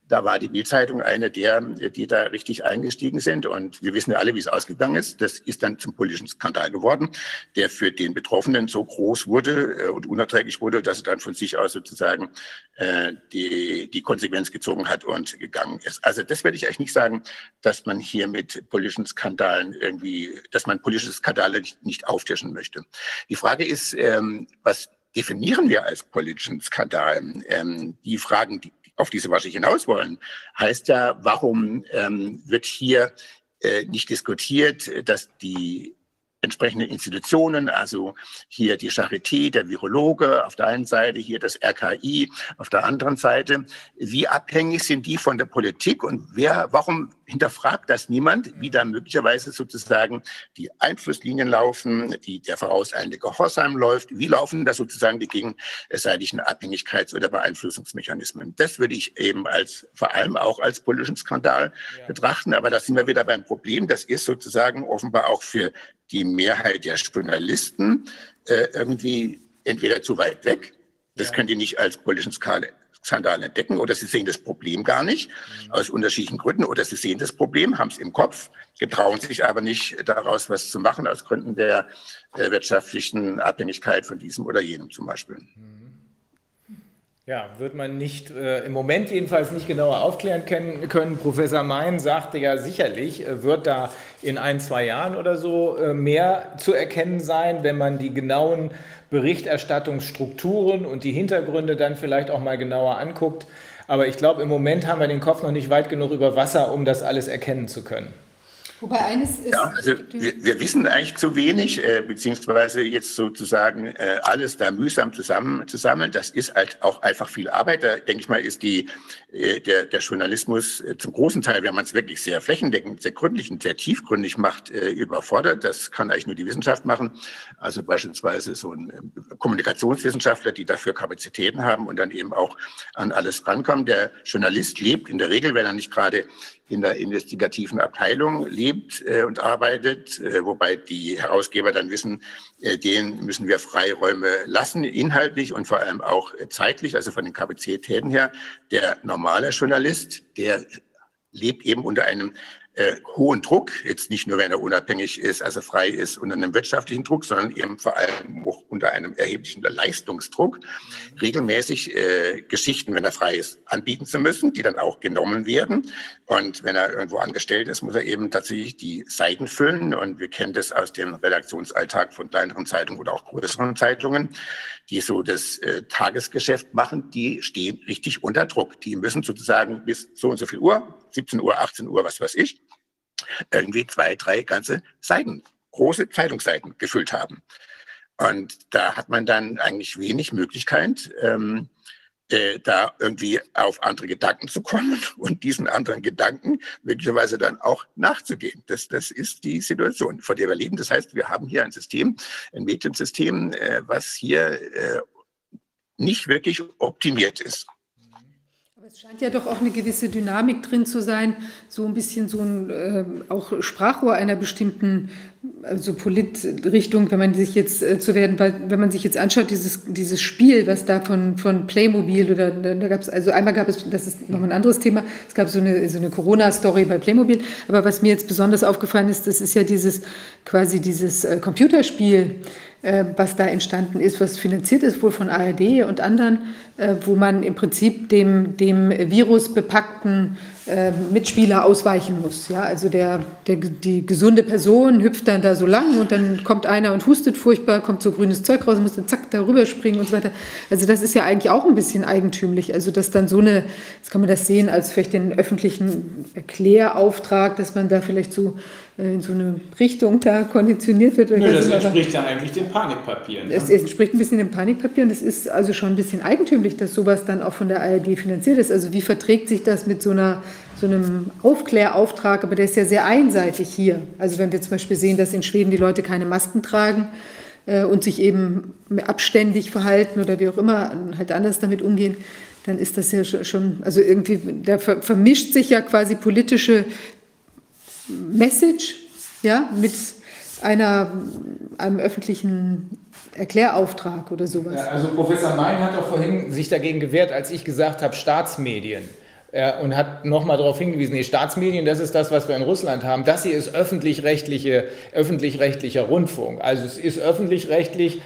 Da war die Bildzeitung eine der, die da richtig eingestiegen sind. Und wir wissen ja alle, wie es ausgegangen ist. Das ist dann zum politischen Skandal geworden, der für den Betroffenen so groß wurde äh, und unerträglich wurde, dass er dann von sich aus sozusagen äh, die, die Konsequenz gezogen hat und gegangen ist. Also das werde ich eigentlich nicht sagen, dass man hier mit politischen Skandalen irgendwie, dass man politische Skandale nicht, auftischen möchte. Die Frage ist, ähm, was definieren wir als politischen Skandal? Ähm, die Fragen, die, auf die Sie wahrscheinlich hinaus wollen, heißt ja, warum ähm, wird hier äh, nicht diskutiert, dass die entsprechenden Institutionen, also hier die Charité, der Virologe auf der einen Seite, hier das RKI auf der anderen Seite. Wie abhängig sind die von der Politik und wer, warum hinterfragt das niemand, wie da möglicherweise sozusagen die Einflusslinien laufen, die der vorauseilende Gehorsam läuft, wie laufen da sozusagen die gegenseitigen Abhängigkeits- oder Beeinflussungsmechanismen. Das würde ich eben als, vor allem auch als politischen Skandal ja. betrachten, aber da sind wir wieder beim Problem, das ist sozusagen offenbar auch für die Mehrheit der Journalisten äh, irgendwie entweder zu weit weg, das könnt ihr nicht als politischen Skandal entdecken, oder sie sehen das Problem gar nicht, mhm. aus unterschiedlichen Gründen, oder sie sehen das Problem, haben es im Kopf, getrauen sich aber nicht daraus was zu machen, aus Gründen der, der wirtschaftlichen Abhängigkeit von diesem oder jenem zum Beispiel. Mhm. Ja, wird man nicht äh, im Moment jedenfalls nicht genauer aufklären können. können. Professor Mein sagte ja sicherlich, äh, wird da in ein, zwei Jahren oder so äh, mehr zu erkennen sein, wenn man die genauen Berichterstattungsstrukturen und die Hintergründe dann vielleicht auch mal genauer anguckt. Aber ich glaube, im Moment haben wir den Kopf noch nicht weit genug über Wasser, um das alles erkennen zu können. Wobei eines ist. Ja, also wir, wir wissen eigentlich zu wenig, äh, beziehungsweise jetzt sozusagen äh, alles da mühsam zusammen zu sammeln. Das ist halt auch einfach viel Arbeit. Da denke ich mal, ist die, äh, der, der Journalismus äh, zum großen Teil, wenn man es wirklich sehr flächendeckend, sehr gründlich und sehr tiefgründig macht, äh, überfordert. Das kann eigentlich nur die Wissenschaft machen. Also beispielsweise so ein äh, Kommunikationswissenschaftler, die dafür Kapazitäten haben und dann eben auch an alles rankommen. Der Journalist lebt in der Regel, wenn er nicht gerade in der investigativen Abteilung lebt äh, und arbeitet, äh, wobei die Herausgeber dann wissen, äh, denen müssen wir Freiräume lassen, inhaltlich und vor allem auch zeitlich, also von den Kapazitäten her. Der normale Journalist, der lebt eben unter einem äh, hohen Druck, jetzt nicht nur, wenn er unabhängig ist, also frei ist, unter einem wirtschaftlichen Druck, sondern eben vor allem auch unter einem erheblichen Leistungsdruck, regelmäßig äh, Geschichten, wenn er frei ist, anbieten zu müssen, die dann auch genommen werden. Und wenn er irgendwo angestellt ist, muss er eben tatsächlich die Seiten füllen. Und wir kennen das aus dem Redaktionsalltag von kleineren Zeitungen oder auch größeren Zeitungen, die so das äh, Tagesgeschäft machen, die stehen richtig unter Druck. Die müssen sozusagen bis so und so viel Uhr, 17 Uhr, 18 Uhr, was weiß ich, irgendwie zwei, drei ganze Seiten, große Zeitungsseiten gefüllt haben. Und da hat man dann eigentlich wenig Möglichkeit, ähm, äh, da irgendwie auf andere Gedanken zu kommen und diesen anderen Gedanken möglicherweise dann auch nachzugehen. Das, das ist die Situation, vor der wir leben. Das heißt, wir haben hier ein System, ein Mediensystem, äh, was hier äh, nicht wirklich optimiert ist. Es scheint ja doch auch eine gewisse Dynamik drin zu sein, so ein bisschen so ein äh, auch Sprachrohr einer bestimmten also Politrichtung, wenn man sich jetzt äh, zu werden, weil wenn man sich jetzt anschaut, dieses, dieses Spiel, was da von, von Playmobil oder da, gab es, also einmal gab es, das ist noch ein anderes Thema, es gab so eine, so eine Corona-Story bei Playmobil, aber was mir jetzt besonders aufgefallen ist, das ist ja dieses quasi dieses äh, Computerspiel, äh, was da entstanden ist, was finanziert ist wohl von ARD und anderen, äh, wo man im Prinzip dem, dem Virus bepackten äh, Mitspieler ausweichen muss. Ja, also der, der, die gesunde Person hüpft dann da so lang und dann kommt einer und hustet furchtbar, kommt so grünes Zeug raus, muss dann zack darüber springen und so weiter. Also das ist ja eigentlich auch ein bisschen eigentümlich. Also dass dann so eine, jetzt kann man das sehen als vielleicht den öffentlichen Erklärauftrag, dass man da vielleicht so in so eine Richtung da konditioniert wird. Nö, das entspricht ja eigentlich den Panikpapieren. Es, es entspricht ein bisschen dem Panikpapier und es ist also schon ein bisschen eigentümlich, dass sowas dann auch von der ARD finanziert ist. Also wie verträgt sich das mit so, einer, so einem Aufklärauftrag, aber der ist ja sehr einseitig hier. Also wenn wir zum Beispiel sehen, dass in Schweden die Leute keine Masken tragen, äh, und sich eben abständig verhalten oder wie auch immer halt anders damit umgehen, dann ist das ja schon, also irgendwie, da vermischt sich ja quasi politische Message ja, mit einer, einem öffentlichen Erklärauftrag oder sowas. Also Professor Mein hat auch vorhin sich dagegen gewehrt, als ich gesagt habe, Staatsmedien. Und hat nochmal darauf hingewiesen, die Staatsmedien, das ist das, was wir in Russland haben. Das hier ist öffentlich-rechtliche, öffentlich-rechtlicher Rundfunk. Also es ist öffentlich-rechtlich,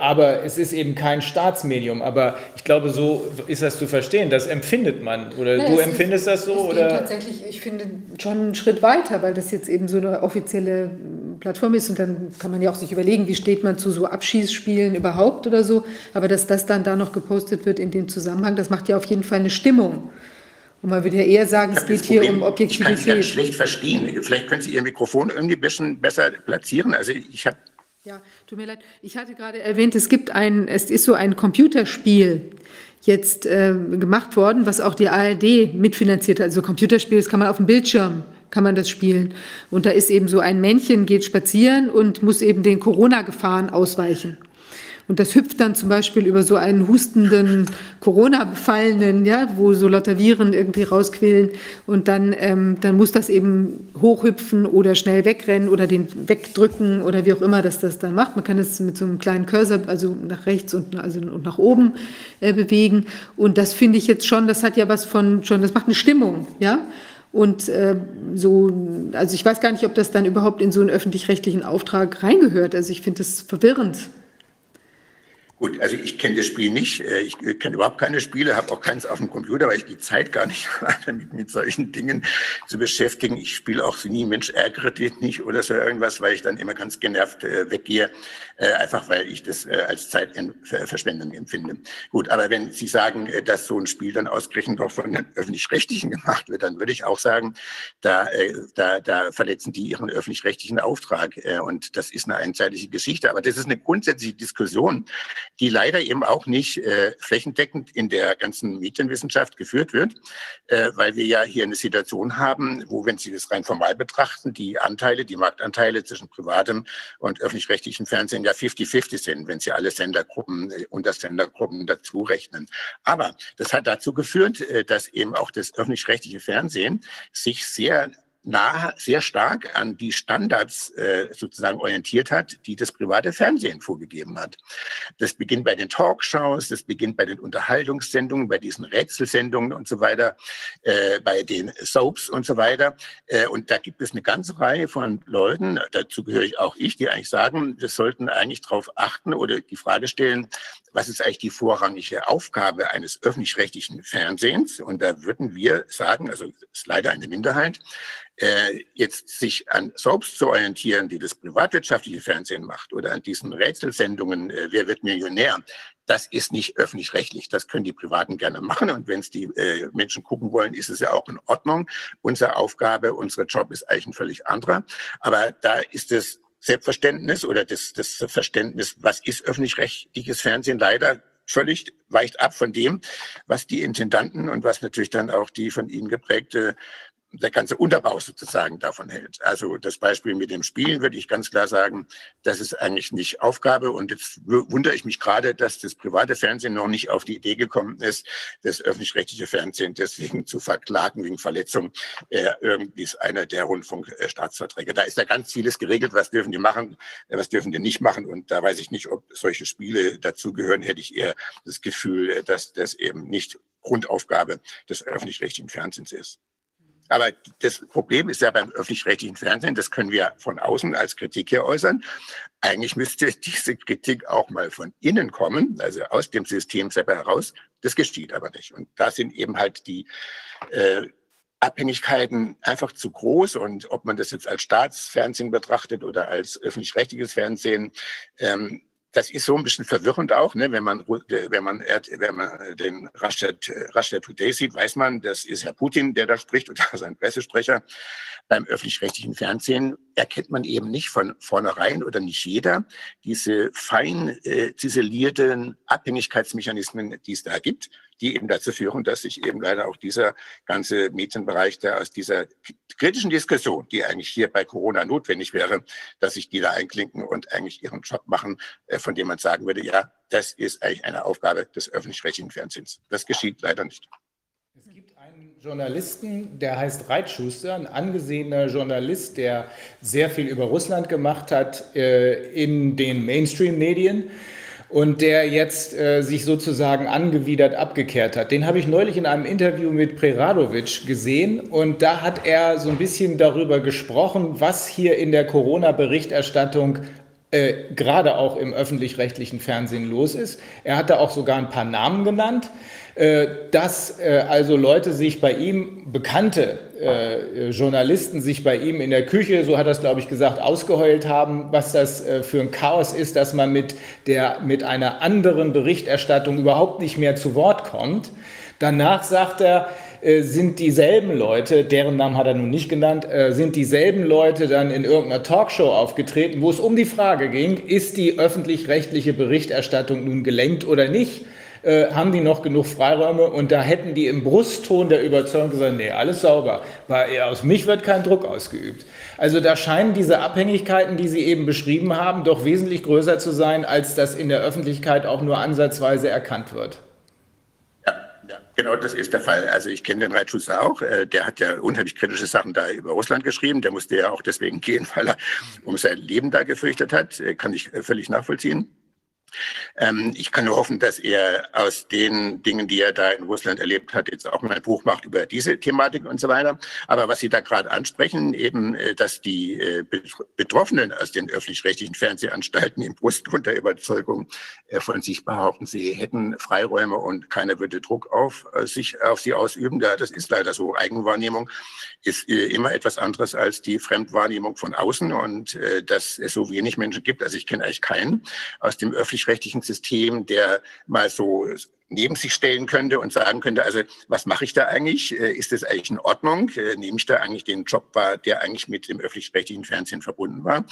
aber es ist eben kein Staatsmedium. Aber ich glaube, so ist das zu verstehen. Das empfindet man. Oder ja, du empfindest ist, das so? oder? Tatsächlich, ich finde schon einen Schritt weiter, weil das jetzt eben so eine offizielle Plattform ist. Und dann kann man ja auch sich überlegen, wie steht man zu so Abschießspielen überhaupt oder so. Aber dass das dann da noch gepostet wird in dem Zusammenhang, das macht ja auf jeden Fall eine Stimmung. Und man würde ja eher sagen, es geht hier Problem, um Objektivität. Ich kann Sie schlecht verstehen. Vielleicht können Sie Ihr Mikrofon irgendwie ein bisschen besser platzieren. Also ich habe ja, tut mir leid. Ich hatte gerade erwähnt, es gibt ein, es ist so ein Computerspiel jetzt äh, gemacht worden, was auch die ARD mitfinanziert hat. Also Computerspiel, das kann man auf dem Bildschirm, kann man das spielen. Und da ist eben so ein Männchen, geht spazieren und muss eben den Corona-Gefahren ausweichen. Und das hüpft dann zum Beispiel über so einen hustenden Corona-Befallenen, ja, wo so lauter Viren irgendwie rausquillen. Und dann, ähm, dann muss das eben hochhüpfen oder schnell wegrennen oder den wegdrücken oder wie auch immer das das dann macht. Man kann es mit so einem kleinen Cursor, also nach rechts und, also, und nach oben äh, bewegen. Und das finde ich jetzt schon, das hat ja was von schon, das macht eine Stimmung, ja. Und äh, so, also ich weiß gar nicht, ob das dann überhaupt in so einen öffentlich-rechtlichen Auftrag reingehört. Also ich finde das verwirrend. Gut, also ich kenne das Spiel nicht. Äh, ich kenne überhaupt keine Spiele, habe auch keins auf dem Computer, weil ich die Zeit gar nicht habe, mich mit solchen Dingen zu beschäftigen. Ich spiele auch nie Mensch ärgere dich nicht oder so irgendwas, weil ich dann immer ganz genervt äh, weggehe, äh, einfach weil ich das äh, als Zeitverschwendung empfinde. Gut, aber wenn Sie sagen, äh, dass so ein Spiel dann ausgerechnet auch von den Öffentlich-Rechtlichen gemacht wird, dann würde ich auch sagen, da, äh, da, da verletzen die ihren öffentlich-rechtlichen Auftrag. Äh, und das ist eine einseitige Geschichte. Aber das ist eine grundsätzliche Diskussion, die leider eben auch nicht äh, flächendeckend in der ganzen Medienwissenschaft geführt wird, äh, weil wir ja hier eine Situation haben, wo, wenn Sie das rein formal betrachten, die Anteile, die Marktanteile zwischen privatem und öffentlich-rechtlichem Fernsehen ja 50-50 sind, wenn Sie alle Sendergruppen, äh, Untersendergruppen dazu rechnen. Aber das hat dazu geführt, äh, dass eben auch das öffentlich-rechtliche Fernsehen sich sehr nah, sehr stark an die Standards äh, sozusagen orientiert hat, die das private Fernsehen vorgegeben hat. Das beginnt bei den Talkshows, das beginnt bei den Unterhaltungssendungen, bei diesen Rätselsendungen und so weiter, äh, bei den Soaps und so weiter. Äh, und da gibt es eine ganze Reihe von Leuten, dazu gehöre ich auch ich, die eigentlich sagen, wir sollten eigentlich darauf achten oder die Frage stellen, was ist eigentlich die vorrangige Aufgabe eines öffentlich-rechtlichen Fernsehens? Und da würden wir sagen, also ist leider eine Minderheit, äh, jetzt sich an Soaps zu orientieren, die das privatwirtschaftliche Fernsehen macht, oder an diesen Rätselsendungen, äh, wer wird Millionär, das ist nicht öffentlich-rechtlich. Das können die Privaten gerne machen. Und wenn es die äh, Menschen gucken wollen, ist es ja auch in Ordnung. Unsere Aufgabe, unser Job ist eigentlich ein völlig anderer. Aber da ist es Selbstverständnis oder das, das Verständnis, was ist öffentlich-rechtliches Fernsehen, leider völlig weicht ab von dem, was die Intendanten und was natürlich dann auch die von ihnen geprägte der ganze Unterbau sozusagen davon hält. Also das Beispiel mit dem Spielen würde ich ganz klar sagen, das ist eigentlich nicht Aufgabe. Und jetzt wundere ich mich gerade, dass das private Fernsehen noch nicht auf die Idee gekommen ist, das öffentlich-rechtliche Fernsehen deswegen zu verklagen wegen Verletzung äh, irgendwie ist einer der Rundfunkstaatsverträge. Da ist ja ganz vieles geregelt, was dürfen die machen, äh, was dürfen die nicht machen. Und da weiß ich nicht, ob solche Spiele dazugehören, hätte ich eher das Gefühl, äh, dass das eben nicht Grundaufgabe des öffentlich-rechtlichen Fernsehens ist. Aber das Problem ist ja beim öffentlich-rechtlichen Fernsehen, das können wir von außen als Kritik hier äußern. Eigentlich müsste diese Kritik auch mal von innen kommen, also aus dem System selber heraus. Das geschieht aber nicht. Und da sind eben halt die äh, Abhängigkeiten einfach zu groß. Und ob man das jetzt als Staatsfernsehen betrachtet oder als öffentlich-rechtliches Fernsehen, ähm, das ist so ein bisschen verwirrend auch, ne? wenn man wenn man wenn man den Russia, Russia Today sieht, weiß man, das ist Herr Putin, der da spricht oder sein Pressesprecher. Beim öffentlich-rechtlichen Fernsehen erkennt man eben nicht von vornherein oder nicht jeder diese fein äh, ziselierten Abhängigkeitsmechanismen, die es da gibt, die eben dazu führen, dass sich eben leider auch dieser ganze Medienbereich da aus dieser kritischen Diskussion, die eigentlich hier bei Corona notwendig wäre, dass sich die da einklinken und eigentlich ihren Job machen, äh, von dem man sagen würde, ja, das ist eigentlich eine Aufgabe des öffentlich-rechtlichen Fernsehens. Das geschieht leider nicht. Es gibt einen Journalisten, der heißt Reitschuster, ein angesehener Journalist, der sehr viel über Russland gemacht hat äh, in den Mainstream-Medien und der jetzt äh, sich sozusagen angewidert abgekehrt hat. Den habe ich neulich in einem Interview mit Preradovic gesehen und da hat er so ein bisschen darüber gesprochen, was hier in der Corona-Berichterstattung äh, gerade auch im öffentlich-rechtlichen Fernsehen los ist. Er hat da auch sogar ein paar Namen genannt. Äh, dass äh, also Leute sich bei ihm, bekannte äh, Journalisten sich bei ihm in der Küche, so hat er es, glaube ich, gesagt, ausgeheult haben, was das für ein Chaos ist, dass man mit, der, mit einer anderen Berichterstattung überhaupt nicht mehr zu Wort kommt. Danach sagt er, sind dieselben Leute, deren Namen hat er nun nicht genannt, sind dieselben Leute dann in irgendeiner Talkshow aufgetreten, wo es um die Frage ging, ist die öffentlich-rechtliche Berichterstattung nun gelenkt oder nicht? Äh, haben die noch genug Freiräume und da hätten die im Brustton der Überzeugung gesagt, nee, alles sauber, weil aus mich wird kein Druck ausgeübt. Also da scheinen diese Abhängigkeiten, die Sie eben beschrieben haben, doch wesentlich größer zu sein, als das in der Öffentlichkeit auch nur ansatzweise erkannt wird. Ja, genau, das ist der Fall. Also ich kenne den Reitschuster auch. Äh, der hat ja unheimlich kritische Sachen da über Russland geschrieben. Der musste ja auch deswegen gehen, weil er um sein Leben da gefürchtet hat. Äh, kann ich völlig nachvollziehen. Ähm, ich kann nur hoffen, dass er aus den Dingen, die er da in Russland erlebt hat, jetzt auch mal ein Buch macht über diese Thematik und so weiter. Aber was Sie da gerade ansprechen, eben, äh, dass die äh, Betroffenen aus den öffentlich-rechtlichen Fernsehanstalten im Brustgrund der Überzeugung äh, von sich behaupten, sie hätten Freiräume und keiner würde Druck auf sich, auf sie ausüben. Ja, das ist leider so. Eigenwahrnehmung ist immer etwas anderes als die Fremdwahrnehmung von außen und dass es so wenig Menschen gibt. Also ich kenne eigentlich keinen aus dem öffentlich öffentlich-rechtlichen System, der mal so neben sich stellen könnte und sagen könnte, also was mache ich da eigentlich? Äh, ist das eigentlich in Ordnung? Äh, nehme ich da eigentlich den Job wahr, der eigentlich mit dem öffentlich-rechtlichen Fernsehen verbunden war?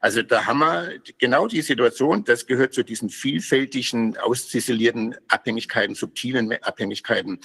Also da haben wir genau die Situation, das gehört zu diesen vielfältigen, ausziselierten Abhängigkeiten, subtilen Abhängigkeiten,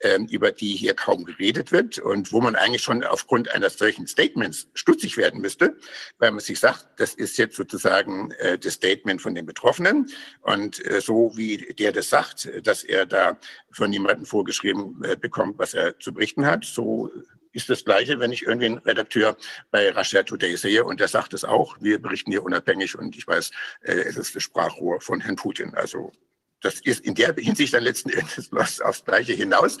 ähm, über die hier kaum geredet wird und wo man eigentlich schon aufgrund eines solchen Statements stutzig werden müsste, weil man sich sagt, das ist jetzt sozusagen äh, das Statement von den Betroffenen und so wie der das sagt, dass er da von niemandem vorgeschrieben äh, bekommt, was er zu berichten hat. So ist das Gleiche, wenn ich irgendwie einen Redakteur bei Russia Today sehe und der sagt es auch. Wir berichten hier unabhängig und ich weiß, äh, es ist das Sprachrohr von Herrn Putin. Also das ist in der Hinsicht dann letzten Endes aufs Gleiche hinaus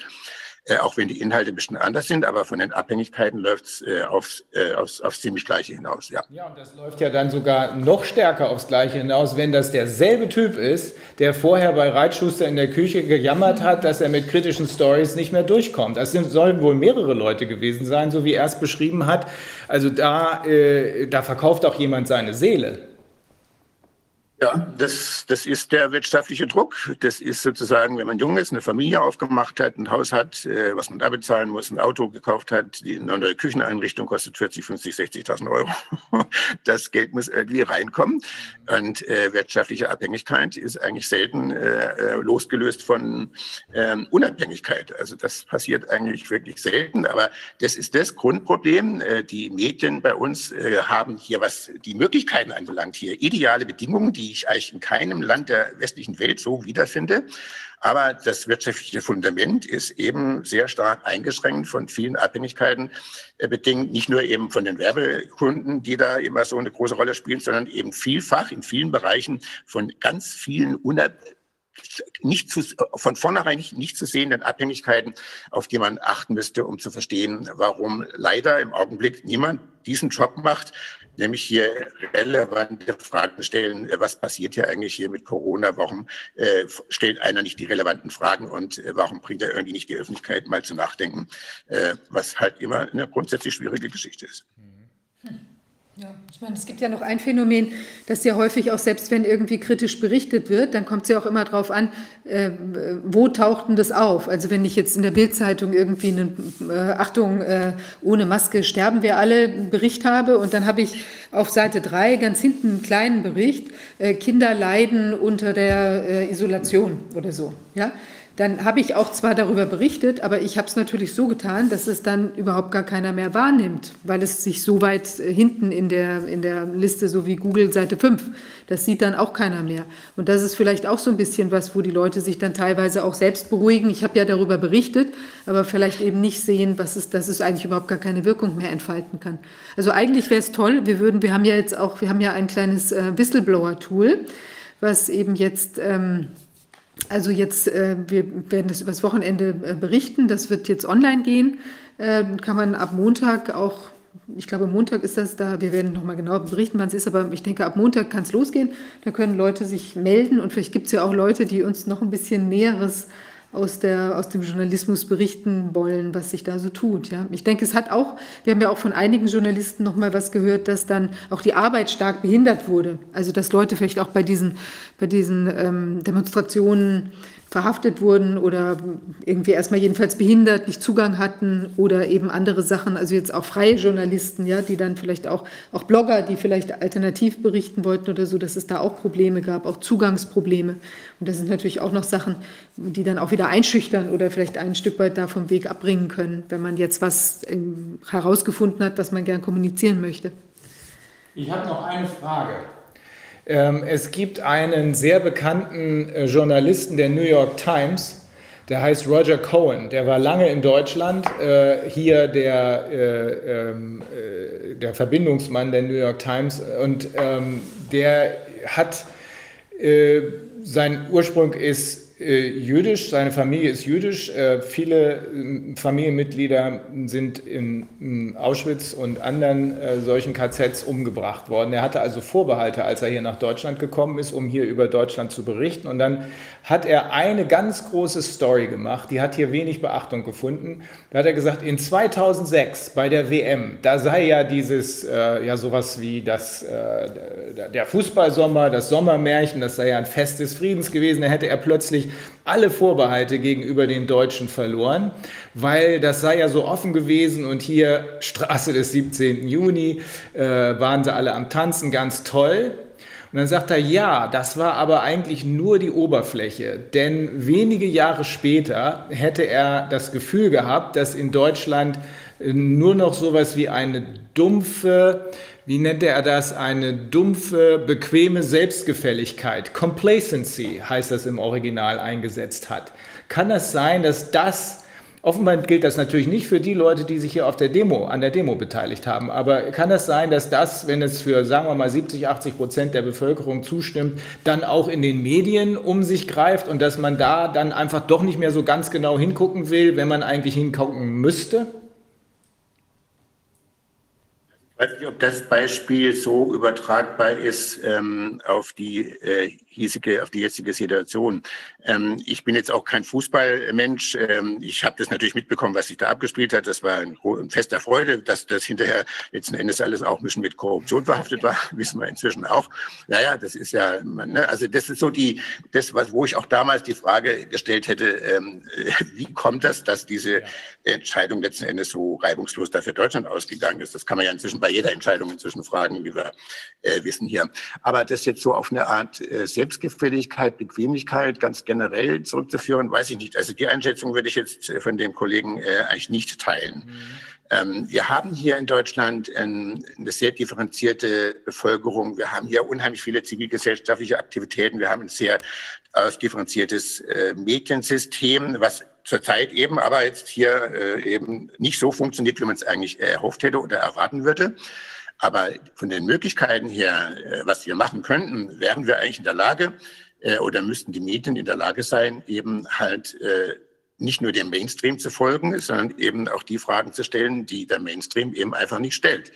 äh, auch wenn die Inhalte ein bisschen anders sind, aber von den Abhängigkeiten läuft es äh, aufs, äh, aufs, aufs ziemlich Gleiche hinaus. Ja. ja, und das läuft ja dann sogar noch stärker aufs Gleiche hinaus, wenn das derselbe Typ ist, der vorher bei Reitschuster in der Küche gejammert hat, dass er mit kritischen Stories nicht mehr durchkommt. Das sind, sollen wohl mehrere Leute gewesen sein, so wie er es beschrieben hat. Also da, äh, da verkauft auch jemand seine Seele. Ja, das, das ist der wirtschaftliche Druck. Das ist sozusagen, wenn man jung ist, eine Familie aufgemacht hat, ein Haus hat, äh, was man da bezahlen muss, ein Auto gekauft hat, die eine neue Kücheneinrichtung kostet 40, 50, 60.000 Euro. Das Geld muss irgendwie reinkommen. Und äh, wirtschaftliche Abhängigkeit ist eigentlich selten äh, äh losgelöst von ähm, Unabhängigkeit. Also das passiert eigentlich wirklich selten. Aber das ist das Grundproblem. Äh, die Medien bei uns äh, haben hier, was die Möglichkeiten anbelangt, hier ideale Bedingungen, die ich eigentlich in keinem Land der westlichen Welt so wiederfinde. Aber das wirtschaftliche Fundament ist eben sehr stark eingeschränkt von vielen Abhängigkeiten äh, bedingt, nicht nur eben von den Werbekunden, die da immer so eine große Rolle spielen, sondern eben vielfach in vielen Bereichen von ganz vielen unab nicht zu, von vornherein nicht, nicht zu sehenden Abhängigkeiten, auf die man achten müsste, um zu verstehen, warum leider im Augenblick niemand diesen Job macht, nämlich hier relevante Fragen stellen. Was passiert hier eigentlich hier mit Corona? Warum äh, stellt einer nicht die relevanten Fragen und äh, warum bringt er irgendwie nicht die Öffentlichkeit mal zu nachdenken, äh, was halt immer eine grundsätzlich schwierige Geschichte ist. Hm. Ja, ich meine, es gibt ja noch ein Phänomen, dass ja häufig auch, selbst wenn irgendwie kritisch berichtet wird, dann kommt es ja auch immer darauf an, äh, wo taucht denn das auf? Also wenn ich jetzt in der Bildzeitung irgendwie eine äh, Achtung, äh, ohne Maske sterben wir alle Bericht habe und dann habe ich auf Seite 3 ganz hinten einen kleinen Bericht, äh, Kinder leiden unter der äh, Isolation oder so. Ja? Dann habe ich auch zwar darüber berichtet, aber ich habe es natürlich so getan, dass es dann überhaupt gar keiner mehr wahrnimmt, weil es sich so weit äh, hinten in der, in der Liste, so wie Google Seite 5, das sieht dann auch keiner mehr. Und das ist vielleicht auch so ein bisschen was, wo die Leute sich dann teilweise auch selbst beruhigen. Ich habe ja darüber berichtet, aber vielleicht eben nicht sehen, was es, dass es eigentlich überhaupt gar keine Wirkung mehr entfalten kann. Also eigentlich wäre es toll, wir würden, wir haben ja jetzt auch, wir haben ja ein kleines äh, Whistleblower-Tool, was eben jetzt... Ähm, also jetzt, äh, wir werden das übers Wochenende äh, berichten. Das wird jetzt online gehen. Äh, kann man ab Montag auch, ich glaube Montag ist das da, wir werden nochmal genau berichten, wann es ist, aber ich denke, ab Montag kann es losgehen. Da können Leute sich melden und vielleicht gibt es ja auch Leute, die uns noch ein bisschen Näheres aus, der, aus dem Journalismus berichten wollen, was sich da so tut. Ja. Ich denke, es hat auch, wir haben ja auch von einigen Journalisten noch mal was gehört, dass dann auch die Arbeit stark behindert wurde. Also dass Leute vielleicht auch bei diesen, bei diesen ähm, Demonstrationen verhaftet wurden oder irgendwie erstmal jedenfalls behindert, nicht Zugang hatten oder eben andere Sachen, also jetzt auch freie Journalisten, ja, die dann vielleicht auch, auch Blogger, die vielleicht alternativ berichten wollten oder so, dass es da auch Probleme gab, auch Zugangsprobleme. Und das sind natürlich auch noch Sachen, die dann auch wieder einschüchtern oder vielleicht ein Stück weit da vom Weg abbringen können, wenn man jetzt was ähm, herausgefunden hat, was man gern kommunizieren möchte. Ich habe noch eine Frage. Ähm, es gibt einen sehr bekannten äh, Journalisten der New York Times, der heißt Roger Cohen. Der war lange in Deutschland, äh, hier der, äh, ähm, der Verbindungsmann der New York Times. Und ähm, der hat, sein Ursprung ist äh, jüdisch, seine Familie ist jüdisch. Äh, viele äh, Familienmitglieder sind in Auschwitz und anderen solchen KZs umgebracht worden. Er hatte also Vorbehalte, als er hier nach Deutschland gekommen ist, um hier über Deutschland zu berichten. Und dann hat er eine ganz große Story gemacht, die hat hier wenig Beachtung gefunden. Da hat er gesagt, in 2006 bei der WM, da sei ja dieses, äh, ja sowas wie das, äh, der Fußballsommer, das Sommermärchen, das sei ja ein Fest des Friedens gewesen. Da hätte er plötzlich alle Vorbehalte gegenüber den Deutschen verloren, weil das sei ja so offen gewesen und hier Straße des 17. Juni äh, waren sie alle am Tanzen, ganz toll. Und dann sagt er, ja, das war aber eigentlich nur die Oberfläche, denn wenige Jahre später hätte er das Gefühl gehabt, dass in Deutschland nur noch sowas wie eine dumpfe, wie nennt er das, eine dumpfe, bequeme Selbstgefälligkeit, Complacency heißt das im Original eingesetzt hat. Kann das sein, dass das Offenbar gilt das natürlich nicht für die Leute, die sich hier auf der Demo, an der Demo beteiligt haben. Aber kann es sein, dass das, wenn es für, sagen wir mal, 70, 80 Prozent der Bevölkerung zustimmt, dann auch in den Medien um sich greift und dass man da dann einfach doch nicht mehr so ganz genau hingucken will, wenn man eigentlich hingucken müsste? Ich weiß nicht, ob das Beispiel so übertragbar ist ähm, auf die äh, hiesige, auf die jetzige Situation. Ähm, ich bin jetzt auch kein Fußballmensch. Ähm, ich habe das natürlich mitbekommen, was sich da abgespielt hat. Das war ein, ein fester Freude, dass das hinterher letzten Endes alles auch ein bisschen mit Korruption verhaftet war, wissen wir inzwischen auch. Naja, das ist ja, ne, also das ist so die, das, was, wo ich auch damals die Frage gestellt hätte, ähm, wie kommt das, dass diese Entscheidung letzten Endes so reibungslos dafür Deutschland ausgegangen ist? Das kann man ja inzwischen bei jeder Entscheidung inzwischen fragen, wie wir äh, wissen hier. Aber das jetzt so auf eine Art äh, Selbstgefälligkeit, Bequemlichkeit ganz generell zurückzuführen, weiß ich nicht. Also die Einschätzung würde ich jetzt äh, von dem Kollegen äh, eigentlich nicht teilen. Mhm. Ähm, wir haben hier in Deutschland ähm, eine sehr differenzierte Bevölkerung. Wir haben hier unheimlich viele zivilgesellschaftliche Aktivitäten. Wir haben ein sehr ausdifferenziertes äh, Mediensystem, was zurzeit eben aber jetzt hier äh, eben nicht so funktioniert, wie man es eigentlich erhofft hätte oder erwarten würde. Aber von den Möglichkeiten her, äh, was wir machen könnten, wären wir eigentlich in der Lage äh, oder müssten die Medien in der Lage sein, eben halt äh, nicht nur dem Mainstream zu folgen, sondern eben auch die Fragen zu stellen, die der Mainstream eben einfach nicht stellt.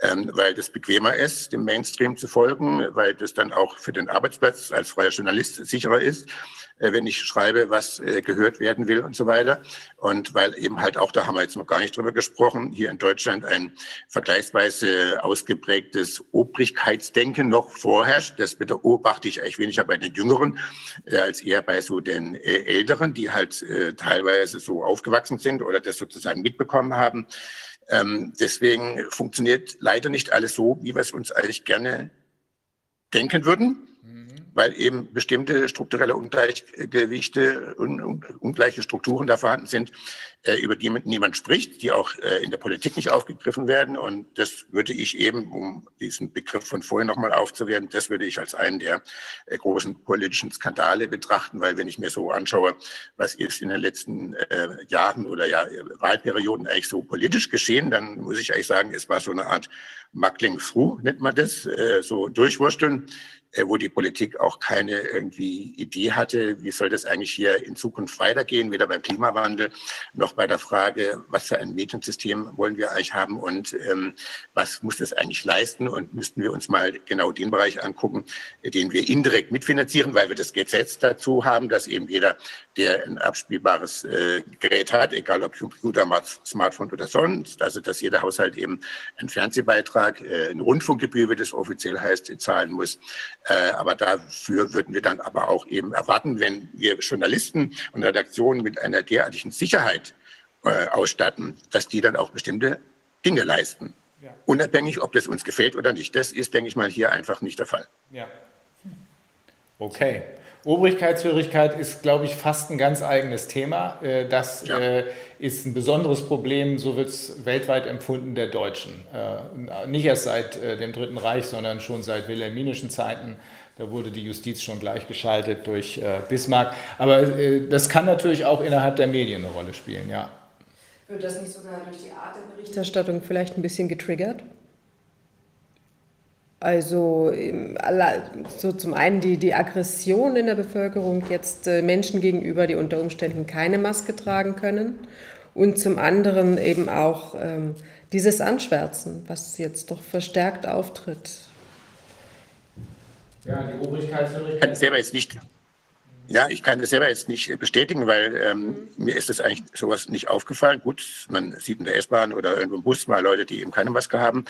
Ähm, weil das bequemer ist, dem Mainstream zu folgen, weil das dann auch für den Arbeitsplatz als freier Journalist sicherer ist wenn ich schreibe, was äh, gehört werden will und so weiter. Und weil eben halt auch, da haben wir jetzt noch gar nicht drüber gesprochen, hier in Deutschland ein vergleichsweise ausgeprägtes Obrigkeitsdenken noch vorherrscht. Das beobachte ich eigentlich weniger bei den Jüngeren äh, als eher bei so den Älteren, die halt teilweise so aufgewachsen sind oder das sozusagen mitbekommen haben. Ähm, deswegen funktioniert leider nicht alles so, wie wir es uns eigentlich gerne denken würden weil eben bestimmte strukturelle Ungleichgewichte und ungleiche Strukturen da vorhanden sind, äh, über die niemand spricht, die auch äh, in der Politik nicht aufgegriffen werden. Und das würde ich eben, um diesen Begriff von vorhin nochmal aufzuwerten, das würde ich als einen der äh, großen politischen Skandale betrachten, weil wenn ich mir so anschaue, was ist in den letzten Jahren oder ja, Wahlperioden eigentlich so politisch geschehen, dann muss ich eigentlich sagen, es war so eine Art Muckling through, nennt man das, so durchwursteln wo die Politik auch keine irgendwie Idee hatte, wie soll das eigentlich hier in Zukunft weitergehen, weder beim Klimawandel noch bei der Frage, was für ein Mediensystem wollen wir eigentlich haben und ähm, was muss das eigentlich leisten und müssten wir uns mal genau den Bereich angucken, den wir indirekt mitfinanzieren, weil wir das Gesetz dazu haben, dass eben jeder, der ein abspielbares äh, Gerät hat, egal ob Computer, Smartphone oder sonst. Also dass jeder Haushalt eben einen Fernsehbeitrag, äh, eine Rundfunkgebühr, wie das offiziell heißt, zahlen muss. Äh, aber dafür würden wir dann aber auch eben erwarten, wenn wir Journalisten und Redaktionen mit einer derartigen Sicherheit äh, ausstatten, dass die dann auch bestimmte Dinge leisten. Ja. Unabhängig, ob das uns gefällt oder nicht. Das ist, denke ich mal, hier einfach nicht der Fall. Ja. Okay. Obrigkeitshörigkeit ist, glaube ich, fast ein ganz eigenes Thema. Äh, das ja. Äh, ist ein besonderes Problem, so wird es weltweit empfunden, der Deutschen. Nicht erst seit dem Dritten Reich, sondern schon seit wilhelminischen Zeiten. Da wurde die Justiz schon gleichgeschaltet durch Bismarck. Aber das kann natürlich auch innerhalb der Medien eine Rolle spielen, ja. Wird das nicht sogar durch die Art der Berichterstattung vielleicht ein bisschen getriggert? Also so zum einen die, die Aggression in der Bevölkerung jetzt äh, Menschen gegenüber, die unter Umständen keine Maske tragen können. Und zum anderen eben auch ähm, dieses Anschwärzen, was jetzt doch verstärkt auftritt. Ja, die Obrigkeitshörigkeit. selber jetzt nicht ja, ich kann das selber jetzt nicht bestätigen, weil ähm, mir ist das eigentlich sowas nicht aufgefallen. Gut, man sieht in der S-Bahn oder irgendwo im Bus mal Leute, die eben keine Maske haben.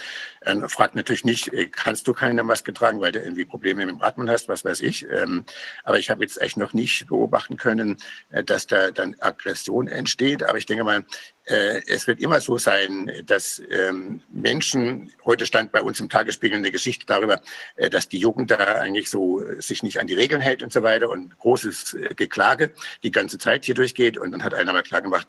Ähm, fragt natürlich nicht, äh, kannst du keine Maske tragen, weil du irgendwie Probleme mit dem Atmen hast, was weiß ich. Ähm, aber ich habe jetzt echt noch nicht beobachten können, äh, dass da dann Aggression entsteht. Aber ich denke mal, äh, es wird immer so sein, dass ähm, Menschen, heute stand bei uns im Tagesspiegel eine Geschichte darüber, äh, dass die Jugend da eigentlich so äh, sich nicht an die Regeln hält und so weiter und großes Geklage die ganze Zeit hier durchgeht. Und dann hat einer mal klar gemacht,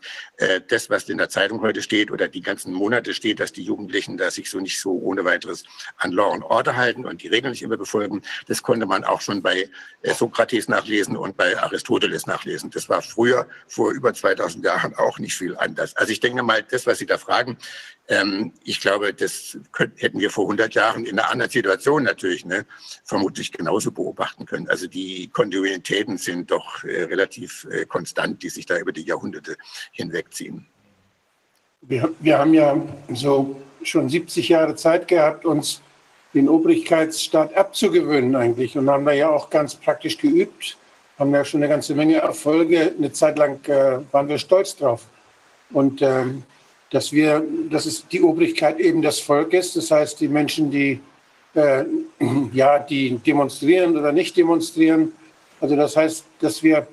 das, was in der Zeitung heute steht oder die ganzen Monate steht, dass die Jugendlichen da sich so nicht so ohne weiteres an Law and Order halten und die Regeln nicht immer befolgen, das konnte man auch schon bei Sokrates nachlesen und bei Aristoteles nachlesen. Das war früher, vor über 2000 Jahren auch nicht viel anders. Also also ich denke mal, das, was Sie da fragen, ähm, ich glaube, das könnten, hätten wir vor 100 Jahren in einer anderen Situation natürlich ne, vermutlich genauso beobachten können. Also die Kontinuitäten sind doch äh, relativ äh, konstant, die sich da über die Jahrhunderte hinwegziehen. Wir, wir haben ja so schon 70 Jahre Zeit gehabt, uns den Obrigkeitsstaat abzugewöhnen eigentlich und haben da ja auch ganz praktisch geübt, haben ja schon eine ganze Menge Erfolge. Eine Zeit lang äh, waren wir stolz drauf. Und ähm, dass wir, dass es die Obrigkeit eben des Volkes, das heißt die Menschen, die äh, ja, die demonstrieren oder nicht demonstrieren. Also das heißt, dass wir,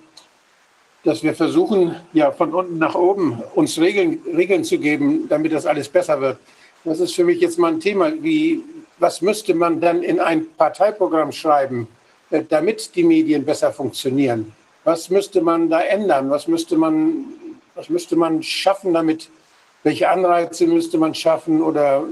dass wir versuchen, ja, von unten nach oben uns Regeln, Regeln zu geben, damit das alles besser wird. Das ist für mich jetzt mal ein Thema, wie, was müsste man dann in ein Parteiprogramm schreiben, äh, damit die Medien besser funktionieren? Was müsste man da ändern? Was müsste man was müsste man schaffen damit? Welche Anreize müsste man schaffen? Oder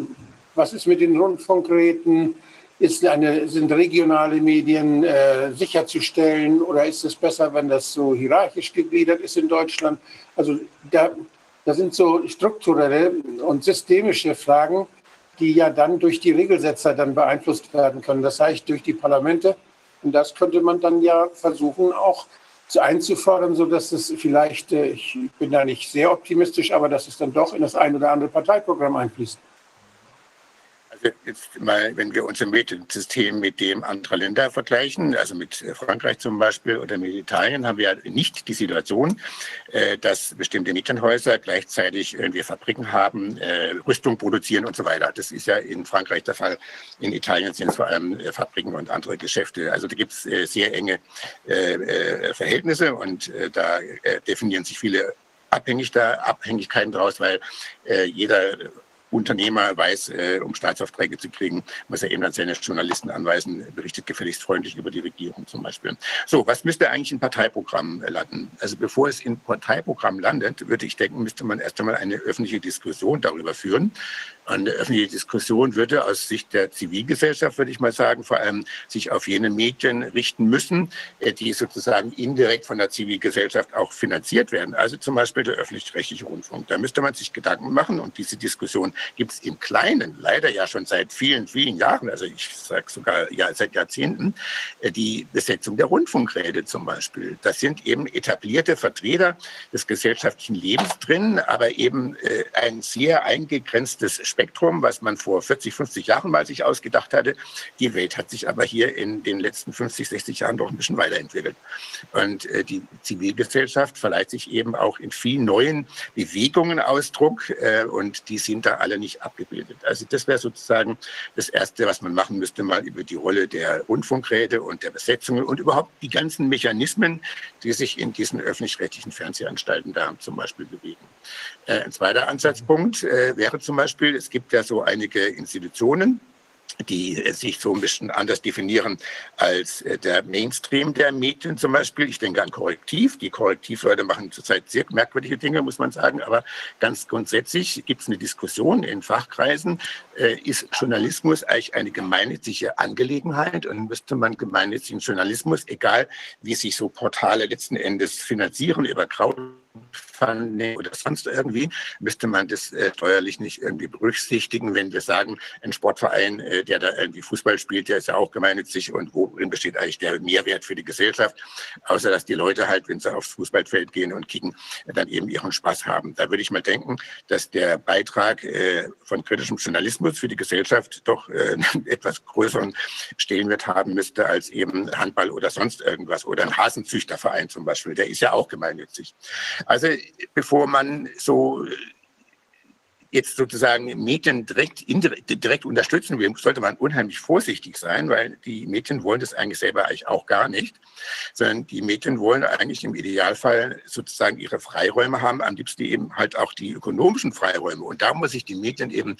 was ist mit den Rundfunkräten? Ist eine, sind regionale Medien äh, sicherzustellen oder ist es besser, wenn das so hierarchisch gegliedert ist in Deutschland? Also da, da sind so strukturelle und systemische Fragen, die ja dann durch die Regelsetzer dann beeinflusst werden können. Das heißt durch die Parlamente. Und das könnte man dann ja versuchen, auch einzufordern, sodass es vielleicht, äh, ich bin da nicht sehr optimistisch, aber dass es dann doch in das ein oder andere Parteiprogramm einfließt jetzt mal, wenn wir unser Mediensystem mit dem anderer Länder vergleichen, also mit äh, Frankreich zum Beispiel oder mit Italien, haben wir nicht die Situation, äh, dass bestimmte Medienhäuser gleichzeitig irgendwie Fabriken haben, äh, Rüstung produzieren und so weiter. Das ist ja in Frankreich der Fall. In Italien sind es vor allem Fabriken und andere Geschäfte. Also da gibt es sehr enge Verhältnisse und da definieren sich viele Abhängigkeiten daraus, weil jeder Unternehmer weiß, äh, um Staatsaufträge zu kriegen, muss er eben an seine Journalisten anweisen, berichtet gefälligst freundlich über die Regierung zum Beispiel. So, was müsste eigentlich im Parteiprogramm landen? Also bevor es im Parteiprogramm landet, würde ich denken, müsste man erst einmal eine öffentliche Diskussion darüber führen, eine öffentliche Diskussion würde aus Sicht der Zivilgesellschaft, würde ich mal sagen, vor allem sich auf jene Medien richten müssen, äh, die sozusagen indirekt von der Zivilgesellschaft auch finanziert werden. Also zum Beispiel der öffentlich-rechtliche Rundfunk. Da müsste man sich Gedanken machen und diese Diskussion gibt es im Kleinen leider ja schon seit vielen, vielen Jahren, also ich sage sogar ja, seit Jahrzehnten, äh, die Besetzung der Rundfunkräte zum Beispiel. Das sind eben etablierte Vertreter des gesellschaftlichen Lebens drin, aber eben äh, ein sehr eingegrenztes Spektrum, was man vor 40, 50 Jahren mal sich ausgedacht hatte. Die Welt hat sich aber hier in den letzten 50, 60 Jahren doch ein bisschen weiterentwickelt. Und äh, die Zivilgesellschaft verleiht sich eben auch in vielen neuen Bewegungen Ausdruck äh, und die sind da alle nicht abgebildet. Also das wäre sozusagen das Erste, was man machen müsste, mal über die Rolle der Rundfunkräte und der Besetzungen und überhaupt die ganzen Mechanismen, die sich in diesen öffentlich-rechtlichen Fernsehanstalten da zum Beispiel bewegen. Äh, ein zweiter Ansatzpunkt äh, wäre zum Beispiel, es gibt ja so einige Institutionen, die sich so ein bisschen anders definieren als äh, der Mainstream der Medien zum Beispiel. Ich denke an Korrektiv. Die Korrektivleute machen zurzeit sehr merkwürdige Dinge, muss man sagen. Aber ganz grundsätzlich gibt es eine Diskussion in Fachkreisen. Äh, ist Journalismus eigentlich eine gemeinnützige Angelegenheit? Und müsste man gemeinnützigen Journalismus, egal wie sich so Portale letzten Endes finanzieren, über Crowdfunding, Funding oder sonst irgendwie, müsste man das äh, nicht irgendwie berücksichtigen, wenn wir sagen, ein Sportverein, äh, der da irgendwie Fußball spielt, der ist ja auch gemeinnützig und worin besteht eigentlich der Mehrwert für die Gesellschaft, außer dass die Leute halt, wenn sie aufs Fußballfeld gehen und kicken, dann eben ihren Spaß haben. Da würde ich mal denken, dass der Beitrag äh, von kritischem Journalismus für die Gesellschaft doch äh, etwas größeren Stellenwert haben müsste als eben Handball oder sonst irgendwas oder ein Hasenzüchterverein zum Beispiel, der ist ja auch gemeinnützig. Also bevor man so jetzt sozusagen Medien direkt, indirekt, direkt unterstützen will, sollte man unheimlich vorsichtig sein, weil die Medien wollen das eigentlich selber eigentlich auch gar nicht, sondern die Medien wollen eigentlich im Idealfall sozusagen ihre Freiräume haben, am liebsten eben halt auch die ökonomischen Freiräume. Und da muss sich die Medien eben,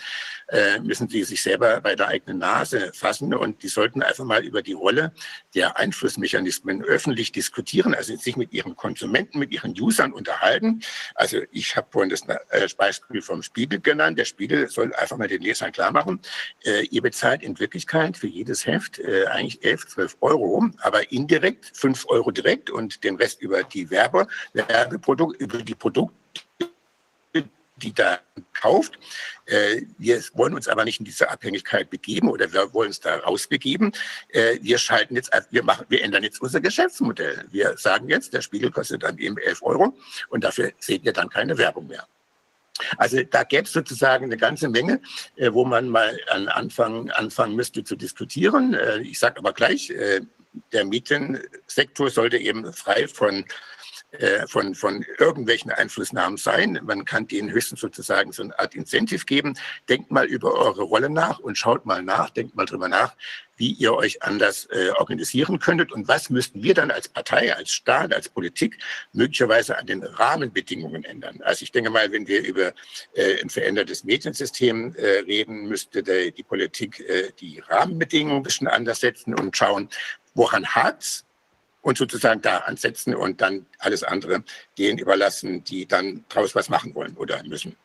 äh, müssen sie sich selber bei der eigenen Nase fassen und die sollten einfach mal über die Rolle der Einflussmechanismen öffentlich diskutieren, also sich mit ihren Konsumenten, mit ihren Usern unterhalten. Also ich habe vorhin das äh, Beispiel vom Spiegel genannt. Der Spiegel soll einfach mal den Lesern klar machen, äh, ihr bezahlt in Wirklichkeit für jedes Heft äh, eigentlich 11, 12 Euro, aber indirekt 5 Euro direkt und den Rest über die Werbe, Werbeprodukte, über die Produkte die da kauft. Äh, wir wollen uns aber nicht in diese Abhängigkeit begeben oder wir wollen uns da rausbegeben. Äh, wir schalten jetzt, wir machen, wir ändern jetzt unser Geschäftsmodell. Wir sagen jetzt, der Spiegel kostet dann eben 11 Euro und dafür seht ihr dann keine Werbung mehr. Also da gäbe es sozusagen eine ganze Menge, äh, wo man mal an Anfang anfangen müsste zu diskutieren. Äh, ich sage aber gleich, äh, der Mietensektor sollte eben frei von äh, von, von irgendwelchen Einflussnahmen sein. Man kann denen höchstens sozusagen so eine Art Incentive geben. Denkt mal über eure Rolle nach und schaut mal nach, denkt mal drüber nach, wie ihr euch anders äh, organisieren könntet und was müssten wir dann als Partei, als Staat, als Politik möglicherweise an den Rahmenbedingungen ändern. Also ich denke mal, wenn wir über äh, ein verändertes Mediensystem äh, reden, müsste der, die Politik äh, die Rahmenbedingungen ein bisschen anders setzen und schauen, woran hat's und sozusagen da ansetzen und dann alles andere denen überlassen, die dann daraus was machen wollen oder müssen.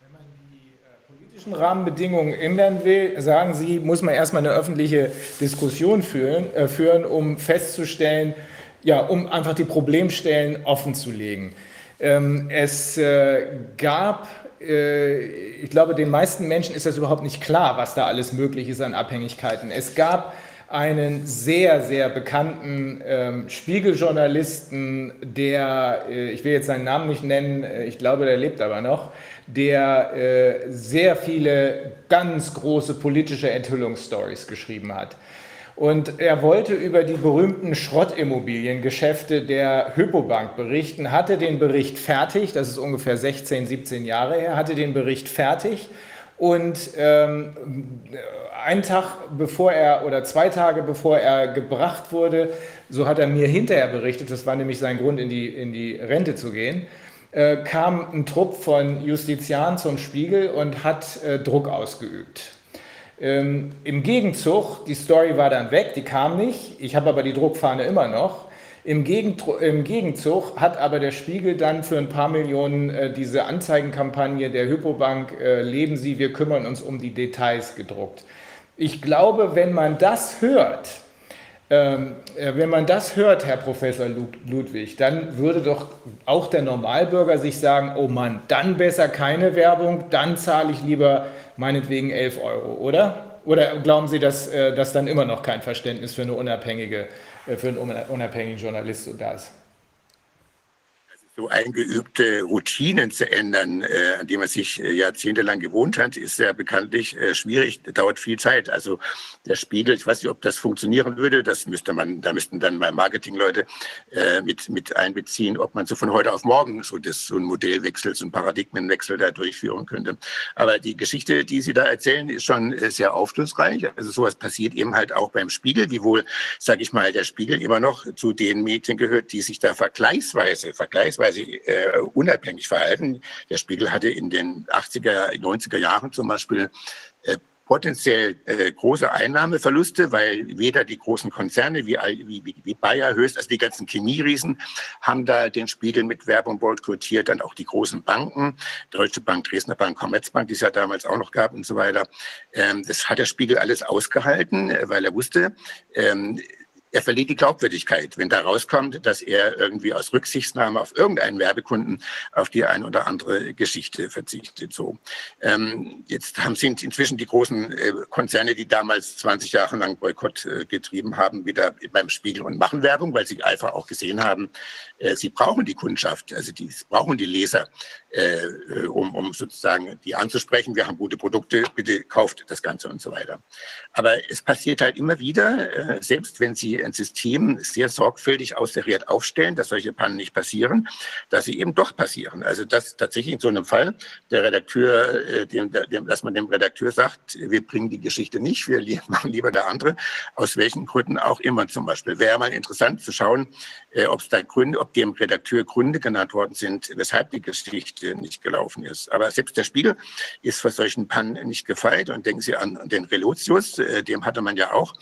Wenn man die äh, politischen Rahmenbedingungen ändern will, sagen Sie, muss man erstmal eine öffentliche Diskussion führen, äh, führen um festzustellen, ja, um einfach die Problemstellen offen zu legen. Ähm, es äh, gab äh, ich glaube, den meisten Menschen ist das überhaupt nicht klar, was da alles möglich ist an Abhängigkeiten. Es gab einen sehr, sehr bekannten ähm, Spiegeljournalisten, der, äh, ich will jetzt seinen Namen nicht nennen, äh, ich glaube, der lebt aber noch, der äh, sehr viele ganz große politische Enthüllungsstories geschrieben hat. Und er wollte über die berühmten Schrottimmobiliengeschäfte der Hypobank berichten, hatte den Bericht fertig, das ist ungefähr 16, 17 Jahre her, hatte den Bericht fertig und ähm, einen Tag bevor er oder zwei Tage bevor er gebracht wurde, so hat er mir hinterher berichtet, das war nämlich sein Grund, in die, in die Rente zu gehen, äh, kam ein Trupp von Justizianen zum Spiegel und hat äh, Druck ausgeübt. Ähm, Im Gegenzug, die Story war dann weg, die kam nicht, ich habe aber die Druckfahne immer noch. Im, Gegenzug hat aber der Spiegel dann für ein paar Millionen äh, diese Anzeigenkampagne der Hypobank äh, Leben Sie, wir kümmern uns um die Details gedruckt. Ich glaube, wenn man das hört, ähm, äh, wenn man das hört, Herr Professor Ludwig, dann würde doch auch der Normalbürger sich sagen, oh Mann, dann besser keine Werbung, dann zahle ich lieber meinetwegen 11 Euro, oder? Oder glauben Sie, dass, äh, dass dann immer noch kein Verständnis für, eine unabhängige, äh, für einen unabhängigen Journalist da ist? So eingeübte Routinen zu ändern, äh, an die man sich äh, jahrzehntelang gewohnt hat, ist ja bekanntlich äh, schwierig, dauert viel Zeit. Also der Spiegel, ich weiß nicht, ob das funktionieren würde, das müsste man, da müssten dann mal Marketingleute äh, mit, mit einbeziehen, ob man so von heute auf morgen so, das, so ein Modellwechsel, so ein Paradigmenwechsel da durchführen könnte. Aber die Geschichte, die Sie da erzählen, ist schon äh, sehr aufschlussreich. Also sowas passiert eben halt auch beim Spiegel, wiewohl, sage ich mal, der Spiegel immer noch zu den Medien gehört, die sich da vergleichsweise, vergleichsweise sie äh, unabhängig verhalten. Der Spiegel hatte in den 80er, 90er Jahren zum Beispiel äh, potenziell äh, große Einnahmeverluste, weil weder die großen Konzerne wie, wie, wie Bayer, Höchst, also die ganzen Chemieriesen, haben da den Spiegel mit Werbung boykottiert, dann auch die großen Banken, Deutsche Bank, Dresdner Bank, Commerzbank, die es ja damals auch noch gab und so weiter. Ähm, das hat der Spiegel alles ausgehalten, äh, weil er wusste, ähm, er verliert die Glaubwürdigkeit, wenn da rauskommt, dass er irgendwie aus Rücksichtnahme auf irgendeinen Werbekunden auf die ein oder andere Geschichte verzichtet. So, ähm, jetzt haben sind inzwischen die großen äh, Konzerne, die damals 20 Jahre lang Boykott äh, getrieben haben, wieder beim Spiegel und machen Werbung, weil sie einfach auch gesehen haben, sie brauchen die Kundschaft, also die brauchen die Leser, äh, um, um sozusagen die anzusprechen. Wir haben gute Produkte, bitte kauft das Ganze und so weiter. Aber es passiert halt immer wieder, äh, selbst wenn Sie ein System sehr sorgfältig austariert aufstellen, dass solche Pannen nicht passieren, dass sie eben doch passieren. Also dass tatsächlich in so einem Fall der Redakteur, äh, dem, dem, dass man dem Redakteur sagt, wir bringen die Geschichte nicht, wir machen lieber der andere, aus welchen Gründen auch immer zum Beispiel. Wäre mal interessant zu schauen, äh, ob es da Gründe, ob dem Redakteur Gründe genannt worden sind, weshalb die Geschichte nicht gelaufen ist. Aber selbst der Spiegel ist vor solchen Pannen nicht gefeit und denken Sie an den Relotius, äh, dem hatte man ja auch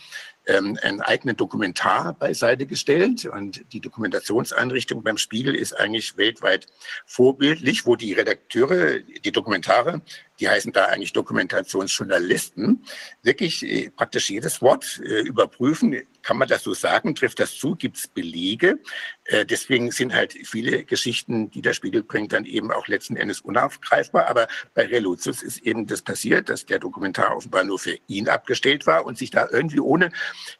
ähm, einen eigenen Dokumentar beiseite gestellt. Und die Dokumentationseinrichtung beim Spiegel ist eigentlich weltweit vorbildlich, wo die Redakteure die Dokumentare die heißen da eigentlich Dokumentationsjournalisten, wirklich äh, praktisch jedes Wort äh, überprüfen. Kann man das so sagen? Trifft das zu? Gibt es Belege? Äh, deswegen sind halt viele Geschichten, die der Spiegel bringt, dann eben auch letzten Endes unaufgreifbar. Aber bei Reluzius ist eben das passiert, dass der Dokumentar offenbar nur für ihn abgestellt war und sich da irgendwie ohne,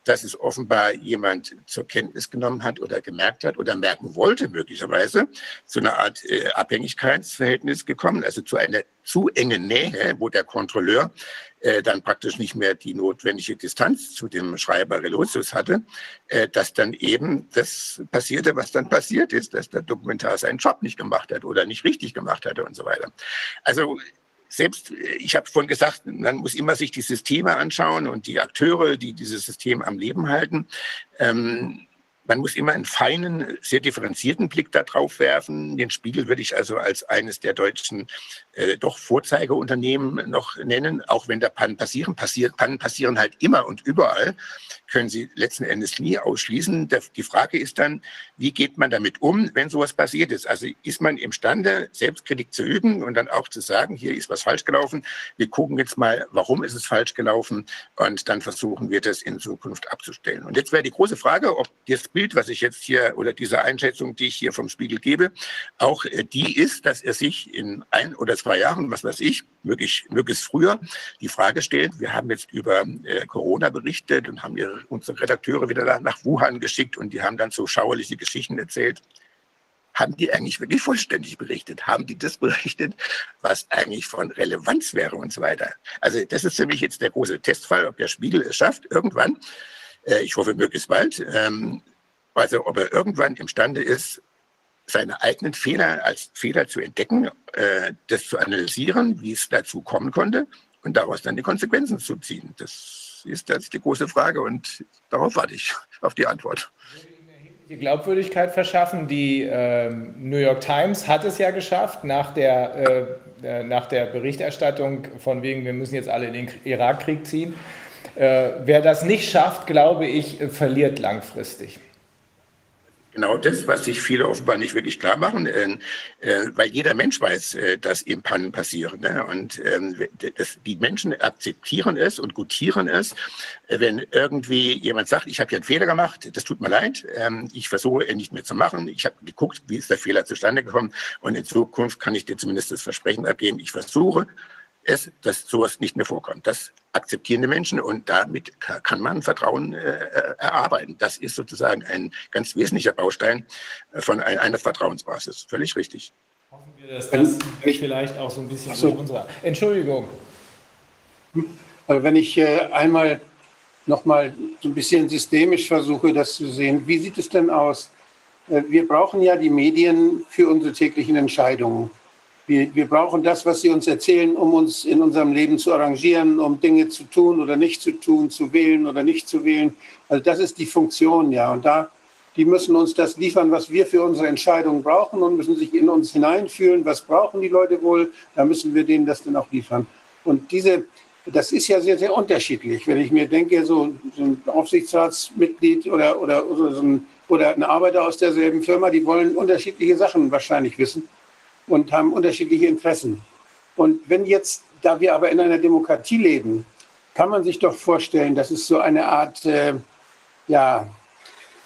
dass es offenbar jemand zur Kenntnis genommen hat oder gemerkt hat oder merken wollte, möglicherweise, zu einer Art äh, Abhängigkeitsverhältnis gekommen, also zu einer zu enge Nähe, wo der Kontrolleur äh, dann praktisch nicht mehr die notwendige Distanz zu dem Schreiber Relotius hatte, äh, dass dann eben das passierte, was dann passiert ist, dass der Dokumentar seinen Job nicht gemacht hat oder nicht richtig gemacht hatte und so weiter. Also selbst, äh, ich habe vorhin gesagt, man muss immer sich die Systeme anschauen und die Akteure, die dieses System am Leben halten. Ähm, man muss immer einen feinen, sehr differenzierten Blick darauf werfen. Den Spiegel würde ich also als eines der deutschen äh, doch Vorzeigeunternehmen noch nennen, auch wenn da Pannen passieren. Passiert, Pannen passieren halt immer und überall, können sie letzten Endes nie ausschließen. Die Frage ist dann, wie geht man damit um, wenn sowas passiert ist? Also ist man imstande, Selbstkritik zu üben und dann auch zu sagen, hier ist was falsch gelaufen. Wir gucken jetzt mal, warum ist es falsch gelaufen und dann versuchen wir das in Zukunft abzustellen. Und jetzt wäre die große Frage, ob das Bild, was ich jetzt hier oder diese Einschätzung, die ich hier vom Spiegel gebe, auch äh, die ist, dass er sich in ein oder zwei Jahren, was weiß ich, möglichst, möglichst früher die Frage stellt, wir haben jetzt über äh, Corona berichtet und haben ihre, unsere Redakteure wieder nach Wuhan geschickt und die haben dann so schauerliche Geschichten erzählt. Haben die eigentlich wirklich vollständig berichtet? Haben die das berichtet, was eigentlich von Relevanz wäre und so weiter? Also das ist für mich jetzt der große Testfall, ob der Spiegel es schafft, irgendwann, äh, ich hoffe möglichst bald, ähm, also ob er irgendwann imstande ist, seine eigenen Fehler als Fehler zu entdecken, äh, das zu analysieren, wie es dazu kommen konnte und daraus dann die Konsequenzen zu ziehen. Das ist jetzt die große Frage und darauf warte ich auf die Antwort. Die Glaubwürdigkeit verschaffen. Die äh, New York Times hat es ja geschafft nach der, äh, äh, nach der Berichterstattung von wegen, wir müssen jetzt alle in den Irakkrieg ziehen. Äh, wer das nicht schafft, glaube ich, verliert langfristig. Genau das, was sich viele offenbar nicht wirklich klar machen, äh, äh, weil jeder Mensch weiß, äh, dass ihm Pannen passieren. Ne? Und ähm, das, die Menschen akzeptieren es und gutieren es, äh, wenn irgendwie jemand sagt, ich habe hier einen Fehler gemacht, das tut mir leid, ähm, ich versuche ihn nicht mehr zu machen, ich habe geguckt, wie ist der Fehler zustande gekommen und in Zukunft kann ich dir zumindest das Versprechen abgeben, ich versuche es, dass sowas nicht mehr vorkommt. Das akzeptieren die Menschen und damit kann man Vertrauen äh, erarbeiten. Das ist sozusagen ein ganz wesentlicher Baustein von einer Vertrauensbasis. Völlig richtig. Hoffen wir, dass das vielleicht auch so ein bisschen so. unsere Entschuldigung. Also wenn ich äh, einmal noch mal so ein bisschen systemisch versuche, das zu sehen, wie sieht es denn aus? Äh, wir brauchen ja die Medien für unsere täglichen Entscheidungen. Wir, wir brauchen das, was sie uns erzählen, um uns in unserem Leben zu arrangieren, um Dinge zu tun oder nicht zu tun, zu wählen oder nicht zu wählen. Also das ist die Funktion, ja. Und da, die müssen uns das liefern, was wir für unsere Entscheidungen brauchen und müssen sich in uns hineinfühlen. Was brauchen die Leute wohl? Da müssen wir denen das dann auch liefern. Und diese, das ist ja sehr, sehr unterschiedlich. Wenn ich mir denke, so, so ein Aufsichtsratsmitglied oder, oder, oder, so ein, oder ein Arbeiter aus derselben Firma, die wollen unterschiedliche Sachen wahrscheinlich wissen und haben unterschiedliche Interessen. Und wenn jetzt, da wir aber in einer Demokratie leben, kann man sich doch vorstellen, dass es so eine Art äh, ja,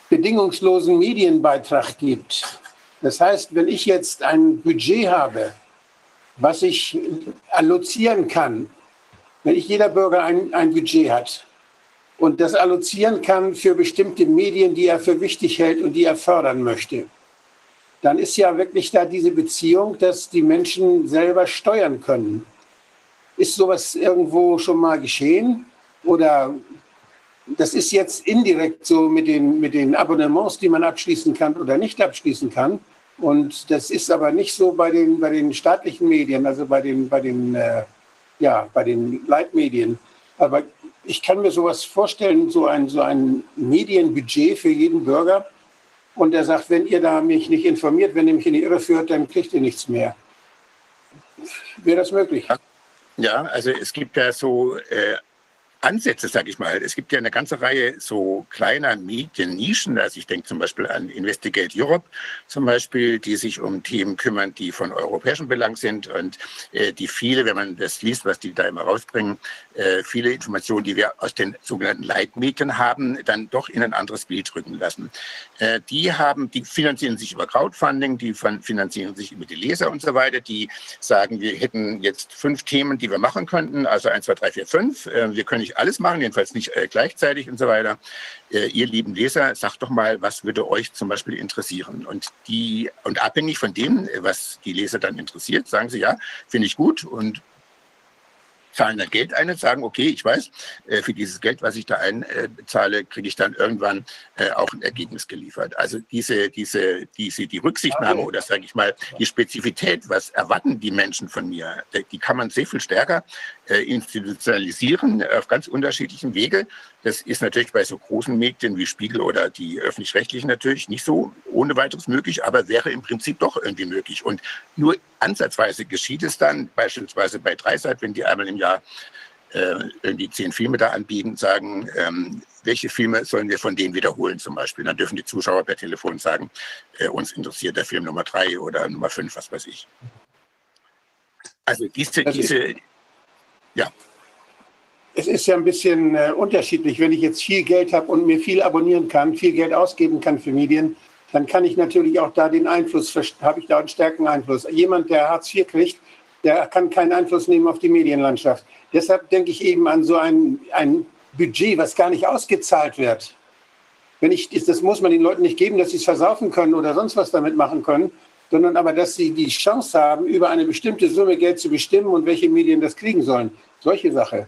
bedingungslosen Medienbeitrag gibt. Das heißt, wenn ich jetzt ein Budget habe, was ich allozieren kann, wenn ich jeder Bürger ein, ein Budget hat und das allozieren kann für bestimmte Medien, die er für wichtig hält und die er fördern möchte, dann ist ja wirklich da diese Beziehung, dass die Menschen selber steuern können. Ist sowas irgendwo schon mal geschehen? Oder das ist jetzt indirekt so mit den, mit den Abonnements, die man abschließen kann oder nicht abschließen kann. Und das ist aber nicht so bei den, bei den staatlichen Medien, also bei den, bei den, äh, ja, bei den Leitmedien. Aber ich kann mir sowas vorstellen, so ein, so ein Medienbudget für jeden Bürger, und er sagt, wenn ihr da mich nicht informiert, wenn ihr mich in die Irre führt, dann kriegt ihr nichts mehr. Wäre das möglich? Ja, also es gibt ja so äh, Ansätze, sage ich mal. Es gibt ja eine ganze Reihe so kleiner Mediennischen. Also ich denke zum Beispiel an Investigate Europe zum Beispiel, die sich um Themen kümmern, die von europäischem Belang sind und äh, die viele, wenn man das liest, was die da immer rausbringen, viele Informationen, die wir aus den sogenannten Leitmedien haben, dann doch in ein anderes Bild rücken lassen. Äh, die haben, die finanzieren sich über Crowdfunding, die finanzieren sich über die Leser und so weiter. Die sagen, wir hätten jetzt fünf Themen, die wir machen könnten, also eins, zwei, drei, vier, fünf. Äh, wir können nicht alles machen, jedenfalls nicht äh, gleichzeitig und so weiter. Äh, ihr lieben Leser, sagt doch mal, was würde euch zum Beispiel interessieren? Und die, und abhängig von dem, was die Leser dann interessiert, sagen sie, ja, finde ich gut und zahlen dann Geld ein und sagen, okay, ich weiß, äh, für dieses Geld, was ich da einzahle, kriege ich dann irgendwann äh, auch ein Ergebnis geliefert. Also diese, diese, diese, die Rücksichtnahme oder sage ich mal, die Spezifität, was erwarten die Menschen von mir, die kann man sehr viel stärker institutionalisieren auf ganz unterschiedlichen Wege. Das ist natürlich bei so großen Medien wie Spiegel oder die öffentlich-rechtlichen natürlich nicht so ohne weiteres möglich, aber wäre im Prinzip doch irgendwie möglich. Und nur ansatzweise geschieht es dann, beispielsweise bei Dreisat, wenn die einmal im Jahr äh, irgendwie zehn Filme da anbieten, sagen, ähm, welche Filme sollen wir von denen wiederholen zum Beispiel. Dann dürfen die Zuschauer per Telefon sagen, äh, uns interessiert der Film Nummer drei oder Nummer fünf, was weiß ich. Also diese, diese, ja es ist ja ein bisschen äh, unterschiedlich. Wenn ich jetzt viel Geld habe und mir viel abonnieren kann, viel Geld ausgeben kann für Medien, dann kann ich natürlich auch da den Einfluss, habe ich da einen stärkeren Einfluss. Jemand, der Hartz IV kriegt, der kann keinen Einfluss nehmen auf die Medienlandschaft. Deshalb denke ich eben an so ein, ein Budget, was gar nicht ausgezahlt wird. Wenn ich, das muss man den Leuten nicht geben, dass sie es versaufen können oder sonst was damit machen können, sondern aber, dass sie die Chance haben, über eine bestimmte Summe Geld zu bestimmen und welche Medien das kriegen sollen. Solche Sache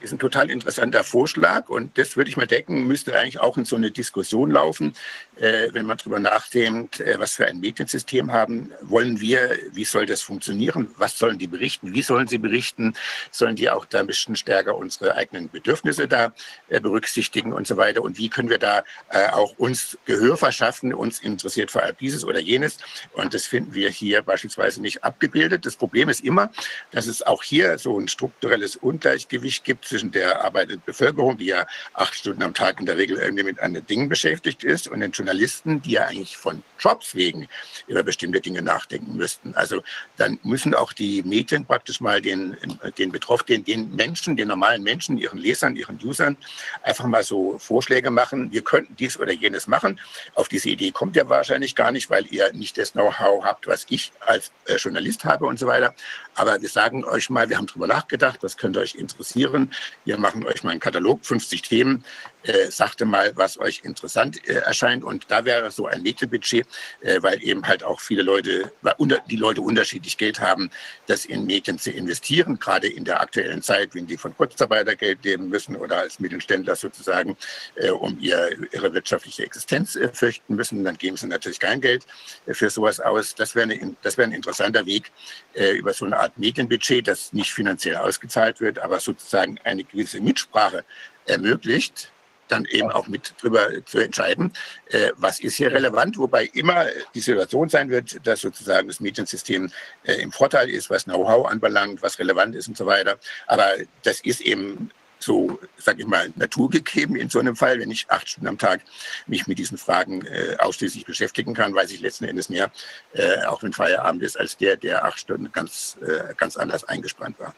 ist ein total interessanter Vorschlag und das würde ich mal denken, müsste eigentlich auch in so eine Diskussion laufen, äh, wenn man darüber nachdenkt, äh, was für ein Mediensystem haben wollen wir, wie soll das funktionieren, was sollen die berichten, wie sollen sie berichten, sollen die auch da ein bisschen stärker unsere eigenen Bedürfnisse da äh, berücksichtigen und so weiter? Und wie können wir da äh, auch uns Gehör verschaffen, uns interessiert vor allem dieses oder jenes. Und das finden wir hier beispielsweise nicht abgebildet. Das Problem ist immer, dass es auch hier so ein strukturelles Ungleichgewicht gibt zwischen der arbeitenden Bevölkerung, die ja acht Stunden am Tag in der Regel irgendwie mit anderen Dingen beschäftigt ist, und den Journalisten, die ja eigentlich von Jobs wegen über bestimmte Dinge nachdenken müssten. Also dann müssen auch die Medien praktisch mal den, den Betroffenen, den Menschen, den normalen Menschen, ihren Lesern, ihren Usern einfach mal so Vorschläge machen, wir könnten dies oder jenes machen. Auf diese Idee kommt ihr wahrscheinlich gar nicht, weil ihr nicht das Know-how habt, was ich als äh, Journalist habe und so weiter. Aber wir sagen euch mal, wir haben darüber nachgedacht, das könnte euch interessieren. Wir machen euch mal einen Katalog, 50 Themen. Äh, sagte mal, was euch interessant äh, erscheint. Und da wäre so ein Medienbudget, äh, weil eben halt auch viele Leute, unter, die Leute unterschiedlich Geld haben, das in Medien zu investieren, gerade in der aktuellen Zeit, wenn die von Kurzarbeitergeld leben müssen oder als Mittelständler sozusagen äh, um ihr, ihre wirtschaftliche Existenz äh, fürchten müssen, dann geben sie natürlich kein Geld äh, für sowas aus. Das wäre, wäre ein interessanter Weg über so eine Art Medienbudget, das nicht finanziell ausgezahlt wird, aber sozusagen eine gewisse Mitsprache ermöglicht, dann eben auch mit drüber zu entscheiden, äh, was ist hier relevant, wobei immer die Situation sein wird, dass sozusagen das Mediensystem äh, im Vorteil ist, was Know-how anbelangt, was relevant ist und so weiter. Aber das ist eben so, sage ich mal, naturgegeben in so einem Fall. Wenn ich acht Stunden am Tag mich mit diesen Fragen äh, ausschließlich beschäftigen kann, weiß ich letzten Endes mehr, äh, auch wenn Feierabend ist, als der, der acht Stunden ganz, äh, ganz anders eingespannt war.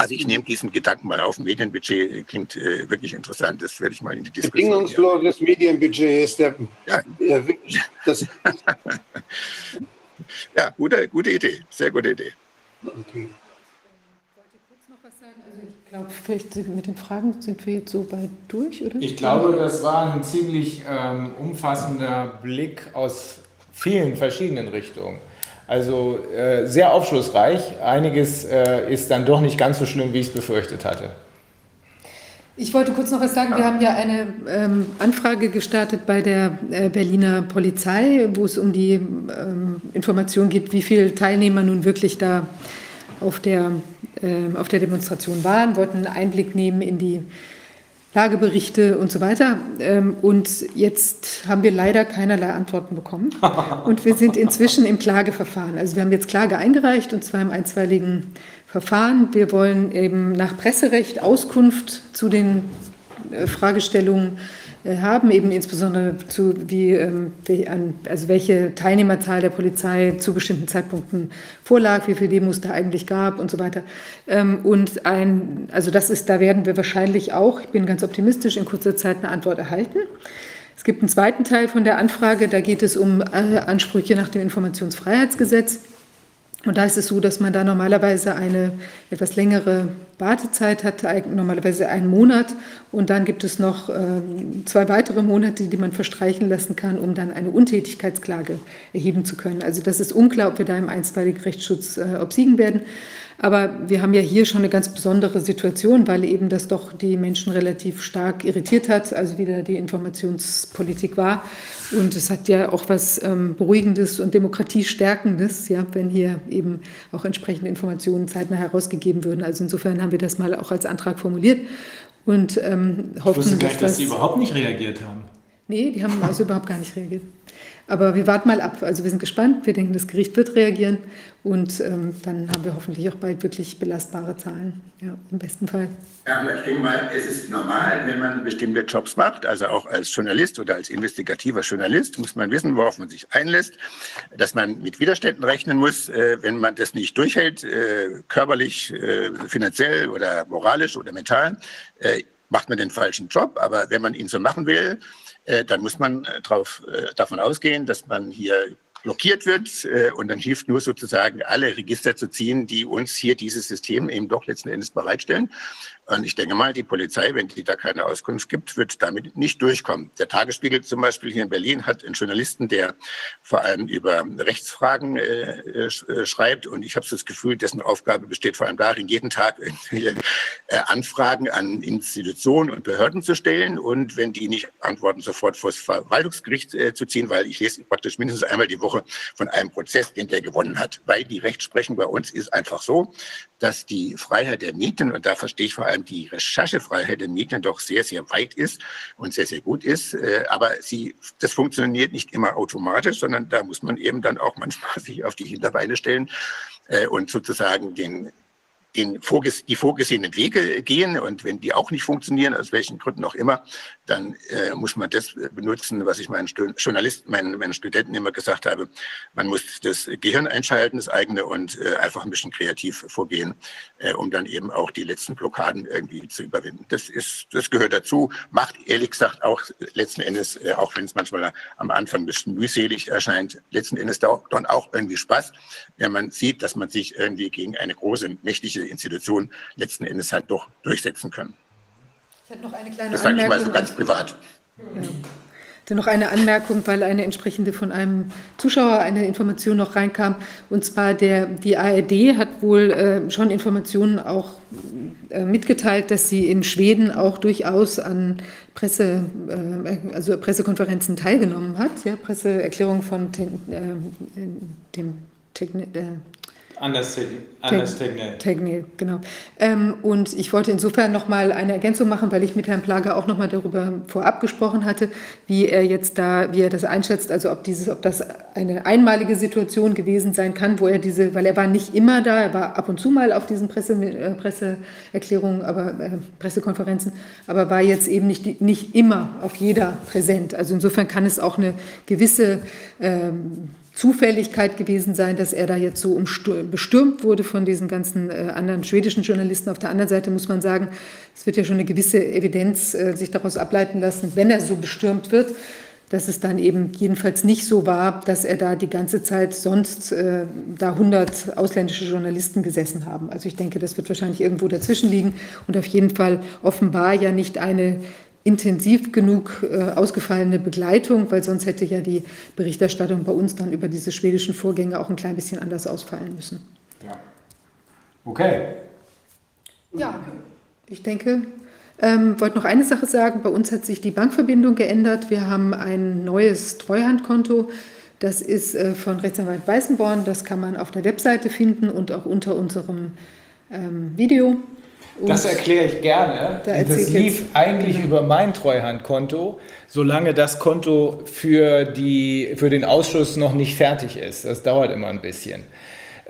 Also ich nehme diesen Gedanken mal auf. Medienbudget klingt äh, wirklich interessant. Das werde ich mal in die Diskussion. Bedingungsloses Medienbudget ist der, ja. äh, das. ja, gute, gute Idee. Sehr gute Idee. Okay. Ich glaube, vielleicht mit den Fragen sind wir jetzt so bald durch, oder? Ich glaube, das war ein ziemlich ähm, umfassender Blick aus vielen verschiedenen Richtungen. Also äh, sehr aufschlussreich. Einiges äh, ist dann doch nicht ganz so schlimm, wie ich es befürchtet hatte. Ich wollte kurz noch was sagen. Wir haben ja eine ähm, Anfrage gestartet bei der äh, Berliner Polizei, wo es um die ähm, Information geht, wie viele Teilnehmer nun wirklich da auf der, äh, auf der Demonstration waren, wollten einen Einblick nehmen in die Lageberichte und so weiter. Ähm, und jetzt haben wir leider keinerlei Antworten bekommen. Und wir sind inzwischen im Klageverfahren. Also wir haben jetzt Klage eingereicht und zwar im einstweiligen Verfahren. Wir wollen eben nach Presserecht Auskunft zu den äh, Fragestellungen haben, eben insbesondere zu wie, ähm, also welche Teilnehmerzahl der Polizei zu bestimmten Zeitpunkten vorlag, wie viele Demos da eigentlich gab und so weiter. Ähm, und ein, also das ist, da werden wir wahrscheinlich auch, ich bin ganz optimistisch, in kurzer Zeit eine Antwort erhalten. Es gibt einen zweiten Teil von der Anfrage, da geht es um äh, Ansprüche nach dem Informationsfreiheitsgesetz. Und da ist es so, dass man da normalerweise eine etwas längere Wartezeit hat, normalerweise einen Monat. Und dann gibt es noch äh, zwei weitere Monate, die man verstreichen lassen kann, um dann eine Untätigkeitsklage erheben zu können. Also das ist unklar, ob wir da im einstweiligen Rechtsschutz äh, obsiegen werden. Aber wir haben ja hier schon eine ganz besondere Situation, weil eben das doch die Menschen relativ stark irritiert hat, also wieder die Informationspolitik war. Und es hat ja auch was ähm, Beruhigendes und Demokratiestärkendes, ja, wenn hier eben auch entsprechende Informationen zeitnah herausgegeben würden. Also insofern haben wir das mal auch als Antrag formuliert und ähm, hoffen, ich wusste gleich, dass, dass Sie überhaupt nicht reagiert haben. Nee, die haben also überhaupt gar nicht reagiert. Aber wir warten mal ab. Also wir sind gespannt. Wir denken, das Gericht wird reagieren. Und ähm, dann haben wir hoffentlich auch bald wirklich belastbare Zahlen. Ja, im besten Fall. Ja, aber ich denke mal, es ist normal, wenn man bestimmte Jobs macht, also auch als Journalist oder als investigativer Journalist, muss man wissen, worauf man sich einlässt, dass man mit Widerständen rechnen muss, äh, wenn man das nicht durchhält, äh, körperlich, äh, finanziell oder moralisch oder mental, äh, macht man den falschen Job. Aber wenn man ihn so machen will, äh, dann muss man äh, drauf, äh, davon ausgehen, dass man hier blockiert wird und dann hilft nur sozusagen alle Register zu ziehen, die uns hier dieses System eben doch letzten Endes bereitstellen. Und ich denke mal, die Polizei, wenn die da keine Auskunft gibt, wird damit nicht durchkommen. Der Tagesspiegel zum Beispiel hier in Berlin hat einen Journalisten, der vor allem über Rechtsfragen äh, äh, schreibt. Und ich habe so das Gefühl, dessen Aufgabe besteht vor allem darin, jeden Tag äh, Anfragen an Institutionen und Behörden zu stellen. Und wenn die nicht antworten, sofort vor das Verwaltungsgericht äh, zu ziehen, weil ich lese praktisch mindestens einmal die Woche von einem Prozess, den der gewonnen hat. Weil die Rechtsprechung bei uns ist einfach so, dass die Freiheit der Mieten, und da verstehe ich vor allem die Recherchefreiheit der Medien doch sehr, sehr weit ist und sehr, sehr gut ist. Äh, aber sie, das funktioniert nicht immer automatisch, sondern da muss man eben dann auch manchmal sich auf die Hinterbeine stellen äh, und sozusagen den den vorges die vorgesehenen Wege gehen und wenn die auch nicht funktionieren, aus welchen Gründen auch immer, dann äh, muss man das benutzen, was ich meinen Journalisten, meinen, meinen Studenten immer gesagt habe. Man muss das Gehirn einschalten, das eigene und äh, einfach ein bisschen kreativ vorgehen, äh, um dann eben auch die letzten Blockaden irgendwie zu überwinden. Das ist, das gehört dazu. Macht ehrlich gesagt auch letzten Endes, äh, auch wenn es manchmal am Anfang ein bisschen mühselig erscheint, letzten Endes dann auch irgendwie Spaß, wenn man sieht, dass man sich irgendwie gegen eine große, mächtige Institution letzten Endes halt doch durchsetzen können. Ich hätte noch eine kleine das sage ich mal so ganz privat. Ja. noch eine Anmerkung, weil eine entsprechende von einem Zuschauer eine Information noch reinkam. Und zwar der, die ARD hat wohl äh, schon Informationen auch äh, mitgeteilt, dass sie in Schweden auch durchaus an Presse, äh, also Pressekonferenzen teilgenommen hat. Ja, Presseerklärung von ten, äh, dem Techni äh, Anders, Tegnell, genau. Ähm, und ich wollte insofern noch mal eine Ergänzung machen, weil ich mit Herrn Plager auch noch mal darüber vorab gesprochen hatte, wie er jetzt da, wie er das einschätzt, also ob dieses, ob das eine einmalige Situation gewesen sein kann, wo er diese, weil er war nicht immer da, er war ab und zu mal auf diesen Presse, äh, Presseerklärungen, aber äh, Pressekonferenzen, aber war jetzt eben nicht, nicht immer auf jeder präsent. Also insofern kann es auch eine gewisse ähm, Zufälligkeit gewesen sein, dass er da jetzt so bestürmt wurde von diesen ganzen äh, anderen schwedischen Journalisten. Auf der anderen Seite muss man sagen, es wird ja schon eine gewisse Evidenz äh, sich daraus ableiten lassen, wenn er so bestürmt wird, dass es dann eben jedenfalls nicht so war, dass er da die ganze Zeit sonst äh, da 100 ausländische Journalisten gesessen haben. Also ich denke, das wird wahrscheinlich irgendwo dazwischen liegen und auf jeden Fall offenbar ja nicht eine intensiv genug äh, ausgefallene Begleitung, weil sonst hätte ja die Berichterstattung bei uns dann über diese schwedischen Vorgänge auch ein klein bisschen anders ausfallen müssen. Ja. Okay. Ja, ich denke, ähm, wollte noch eine Sache sagen. Bei uns hat sich die Bankverbindung geändert. Wir haben ein neues Treuhandkonto. Das ist äh, von Rechtsanwalt Weißenborn. Das kann man auf der Webseite finden und auch unter unserem ähm, Video. Das erkläre ich gerne. Da das lief eigentlich über mein Treuhandkonto, solange das Konto für, die, für den Ausschuss noch nicht fertig ist. Das dauert immer ein bisschen.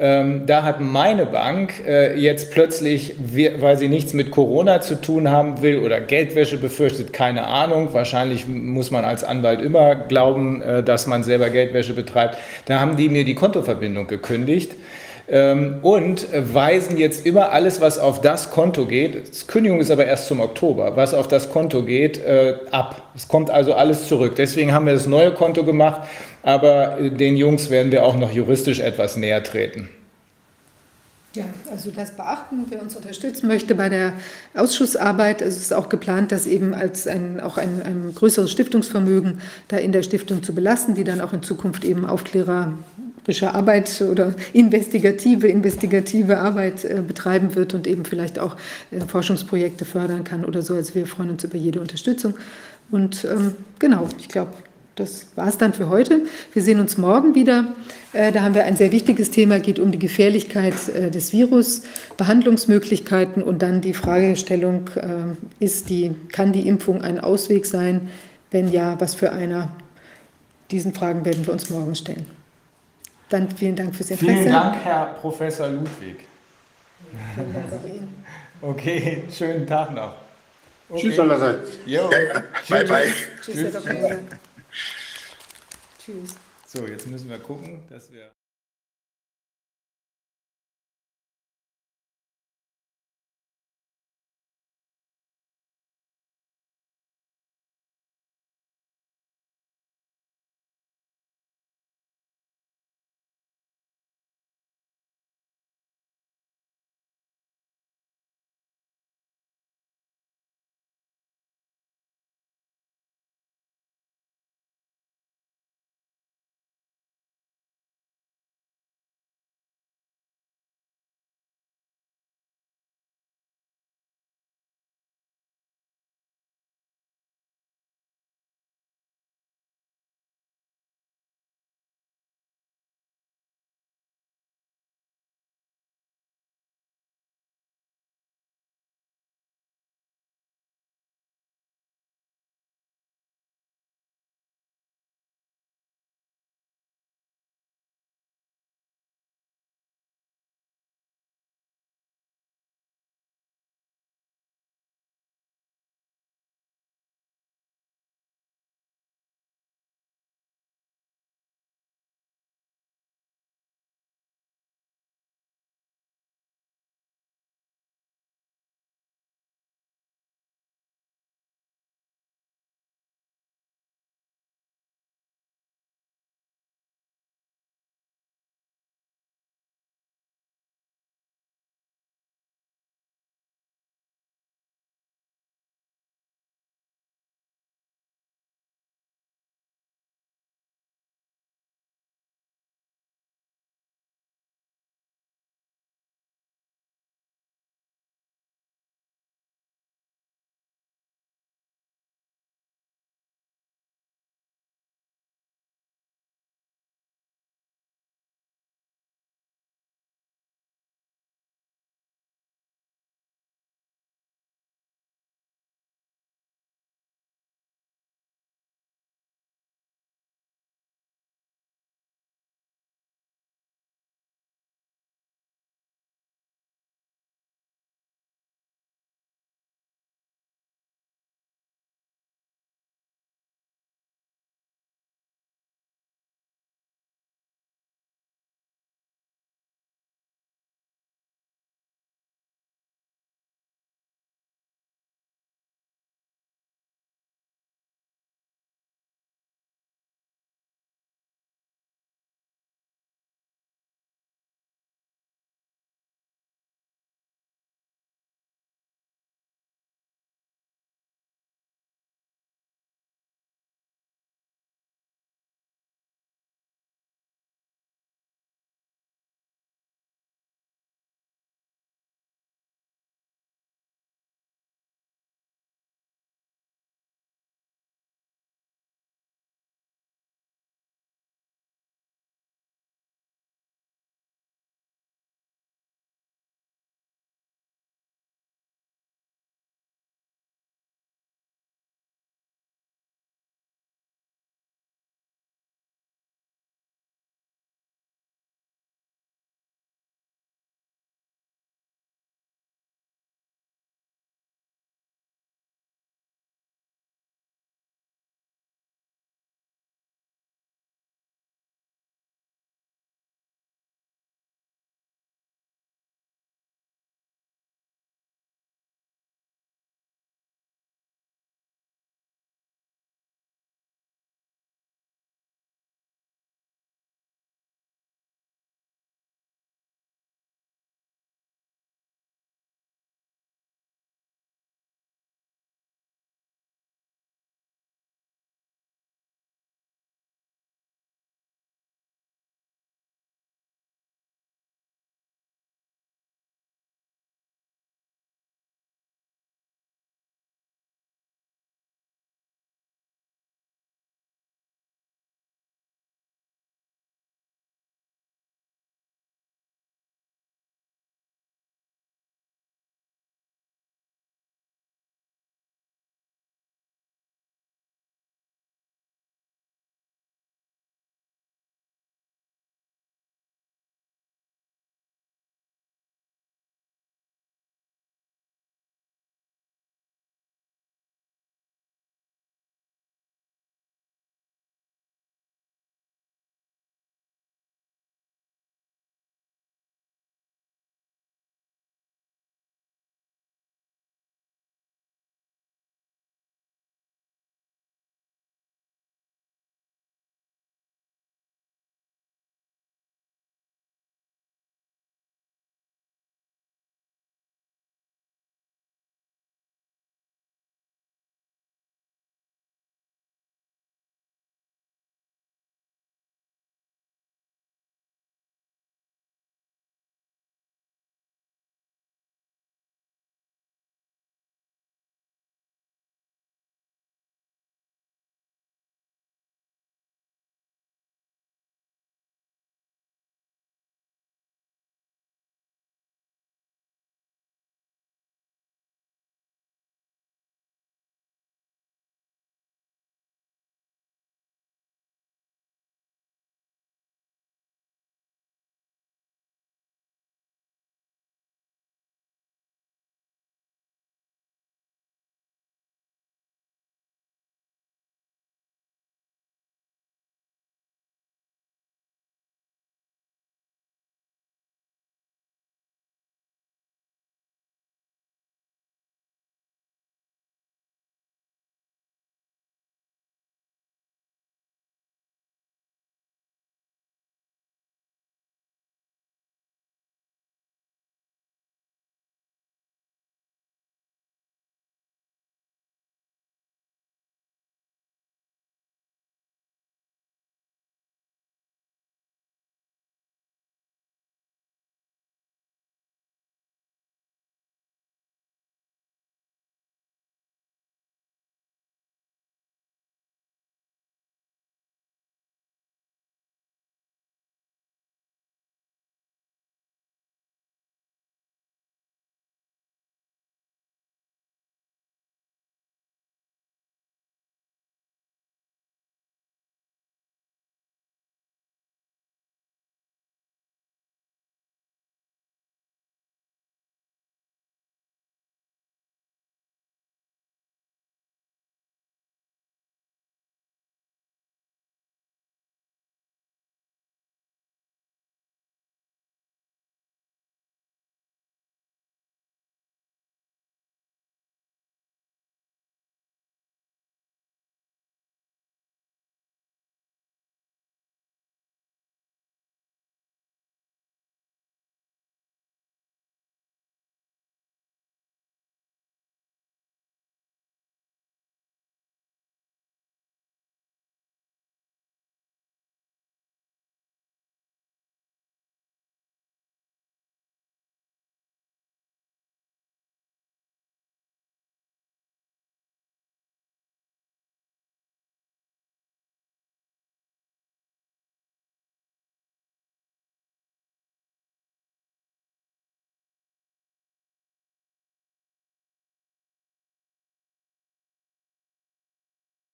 Ähm, da hat meine Bank äh, jetzt plötzlich, weil sie nichts mit Corona zu tun haben will oder Geldwäsche befürchtet, keine Ahnung. Wahrscheinlich muss man als Anwalt immer glauben, äh, dass man selber Geldwäsche betreibt. Da haben die mir die Kontoverbindung gekündigt und weisen jetzt immer alles, was auf das Konto geht, das Kündigung ist aber erst zum Oktober, was auf das Konto geht, äh, ab. Es kommt also alles zurück. Deswegen haben wir das neue Konto gemacht, aber den Jungs werden wir auch noch juristisch etwas näher treten. Ja, also das beachten, wer uns unterstützen möchte bei der Ausschussarbeit. Es ist auch geplant, das eben als ein, auch ein, ein größeres Stiftungsvermögen da in der Stiftung zu belassen, die dann auch in Zukunft eben Aufklärer Arbeit oder investigative, investigative Arbeit äh, betreiben wird und eben vielleicht auch äh, Forschungsprojekte fördern kann oder so. Also wir freuen uns über jede Unterstützung. Und ähm, genau, ich glaube, das war es dann für heute. Wir sehen uns morgen wieder. Äh, da haben wir ein sehr wichtiges Thema, geht um die Gefährlichkeit äh, des Virus, Behandlungsmöglichkeiten und dann die Fragestellung, äh, ist die, kann die Impfung ein Ausweg sein? Wenn ja, was für einer? Diesen Fragen werden wir uns morgen stellen. Dann vielen Dank fürs Interesse. Vielen Dank, Herr Professor Ludwig. Okay, schönen Tag noch. Okay. Tschüss allerseits. Jo. Ja, ja. Bye, bye. Tschüss, Herr Dr. Tschüss. So, jetzt müssen wir gucken, dass wir.